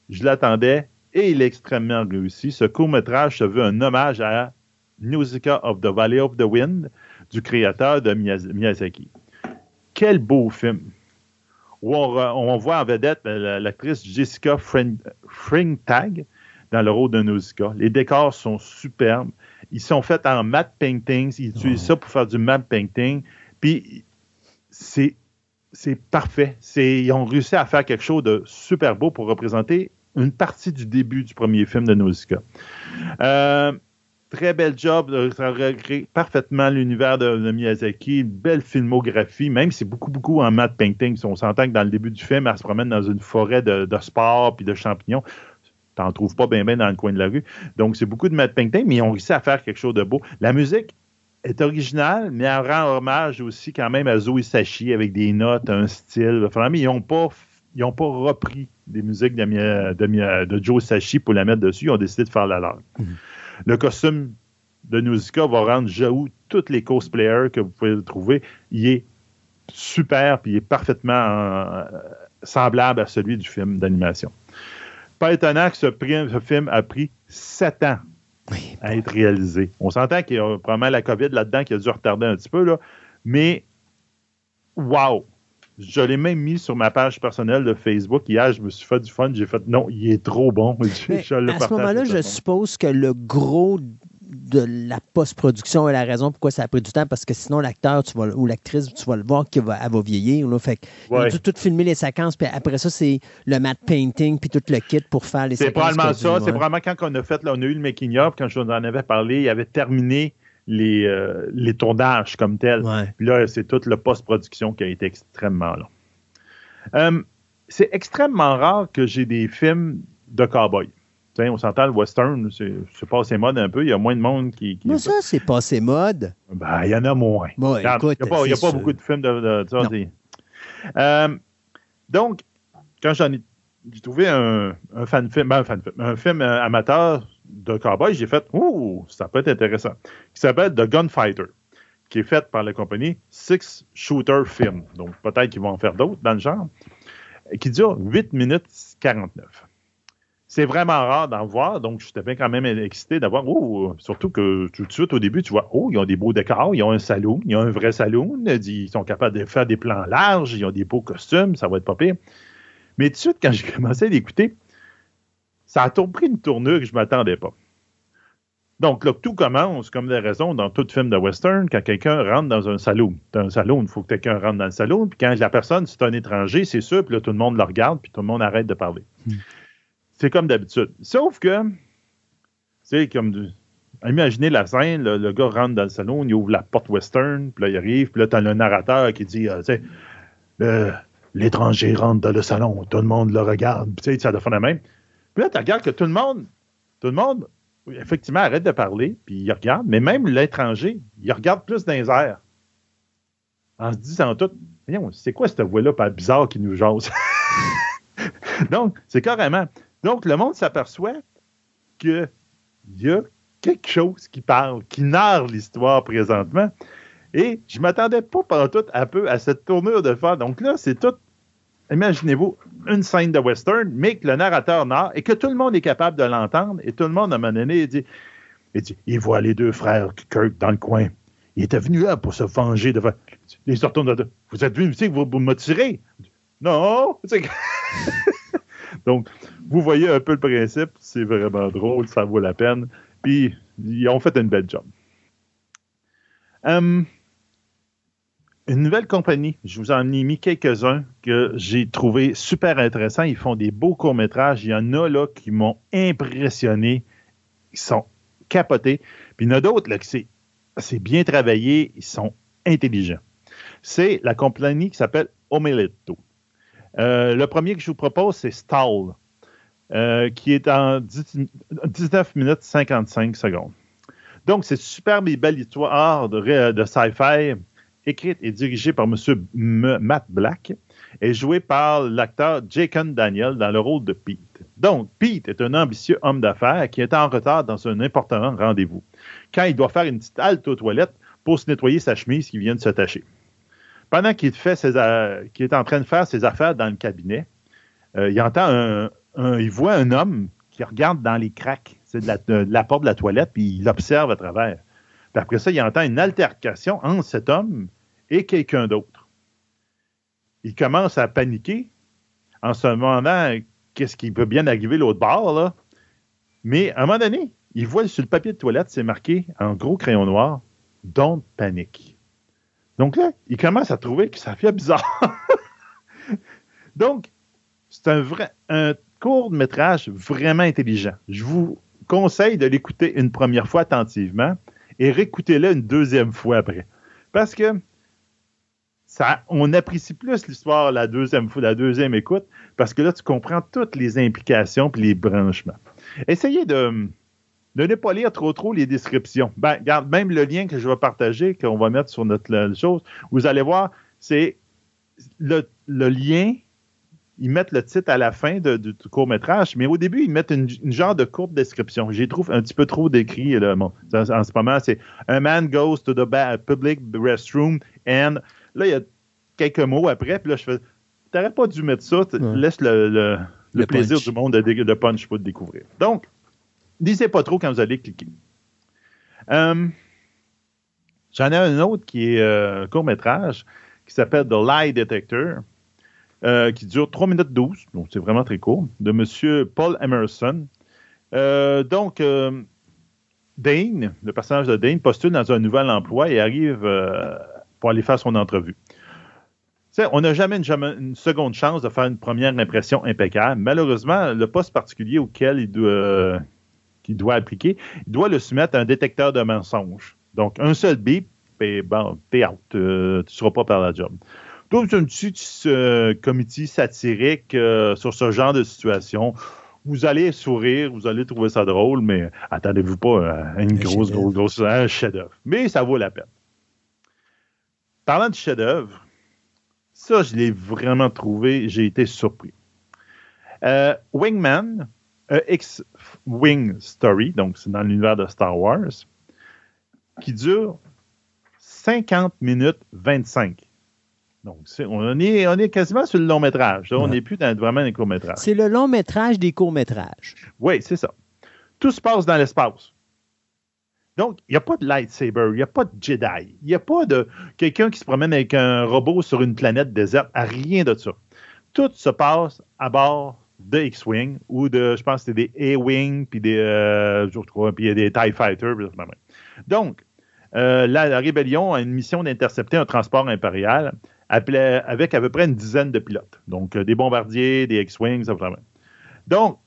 je l'attendais et il est extrêmement réussi. Ce court-métrage se veut un hommage à Nausicaa of the Valley of the Wind, du créateur de Miyazaki. Quel beau film! Où on, voit en vedette euh, l'actrice Jessica Tag dans le rôle de Nausicaa. Les décors sont superbes. Ils sont faits en matte paintings. Ils utilisent ça pour faire du matte painting. Puis c'est c'est parfait. Ils ont réussi à faire quelque chose de super beau pour représenter une partie du début du premier film de Nausicaa. Euh, Très bel job, ça recrée parfaitement l'univers de, Miyazaki, une belle filmographie, même si c'est beaucoup, beaucoup en matte painting. On s'entend que dans le début du film, elle se promène dans une forêt de, sport puis de champignons. T'en trouves pas bien bien dans le coin de la rue. Donc, c'est beaucoup de matte painting, mais ils ont réussi à faire quelque chose de beau. La musique est originale, mais elle rend hommage aussi quand même à Zoe Sachi avec des notes, un style. Vraiment, ils n'ont pas pas repris des musiques de, de, Joe Sachi pour la mettre dessus. Ils ont décidé de faire la leur. Le costume de Nausicaa va rendre jaloux tous les cosplayers que vous pouvez trouver. Il est super, puis il est parfaitement euh, semblable à celui du film d'animation. Pas étonnant que ce, ce, film a pris sept ans à être réalisé. On s'entend qu'il y a probablement la COVID là-dedans qui a dû retarder un petit peu, là, mais wow! Je l'ai même mis sur ma page personnelle de Facebook. Hier, je me suis fait du fun. J'ai fait non, il est trop bon. Je, à ce moment-là, je suppose que le gros de la post-production est la raison pourquoi ça a pris du temps, parce que sinon, l'acteur ou l'actrice, tu vas le voir qu'elle va, va vieillir. Là. Fait ouais. tout, filmer les séquences, puis après ça, c'est le matte painting, puis tout le kit pour faire les séquences. C'est probablement ça. C'est vraiment quand on a fait, là, on a eu le making-of, quand je vous en avais parlé, il avait terminé les, euh, les tournages comme tel. Puis là, c'est toute la post-production qui a été extrêmement long. Euh, c'est extrêmement rare que j'ai des films de cowboys on s'entend, le western, c'est passé mode un peu. Il y a moins de monde qui. qui Mais ça, c'est passé mode. Ben, il y en a moins. il n'y a, pas, beaucoup de films de, ça. Euh, donc, quand j'en ai, trouvé un, fan film, ben, un, fan film un film amateur de cowboy, j'ai fait Ouh, ça peut être intéressant. Qui s'appelle The Gunfighter, qui est fait par la compagnie Six Shooter Film. Donc, peut-être qu'ils vont en faire d'autres dans le genre. Qui dure 8 minutes 49 c'est vraiment rare d'en voir, donc j'étais bien quand même excité d'avoir, oh, surtout que tout de suite au début, tu vois, oh, ils ont des beaux décors, ils ont un salon, ils ont un vrai salon, ils sont capables de faire des plans larges, ils ont des beaux costumes, ça va être pas pire. Mais tout de suite, quand j'ai commencé à l'écouter, ça a pris une tournure que je ne m'attendais pas. Donc là, tout commence comme des raisons dans tout film de western, quand quelqu'un rentre dans un salon. Dans un salon, il faut que quelqu'un rentre dans le salon, puis quand la personne, c'est un étranger, c'est sûr, puis là, tout le monde le regarde, puis tout le monde arrête de parler. Hmm. C'est comme d'habitude. Sauf que, c'est comme. Imaginez la scène, le, gars rentre dans le salon, il ouvre la porte western, puis là, il arrive, puis là, t'as le narrateur qui dit, euh, tu sais, l'étranger rentre dans le salon, tout le monde le regarde, puis tu sais, ça doit faire la même. Puis là, tu regardes que tout le monde, tout le monde, effectivement, arrête de parler, puis il regarde, mais même l'étranger, il regarde plus dans les airs. En se disant tout, c'est quoi cette voix-là, bizarre qui nous jase? Donc, c'est carrément. Donc, le monde s'aperçoit qu'il y a quelque chose qui parle, qui narre l'histoire présentement. Et je ne m'attendais pas pendant tout un peu à cette tournure de faire. Donc là, c'est tout, imaginez-vous, une scène de western, mais que le narrateur narre et que tout le monde est capable de l'entendre. Et tout le monde, à un moment donné, il dit, il, dit, voit les deux frères Kirk dans le coin. Il était venu là pour se venger de. Il se de. Vous êtes venu ici, vous, vous me tirez? Non! Donc, vous voyez un peu le principe, c'est vraiment drôle, ça vaut la peine. Puis, ils ont fait une belle job. Hum, une nouvelle compagnie, je vous en ai mis quelques-uns que j'ai trouvé super intéressants. Ils font des beaux courts-métrages. Il y en a là qui m'ont impressionné. Ils sont capotés. Puis il y en a d'autres là qui c'est bien travaillé. Ils sont intelligents. C'est la compagnie qui s'appelle Omeletto. Euh, le premier que je vous propose, c'est Stall, euh, qui est en 19 minutes 55 secondes. Donc, c'est superbe et belle histoire de, de sci-fi, écrite et dirigée par M. Matt Black et jouée par l'acteur Jacob Daniel dans le rôle de Pete. Donc, Pete est un ambitieux homme d'affaires qui est en retard dans un important rendez-vous, quand il doit faire une petite halte aux toilettes pour se nettoyer sa chemise qui vient de s'attacher pendant qu'il est en train de faire ses affaires dans le cabinet, euh, il entend un, il voit un homme qui regarde dans les craques de la, porte de la toilette, puis il observe à travers. Puis après ça, il entend une altercation entre cet homme et quelqu'un d'autre. Il commence à paniquer en se demandant qu'est-ce qui peut bien arriver l'autre bord, là. Mais à un moment donné, il voit sur le papier de toilette, c'est marqué en gros crayon noir Don't panic. Donc là, il commence à trouver que ça fait bizarre. Donc, c'est un vrai, un court métrage vraiment intelligent. Je vous conseille de l'écouter une première fois attentivement et réécoutez-le une deuxième fois après. Parce que on apprécie plus l'histoire la deuxième fois, la deuxième écoute, parce que là, tu comprends toutes les implications et les branchements. Essayez de, ne pas lire trop trop les descriptions. Ben, regarde, même le lien que je vais partager, qu'on va mettre sur notre chose, vous allez voir, c'est le, lien ils mettent le titre à la fin du court-métrage, mais au début, ils mettent une, genre de courte description. J'ai trouvé un petit peu trop décrit en, ce moment. C'est Un man goes to the public restroom and là, il y a quelques mots après, puis là, je fais T'aurais pas dû mettre ça, Ouais. laisse le, le- le Le plaisir punch. du monde de, de punch pour le découvrir. Donc, lisez pas trop quand vous allez cliquer. Euh, J'en ai un autre qui est euh, court-métrage qui s'appelle The Lie Detector, euh, qui dure 3 minutes 12, donc c'est vraiment très court, de M. Paul Emerson. Euh, donc, Dane, le personnage de Dane, postule dans un nouvel emploi et arrive pour aller faire son entrevue. On n'a jamais une, seconde chance de faire une première impression impeccable. Malheureusement, le poste particulier auquel il doit, euh, qu'il doit appliquer, il doit le soumettre à un détecteur de mensonges. Donc, un seul bip, et bon, t'es out. Euh, tu ne seras pas par la job. Donc, c'est un petit euh, comité satirique sur ce genre de situation. Vous allez sourire, vous allez trouver ça drôle, mais attendez-vous pas à une Un grosse, chef-d'œuvre. grosse, grosse, un chef-d'œuvre. Mais ça vaut la peine. Parlant de chef-d'œuvre, ça, je l'ai vraiment trouvé, j'ai été surpris. Euh, Wingman, a X-Wing Story, donc c'est dans l'univers de Star Wars, qui dure 50 minutes 25. Donc, on, est, on est quasiment sur le long métrage. là. On n'est plus dans vraiment des courts métrages. C'est le long métrage des courts métrages. Oui, c'est ça. Tout se passe dans l'espace. Donc, il n'y a pas de lightsaber, il n'y a pas de Jedi, il n'y a pas de quelqu'un qui se promène avec un robot sur une planète déserte, rien de ça. Tout se passe à bord de X-Wing ou de, je pense que c'était des A-Wing, puis des, euh, je crois, puis des TIE Fighters. Donc, euh, la, la rébellion a une mission d'intercepter un transport impérial avec à peu près une dizaine de pilotes. Donc, euh, des bombardiers, des X-Wing, ça va bien. Donc,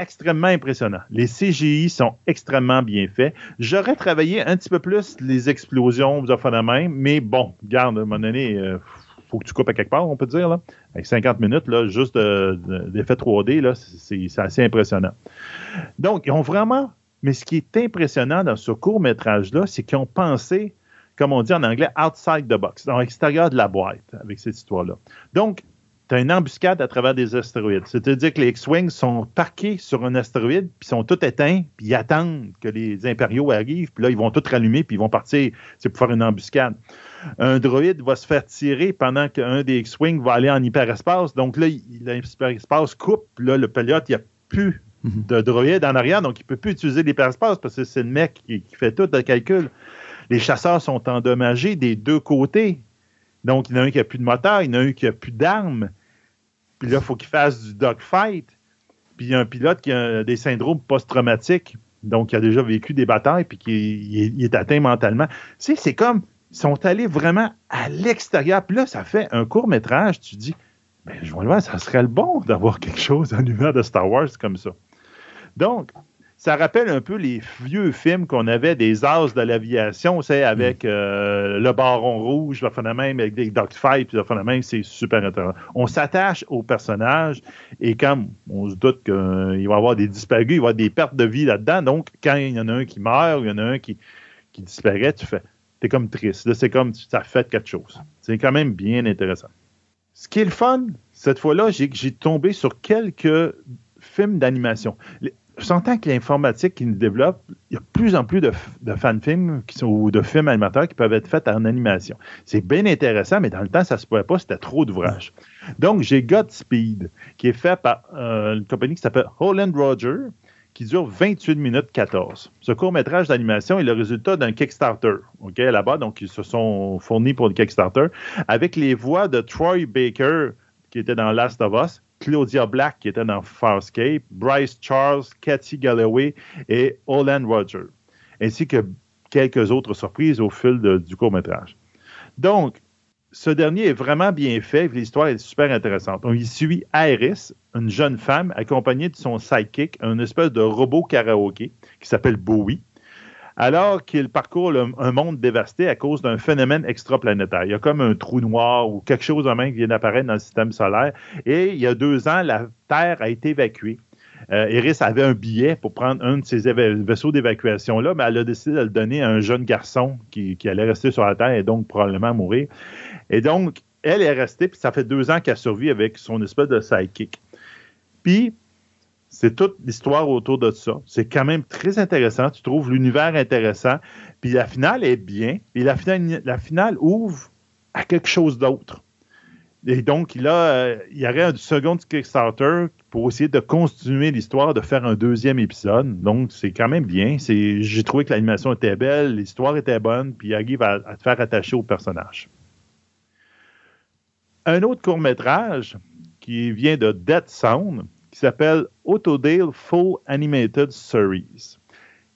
extrêmement impressionnant. Les CGI sont extrêmement bien faits. J'aurais travaillé un petit peu plus les explosions, mais bon, garde, à un moment donné, il faut que tu coupes à quelque part, on peut dire. Là. Avec 50 minutes, là, juste de- de- d'effet 3D, là, c'est assez impressionnant. Donc, ils ont vraiment. Mais ce qui est impressionnant dans ce court-métrage-là, c'est qu'ils ont pensé, comme on dit en anglais, outside the box, dans l'extérieur de la boîte, avec cette histoire-là. Donc, tu as une embuscade à travers des astéroïdes. C'est-à-dire que les X-Wings sont parqués sur un astéroïde, puis sont tous éteints, puis ils attendent que les impériaux arrivent, puis là, ils vont tout rallumer, puis ils vont partir c'est pour faire une embuscade. Un droïde va se faire tirer pendant qu'un des X-Wing va aller en hyperespace. Donc là, l'hyperespace coupe, puis là, le pilote, il n'y a plus Mhm. de droïde en arrière, donc il ne peut plus utiliser l'hyperespace parce que c'est le mec qui, qui fait tout le calcul. Les chasseurs sont endommagés des deux côtés. Donc, il y en a un qui n'a plus de moteur, il y en a un qui n'a plus d'armes. Puis là, il faut qu'il fasse du dogfight. Puis il y a un pilote qui a des syndromes post-traumatiques, donc qui a déjà vécu des batailles, puis qui il est, il atteint mentalement. Tu sais, c'est comme, ils sont allés vraiment à l'extérieur. Puis là, ça fait un court métrage, tu dis, ben, je vois ça serait le bon d'avoir quelque chose dans l'univers de Star Wars comme ça. Donc, ça rappelle un peu les vieux films qu'on avait des as de l'aviation, c'est avec euh, le baron rouge, le phénomène avec des dogfights, puis le phénomène, c'est super intéressant. On s'attache aux personnages et comme on se doute qu'il va y avoir des disparus, il va y avoir des pertes de vie là-dedans, donc quand il y en a un qui meurt, il y en a un qui, qui disparaît, tu fais, t'es comme triste. Là, c'est comme ça fait quelque chose. C'est quand même bien intéressant. Ce qui est le fun, cette fois-là, j'ai j'ai tombé sur quelques films d'animation. S'entends que l'informatique qui nous développe, il y a de plus en plus de, de fan-films ou de films animateurs qui peuvent être faits en animation. C'est bien intéressant, mais dans le temps, ça ne se pouvait pas, c'était trop d'ouvrages. Donc, j'ai Godspeed, qui est fait par euh, une compagnie qui s'appelle Holland Roger, qui dure 28 minutes 14. Ce court-métrage d'animation est le résultat d'un Kickstarter, OK, là-bas, donc ils se sont fournis pour le Kickstarter, avec les voix de Troy Baker, qui était dans Last of Us, Claudia Black, qui était dans Farscape, Bryce Charles, Cathy Galloway et Olan Roger, ainsi que quelques autres surprises au fil du court-métrage. Donc, ce dernier est vraiment bien fait, l'histoire est super intéressante. On y suit Iris, une jeune femme accompagnée de son sidekick, un espèce de robot karaoké qui s'appelle Bowie, alors qu'il parcourt un monde dévasté à cause d'un phénomène extraplanétaire. Il y a comme un trou noir ou quelque chose de même qui vient d'apparaître dans le système solaire. Et il y a deux ans, la Terre a été évacuée. Euh, Iris avait un billet pour prendre un de ces vaisseaux d'évacuation-là, mais elle a décidé de le donner à un jeune garçon qui, qui allait rester sur la Terre et donc probablement mourir. Et donc, elle est restée, puis ça fait deux ans qu'elle survit avec son espèce de sidekick. Puis, c'est toute l'histoire autour de ça. C'est quand même très intéressant. Tu trouves l'univers intéressant. Puis la finale est bien. Et la finale, ouvre à quelque chose d'autre. Et donc, là, euh, il y aurait un second Kickstarter pour essayer de continuer l'histoire, de faire un deuxième épisode. Donc, c'est quand même bien. J'ai trouvé que l'animation était belle, l'histoire était bonne, puis il arrive à, te faire attacher au personnage. Un autre court-métrage qui vient de Dead Sound, s'appelle Autodale Full Animated Series.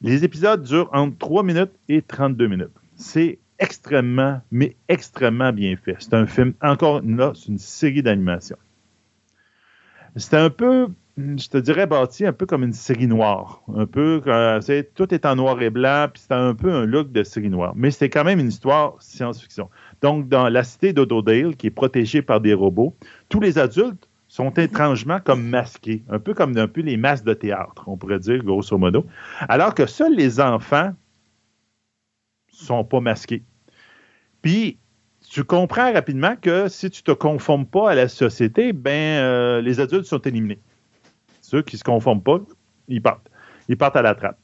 Les épisodes durent entre 3 minutes et 32 minutes. C'est extrêmement, mais extrêmement bien fait. C'est un film, encore là, c'est une série d'animation. C'est un peu, je te dirais, bâti un peu comme une série noire. Un peu, euh, tout est en noir et blanc, puis c'est un peu un look de série noire. Mais c'est quand même une histoire science-fiction. Donc, dans la cité d'Ododale, qui est protégée par des robots, tous les adultes sont étrangement comme masqués, un peu comme un peu les masques de théâtre, on pourrait dire, grosso modo. Alors que seuls les enfants sont pas masqués. Puis, tu comprends rapidement que si tu te conformes pas à la société, ben euh, les adultes sont éliminés. Ceux qui se conforment pas, ils partent. Ils partent à la trappe.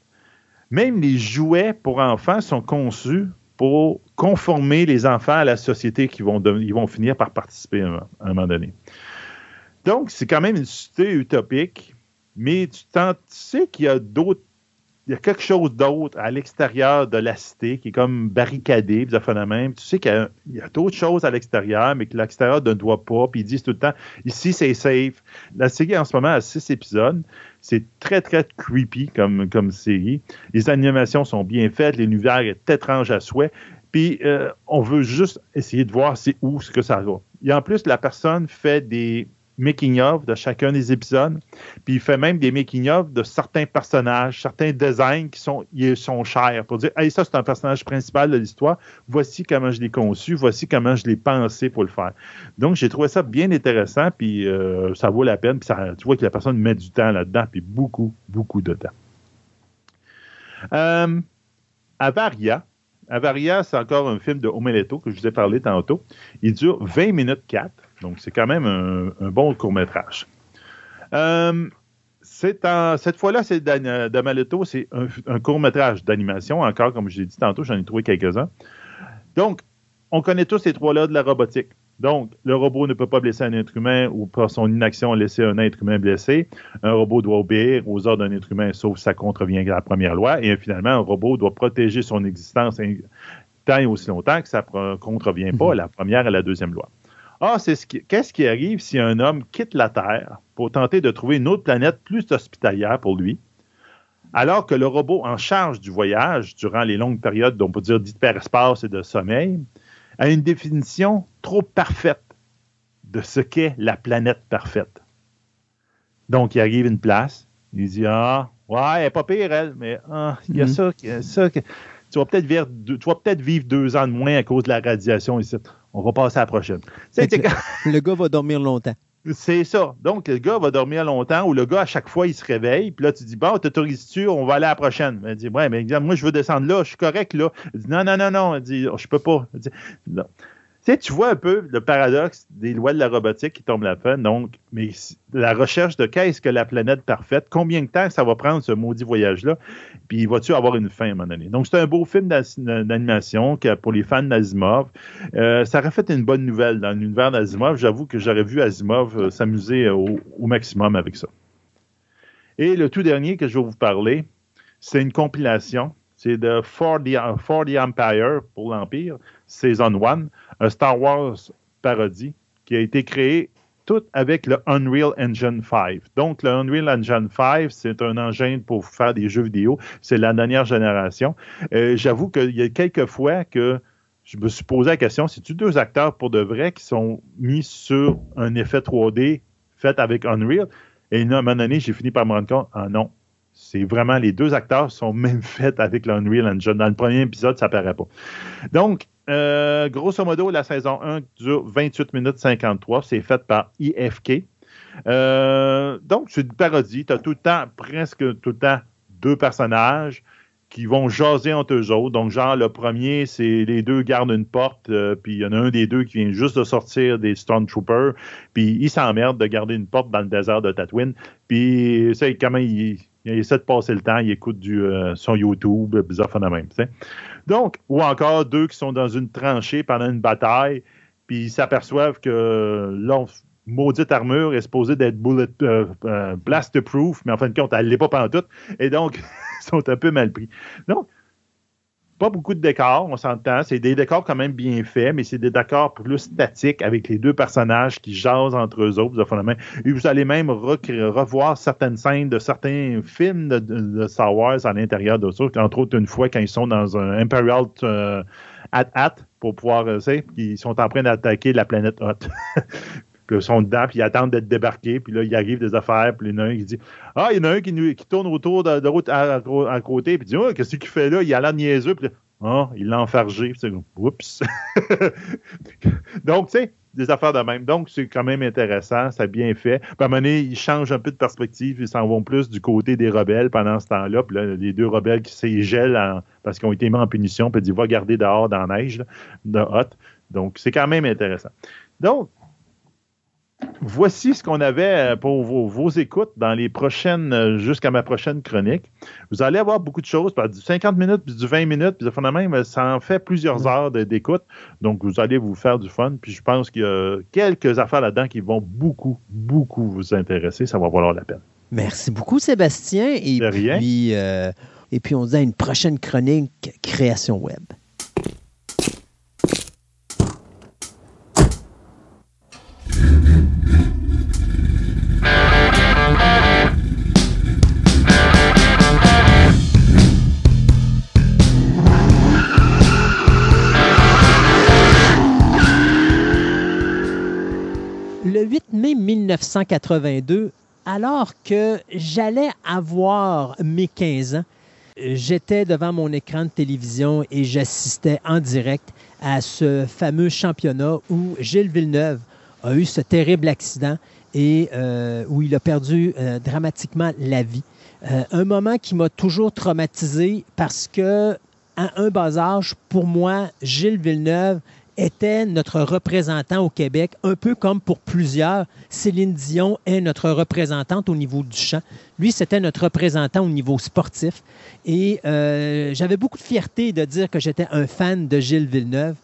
Même les jouets pour enfants sont conçus pour conformer les enfants à la société qui vont finir par participer à un, moment donné. Donc, c'est quand même une société utopique, mais tu, tu sais qu'il y a d'autres il y a quelque chose d'autre à l'extérieur de la cité qui est comme barricadé, puis même. Tu sais qu'il y a, d'autres choses à l'extérieur, mais que l'extérieur ne doit pas, puis ils disent tout le temps ici c'est safe. La série en ce moment a six épisodes. C'est très, très creepy comme, comme série. Les animations sont bien faites, l'univers est étrange à souhait. Puis euh, on veut juste essayer de voir c'est où ce que ça va. Et en plus, la personne fait des making-of de chacun des épisodes. Puis il fait même des making-of de certains personnages, certains designs qui sont, ils sont chers pour dire Hey, ça, c'est un personnage principal de l'histoire. Voici comment je l'ai conçu, voici comment je l'ai pensé pour le faire. Donc, j'ai trouvé ça bien intéressant, puis euh, ça vaut la peine. Puis tu vois que la personne met du temps là-dedans, puis beaucoup, beaucoup de temps. Euh, Avaria. Avaria, c'est encore un film de Omeletto que je vous ai parlé tantôt. Il dure 20 minutes 4. Donc, c'est quand même un, bon court-métrage. Euh, cette fois-là, c'est d'Amaletto, c'est un, court-métrage d'animation. Encore, comme je l'ai dit tantôt, j'en ai trouvé quelques-uns. Donc, on connaît tous ces trois-là de la robotique. Donc, le robot ne peut pas blesser un être humain ou par son inaction laisser un être humain blessé. Un robot doit obéir aux ordres d'un être humain, sauf si ça contrevient à la première loi. Et finalement, un robot doit protéger son existence tant et aussi longtemps que ça ne contrevient pas à la première et à la deuxième loi. Ah, c'est ce qu'est-ce qui arrive si un homme quitte la Terre pour tenter de trouver une autre planète plus hospitalière pour lui, alors que le robot en charge du voyage durant les longues périodes dont on peut dire d'hyperespace et de sommeil a une définition trop parfaite de ce qu'est la planète parfaite. Donc, il arrive une place, il dit Ah, ouais, elle n'est pas pire, elle, mais ah, il y a mm-hmm. ça, ça tu vas peut-être vivre, peut vivre deux ans de moins à cause de la radiation ici on va passer à la prochaine. le gars va dormir longtemps. C'est ça. Donc, le gars va dormir longtemps ou le gars, à chaque fois, il se réveille. Puis là, tu dis, bon, t'autorises-tu, on va aller à la prochaine? Il dit, ouais, mais moi, je veux descendre là, je suis correct là. Il dit, non, non, non, non. Il dit, je peux pas. Il dit, non. Tu sais, tu vois un peu le paradoxe des lois de la robotique qui tombent la fin. Donc, mais la recherche de qu'est-ce que la planète parfaite, combien de temps ça va prendre ce maudit voyage-là, puis va-tu avoir une fin à un moment donné? Donc, c'est un beau film d'animation pour les fans d'Asimov. Euh, ça aurait fait une bonne nouvelle dans l'univers d'Asimov. J'avoue que j'aurais vu Asimov euh, s'amuser au, maximum avec ça. Et le tout dernier que je vais vous parler, c'est une compilation. C'est de For the, For the Empire, pour l'Empire, Season 1 un Star Wars parodie qui a été créé tout avec le Unreal Engine 5. Donc, le Unreal Engine 5, c'est un engin pour faire des jeux vidéo. C'est la dernière génération. Euh, j'avoue qu'il y a quelques fois que je me suis posé la question, c'est-tu deux acteurs pour de vrai qui sont mis sur un effet 3D fait avec Unreal? Et à un moment donné, j'ai fini par me rendre compte, ah non, c'est vraiment les deux acteurs sont même faits avec l'Unreal Engine. Dans le premier épisode, ça paraît pas. Donc, euh, grosso modo, la saison 1 dure 28 minutes 53. C'est fait par IFK. Euh, donc, c'est une parodie. Tu as tout le temps, presque tout le temps, deux personnages. qui vont jaser entre eux autres. Donc, genre, le premier, c'est les deux gardent une porte, euh, puis il y en a un des deux qui vient juste de sortir des Stormtroopers, puis il s'emmerde de garder une porte dans le désert de Tatooine. Puis, ça, comment il, il, essaie de passer le temps, il écoute du, euh, son YouTube, bizarre phénomène. Donc, ou encore deux qui sont dans une tranchée pendant une bataille, puis ils s'aperçoivent que leur maudite armure est supposée d'être bullet euh, blast proof, mais en fin de compte, elle ne l'est pas pantoute. Et donc, sont un peu mal pris. Donc, pas beaucoup de décors, on s'entend. C'est des décors quand même bien faits, mais c'est des décors plus statiques avec les deux personnages qui jasent entre eux autres. Et vous allez même revoir certaines scènes de certains films de, Star Wars à l'intérieur de ça. Entre autres, une fois quand ils sont dans un Imperial euh, at-at pour pouvoir, sais, ils sont en train d'attaquer la planète Hot. ils sont dedans, puis ils attendent d'être débarqués, puis là, il arrive des affaires, puis il y en a un qui dit Ah, il y en a un qui, tourne autour de, route à, côté, puis il dit oh, qu'est-ce qu'il fait là? Il a l'air niaiseux, puis ah, il l'a enfargé, puis oups Donc, tu sais, des affaires de même. Donc, c'est quand même intéressant, c'est bien fait. Puis à un moment donné, ils changent un peu de perspective, ils s'en vont plus du côté des rebelles pendant ce temps-là. Puis là, les deux rebelles qui s'égèlent parce qu'ils ont été mis en punition, puis ils disent va garder dehors dans la neige, de hot. Donc, c'est quand même intéressant. Donc, voici ce qu'on avait euh, pour vos, écoutes dans les prochaines, euh, jusqu'à ma prochaine chronique. Vous allez avoir beaucoup de choses, du 50 minutes, puis du 20 minutes, puis même, ça en fait plusieurs heures d'écoute. Donc, vous allez vous faire du fun. Puis je pense qu'il y a quelques affaires là-dedans qui vont beaucoup, beaucoup vous intéresser. Ça va valoir la peine. Merci beaucoup, Sébastien. Et puis, euh, et puis, on se dit à une prochaine chronique Création Web. Le 8 mai 1982, alors que j'allais avoir mes 15 ans, j'étais devant mon écran de télévision et j'assistais en direct à ce fameux championnat où Gilles Villeneuve a eu ce terrible accident et euh, où il a perdu euh, dramatiquement la vie. Euh, un moment qui m'a toujours traumatisé parce que, à un bas âge, pour moi, Gilles Villeneuve était notre représentant au Québec, un peu comme pour plusieurs, Céline Dion est notre représentante au niveau du chant. Lui, c'était notre représentant au niveau sportif. Et j'avais beaucoup de fierté de dire que j'étais un fan de Gilles Villeneuve.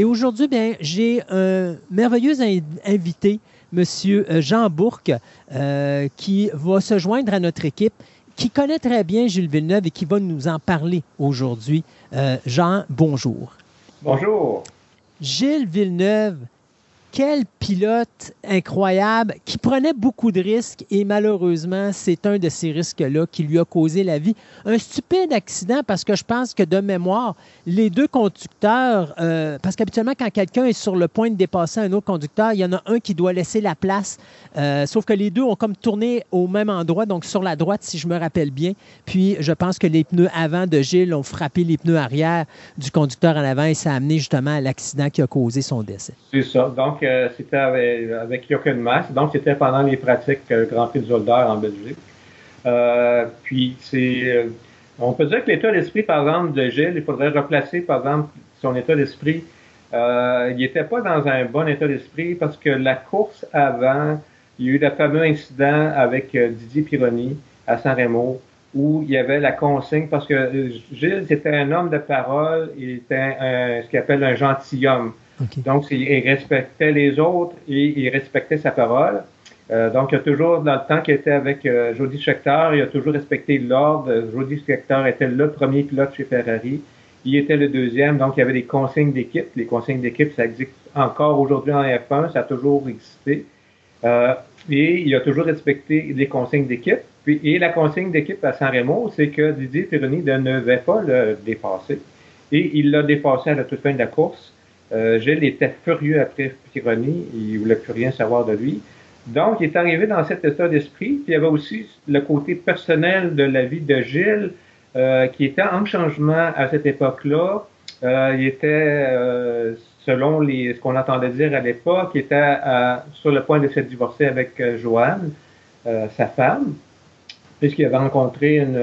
Et aujourd'hui, bien, j'ai un merveilleux invité, M. Euh, Jean Bourque, euh, qui va se joindre à notre équipe, qui connaît très bien Gilles Villeneuve et qui va nous en parler aujourd'hui. Jean, bonjour. Bonjour. Gilles Villeneuve quel pilote incroyable qui prenait beaucoup de risques et malheureusement, c'est un de ces risques-là qui lui a causé la vie. Un stupide accident parce que je pense que de mémoire, les deux conducteurs, euh, parce qu'habituellement, quand quelqu'un est sur le point de dépasser un autre conducteur, il y en a un qui doit laisser la place. Euh, sauf que les deux ont comme tourné au même endroit, donc sur la droite, si je me rappelle bien. Puis je pense que les pneus avant de Gilles ont frappé les pneus arrière du conducteur en avant et ça a amené justement à l'accident qui a causé son décès. C'est ça. Donc, c'était avec, avec Jochen. Donc, c'était pendant les pratiques euh, Grand Prix de Zolder en Belgique. Euh, puis. Euh, on peut dire que l'état d'esprit, par exemple, de Gilles, il faudrait replacer, par exemple, son état d'esprit. il n'était pas dans un bon état d'esprit parce que la course avant, il y a eu le fameux incident avec Didier Pironi à San Remo où il y avait la consigne parce que Gilles, c'était un homme de parole, il était ce qu'il appelle un gentilhomme. Donc, il respectait les autres et il respectait sa parole. Euh, donc, il a toujours, dans le temps qu'il était avec euh, Jody Scheckter, il a toujours respecté l'ordre. Jody Scheckter était le premier pilote chez Ferrari. Il était le deuxième. Donc, il y avait des consignes d'équipe. Les consignes d'équipe, ça existe encore aujourd'hui en F1. Ça a toujours existé. Euh, et il a toujours respecté les consignes d'équipe. Et la consigne d'équipe à San Remo, c'est que Didier Pironi ne devait pas le dépasser. Et il l'a dépassé à la toute fin de la course. Euh, Gilles était furieux après Pironi, il voulait plus rien savoir de lui. Donc, il est arrivé dans cet état d'esprit. Puis il y avait aussi le côté personnel de la vie de Gilles, euh, qui était en changement à cette époque-là. Euh, il était, selon les, ce qu'on entendait dire à l'époque, il était sur le point de se divorcer avec Joanne, sa femme. puisqu'il avait rencontré une,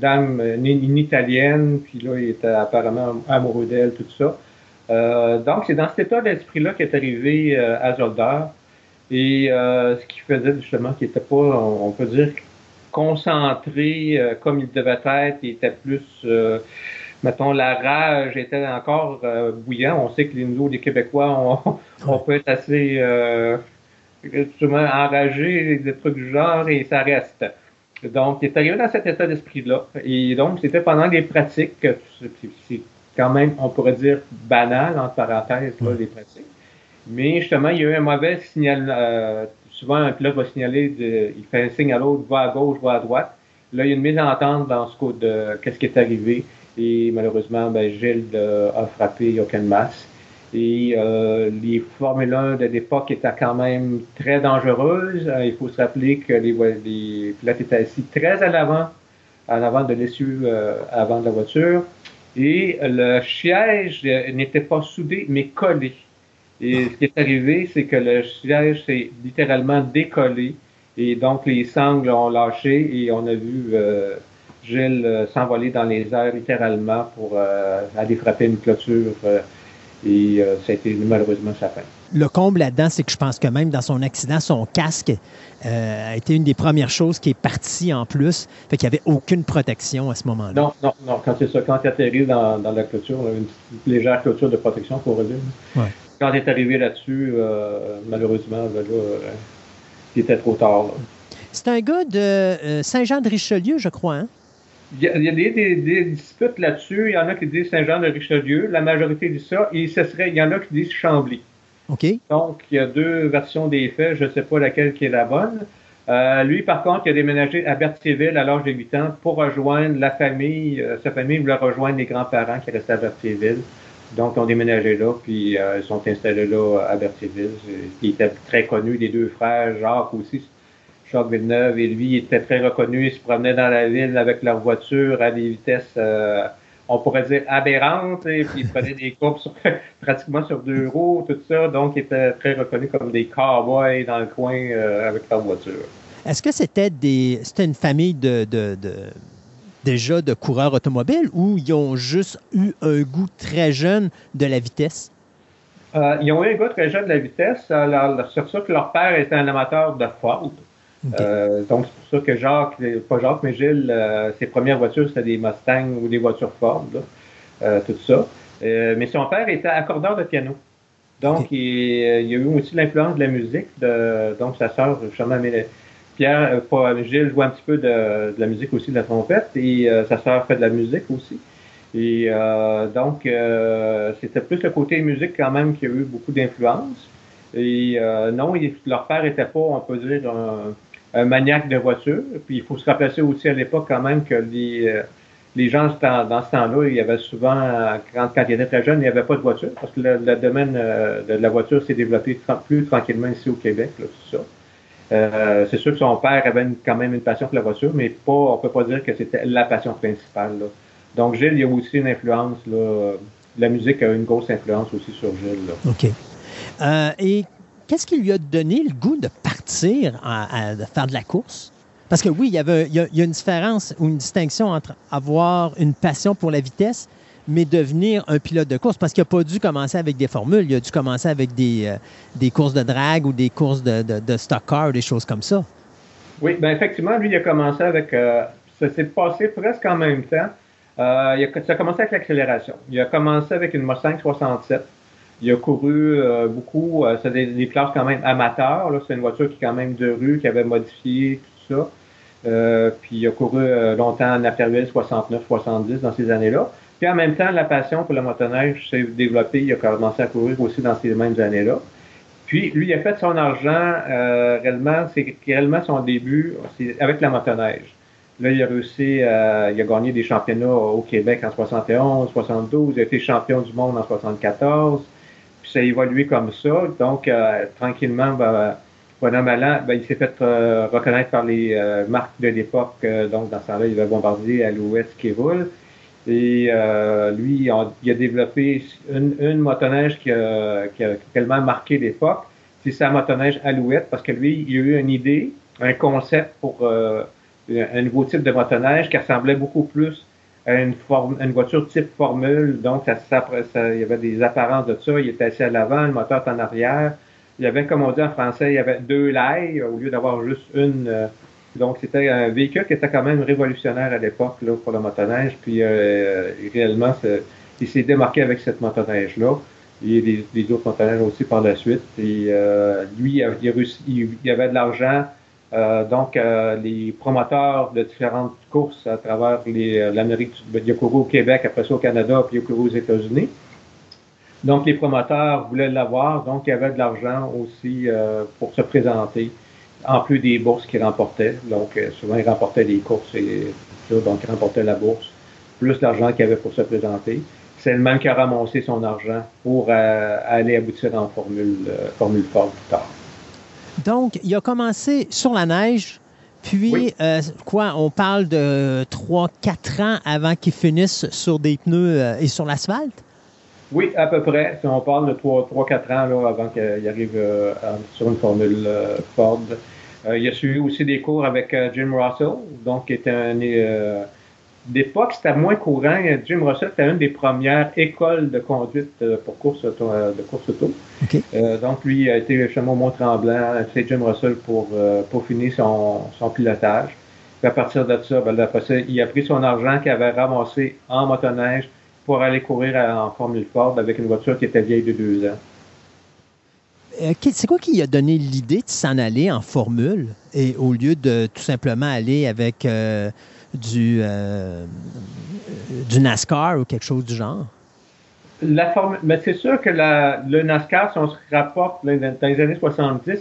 dame, une, italienne, puis là, il était apparemment amoureux d'elle, tout ça. Euh, donc, c'est dans cet état d'esprit-là qu'il est arrivé euh. Et euh, ce qui faisait justement qu'il n'était pas, on, peut dire, concentré comme il devait être. Il était plus, mettons, la rage était encore bouillant. On sait que les, nous, les Québécois, on, peut être assez justement enragés, des trucs du genre, et ça reste. Donc, il est arrivé dans cet état d'esprit-là. Et donc, c'était pendant les pratiques, c'est quand même, on pourrait dire, banal, entre parenthèses, là, les pratiques. Mais justement, il y a eu un mauvais signal. Euh, souvent, un pilote va signaler, de, il fait un signe à l'autre, va à gauche, va à droite. Là, il y a une mise en entente dans ce code de qu'est-ce qui est arrivé. Et malheureusement, ben, Gilles a frappé Jochen Mass. Et euh, les Formule 1 de l'époque étaient quand même très dangereuses. Euh, il faut se rappeler que les, les pilotes étaient assis très à l'avant, en avant de l'essieu avant de la voiture. Et le siège n'était pas soudé, mais collé. Et ce qui est arrivé, c'est que le siège s'est littéralement décollé. Et donc, les sangles ont lâché et on a vu Gilles s'envoler dans les airs littéralement pour aller frapper une clôture et euh, ça a été malheureusement sa fin. Le comble là-dedans, c'est que je pense que même dans son accident, son casque euh, a été une des premières choses qui est partie en plus. Fait qu'il n'y avait aucune protection à ce moment-là. Non, non, non. Quand c'est ça, quand tu atterri dans, dans la clôture, une légère clôture de protection, pour dire. Ouais. Quand tu es arrivé là-dessus, euh, malheureusement, là, il était trop tard. C'est un gars de Saint-Jean-de-Richelieu, je crois, hein? Il y a, des, disputes là-dessus. Il y en a qui disent Saint-Jean-de-Richelieu. La majorité dit ça. Et ce serait, il y en a qui disent Chambly. OK. Donc, il y a deux versions des faits. Je ne sais pas laquelle qui est la bonne. Euh, lui, par contre, il a déménagé à Berthierville à l'âge de 8 ans pour rejoindre la famille. Euh, sa famille voulait rejoindre les grands-parents qui restaient à Berthierville. Donc, ils ont déménagé là, puis euh, ils sont installés là à Berthierville. Il était très connu, les deux frères, Jacques aussi, Jacques Villeneuve, et lui, était très reconnu. Il se promenait dans la ville avec leur voiture à des vitesses, euh, on pourrait dire, aberrantes, et puis ils prenaient des courses pratiquement sur deux roues, tout ça. Donc, il était très reconnu comme des cowboys dans le coin euh, avec leur voiture. Est-ce que c'était des c'était une famille de, de, déjà de coureurs automobiles ou ils ont juste eu un goût très jeune de la vitesse? Euh, ils ont eu un goût très jeune de la vitesse. Sûr que leur père était un amateur de Ford. Euh, donc, c'est pour ça que Jacques, pas Jacques, mais Gilles, euh, ses premières voitures, c'était des Mustangs ou des voitures Ford, euh, tout ça. mais son père était accordeur de piano. Donc, il, y a eu aussi l'influence de la musique. De, donc, sa sœur, justement, Pierre, pas, Gilles joue un petit peu de, la musique aussi, de la trompette, et sa sœur fait de la musique aussi. Et donc, c'était plus le côté musique quand même qui a eu beaucoup d'influence. Et non, leur père était pas, on peut dire, un, un maniaque de voiture. Puis il faut se rappeler aussi à l'époque quand même que les, euh, les gens dans ce temps-là, il y avait souvent, quand, quand ils très jeunes, il n'y avait pas de voiture parce que le, domaine euh, de la voiture s'est développé plus tranquillement ici au Québec, là, tout ça. Euh, c'est sûr que son père avait quand même une passion pour la voiture, mais pas, on peut pas dire que c'était la passion principale. Là. Donc Gilles, il y a aussi une influence. Là, la musique a une grosse influence aussi sur Gilles. Là. OK. et qu'est-ce qui lui a donné le goût de partir à, faire de la course? Parce que oui, il y, a, une différence ou une distinction entre avoir une passion pour la vitesse, mais devenir un pilote de course. Parce qu'il n'a pas dû commencer avec des formules, il a dû commencer avec des, euh, courses de drag ou des courses de, de, stock car, des choses comme ça. Oui, bien effectivement, lui, il a commencé avec. Euh, ça s'est passé presque en même temps. Euh, il a, ça a commencé avec l'accélération. Il a commencé avec une Mustang 67. Il a couru euh, beaucoup. Euh, c'est des, classes quand même amateurs. C'est une voiture qui est quand même de rue, qui avait modifié tout ça. Euh, puis il a couru longtemps en Naperville, 69, 70 dans ces années-là. Puis en même temps, la passion pour le motoneige s'est développée. Il a commencé à courir aussi dans ces mêmes années-là. Puis lui, il a fait son argent réellement, c'est réellement son début avec la motoneige. Là, il a réussi, il a gagné des championnats au Québec en 71, 72, il a été champion du monde en 74 ça a évolué comme ça. Donc, euh, tranquillement, ben, ben, ben, il s'est fait euh, reconnaître par les euh, marques de l'époque. donc, dans ce temps-là, il va bombarder à l'ouest qui roule. Et lui, il a, développé une, motoneige qui a, tellement marqué l'époque. C'est sa motoneige Alouette parce que lui, il a eu une idée, un concept pour un nouveau type de motoneige qui ressemblait beaucoup plus une, une voiture type formule. Donc, ça, ça, il y avait des apparences de ça. Il était assis à l'avant, le moteur est en arrière. Il y avait, comme on dit en français, il y avait deux lailles au lieu d'avoir juste une. Euh, donc, c'était un véhicule qui était quand même révolutionnaire à l'époque pour le motoneige. Puis, euh, réellement, il s'est démarqué avec cette motoneige-là. Il y a des, autres motoneiges aussi par la suite. Et euh, lui, il, a, il, il, avait de l'argent. Euh, donc, euh, les promoteurs de différentes courses à travers euh, l'Amérique, il y a au Québec, après ça au Canada, puis il aux États-Unis. Donc, les promoteurs voulaient l'avoir, donc il y avait de l'argent aussi euh, pour se présenter, en plus des bourses qu'ils remportaient. Donc, souvent, ils remportaient des courses, et, donc ils remportaient la bourse, plus l'argent qu'il y avait pour se présenter c'est le même qui a ramassé son argent pour euh, aller aboutir en Formule, euh, Formule Ford plus tard. Donc, il a commencé sur la neige, puis, euh, quoi, on parle de 3-4 ans avant qu'il finisse sur des pneus et sur l'asphalte? Oui, à peu près. Si on parle de 3-4 ans là, avant qu'il arrive sur une Formule Ford. il a suivi aussi des cours avec Jim Russell, donc qui était un d'époque, c'était moins courant. Jim Russell était une des premières écoles de conduite euh, pour course auto, euh, de course auto. Euh, donc, lui a été chez au Mont-Tremblant, c'est Jim Russell pour, pour finir son, son pilotage. Puis à partir de ça, ben, il a pris son argent qu'il avait ramassé en motoneige pour aller courir en Formule Ford avec une voiture qui était vieille de deux ans. C'est quoi qui a donné l'idée de s'en aller en Formule et au lieu de tout simplement aller avec du, euh, du NASCAR ou quelque chose du genre? La mais c'est sûr que la, le NASCAR, si on se rapporte dans les années 70,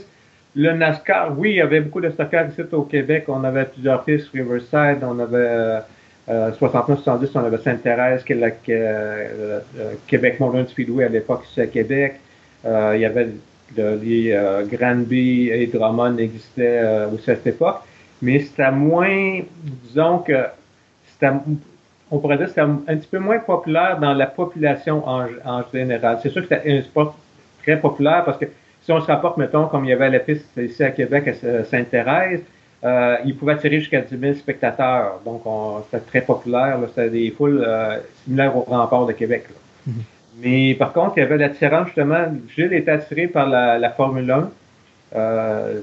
le NASCAR, oui, il y avait beaucoup de stockage ici au Québec. On avait plusieurs pistes, Riverside, on avait euh, 69-70, on avait Sainte-Thérèse, est la, euh, Québec Modern Speedway à l'époque ici à Québec. Euh, il y avait les euh, Granby et Drummond existaient aussi à cette époque mais c'était moins, disons que c'était, on pourrait dire que c'était un, petit peu moins populaire dans la population en, en général. C'est sûr que c'était un sport très populaire parce que si on se rapporte, mettons, comme il y avait la piste ici à Québec, à Sainte-Thérèse, euh, il pouvait attirer jusqu'à 10 000 spectateurs. Donc, c'était très populaire. C'était des foules euh, similaires au remport de Québec. Mm-hmm. Mais par contre, il y avait l'attirance, justement. Gilles était attiré par la, la Formule 1. Euh,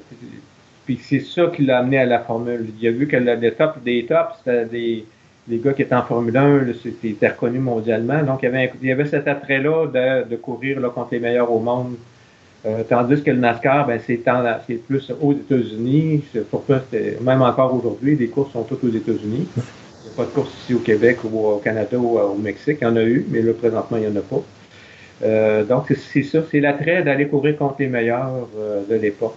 puis c'est ça qui l'a amené à la Formule. Il a vu que le, top des tops, c'était des, gars qui étaient en Formule 1, c'était reconnu mondialement. Donc il y avait, il avait cet attrait-là de, de, courir là, contre les meilleurs au monde. Euh, tandis que le NASCAR, ben, c'est, plus aux États-Unis. même encore aujourd'hui, les courses sont toutes aux États-Unis. Il n'y a pas de course ici au Québec ou au Canada ou au Mexique. Il y en a eu, mais là, présentement, il n'y en a pas. Euh, donc, c'est ça, c'est l'attrait d'aller courir contre les meilleurs euh, de l'époque.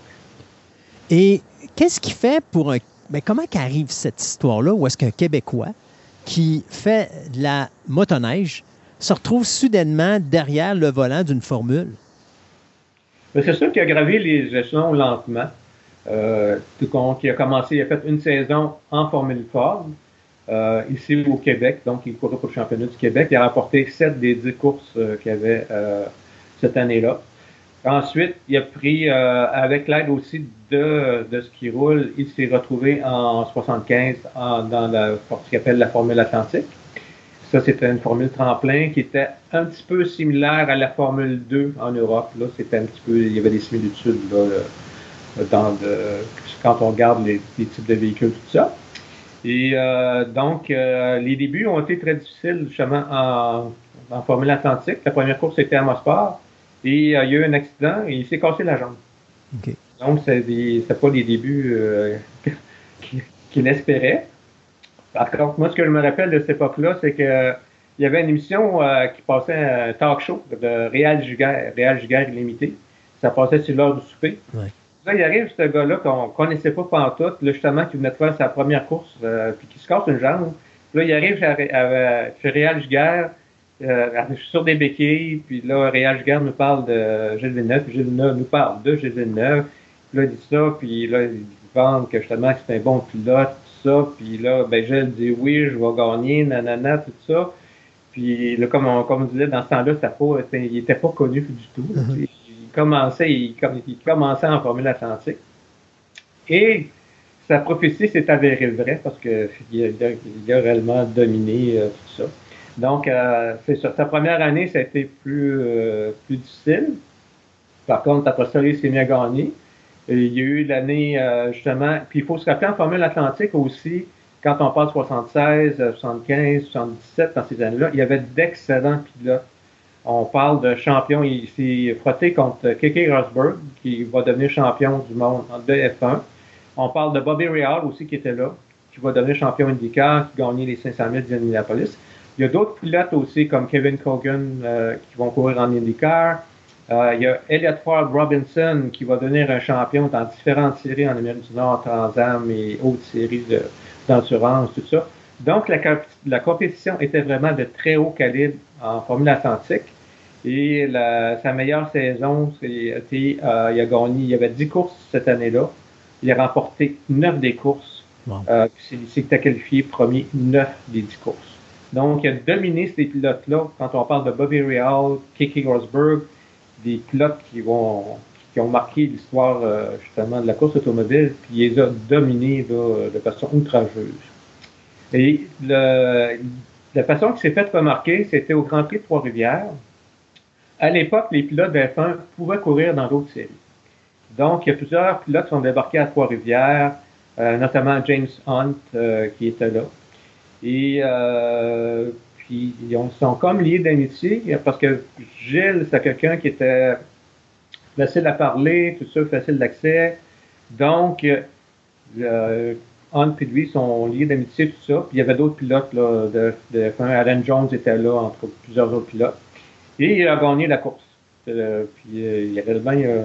Et qu'est-ce qui fait pour un. Mais comment qu'arrive cette histoire-là où est-ce qu'un Québécois qui fait de la motoneige se retrouve soudainement derrière le volant d'une formule? C'est sûr qu'il a gravé les échelons lentement. Euh, il a commencé, il a fait une saison en Formule Ford, euh, ici au Québec, donc il courait pour le championnat du Québec. Il a remporté sept des dix courses euh, qu'il y avait euh, cette année-là. Ensuite, il a pris, euh, avec l'aide aussi de, de ce qui roule, il s'est retrouvé en 75 dans la, ce qu'il appelle la Formule Atlantique. Ça, c'était une formule tremplin qui était un petit peu similaire à la Formule 2 en Europe. Là, c'était un petit peu, il y avait des similitudes là, dans quand on regarde les, types de véhicules, tout ça. Et euh, donc, euh, les débuts ont été très difficiles, justement, en, en Formule Atlantique. La première course, c'était à Mosport. Et euh, il y a eu un accident et il s'est cassé la jambe. Donc, c'est pas les débuts euh, qu'il espérait. Par contre, moi, ce que je me rappelle de cette époque-là, c'est que il y avait une émission euh, qui passait un talk show de Réal Giguère, Réal Giguère Illimité. Ça passait sur l'heure du souper. Là, il arrive ce gars-là qu'on connaissait pas pendant tout, là, justement, qui venait de faire sa première course, puis qui se casse une jambe. Là, il arrive chez, Réal Giguère, euh, je suis sur des béquilles, puis là, Réal Giguère nous parle de Gilles Villeneuve, puis Gilles Villeneuve nous parle de Gilles Villeneuve. Puis là, il dit ça, puis là, il vend que justement que c'est un bon pilote, tout ça. Puis là, ben Gilles dit oui, je vais gagner, nanana, tout ça. Puis là, comme on, comme on disait, dans ce temps-là, pas, il n'était pas connu du tout. Mm-hmm. Il commençait, il, il commençait en Formule Atlantique. Et sa prophétie s'est avérée vraie parce qu'il a, a, réellement dominé euh, tout ça. Donc, euh, c'est Sa première année, ça a été plus, euh, plus difficile. Par contre, après ça, il s'est mis à gagner. il y a eu l'année, justement, puis il faut se rappeler en Formule Atlantique aussi, quand on parle 76, 75, 77, dans ces années-là, il y avait d'excellents pilotes. On parle de champion, il s'est frotté contre Keke Rosberg, qui va devenir champion du monde de F1. On parle de Bobby Real aussi qui était là, qui va devenir champion IndyCar, qui gagnait les 500 000 d'Indianapolis. Il y a d'autres pilotes aussi comme Kevin Cogan euh, qui vont courir en IndyCar. Euh, il y a Elliot Ford Robinson qui va devenir un champion dans différentes séries en Amérique du Nord, Transam et autres séries d'endurance, tout ça. Donc, la, la, compétition était vraiment de très haut calibre en Formule Atlantique. Et la, sa meilleure saison, c'était, euh, il a gagné, il y avait 10 courses cette année-là. Il a remporté 9 des courses. Euh, il s'est qualifié premier 9 des 10 courses. Donc, il a dominé ces pilotes-là. Quand on parle de Bobby Real, Kiki Rosberg, des pilotes qui vont qui ont marqué l'histoire euh, justement de la course automobile, puis il les a dominés de façon outrageuse. Et le, la façon qu'il s'est fait remarquer, c'était au Grand Prix de Trois-Rivières. À l'époque, les pilotes de F1 pouvaient courir dans d'autres séries. Donc, il y a plusieurs pilotes qui sont débarqués à Trois-Rivières, euh, notamment James Hunt euh, qui était là. Et euh, puis, ils sont comme liés d'amitié parce que Gilles, c'est quelqu'un qui était facile à parler, tout ça, facile d'accès. Donc, Hunt et lui sont liés d'amitié, tout ça. Puis il y avait d'autres pilotes là, de, de F1. Alan Jones était là, entre plusieurs autres pilotes. Et il a gagné la course. puis il avait bien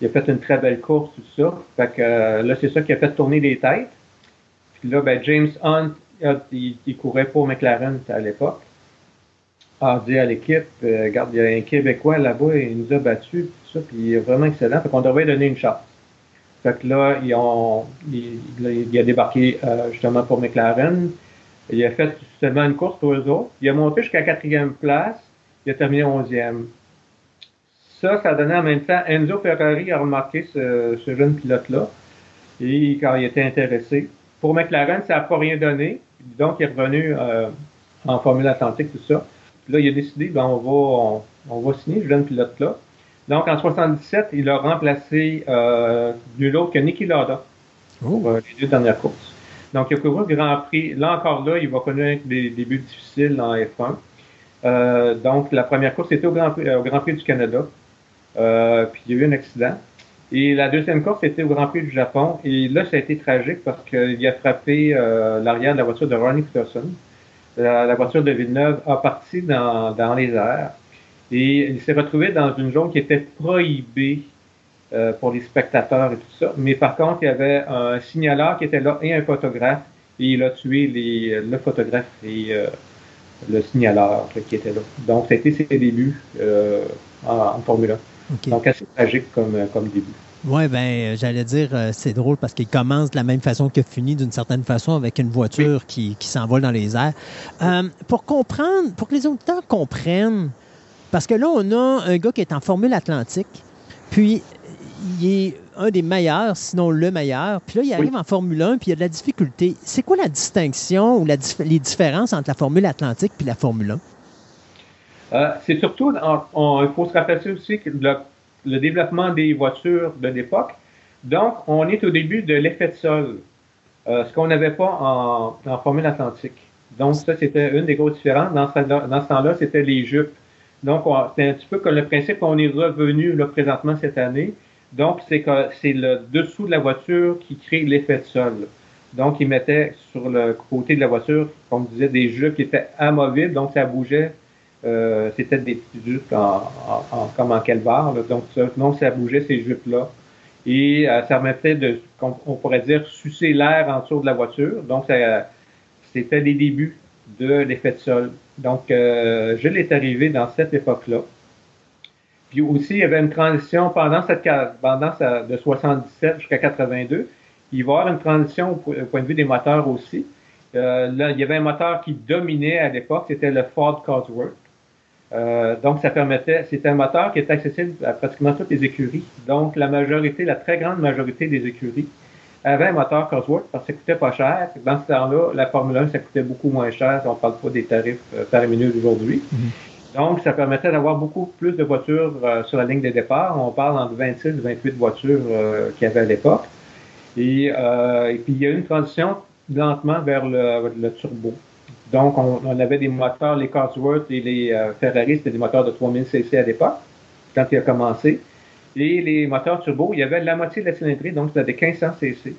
il a fait une très belle course, tout ça. Fait que euh, là, c'est ça qui a fait tourner les têtes. Puis là, ben, James Hunt, il, courait pour McLaren à l'époque. A dit à l'équipe, euh, regarde, il y a un Québécois là-bas, il nous a battus, tout ça, puis il est vraiment excellent. Fait qu'on devrait lui donner une chance. Fait que là, ils ont, il, a débarqué euh, justement pour McLaren. Il a fait seulement une course pour eux autres. Il a monté jusqu'à quatrième place. Il a terminé onzième ça, ça donné en même temps, Enzo Ferrari a remarqué ce, jeune pilote-là, et quand il était intéressé. Pour McLaren, ça n'a pas rien donné, donc il est revenu euh, en Formule Atlantique, tout ça. Puis là, il a décidé, ben, on va, on, va signer pilote-là. Donc, en 77, il a remplacé euh, nul autre que Niki Lauda pour euh, les deux dernières courses. Donc, il a couru le Grand Prix. Là encore, là, il va connaître des débuts difficiles en F1. Euh, donc, la première course était au Grand Prix, au Grand Prix du Canada. Euh, puis il y a eu un accident. Et la deuxième course était au Grand Prix du Japon. Et là, ça a été tragique parce qu'il a frappé euh, l'arrière de la voiture de Ronnie Peterson. La, voiture de Villeneuve a parti dans, dans les airs. Et il s'est retrouvé dans une zone qui était prohibée euh, pour les spectateurs et tout ça. Mais par contre, il y avait un signaleur qui était là et un photographe. Et il a tué les, le photographe et euh, le signaleur qui était là. Donc, été ses débuts euh, en, en Formule 1. Donc, assez tragique comme, euh, comme début. Oui, ben, euh, j'allais dire, euh, c'est drôle parce qu'il commence de la même façon que finit d'une certaine façon avec une voiture qui, qui s'envole dans les airs. pour comprendre, pour que les auditeurs comprennent, parce que là, on a un gars qui est en Formule Atlantique, puis il est un des meilleurs, sinon le meilleur, puis là, il arrive en Formule 1, puis il y a de la difficulté. C'est quoi la distinction ou la, les différences entre la Formule Atlantique puis la Formule 1? Euh, c'est surtout, il faut se rappeler aussi que le, développement des voitures de l'époque. Donc, on est au début de l'effet de sol, euh, ce qu'on n'avait pas en, en, Formule Atlantique. Donc, ça, c'était une des grosses différences. Dans ce, dans ce temps-là, c'était les jupes. Donc, c'est un petit peu comme le principe qu'on est revenu là, présentement cette année. Donc, c'est que c'est le dessous de la voiture qui crée l'effet de sol. Donc, ils mettaient sur le côté de la voiture, comme on disait, des jupes qui étaient amovibles, donc ça bougeait euh, c'était des petits jupes en, en, comme en calvaire. Donc, ça, donc, ça bougeait ces jupes-là. Et euh, ça permettait de, on, pourrait dire, sucer l'air en dessous de la voiture. Donc, c'était les débuts de l'effet de sol. Donc, euh, Gilles est arrivé dans cette époque-là. Puis aussi, il y avait une transition pendant cette pendant de 77 jusqu'à 82. Il va y avoir une transition au, point de vue des moteurs aussi. Euh, là, il y avait un moteur qui dominait à l'époque, c'était le Ford Cosworth. Euh, donc, ça permettait, c'était un moteur qui était accessible à pratiquement toutes les écuries. Donc, la majorité, la très grande majorité des écuries avait un moteur Cosworth parce que ça coûtait pas cher. Dans ce temps-là, la Formule 1, ça coûtait beaucoup moins cher si on ne parle pas des tarifs euh, par minute d'aujourd'hui. Mm-hmm. Donc, ça permettait d'avoir beaucoup plus de voitures euh, sur la ligne de départ. On parle entre 26 et 28 voitures euh, qu'il y avait à l'époque. Et, et, puis, il y a eu une transition lentement vers le, le turbo. Donc, on, on, avait des moteurs, les Cosworth et les Ferrari, c'était des moteurs de 3000 cc à l'époque, quand il a commencé. Et les moteurs turbo, il y avait la moitié de la cylindrée, donc c'était des 1500 cc.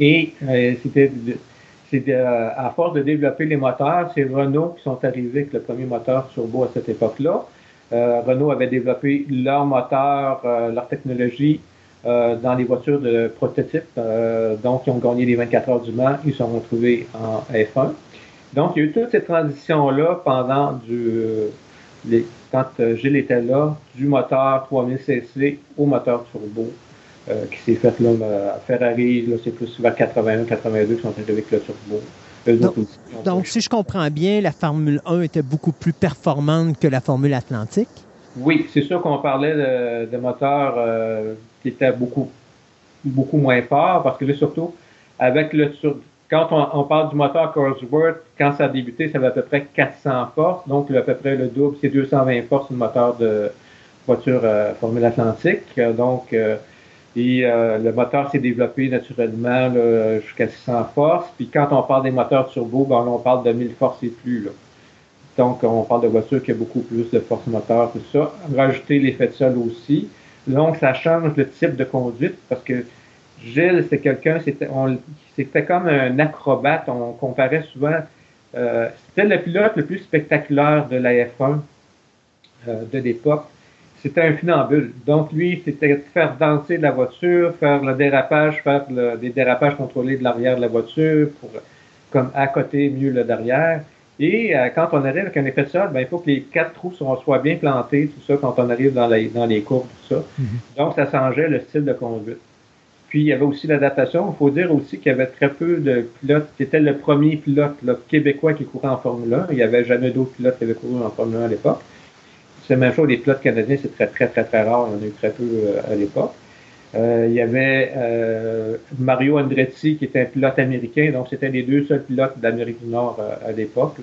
Et euh, c'était euh, à force de développer les moteurs, c'est Renault qui sont arrivés avec le premier moteur turbo à cette époque-là. Euh, Renault avait développé leur moteur, leur technologie dans les voitures de prototype. donc, ils ont gagné les 24 heures du Mans, ils se sont retrouvés en F1. Donc, il y a eu toute cette transition-là pendant du, les, quand euh, Gilles était là, du moteur 3000 cc au moteur turbo euh, qui s'est fait là, à Ferrari, là, c'est plus vers 81, 82 qui sont arrivés avec le turbo. Donc, si je comprends bien, la Formule 1 était beaucoup plus performante que la Formule Atlantique? Oui, c'est sûr qu'on parlait de, moteurs euh, qui étaient beaucoup, beaucoup moins forts parce que là, surtout, avec le, quand on, parle du moteur Cosworth, quand ça a débuté, ça avait à peu près 400 forces. Donc, à peu près le double, c'est 220 forces, le moteur de voiture euh, Formule Atlantique. Donc, euh, et euh, le moteur s'est développé naturellement jusqu'à 600 forces. Puis quand on parle des moteurs turbo, ben, on parle de 1000 forces et plus. Là. Donc, on parle de voitures qui a beaucoup plus de force moteur, tout ça. Rajouter l'effet de sol aussi. Donc, ça change le type de conduite parce que Gilles, c'est quelqu'un, c'était, c'était comme un acrobate. On comparait souvent. Euh, c'était le pilote le plus spectaculaire de la F1 euh, de l'époque. C'était un funambule. Donc, lui, c'était faire danser la voiture, faire le dérapage, faire des dérapages contrôlés de l'arrière de la voiture pour comme à côté, mieux le derrière. Et euh, quand on arrive avec un effet de sol, ben, il faut que les quatre trous soient bien plantés, tout ça, quand on arrive dans, dans les courbes, tout ça. Mm-hmm. Donc, ça changeait le style de conduite. Puis il y avait aussi l'adaptation. Il faut dire aussi qu'il y avait très peu de pilotes. C'était le premier pilote québécois qui courait en Formule 1. Il n'y avait jamais d'autres pilotes qui avaient couru en Formule 1 à l'époque. C'est la même chose, les pilotes canadiens, c'est très, très, très, très rare. Il y en a eu très peu euh, à l'époque. Euh, il y avait euh, Mario Andretti qui était un pilote américain, donc c'était les deux seuls pilotes d'Amérique du Nord à l'époque.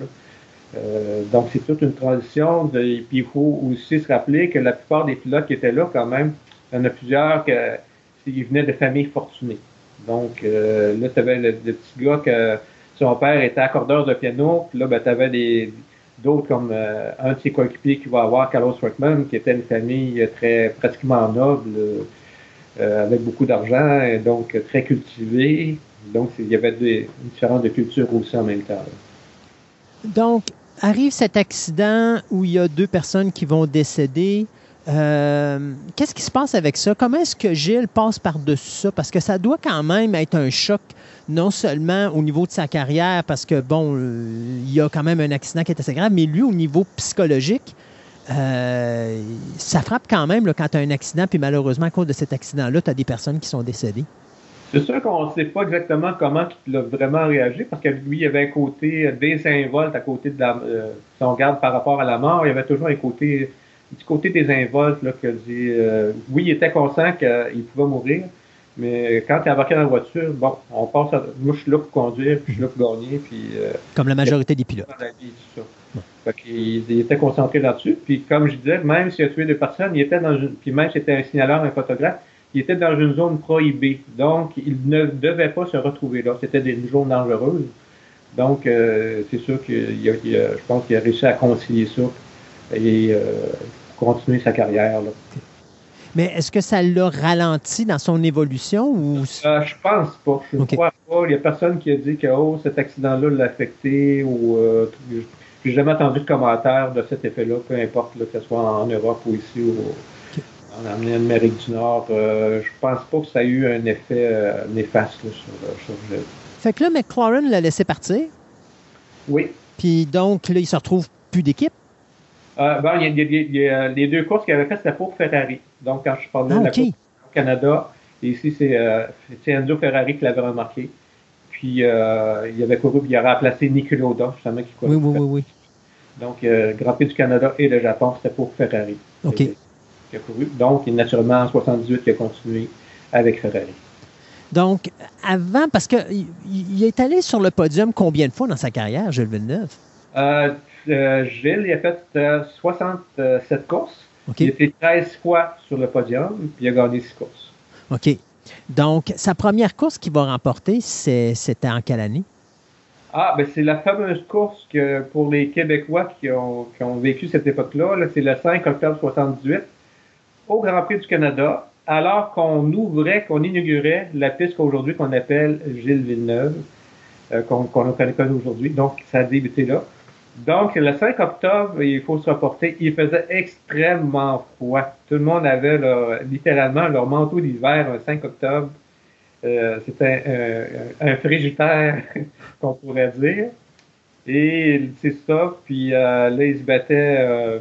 donc c'est toute une transition. et puis il faut aussi se rappeler que la plupart des pilotes qui étaient là, quand même, il y en a plusieurs que il venait de familles fortunées. Donc, euh, là, tu avais le, petit gars que son père était accordeur de piano, puis là, ben, tu avais d'autres comme euh, un de ses coéquipiers qui va avoir, Carlos Workman, qui était une famille très pratiquement noble, euh, avec beaucoup d'argent, donc très cultivée. Donc, il y avait des, une différence de culture aussi en même temps. Donc, arrive cet accident où il y a deux personnes qui vont décéder. Euh, qu'est-ce qui se passe avec ça? Comment est-ce que Gilles passe par-dessus ça? Parce que ça doit quand même être un choc, non seulement au niveau de sa carrière, parce que, bon, euh, il y a quand même un accident qui est assez grave, mais lui, au niveau psychologique, euh, ça frappe quand même quand tu as un accident, puis malheureusement, à cause de cet accident-là, tu as des personnes qui sont décédées. C'est sûr qu'on ne sait pas exactement comment il a vraiment réagi, parce que lui, il y avait un côté désinvolte à côté de la. regarde par rapport à la mort, il y avait toujours un côté du côté des involtes, là, que dit, euh, oui, il était conscient qu'il pouvait mourir, mais quand il embarqué dans la voiture, bon, on passe à, moi, je suis là pour conduire, puis je suis là pour gagner, puis... Euh, comme la majorité des pilotes. il, était concentré là-dessus, puis comme je disais, même s'il a tué deux personnes, il était dans une, puis même s'il était un signaleur, un photographe, il était dans une zone prohibée, donc il ne devait pas se retrouver là, c'était une zone dangereuse. Donc, euh, c'est sûr que je pense qu'il a réussi à concilier ça et euh, continuer sa carrière. Mais est-ce que ça l'a ralenti dans son évolution ou euh, Je pense pas. Je ne crois pas. Il n'y a personne qui a dit que oh, cet accident-là l'a affecté ou euh, j'ai jamais entendu de commentaire de cet effet-là, peu importe que ce soit en Europe ou ici ou en Amérique du Nord. Euh, je pense pas que ça a eu un effet néfaste sur, sur Fait que là, McLaren l'a laissé partir. Oui. Puis donc, là, il se retrouve plus d'équipe. Euh, bon, il y a, les deux courses qu'il avait faites, c'était pour Ferrari. Donc, quand je parlais de la ah, course au Canada, ici, c'est euh, Enzo Ferrari qui l'avait remarqué. Puis, euh, il avait couru, puis il a remplacé Lauda, justement, qui courait. Oui, oui, oui, oui. Donc, euh, Grand Prix du Canada et le Japon, c'était pour Ferrari. OK. Qui a couru. Donc, naturellement, en 78, il a continué avec Ferrari. Donc, avant, parce qu'il il est allé sur le podium combien de fois dans sa carrière, Gilles Villeneuve? Euh, euh, Gilles, il a fait 67 courses. Il a fait 13 fois sur le podium, puis il a gagné 6 courses. OK. Donc, sa première course qu'il va remporter, c'était en quelle année? Ah, ben c'est la fameuse course que pour les Québécois qui ont, qui ont vécu cette époque-là, -là, c'est le 5 octobre 78 au Grand Prix du Canada, alors qu'on ouvrait, qu'on inaugurait la piste qu'aujourd'hui qu'on appelle Gilles Villeneuve, euh, qu'on connaît aujourd'hui. Donc, ça a débuté là. Donc, le 5 octobre, il faut se reporter, il faisait extrêmement froid. Tout le monde avait littéralement leur manteau d'hiver un 5 octobre. Euh, c'était un, un, frigitaire, qu'on pourrait dire. Et c'est ça. Puis euh, là, il se battait euh,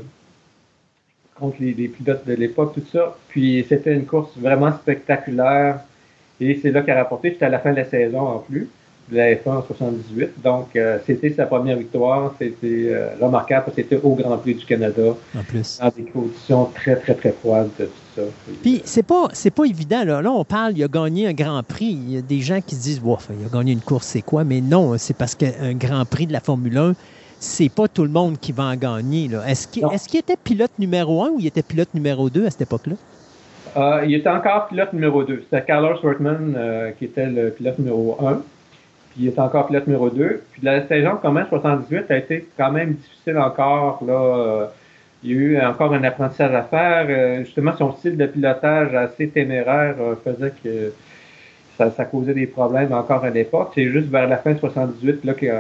contre les, les, pilotes de l'époque, tout ça. Puis c'était une course vraiment spectaculaire. Et c'est là qu'il a rapporté. C'était à la fin de la saison en plus de la F1 en 78. Donc, euh, c'était sa première victoire. C'était euh, remarquable parce que c'était au Grand Prix du Canada. En plus. Dans des conditions très, très, très froides, tout ça. Puis, c'est pas, c'est pas évident. Là. là, on parle, il a gagné un Grand Prix. Il y a des gens qui se disent, wow, il a gagné une course, c'est quoi? Mais non, c'est parce qu'un Grand Prix de la Formule 1, c'est pas tout le monde qui va en gagner. Est-ce qu'il, était pilote numéro 1 ou il était pilote numéro 2 à cette époque-là? Euh, il était encore pilote numéro 2. C'était Carlos Wortman qui était le pilote numéro 1 il est encore pilote numéro 2. Puis la saison commence 78 a été quand même difficile encore. Là, euh, il y a eu encore un apprentissage à faire. Euh, justement, son style de pilotage assez téméraire euh, faisait que ça, causait des problèmes encore à l'époque. C'est juste vers la fin de 78 là qu'il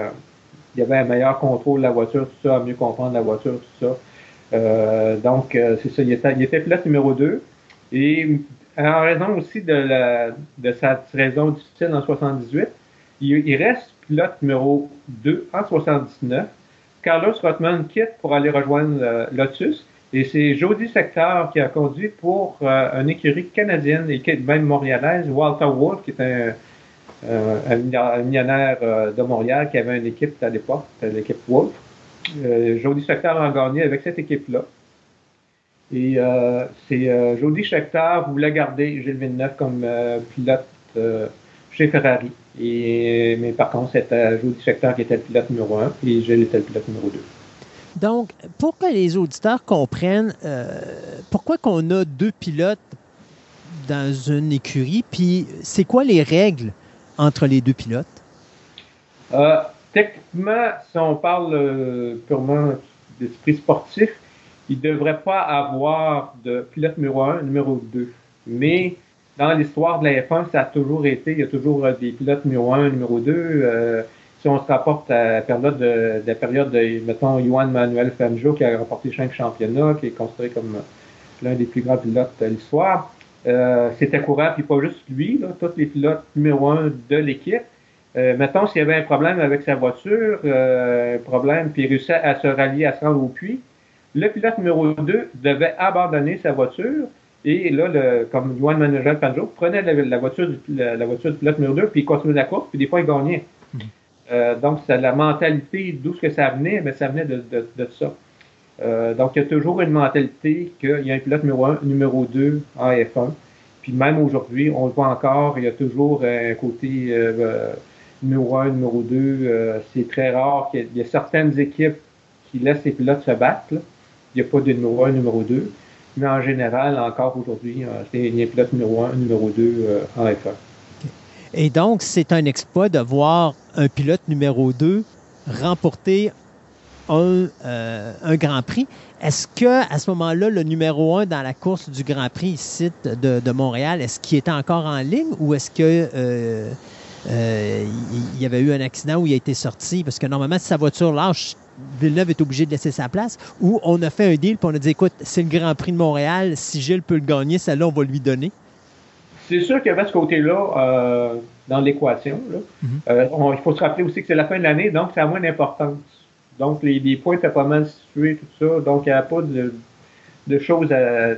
y avait un meilleur contrôle de la voiture, tout ça, mieux comprendre la voiture, tout ça. donc, c'est ça, il était, il numéro 2. Et en raison aussi de, la, de sa saison difficile en 78, il, reste pilote numéro 2 en 79. Carlos Rotman quitte pour aller rejoindre euh, Lotus. Et c'est Jody Sector qui a conduit pour euh, une écurie canadienne et même montréalaise, Walter Wolf, qui est un, euh, un millionnaire de Montréal qui avait une équipe à l'époque, l'équipe Wolf. Jody Sector a gagné avec cette équipe-là. Et c'est Jody Scheckter voulait garder Gilles Villeneuve comme pilote chez Ferrari. Et, mais par contre, c'était Jody Scheckter qui était le pilote numéro 1 et Gilles était le pilote numéro 2. Donc, pour que les auditeurs comprennent, euh, pourquoi qu'on a deux pilotes dans une écurie, puis c'est quoi les règles entre les deux pilotes? Euh, techniquement, si on parle euh, purement d'esprit sportif, il ne devrait pas avoir de pilote numéro 1, numéro 2. Mais dans l'histoire de la F1, ça a toujours été, il y a toujours euh, des pilotes numéro 1, numéro 2. Euh, si on se rapporte à la période de, la période de, mettons, Juan Manuel Fangio, qui a remporté cinq championnats, qui est considéré comme l'un des plus grands pilotes de l'histoire, euh, c'était courant, puis pas juste lui, là, tous les pilotes numéro 1 de l'équipe. Euh, mettons, s'il y avait un problème avec sa voiture, euh, un problème, puis il réussissait à se rallier, à se rendre au puits, le pilote numéro 2 devait abandonner sa voiture et là, le, comme Juan Manuel Fangio prenait la, voiture du, la, voiture du pilote numéro 2, puis il continuait la course, puis des fois, il gagnait. Mhm. Euh, donc, c'est la mentalité, d'où ce que ça venait, mais ça venait de, de, de ça. Euh, donc, il y a toujours une mentalité qu'il y a un pilote numéro 1, numéro 2 en F1. Puis même aujourd'hui, on le voit encore, il y a toujours un côté euh, numéro 1, numéro 2. c'est très rare qu'il y, ait certaines équipes qui laissent les pilotes se battre. Il n'y a pas de numéro 1, numéro 2 mais en général, encore aujourd'hui, euh, c'est un pilote numéro 1, numéro 2 euh, en F1. Et donc, c'est un exploit de voir un pilote numéro 2 remporter un, euh, un Grand Prix. Est-ce que à ce moment-là, le numéro 1 dans la course du Grand Prix ici de, de Montréal, est-ce qu'il était encore en ligne ou est-ce que il y avait eu un accident où il a été sorti? Parce que normalement, si sa voiture lâche, Villeneuve est obligé de laisser sa place, ou on a fait un deal puis on a dit écoute, c'est le Grand Prix de Montréal, si Gilles peut le gagner, celle-là, on va lui donner? C'est sûr qu'il y avait ce côté-là euh, dans l'équation. Mm-hmm. Euh, il faut se rappeler aussi que c'est la fin de l'année, donc ça a moins d'importance. Donc, les, points étaient pas mal situés, tout ça. Donc, il n'y a pas de, choses à,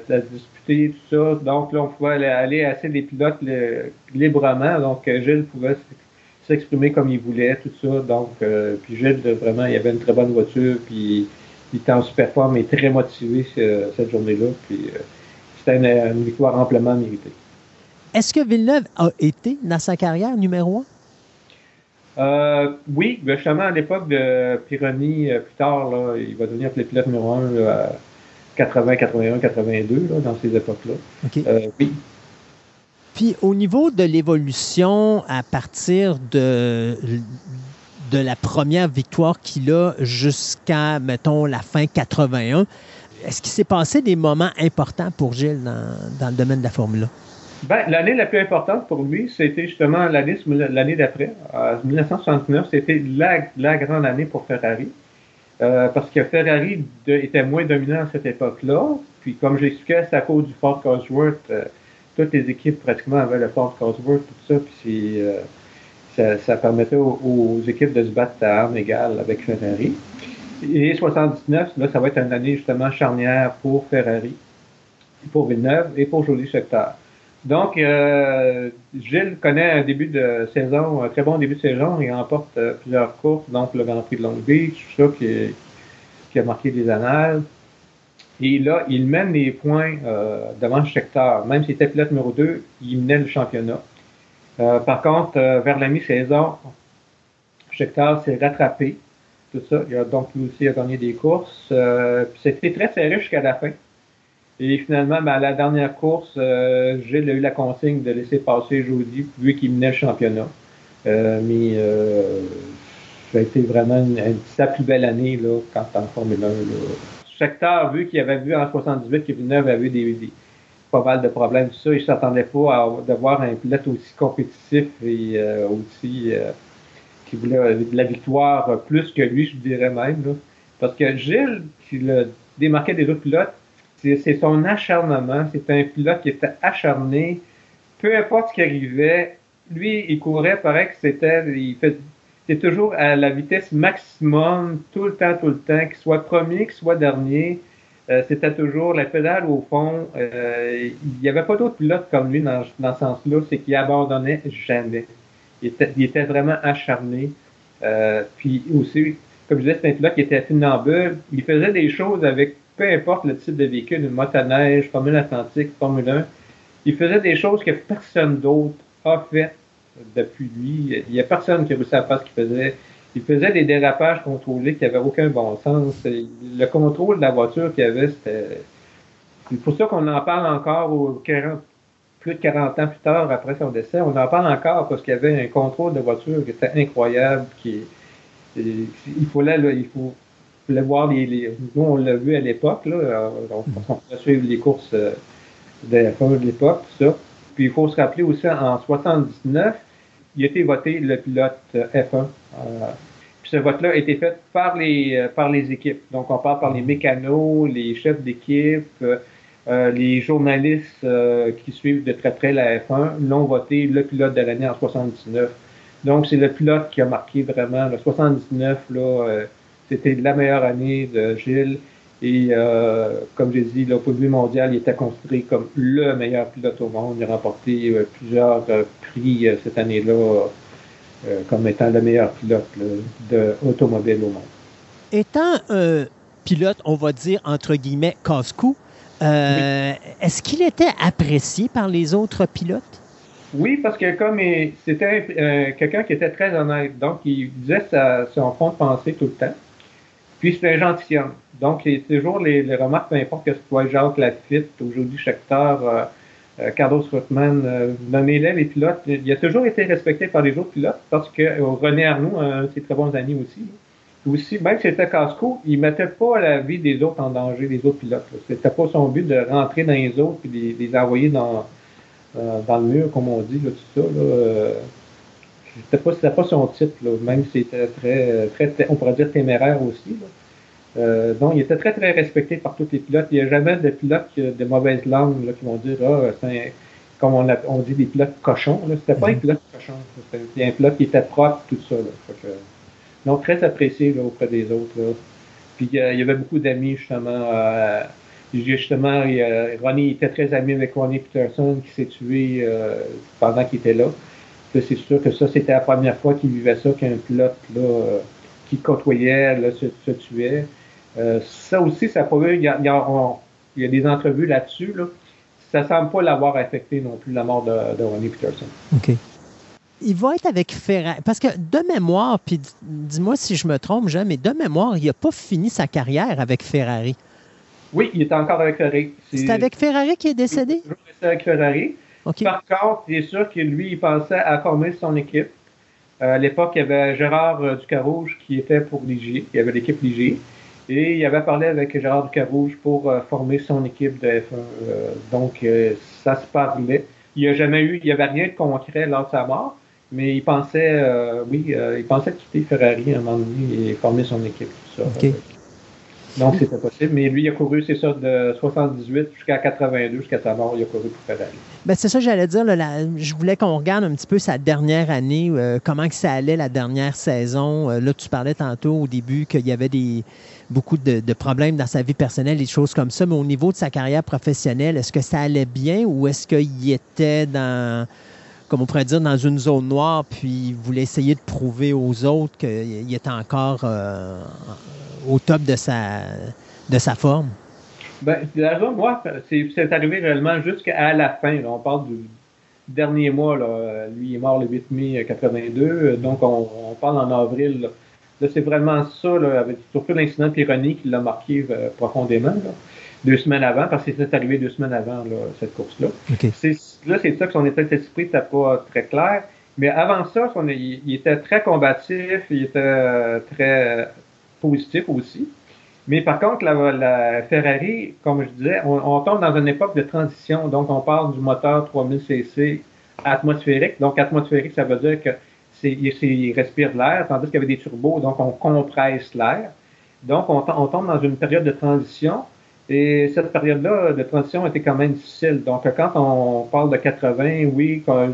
disputer, tout ça. Donc, là, on pouvait aller, assez des pilotes librement. Donc, Gilles pouvait s'exprimer comme il voulait, tout ça. Donc, euh, puis Gilles, vraiment, il avait une très bonne voiture, puis il était en super forme et très motivé cette journée-là. Puis euh, c'était une, victoire amplement méritée. Est-ce que Villeneuve a été dans sa carrière numéro un? Euh, oui, justement, à l'époque de Pironi, euh, plus tard, là, il va devenir le pilote numéro 1 à 80, 81, 82, dans ces époques-là. Euh, oui. Puis au niveau de l'évolution à partir de, de la première victoire qu'il a jusqu'à, mettons, la fin 81, est-ce qu'il s'est passé des moments importants pour Gilles dans, dans le domaine de la Formule 1? Ben, l'année la plus importante pour lui, c'était justement l'année, l'année d'après. En 1969, c'était la, la, grande année pour Ferrari. Euh, parce que Ferrari était moins dominant à cette époque-là. Puis, comme j'expliquais, c'est à cause du Ford Cosworth. Euh, toutes les équipes pratiquement avaient le Ford Cosworth, tout ça. Puis, euh, ça, ça, permettait aux, équipes de se battre à armes égales avec Ferrari. Et 79, là, ça va être une année justement charnière pour Ferrari, pour Villeneuve et pour Jolie Scheckter. Donc, euh, Gilles connaît un début de saison, un très bon début de saison. Il remporte euh, plusieurs courses, donc le Grand Prix de Long Beach, tout ça qui, qui, a marqué des annales. Et là, il mène les points euh, devant Scheckter. Même s'il était pilote numéro 2, il menait le championnat. par contre, vers la mi-saison, Scheckter s'est rattrapé. Tout ça. Il a donc lui aussi a gagné des courses. C'était très serré jusqu'à la fin. Et finalement, ben, à la dernière course, euh, Gilles a eu la consigne de laisser passer Jody, vu qu'il menait le championnat. Euh, mais euh, ça a été vraiment une, sa plus belle année là, quand en Formule 1. Là. vu qu'il avait vu en 78 que Villeneuve avait eu des, des, pas mal de problèmes, tout ça, il ne s'attendait pas à, de voir un pilote aussi compétitif et euh, aussi euh, qui voulait de la victoire plus que lui, je dirais même. Là. Parce que Gilles, qui le démarquait des autres pilotes, c'est son acharnement. C'est un pilote qui était acharné. Peu importe ce qui arrivait, lui, il courait, pareil que c'était, il fait, c'était toujours à la vitesse maximum, tout le temps, tout le temps, qu'il soit premier, qu'il soit dernier. Euh, c'était toujours la pédale au fond. Euh, il n'y avait pas d'autres pilotes comme lui dans, dans ce sens-là, c'est qu'il abandonnait jamais. Il était, il était vraiment acharné. Euh, puis aussi, comme je disais, c'est un pilote qui était funambule. Il faisait des choses avec peu importe le type de véhicule, une motoneige, Formule Atlantique, Formule 1, il faisait des choses que personne d'autre a fait depuis lui. Il n'y a personne qui a réussi à ce qu'il faisait. Il faisait des dérapages contrôlés qui n'avaient aucun bon sens. Le contrôle de la voiture qu'il avait, c'était. C'est pour ça qu'on en parle encore plus de 40 ans plus tard, après son décès. On en parle encore parce qu'il y avait un contrôle de voiture qui était incroyable. Il fallait, là, il faut, voir les, Nous, on l'a vu à l'époque, là. Euh, on, on suivre les courses euh, de de l'époque, tout ça. Puis il faut se rappeler aussi, en 79, il a été voté le pilote euh, F1. puis ce vote-là a été fait par les, par les équipes. Donc, on parle par les mécanos, les chefs d'équipe, les journalistes qui suivent de très près la F1 l'ont voté le pilote de l'année en 79. Donc, c'est le pilote qui a marqué vraiment le 79, là, c'était la meilleure année de Gilles. Et euh, comme j'ai dit, au point de vue mondial, il était considéré comme le meilleur pilote au monde. Il a remporté euh, plusieurs euh, prix cette année-là comme étant le meilleur pilote d'automobile au monde. Étant un pilote, on va dire, entre guillemets, casse-cou, est-ce qu'il était apprécié par les autres pilotes? Oui, parce que comme c'était quelqu'un qui était très honnête, donc il disait son fond de pensée tout le temps. Puis c'est un gentilhomme. Donc, a toujours les, les, remarques, peu importe que ce soit Jacques Lafitte, aujourd'hui Schechter, euh, euh, Carlos Ruttmann, euh, nommez-les les pilotes. Il a toujours été respecté par les autres pilotes parce que euh, René Arnoux, un de ses très bons amis aussi, aussi, même si c'était casse-cou, il mettait pas la vie des autres en danger, les autres pilotes. C'était pas son but de rentrer dans les autres et les, les envoyer dans, dans le mur, comme on dit, là, tout ça. Là, c'était pas, pas son titre, même si c'était très, très, on pourrait dire téméraire aussi. Euh, donc, il était très, très respecté par tous les pilotes. Il n'y a jamais de pilotes de mauvaise langue là, qui vont dire Ah, c'est comme on, on, dit des pilotes cochons. C'était pas un mm-hmm. pilote cochon. C'était un pilote qui était propre, tout ça. Là. donc, très apprécié là, auprès des autres. Là. Puis, il y avait beaucoup d'amis, justement. Euh, justement, Ronnie était très ami avec Ronnie Peterson, qui s'est tué euh, pendant qu'il était là c'est sûr que ça, c'était la première fois qu'il vivait ça, qu'un pilote là, euh, qui côtoyait là, se, tuait. Euh, ça aussi, ça pourrait, il y a, il y a, des entrevues là-dessus. Là. ça ne semble pas l'avoir affecté non plus, la mort de, de Ronnie Peterson. OK. Il va être avec Ferrari. Parce que de mémoire, puis dis-moi si je me trompe, Jean, mais de mémoire, il n'a pas fini sa carrière avec Ferrari. Oui, il est encore avec Ferrari. C'est avec Ferrari qui est décédé? Il est avec Ferrari. Par contre, il est sûr que lui, il pensait à former son équipe. Euh, à l'époque, il y avait Gérard euh, Ducarouge qui était pour Ligier. Il y avait l'équipe Ligier. Et il avait parlé avec Gérard Ducarouge pour euh, former son équipe de F1. donc, ça se parlait. Il n'y a jamais eu, il n'y avait rien de concret lors de sa mort, mais il pensait, oui, il pensait quitter Ferrari à un moment donné et former son équipe. Tout ça. Donc, c'était possible. Mais lui, il a couru, c'est ça, de 78 jusqu'à 82, jusqu'à sa mort, il a couru pour Ferrari. Ben, c'est ça, j'allais dire. je voulais qu'on regarde un petit peu sa dernière année, euh, comment que ça allait la dernière saison. Euh, là, tu parlais tantôt au début qu'il y avait des, beaucoup de, problèmes dans sa vie personnelle, des choses comme ça. Mais au niveau de sa carrière professionnelle, est-ce que ça allait bien ou est-ce qu'il était dans comme on pourrait dire, dans une zone noire, puis il voulait essayer de prouver aux autres qu'il était encore euh, au top de sa, de sa forme? Ben, la zone noire, c'est arrivé réellement jusqu'à la fin. On parle du dernier mois. Là. Lui est mort le 8 mai 82, donc on, parle en avril. Là, c'est vraiment ça, là, avec surtout l'incident de qui l'a marqué euh, profondément. deux semaines avant, parce que c'était arrivé deux semaines avant cette course-là. Là, c'est ça que son état d'esprit n'était pas très clair. Mais avant ça, il, était très combatif, il était euh, très positif aussi. Mais par contre, la, Ferrari, comme je disais, on, tombe dans une époque de transition. Donc, on parle du moteur 3000 cc atmosphérique. Donc, atmosphérique, ça veut dire que c'est, il, respire l'air, tandis qu'il y avait des turbos, donc on compresse l'air. Donc, on, on, tombe dans une période de transition. Et cette période-là de transition était quand même difficile. Donc, quand on parle de 80, oui, quand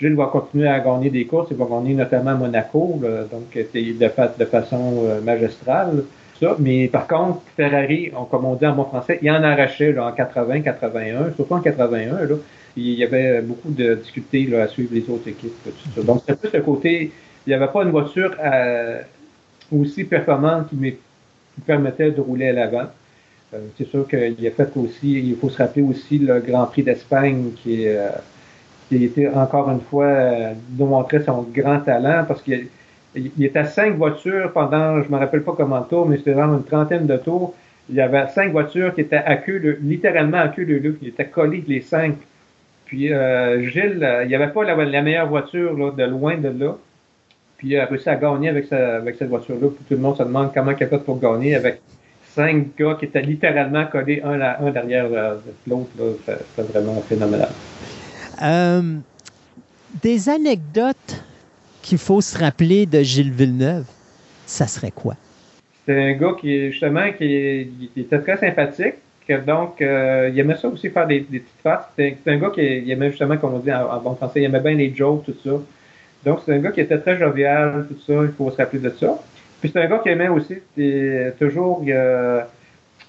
Gilles va continuer à gagner des courses. Il va gagner notamment à Monaco, donc de, de façon euh, magistrale. Ça. Mais par contre, Ferrari, comme on dit en bon français, il en arrachait là, en 80, 81, surtout en 81. Là, il y avait beaucoup de difficultés là, à suivre les autres équipes. Tout ça. Donc, c'était plus le côté, il n'y avait pas une voiture euh, aussi performante qui, qui, permettait de rouler à l'avant. Euh, c'est sûr qu'il a fait aussi, il faut se rappeler aussi le Grand Prix d'Espagne qui est qui était encore une fois euh, nous montrer son grand talent parce qu'il il était à cinq voitures pendant, je ne me rappelle pas comment tour, mais c'était vraiment une trentaine de tours. Il y avait cinq voitures qui étaient à queue, littéralement à queue de loup. Ils étaient collés les cinq. Puis euh, Gilles, euh, il n'y avait pas la, meilleure voiture là, de loin de là. Puis il a réussi à gagner avec, avec cette voiture-là. Tout le monde se demande comment il a fait pour gagner avec cinq gars qui étaient littéralement collés un, à, un derrière l'autre. C'était vraiment phénoménal. Euh, des anecdotes qu'il faut se rappeler de Gilles Villeneuve, ça serait quoi? C'est un gars qui, justement, qui, était très sympathique. Donc, euh, il aimait ça aussi faire des, petites faces. C'est un gars qui aimait justement, comme on dit en, bon français, il aimait bien les jokes, tout ça. Donc, c'est un gars qui était très jovial, tout ça. Il faut se rappeler de ça. Puis, c'est un gars qui aimait aussi toujours.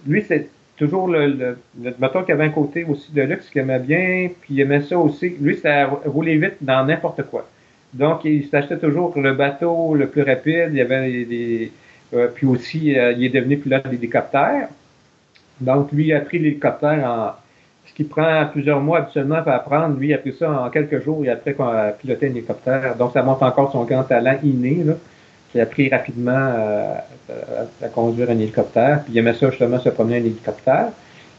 lui, c'est toujours le, le, le moteur qui avait un côté aussi de luxe qu'il aimait bien, puis il aimait ça aussi. Lui, ça roulait vite dans n'importe quoi. Donc, il s'achetait toujours le bateau le plus rapide. Il y avait des, euh, puis aussi, euh, il est devenu pilote d'hélicoptère. Donc, lui, il a pris l'hélicoptère en ce qui prend plusieurs mois habituellement pour apprendre. Lui, il a pris ça en quelques jours et après qu'on a piloté un hélicoptère. Donc, ça montre encore son grand talent inné. Là qui a appris rapidement euh, à, conduire un hélicoptère. Puis il aimait ça justement se promener en hélicoptère.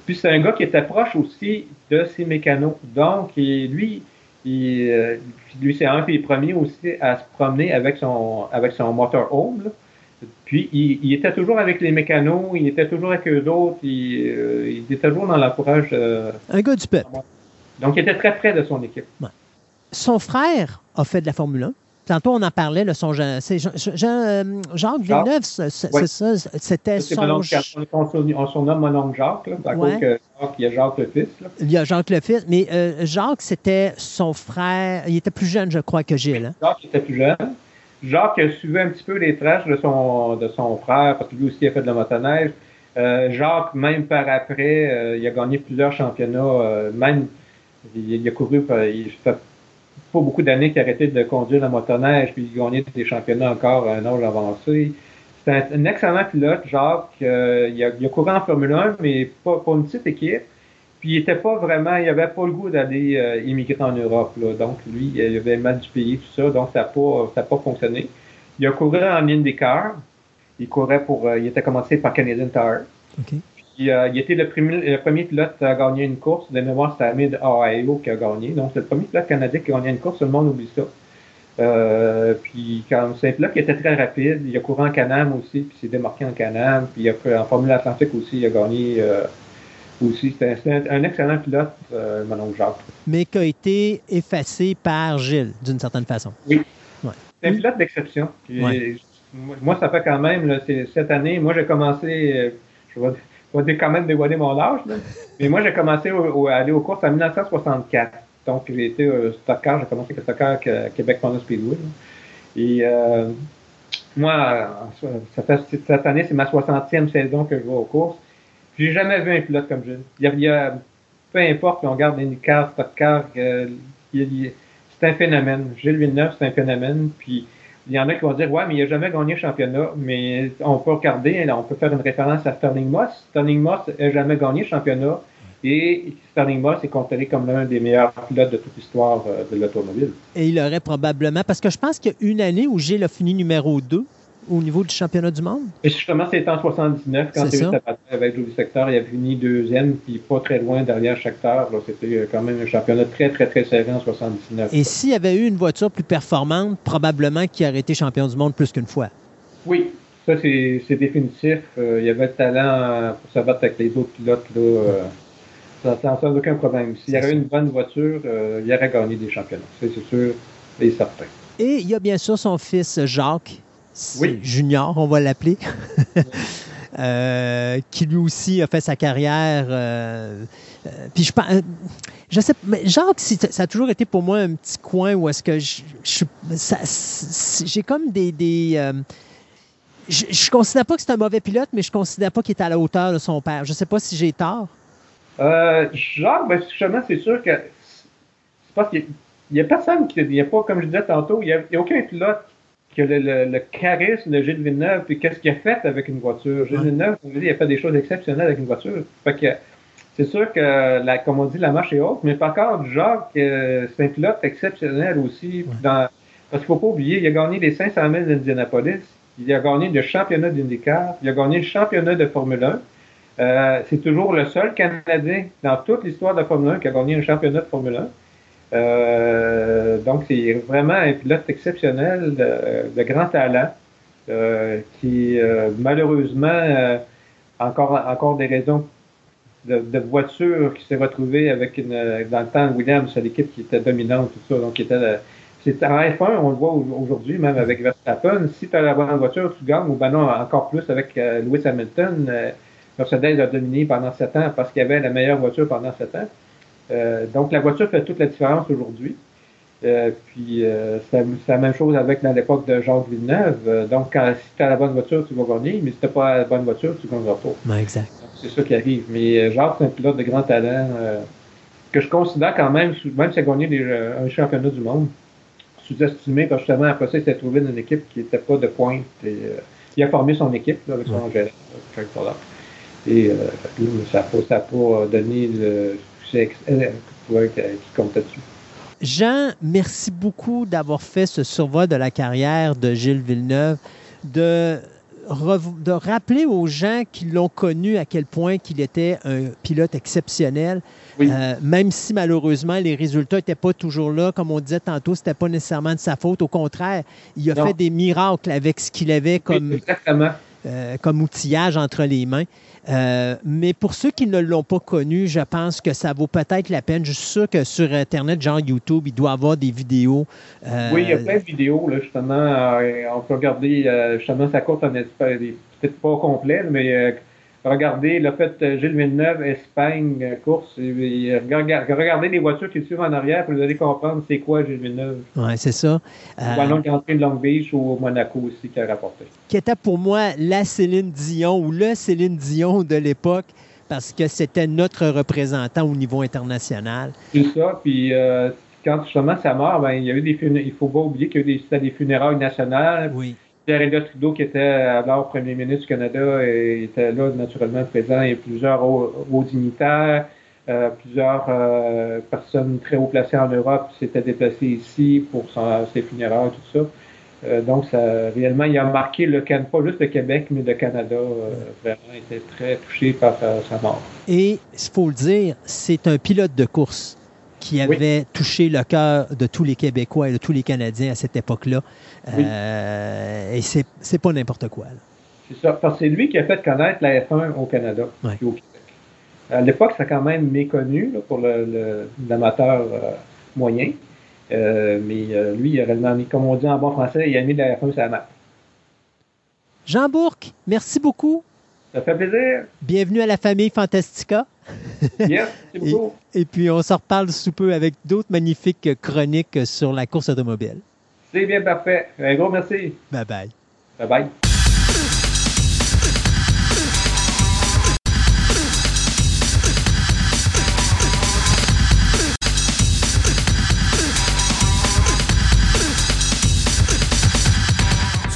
Puis c'est un gars qui était proche aussi de ses mécanos. Donc, lui, il, euh, lui c'est un des premiers aussi à se promener avec son avec son motorhome. Puis il, était toujours avec les mécanos, il était toujours avec eux autres, il, euh, il était toujours dans l'entourage. un gars du peuple. Donc il était très près de son équipe. Son frère a fait de la Formule 1. Tantôt, on en parlait, le son Jean, Jean, euh, Jacques Villeneuve, c'est ça, c'était son... On surnomme mon oncle Jacques, là, à cause que il y a Jacques le fils. Il y a Jacques le fils, mais euh, Jacques, c'était son frère, il était plus jeune, je crois, que Gilles. Hein? Jacques était plus jeune. Jacques suivait un petit peu les traces de son, de son frère, parce que lui aussi a fait de la motoneige. Euh, Jacques, même par après, il a gagné plusieurs championnats, même il, a couru, il fait pas beaucoup d'années qu'il a arrêté de conduire la motoneige, puis il gagnait des championnats encore à un âge avancé. C'est un, excellent pilote, Jacques. Euh, il, a, couru en Formule 1, mais pas pour une petite équipe. Puis il était pas vraiment, il avait pas le goût d'aller euh, immigrer en Europe. Là. Donc lui, il avait mal du pays, tout ça, donc ça n'a pas, ça pas fonctionné. Il a couru en IndyCar. Il courait pour, euh, il était commencé par Canadian Tire. OK. Puis euh, il était le premier, le premier pilote à gagner une course. De mémoire, c'était Amid Ohio qui a gagné. Donc c'est le premier pilote canadien qui a gagné une course. Tout le monde oublie ça. Euh, puis quand c'est un pilote qui était très rapide, il a couru en Canam aussi, puis s'est démarqué en Canam, puis il a fait en Formule Atlantique aussi, il a gagné euh, aussi. C'était un, un excellent pilote, mon oncle Jacques. Mais qui a été effacé par Gilles, d'une certaine façon. Oui. Ouais. C'est un pilote d'exception. Ouais. moi- ça fait quand même, là, c'est- cette année, moi j'ai commencé, je vais, je vais quand même dévoiler mon âge, là, mais moi j'ai commencé à aller aux courses en 1964. Donc j'ai été euh, j'ai commencé avec le que- Québec Honda Speedway. Et euh, moi, cette année, c'est ma 60e saison que je vais aux courses. J'ai jamais vu un pilote comme Gilles. Il y a, peu importe, on regarde IndyCar, Stockcar, euh, c'est un phénomène. Gilles Villeneuve, c'est un phénomène. Puis il y en a qui vont dire, ouais, mais il n'a jamais gagné le championnat. Mais on peut regarder, on peut faire une référence à Sterling Moss. Sterling Moss n'a jamais gagné le championnat. Et Sterling Moss est considéré comme l'un des meilleurs pilotes de toute l'histoire euh, de l'automobile. Et il aurait probablement, parce que je pense qu'il y a une année où Gilles a fini numéro 2 au niveau du championnat du monde? Et justement, c'était en 79, quand C'est il y a eu avec Jody Sector, il a fini deuxième, puis pas très loin derrière Sector. là. C'était euh, quand même un championnat très, très, très serré en 79. Et s'il y avait eu une voiture plus performante, probablement qu'il aurait été champion du monde plus qu'une fois. Oui, ça c'est c'est définitif. Euh, il y avait le talent pour se battre avec les autres pilotes. Là, euh, sans, sans- aucun problème. S'il y C'est avait une bonne voiture, euh, il aurait gagné des championnats. C'est c'est sûr et certain. Et il y a bien sûr son fils Jacques, c'est Oui. Junior, on va l'appeler, euh, qui lui aussi a fait sa carrière. euh, euh, puis je pense, je sais, mais Jacques, ça a toujours été pour moi un petit coin où est-ce que je, j'ai comme des, des, je, je considère pas que c'est un mauvais pilote, mais je considère pas qu'il est à la hauteur de son père. Je sais pas si j'ai tort. Jacques, ben, justement, c'est sûr que c'est parce qu'il n'y a personne qui. Il n'y a pas, comme je disais tantôt, il n'y y a aucun pilote qui a le, le- le charisme de Gilles Villeneuve, puis qu'est-ce qu'il a fait avec une voiture? Gilles Ouais. Villeneuve, comme je dis, il a fait des choses exceptionnelles avec une voiture. Fait que c'est sûr que, la, comme on dit, la marche est haute, mais par contre, Jacques, euh, c'est un pilote exceptionnel aussi. Dans, parce qu'il ne faut pas oublier, il a gagné les 500 000 d'Indianapolis, il a gagné le championnat d'IndyCar, il a gagné le championnat de Formule 1. Euh, c'est toujours le seul Canadien dans toute l'histoire de la Formule 1 qui a gagné un championnat de Formule 1. Euh, donc, c'est vraiment un pilote exceptionnel, de, de grand talent, euh, qui euh, malheureusement, euh, encore, encore des raisons de, de voiture qui s'est retrouvé avec une, dans le temps, Williams, c'est l'équipe qui était dominante, tout ça. Donc, qui était, euh, c'est en F1, on le voit au- aujourd'hui, même avec Verstappen. Si tu as la bonne voiture, tu gagnes, ou ben non, encore plus avec Lewis Hamilton. Mercedes a dominé pendant sept ans parce qu'il avait la meilleure voiture pendant sept ans. Euh, donc, la voiture fait toute la différence aujourd'hui. Euh, puis, euh, c'est la même chose avec dans l'époque de Jacques Villeneuve. Euh, donc, quand, si tu as la bonne voiture, tu vas gagner, mais si tu n'as pas la bonne voiture, tu ne gagneras pas. Ouais, exact. C'est ça qui arrive. Mais euh, Jacques, c'est un pilote de grand talent euh, que je considère quand même, même s'il a gagné des, un championnat du monde, sous-estimé parce que justement, après ça, il s'est trouvé dans une équipe qui n'était pas de pointe. Et, euh, il a formé son équipe là, avec son gérant, Pollard. Et euh, ça n'a pas donné le ex- euh, qui comptait dessus. Jean, merci beaucoup d'avoir fait ce survol de la carrière de Gilles Villeneuve, de, rappeler aux gens qui l'ont connu à quel point qu'il était un pilote exceptionnel, Oui. Euh, même si malheureusement les résultats n'étaient pas toujours là, comme on disait tantôt, c'était pas nécessairement de sa faute. Au contraire, il a Non. fait des miracles avec ce qu'il avait comme, euh, comme outillage entre les mains. Euh, mais pour ceux qui ne l'ont pas connu, je pense que ça vaut peut-être la peine. Je suis sûr que sur Internet, genre YouTube, il doit y avoir des vidéos. euh, Oui, il y a plein de vidéos, là, justement. euh, on peut regarder justement sa course en des- peut-être pas complet, mais regardez le fait euh, Gilles Villeneuve, Espagne, euh, course, et, rega- regardez les voitures qui suivent en arrière, pour vous allez comprendre c'est quoi Gilles Villeneuve. Ouais, c'est ça. Euh, Ou alors Grand Prix de Long Beach ou au Monaco aussi qui a rapporté. qui était pour moi la Céline Dion ou le Céline Dion de l'époque parce que c'était notre représentant au niveau international. C'est ça, puis euh, quand justement sa mort, ben, il y a eu des funérailles, il faut pas oublier qu'il y a eu des, des funérailles nationales, Oui. Pierre Elliott Trudeau, qui était alors premier ministre du Canada, était là naturellement présent, et plusieurs hauts, dignitaires. plusieurs personnes très haut placées en Europe s'étaient déplacées ici pour ses funérailles, tout ça. Euh, donc, ça, réellement, il a marqué le Canada, pas juste le Québec, mais le Canada, euh, vraiment, était très touché par sa, mort. Et, il faut le dire, c'est un pilote de course qui avait touché le cœur de tous les Québécois et de tous les Canadiens à cette époque-là. Euh, et c'est pas n'importe quoi. C'est ça, parce que c'est lui qui a fait connaître la F1 au Canada et au Québec. À l'époque, c'est quand même méconnu pour l'amateur moyen. Euh, mais euh, lui, il a réellement mis, comme on dit en bon français, il a mis la F1 sur la map. Jean Bourque, merci beaucoup. Ça fait plaisir. Bienvenue à la famille Fantastica. yes, beaucoup. Et, puis, on se reparle sous peu avec d'autres magnifiques chroniques sur la course automobile. C'est bien parfait. Un gros merci. Bye bye. Bye bye.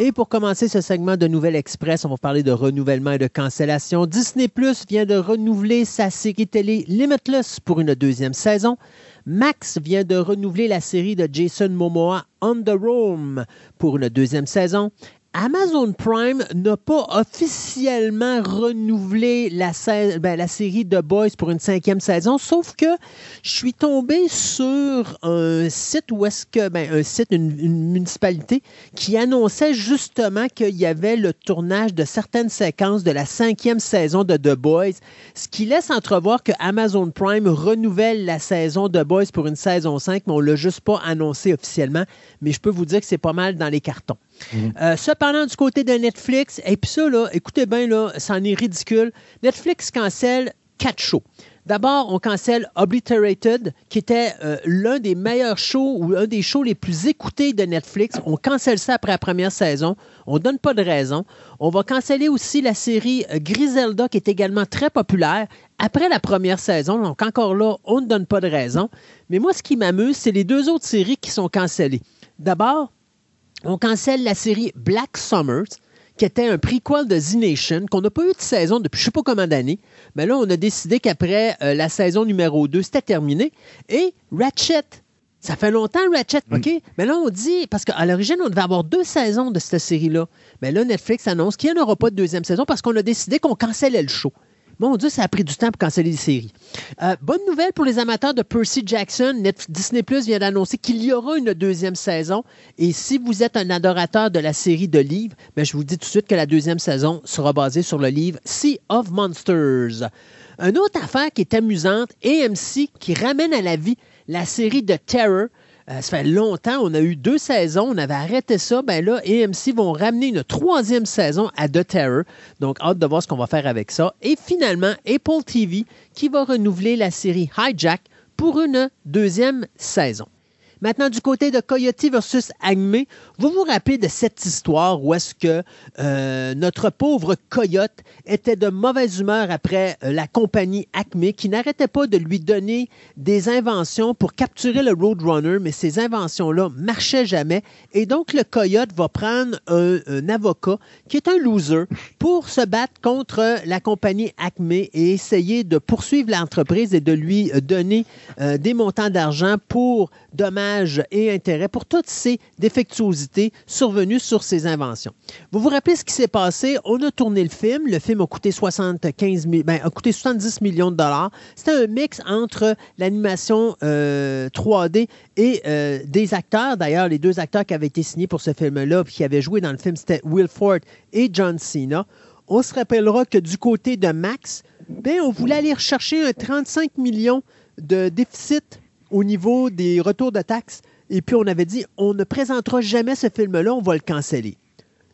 Et pour commencer ce segment de Nouvelle Express, on va parler de renouvellement et de cancellation. Disney Plus vient de renouveler sa série télé Limitless pour une deuxième saison. Max vient de renouveler la série de Jason Momoa On the Roam pour une deuxième saison. Amazon Prime n'a pas officiellement renouvelé la, ben, la, série The Boys pour une cinquième saison, sauf que je suis tombé sur un site ben, une, municipalité qui annonçait justement qu'il y avait le tournage de certaines séquences de la cinquième saison de The Boys, ce qui laisse entrevoir que Amazon Prime renouvelle la saison The Boys pour une saison 5, mais on l'a juste pas annoncé officiellement. Mais je peux vous dire que c'est pas mal dans les cartons. Mhm. Euh, cependant, du côté de Netflix, et puis ça, là, écoutez bien, là, c'en est ridicule. Netflix cancelle quatre shows. D'abord, on cancelle Obliterated, qui était euh, l'un des meilleurs shows ou un des shows les plus écoutés de Netflix. On cancelle ça après la première saison. On ne donne pas de raison. On va canceller aussi la série euh, Griselda, qui est également très populaire, après la première saison. Donc, encore là, on ne donne pas de raison. Mais moi, ce qui m'amuse, c'est les deux autres séries qui sont cancellées. D'abord, on cancelle la série Black Summers, qui était un prequel de Z Nation, qu'on n'a pas eu de saison depuis je ne sais pas combien d'années. Mais là, on a décidé qu'après euh, la saison numéro 2, c'était terminé. Et Ratchet, ça fait longtemps, Ratchet, OK? Mais là, on dit, parce qu'à l'origine, on devait avoir deux saisons de cette série-là. Mais là, Netflix annonce qu'il n'y en aura pas de deuxième saison parce qu'on a décidé qu'on cancellait le show. Mon Dieu, ça a pris du temps pour canceller les séries. Euh, bonne nouvelle pour les amateurs de Percy Jackson. Disney Plus vient d'annoncer qu'il y aura une deuxième saison. Et si vous êtes un adorateur de la série de livres, ben, je vous dis tout de suite que la deuxième saison sera basée sur le livre Sea of Monsters. Une autre affaire qui est amusante, AMC qui ramène à la vie la série de Terror. Euh, ça fait longtemps, on a eu deux saisons, on avait arrêté ça. Ben là, AMC vont ramener une troisième saison à The Terror. Donc, hâte de voir ce qu'on va faire avec ça. Et finalement, Apple TV qui va renouveler la série Hijack pour une deuxième saison. Maintenant, du côté de Coyote versus Acme, vous vous rappelez de cette histoire où est-ce que euh, notre pauvre Coyote était de mauvaise humeur après euh, la compagnie Acme qui n'arrêtait pas de lui donner des inventions pour capturer le Roadrunner, mais ces inventions-là marchaient jamais. Et donc, le Coyote va prendre un, avocat qui est un loser pour se battre contre la compagnie Acme et essayer de poursuivre l'entreprise et de lui donner euh, des montants d'argent pour dommages et intérêts pour toutes ces défectuosités survenues sur ces inventions. Vous vous rappelez ce qui s'est passé? On a tourné le film. Le film a coûté 75 ben, a coûté 70 millions de dollars. C'était un mix entre l'animation 3D euh, et euh, des acteurs. D'ailleurs, les deux acteurs qui avaient été signés pour ce film-là qui avaient joué dans le film, c'était Will Ford et John Cena. On se rappellera que du côté de Max, ben, on voulait aller rechercher un 35 millions de déficit au niveau des retours de taxes. Et puis, on avait dit, on ne présentera jamais ce film-là, on va le canceller.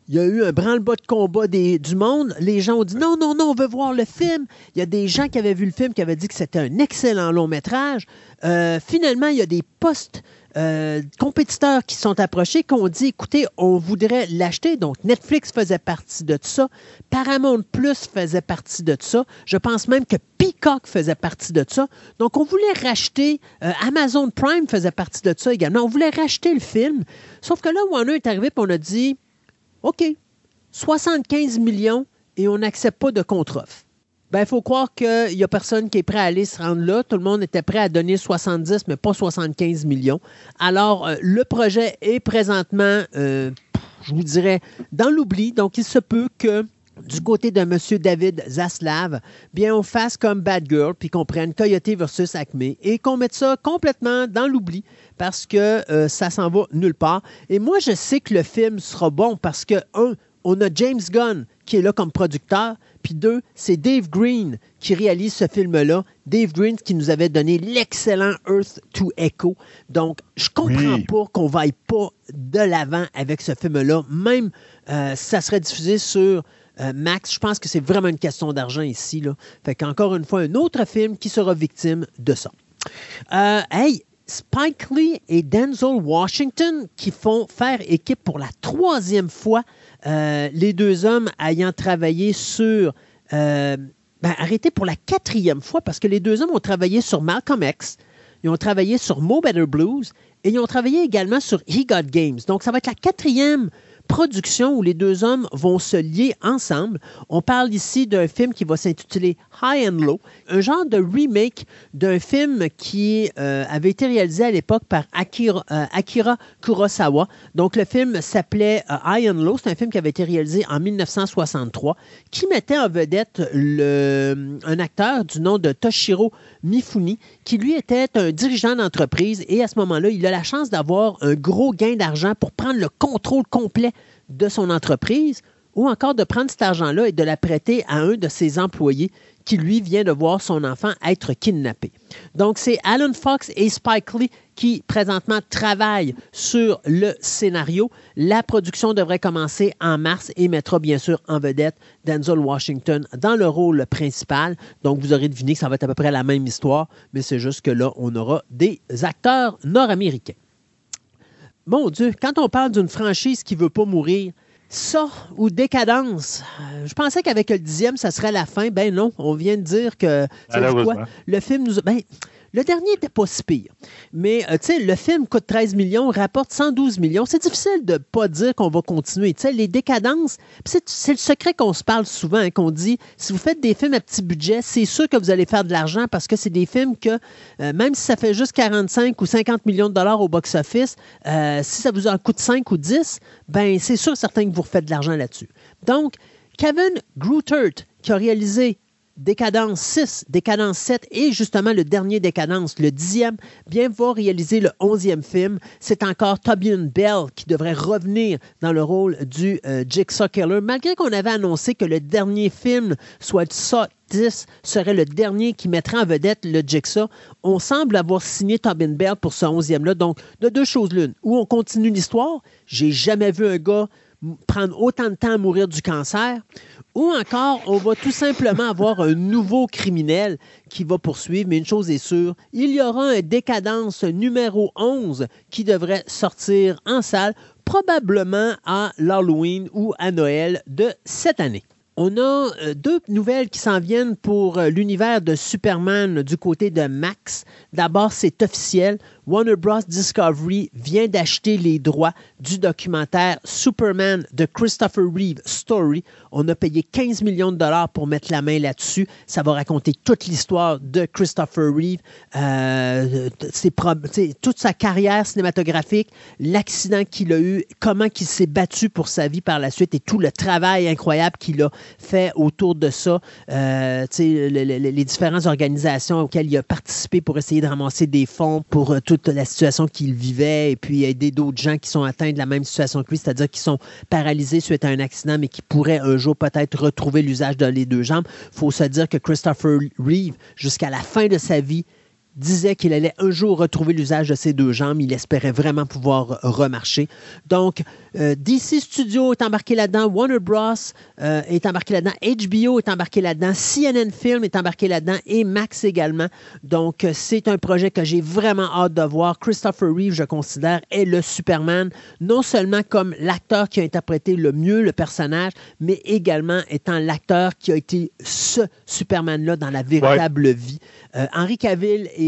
Il y a eu un branle-bas de combat du monde. Les gens ont dit non, non, non, on veut voir le film. Il y a des gens qui avaient vu le film qui avaient dit que c'était un excellent long métrage. Euh, finalement, il y a des postes euh, compétiteurs qui sont approchés, qui ont dit, écoutez, on voudrait l'acheter. Donc, Netflix faisait partie de ça. Paramount Plus faisait partie de ça. Je pense même que Peacock faisait partie de ça. Donc, on voulait racheter, euh, Amazon Prime faisait partie de ça également. On voulait racheter le film. Sauf que là, Warner est arrivé et on a dit, OK, 75 millions et on n'accepte pas de contre-offre ben, il faut croire qu'il n'y a personne qui est prêt à aller se rendre là. Tout le monde était prêt à donner 70, mais pas 75 millions. Alors, euh, le projet est présentement, euh, je vous dirais, dans l'oubli. Donc, il se peut que du côté de M. David Zaslav, bien, on fasse comme Bad Girl, puis qu'on prenne Coyote versus Acme et qu'on mette ça complètement dans l'oubli parce que euh, ça s'en va nulle part. Et moi, je sais que le film sera bon parce que, un, on a James Gunn qui est là comme producteur, puis deux, c'est Dave Green qui réalise ce film-là. Dave Green qui nous avait donné l'excellent Earth to Echo. Donc, je comprends pas qu'on vaille pas de l'avant avec ce film-là, même euh, si ça serait diffusé sur euh, Max. Je pense que c'est vraiment une question d'argent ici. Là. Fait qu'encore une fois, un autre film qui sera victime de ça. Euh, hey, Spike Lee et Denzel Washington qui font faire équipe pour la troisième fois euh, les deux hommes ayant travaillé sur... Euh, ben, pour la quatrième fois parce que les deux hommes ont travaillé sur Malcolm X, ils ont travaillé sur Mo Better Blues et ils ont travaillé également sur He Got Games. Donc, ça va être la quatrième production où les deux hommes vont se lier ensemble. On parle ici d'un film qui va s'intituler High and Low, un genre de remake d'un film qui euh, avait été réalisé à l'époque par Akira, euh, Kurosawa. Donc le film s'appelait euh, High and Low, c'est un film qui avait été réalisé en 1963, qui mettait en vedette un acteur du nom de Toshiro Mifune, qui lui était un dirigeant d'entreprise et à ce moment-là, il a la chance d'avoir un gros gain d'argent pour prendre le contrôle complet de son entreprise ou encore de prendre cet argent-là et de la prêter à un de ses employés qui, lui, vient de voir son enfant être kidnappé. Donc, c'est Alan Fox et Spike Lee qui, présentement, travaillent sur le scénario. La production devrait commencer en mars et mettra, bien sûr, en vedette Denzel Washington dans le rôle principal. Donc, vous aurez deviné que ça va être à peu près la même histoire, mais c'est juste que là, on aura des acteurs nord-américains. Mon Dieu, quand on parle d'une franchise qui ne veut pas mourir, ça ou décadence. Euh, je pensais qu'avec le dixième, ça serait la fin. Ben non, on vient de dire que le film nous. Ben, le dernier n'était pas si pire. Mais, euh, tu le film coûte 13 millions, rapporte 112 millions. C'est difficile de pas dire qu'on va continuer. Tu sais, les décadences, c'est le secret qu'on se parle souvent, hein, qu'on dit, si vous faites des films à petit budget, c'est sûr que vous allez faire de l'argent parce que c'est des films que, euh, même si ça fait juste 45 ou 50 millions de dollars au box-office, euh, si ça vous en coûte 5 ou 10, ben c'est sûr certain que vous refaites de l'argent là-dessus. Donc, Kevin Groutert, qui a réalisé Décadence 6, Décadence 7 et justement le dernier Décadence, le dixième, bien va réaliser le onzième film. C'est encore Tobian Bell qui devrait revenir dans le rôle du euh, Jigsaw Killer, malgré qu'on avait annoncé que le dernier film, soit Saw 10, serait le dernier qui mettrait en vedette le Jigsaw. On semble avoir signé Tobin Bell pour ce onzième-là. Donc, de deux choses l'une. Ou on continue l'histoire. J'ai jamais vu un gars prendre autant de temps à mourir du cancer, ou encore on va tout simplement avoir un nouveau criminel qui va poursuivre, mais une chose est sûre, il y aura un décadence numéro 11 qui devrait sortir en salle probablement à l'Halloween ou à Noël de cette année. On a euh, deux nouvelles qui s'en viennent pour euh, l'univers de Superman du côté de Max. D'abord, c'est officiel. Warner Bros. Discovery vient d'acheter les droits du documentaire Superman de Christopher Reeve Story. On a payé 15 millions de dollars pour mettre la main là-dessus. Ça va raconter toute l'histoire de Christopher Reeve, euh, toute sa carrière cinématographique, l'accident qu'il a eu, comment il s'est battu pour sa vie par la suite et tout le travail incroyable qu'il a fait autour de ça. Euh, les, les, différentes organisations auxquelles il a participé pour essayer de ramasser des fonds pour euh, toute la situation qu'il vivait et puis aider d'autres gens qui sont atteints de la même situation que lui, c'est-à-dire qui sont paralysés suite à un accident, mais qui pourraient un jour peut-être retrouver l'usage de les deux jambes. Il faut se dire que Christopher Reeve, jusqu'à la fin de sa vie, disait qu'il allait un jour retrouver l'usage de ses deux jambes. Il espérait vraiment pouvoir remarcher. Donc, euh, DC Studio est embarqué là-dedans, Warner Bros. Euh, est embarqué là-dedans, HBO est embarqué là-dedans, CNN Film est embarqué là-dedans et Max également. Donc, euh, c'est un projet que j'ai vraiment hâte de voir. Christopher Reeve, je considère, est le Superman, non seulement comme l'acteur qui a interprété le mieux le personnage, mais également étant l'acteur qui a été ce Superman-là dans la véritable vie. Henry Cavill est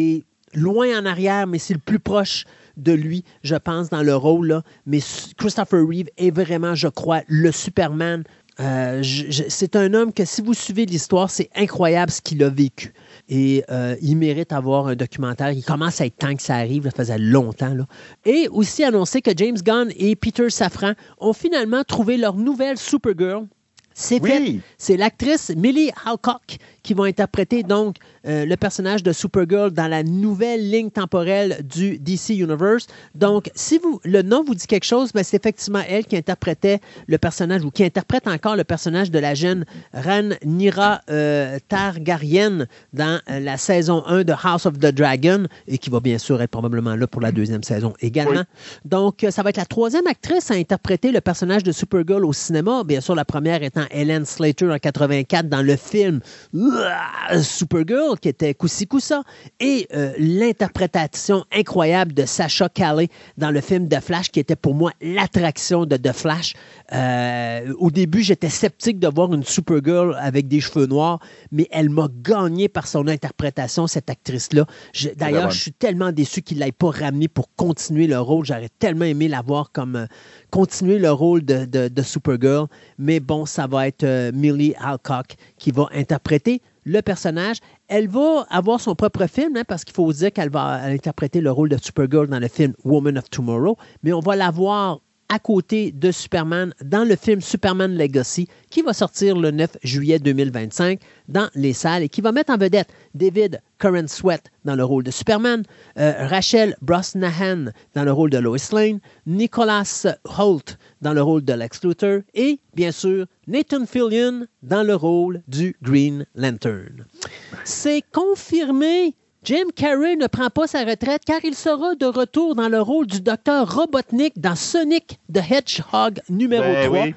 loin en arrière, mais c'est le plus proche de lui, je pense, dans le rôle. Là. Mais Christopher Reeve est vraiment, je crois, le Superman. Euh, c'est un homme que, si vous suivez l'histoire, c'est incroyable ce qu'il a vécu. Et euh, il mérite d'avoir un documentaire. Il commence à être temps que ça arrive. Ça faisait longtemps. Là. Et aussi annoncer que James Gunn et Peter Safran ont finalement trouvé leur nouvelle Supergirl. C'est. C'est l'actrice Millie Halcock qui va interpréter donc le personnage de Supergirl dans la nouvelle ligne temporelle du DC Universe. Donc, si vous le nom vous dit quelque chose, ben, c'est effectivement elle qui interprétait le personnage ou qui interprète encore le personnage de la jeune Rhaenyra euh, Targaryen dans euh, la saison 1 de House of the Dragon et qui va bien sûr être probablement là pour la deuxième saison également. Donc, ça va être la troisième actrice à interpréter le personnage de Supergirl au cinéma. Bien sûr, la première étant Ellen Slater en 84 dans le film Supergirl qui était Coussi Coussa et euh, l'interprétation incroyable de Sacha Calais dans le film The Flash qui était pour moi l'attraction de The Flash. Euh, au début, j'étais sceptique de voir une Supergirl avec des cheveux noirs, mais elle m'a gagné par son interprétation, cette actrice-là. D'ailleurs, je suis tellement déçu qu'il ne l'ait pas ramené pour continuer le rôle. J'aurais tellement aimé la voir comme euh, continuer le rôle de, Supergirl. Mais bon, ça va être Millie Alcock qui va interpréter le personnage. Elle va avoir son propre film, hein, parce qu'il faut dire qu'elle va interpréter le rôle de Supergirl dans le film Woman of Tomorrow, mais on va la voir à côté de Superman dans le film Superman Legacy qui va sortir le 9 juillet 2025 dans les salles et qui va mettre en vedette David Curran Sweat dans le rôle de Superman, euh, Rachel Brosnahan dans le rôle de Lois Lane, Nicholas Holt dans le rôle de Lex Luthor et bien sûr Nathan Fillion dans le rôle du Green Lantern. C'est confirmé Jim Carrey ne prend pas sa retraite car il sera de retour dans le rôle du docteur Robotnik dans Sonic the Hedgehog numéro 3. Ben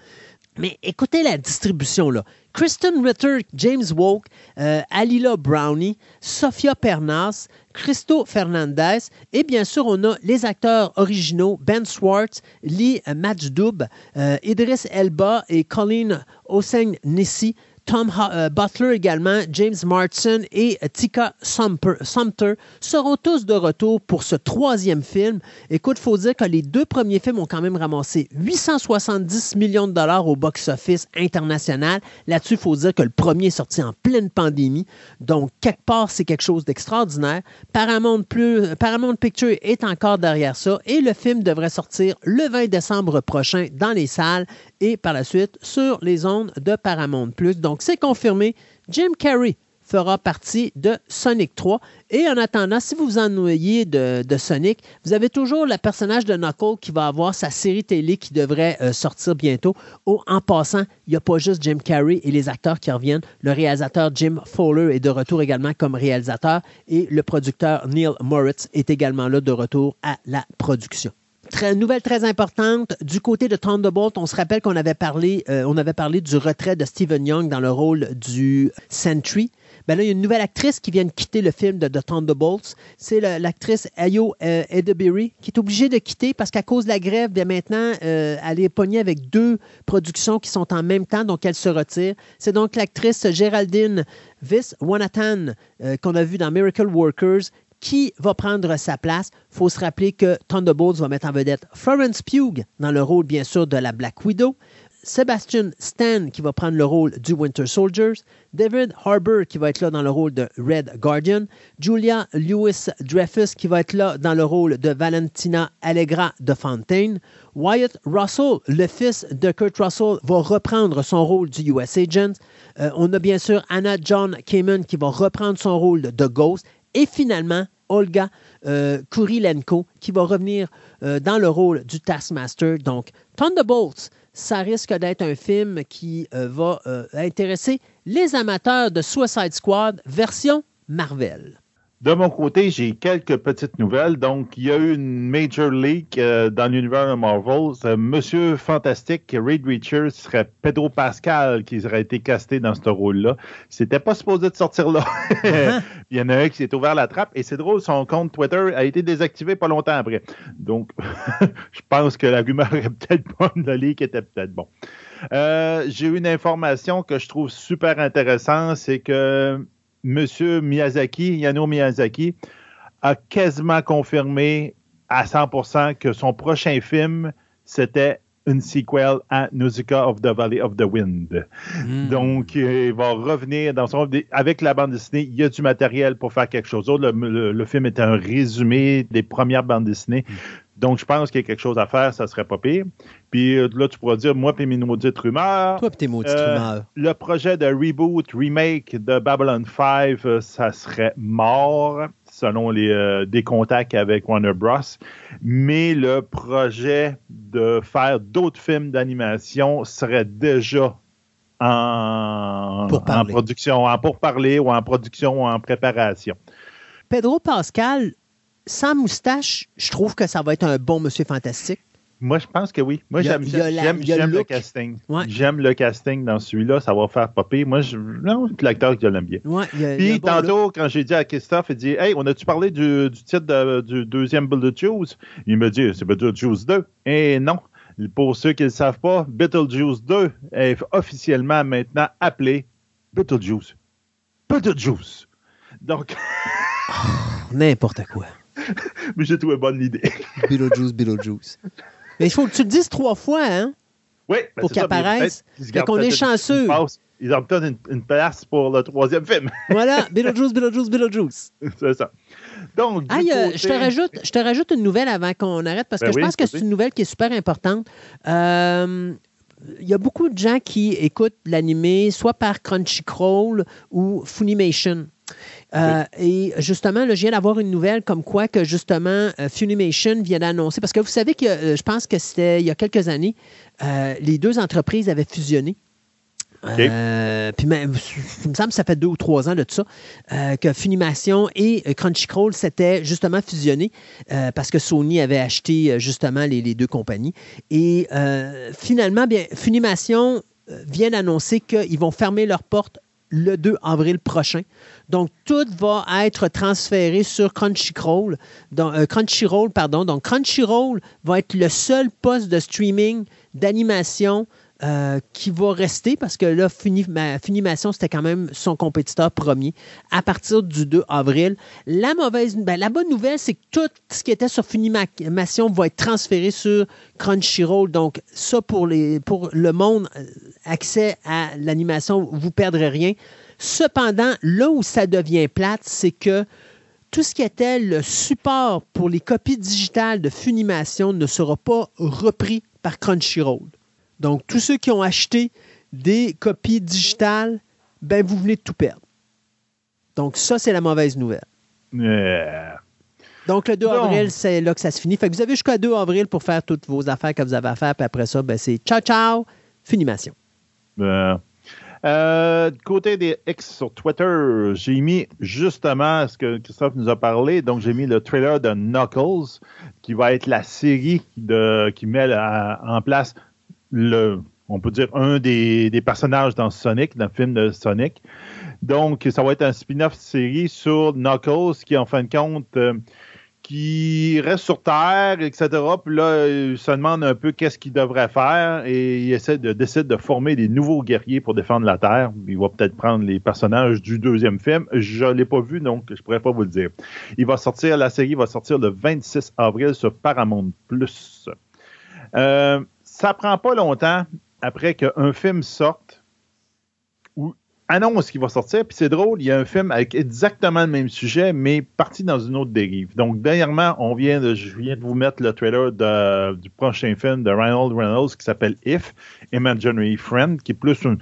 Mais écoutez la distribution là. Kristen Ritter, James Woke, euh, Alila Brownie, Sofia Pernas, Christo Fernandez et bien sûr on a les acteurs originaux Ben Swartz, Lee Majdoub, euh, Idris Elba et Colleen Hossein Nissi Tom euh, Butler également, James Martin et Tika Sumter seront tous de retour pour ce troisième film. Écoute, il faut dire que les deux premiers films ont quand même ramassé 870 millions de dollars au box-office international. Là-dessus, il faut dire que le premier est sorti en pleine pandémie. Donc, quelque part, c'est quelque chose d'extraordinaire. Paramount, Paramount Picture est encore derrière ça et le film devrait sortir le 20 décembre prochain dans les salles et par la suite sur les ondes de Paramount+. Donc, c'est confirmé, Jim Carrey fera partie de Sonic 3. Et en attendant, si vous vous ennuyez de, Sonic, vous avez toujours le personnage de Knuckles qui va avoir sa série télé qui devrait euh, sortir bientôt. Oh, en passant, il n'y a pas juste Jim Carrey et les acteurs qui reviennent. Le réalisateur Jim Fowler est de retour également comme réalisateur et le producteur Neil Moritz est également là de retour à la production. Très, nouvelle très importante, du côté de Thunderbolt, on se rappelle qu'on avait parlé, euh, on avait parlé du retrait de Stephen Young dans le rôle du Sentry. Ben là, il y a une nouvelle actrice qui vient de quitter le film de The Thunderbolts. C'est l'actrice Ayo euh, Edeberry qui est obligée de quitter parce qu'à cause de la grève, bien maintenant, euh, elle est pognée avec deux productions qui sont en même temps, donc elle se retire. C'est donc l'actrice Géraldine Vis-Wanathan qu'on a vu dans Miracle Workers qui va prendre sa place? Il faut se rappeler que Thunderbolts va mettre en vedette Florence Pugh dans le rôle, bien sûr, de la Black Widow. Sebastian Stan qui va prendre le rôle du Winter Soldiers, David Harbour qui va être là dans le rôle de Red Guardian, Julia Lewis Dreyfus qui va être là dans le rôle de Valentina Allegra de Fontaine, Wyatt Russell, le fils de Kurt Russell, va reprendre son rôle du US Agent. Euh, on a bien sûr Anna John Kamen qui va reprendre son rôle de Ghost et finalement, Olga euh, Kurilenko, qui va revenir euh, dans le rôle du Taskmaster. Donc, Thunderbolts, ça risque d'être un film qui euh, va intéresser les amateurs de Suicide Squad version Marvel. De mon côté, j'ai quelques petites nouvelles. Donc, il y a eu une major leak euh, dans l'univers de Marvel. Monsieur Fantastique, Reed Richards, serait Pedro Pascal qui aurait été casté dans ce rôle-là. C'était pas supposé de sortir là. Uh-huh. il y en a un qui s'est ouvert la trappe et c'est drôle, son compte Twitter a été désactivé pas longtemps après. Donc, je pense que la rumeur est peut-être bonne, le leak était peut-être bon. Euh, j'ai eu une information que je trouve super intéressante, c'est que M. Miyazaki, Yano Miyazaki, a quasiment confirmé à 100% que son prochain film, c'était une sequel à Nausicaa of the Valley of the Wind. Hmm. Donc, il va revenir dans son... Avec la bande dessinée, il y a du matériel pour faire quelque chose d'autre. Le, film est un résumé des premières bandes dessinées. Hmm. Donc, je pense qu'il y a quelque chose à faire, ça serait pas pire. Puis euh, là, tu pourras dire, moi et mes maudites rumeurs. Toi et tes maudites euh, rumeurs. Le projet de reboot, remake de Babylon 5, euh, ça serait mort, selon les, des contacts avec Warner Bros. Mais le projet de faire d'autres films d'animation serait déjà en, en production, en pourparler ou en production ou en préparation. Pedro Pascal, sans moustache, je trouve que ça va être un bon Monsieur Fantastique. Moi, je pense que oui. Moi, j'aime le casting. J'aime le casting dans celui-là. Ça va faire popper. Moi, je, non, l'acteur, je l'aime bien. Puis, tantôt, quand j'ai dit à Christophe, il dit Hey, on a-tu parlé du, titre du deuxième Beetlejuice Il me dit C'est Beetlejuice 2. Et non. Pour ceux qui ne le savent pas, Beetlejuice 2 est officiellement maintenant appelé Beetlejuice. Beetlejuice. Donc. N'importe quoi. Mais j'ai trouvé bonne l'idée. Beetlejuice, Beetlejuice. Mais il faut que tu le dises trois fois, hein? Oui. Ben pour qu'il apparaisse. Donc, on est chanceux. Ils obtiennent une, une, place pour le troisième film. voilà, Beetlejuice, Beetlejuice, Beetlejuice. C'est ça. Donc, je, te rajoute, je te rajoute une nouvelle avant qu'on arrête parce que ben je pense que c'est une nouvelle qui est super importante. Euh, il y a beaucoup de gens qui écoutent l'animé soit par Crunchyroll ou Funimation. Euh, et justement, là, je viens d'avoir une nouvelle comme quoi que justement euh, Funimation vient d'annoncer, parce que vous savez que euh, je pense que c'était il y a quelques années, les deux entreprises avaient fusionné. puis même, il me semble que ça fait deux ou trois ans de ça, que Funimation et Crunchyroll s'étaient justement fusionnés parce que Sony avait acheté justement les, les deux compagnies. Et finalement, bien, Funimation vient d'annoncer qu'ils vont fermer leurs portes le 2 avril prochain. Donc, tout va être transféré sur Crunchyroll. Euh. Donc, Crunchyroll va être le seul poste de streaming d'animation euh, qui va rester parce que là, Funimation, c'était quand même son compétiteur premier à partir du 2 avril. La mauvaise, ben, bonne nouvelle, c'est que tout ce qui était sur Funimation va être transféré sur Crunchyroll. Donc, ça, pour le monde, euh, accès à l'animation, vous ne perdrez rien. Cependant, là où ça devient plate, c'est que tout ce qui était le support pour les copies digitales de Funimation ne sera pas repris par Crunchyroll. Donc, tous ceux qui ont acheté des copies digitales, ben, vous venez de tout perdre. Donc, ça, c'est la mauvaise nouvelle. Donc, le 2 avril, c'est là que ça se finit. Fait que vous avez jusqu'à 2 avril pour faire toutes vos affaires que vous avez à faire. Puis après ça, ben, c'est ciao, ciao, finimation. Euh, côté des X sur Twitter, j'ai mis justement ce que Christophe nous a parlé. Donc, j'ai mis le trailer de Knuckles, qui va être la série de, qui met en place le, on peut dire, un des, personnages dans Sonic, dans le film de Sonic. Donc, ça va être un spin-off série sur Knuckles, qui, en fin de compte, euh, qui reste sur Terre, etc. Puis là, il se demande un peu qu'est-ce qu'il devrait faire et il décide de former des nouveaux guerriers pour défendre la Terre. Il va peut-être prendre les personnages du deuxième film. Je ne l'ai pas vu, donc je pourrais pas vous le dire. Il va sortir, la série va sortir le 26 avril sur Paramount+. Plus. Euh, ça prend pas longtemps après qu'un film sorte annonce qu'il va sortir. Puis c'est drôle, il y a un film avec exactement le même sujet, mais parti dans une autre dérive. Donc, dernièrement, on vient de, je viens de vous mettre le trailer du prochain film de Ronald Reynolds qui s'appelle If, Imaginary Friend, qui est plus une,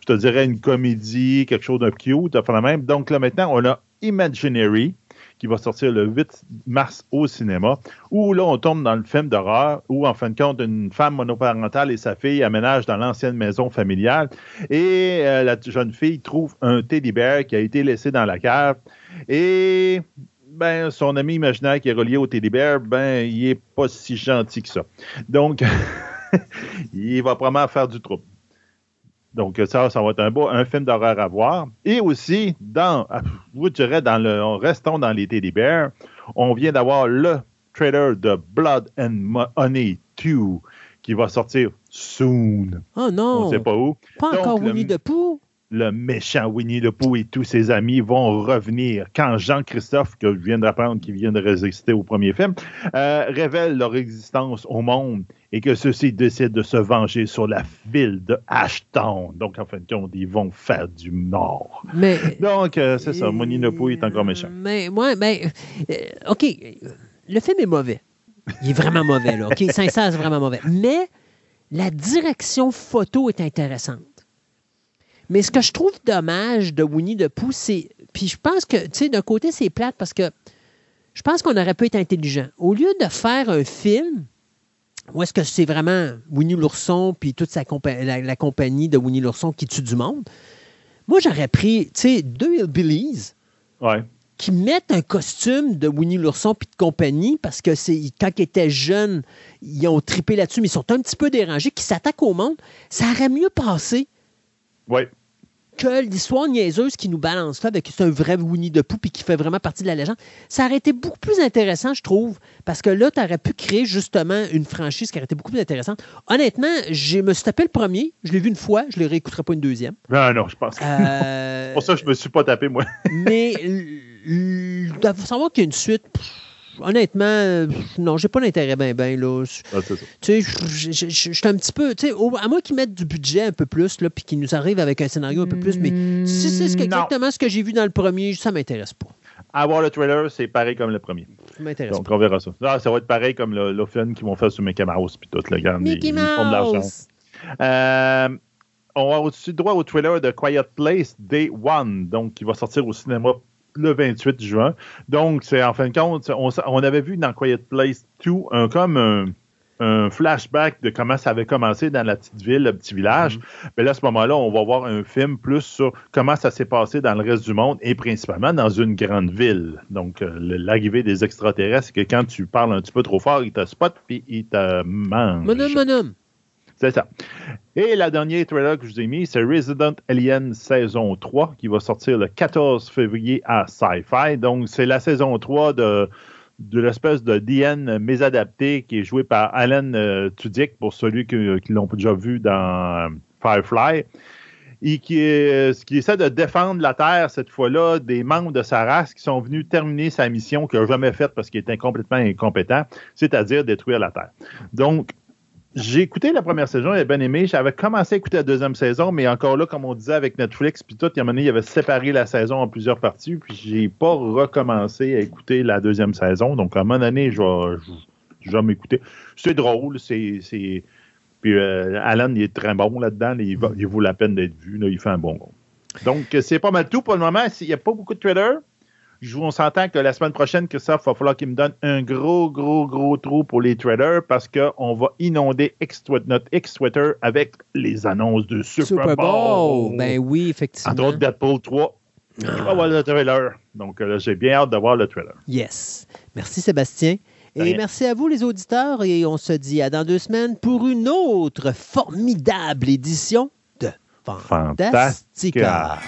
je te dirais, une comédie, quelque chose de cute, enfin la même. Donc là, maintenant, on a Imaginary, qui va sortir le 8 mars au cinéma, où là, on tombe dans le film d'horreur, où, en fin de compte, une femme monoparentale et sa fille aménagent dans l'ancienne maison familiale, et euh, la jeune fille trouve un teddy bear qui a été laissé dans la cave, et ben, son ami imaginaire qui est relié au teddy bear, ben, il est pas si gentil que ça. Donc, il va probablement faire du trouble. Donc, ça, ça va être un, beau, un film d'horreur à voir. Et aussi, dans, vous dirais, dans le, restons dans les Teddy Bears, on vient d'avoir le trailer de Blood and Honey 2 qui va sortir soon. Oh non! On ne sait pas où. Pas encore Winnie the Pooh? Le méchant Winnie the Pooh et tous ses amis vont revenir quand Jean-Christophe, que je viens d'apprendre qui vient de résister au premier film, euh, révèle leur existence au monde et que ceux-ci décident de se venger sur la ville de Ashton. Donc, en fin de compte, ils vont faire du mort. Mais, Donc, euh, c'est ça, Winnie the Pooh est encore méchant. Mais, moi, mais, euh, OK, le film est mauvais. Il est vraiment mauvais, là. OK, sincère, c'est vraiment mauvais. Mais la direction photo est intéressante. Mais ce que je trouve dommage de Winnie the Pooh, c'est. Puis je pense que, tu sais, d'un côté, c'est plate parce que je pense qu'on aurait pu être intelligent. Au lieu de faire un film où est-ce que c'est vraiment Winnie l'ourson puis toute sa la, compagnie de Winnie l'ourson qui tue du monde, moi, j'aurais pris, tu sais, deux Hillbillies. Qui mettent un costume de Winnie l'ourson puis de compagnie parce que c'est quand ils étaient jeunes, ils ont tripé là-dessus, mais ils sont un petit peu dérangés, qui s'attaquent au monde, ça aurait mieux passé. Oui que l'histoire niaiseuse qui nous balance là, avec c'est un vrai Winnie de Pooh puis qui fait vraiment partie de la légende, ça aurait été beaucoup plus intéressant, je trouve, parce que là, tu aurais pu créer justement une franchise qui aurait été beaucoup plus intéressante. Honnêtement, je me suis tapé le premier, je l'ai vu une fois, je ne le réécouterai pas une deuxième. Non, non, je pense. Euh... Pour ça, je me suis pas tapé, moi. mais il faut savoir qu'il y a une suite honnêtement, non, j'ai pas d'intérêt ben ben là. Ah, tu sais, je suis un petit peu, tu sais, à moins qu'ils mettent du budget un peu plus là, puis qu'ils nous arrivent avec un scénario un peu plus, mais si c'est exactement ce que j'ai vu dans le premier, ça m'intéresse pas. Avoir le trailer, c'est pareil comme le premier. Ça m'intéresse Donc, on verra ça. Ah, ça va être pareil comme le, le film qu'ils vont faire sur Mickey Mouse puis tout, le gars. Mickey ils, Mouse! Ils font de l'argent. Euh, on va aussi droit au trailer de Quiet Place Day One, donc qui va sortir au cinéma le 28 juin. Donc, c'est en fin de compte, on, avait vu dans Quiet Place 2 un, comme un, flashback de comment ça avait commencé dans la petite ville, le petit village. Mm-hmm. Mais là, à ce moment-là, on va voir un film plus sur comment ça s'est passé dans le reste du monde et principalement dans une grande ville. Donc, euh, l'arrivée des extraterrestres, c'est que quand tu parles un petit peu trop fort, ils te spotent puis ils te mangent. Mon c'est ça. Et la dernière trailer que je vous ai mis, c'est Resident Alien saison 3 qui va sortir le 14 février à Sci-Fi. Donc, c'est la saison 3 de, de l'espèce de DN mésadapté qui est joué par Alan euh, Tudyk pour ceux qui, l'ont déjà vu dans Firefly. Et qui, qui essaie de défendre la Terre cette fois-là des membres de sa race qui sont venus terminer sa mission qu'il n'a jamais faite parce qu'il était complètement incompétent, c'est-à-dire détruire la Terre. Donc, j'ai écouté la première saison, j'ai bien aimé. J'avais commencé à écouter la deuxième saison, mais encore là, comme on disait avec Netflix, puis tout, il y a un moment donné, il avait séparé la saison en plusieurs parties, puis j'ai pas recommencé à écouter la deuxième saison. Donc, à un moment donné, je vais, m'écouter. C'est drôle, c'est. Puis euh, Alan, il est très bon là-dedans. Il, il, vaut la peine d'être vu. Là, il fait un bon rôle. Donc, c'est pas mal tout pour le moment. Il n'y a pas beaucoup de trailers. Je, on s'entend que la semaine prochaine, que ça, il va falloir qu'il me donne un gros, gros, gros trou pour les traders parce qu'on va inonder notre X-Twitter avec les annonces de Super, Super Bowl. Bowl. Ben oui, effectivement. Entre autres, Deadpool 3. Il va avoir le trailer. Donc, là, j'ai bien hâte de voir le trailer. Yes. Merci Sébastien. Et Rien. merci à vous les auditeurs et on se dit à dans deux semaines pour une autre formidable édition de Fantastica. Fantastica.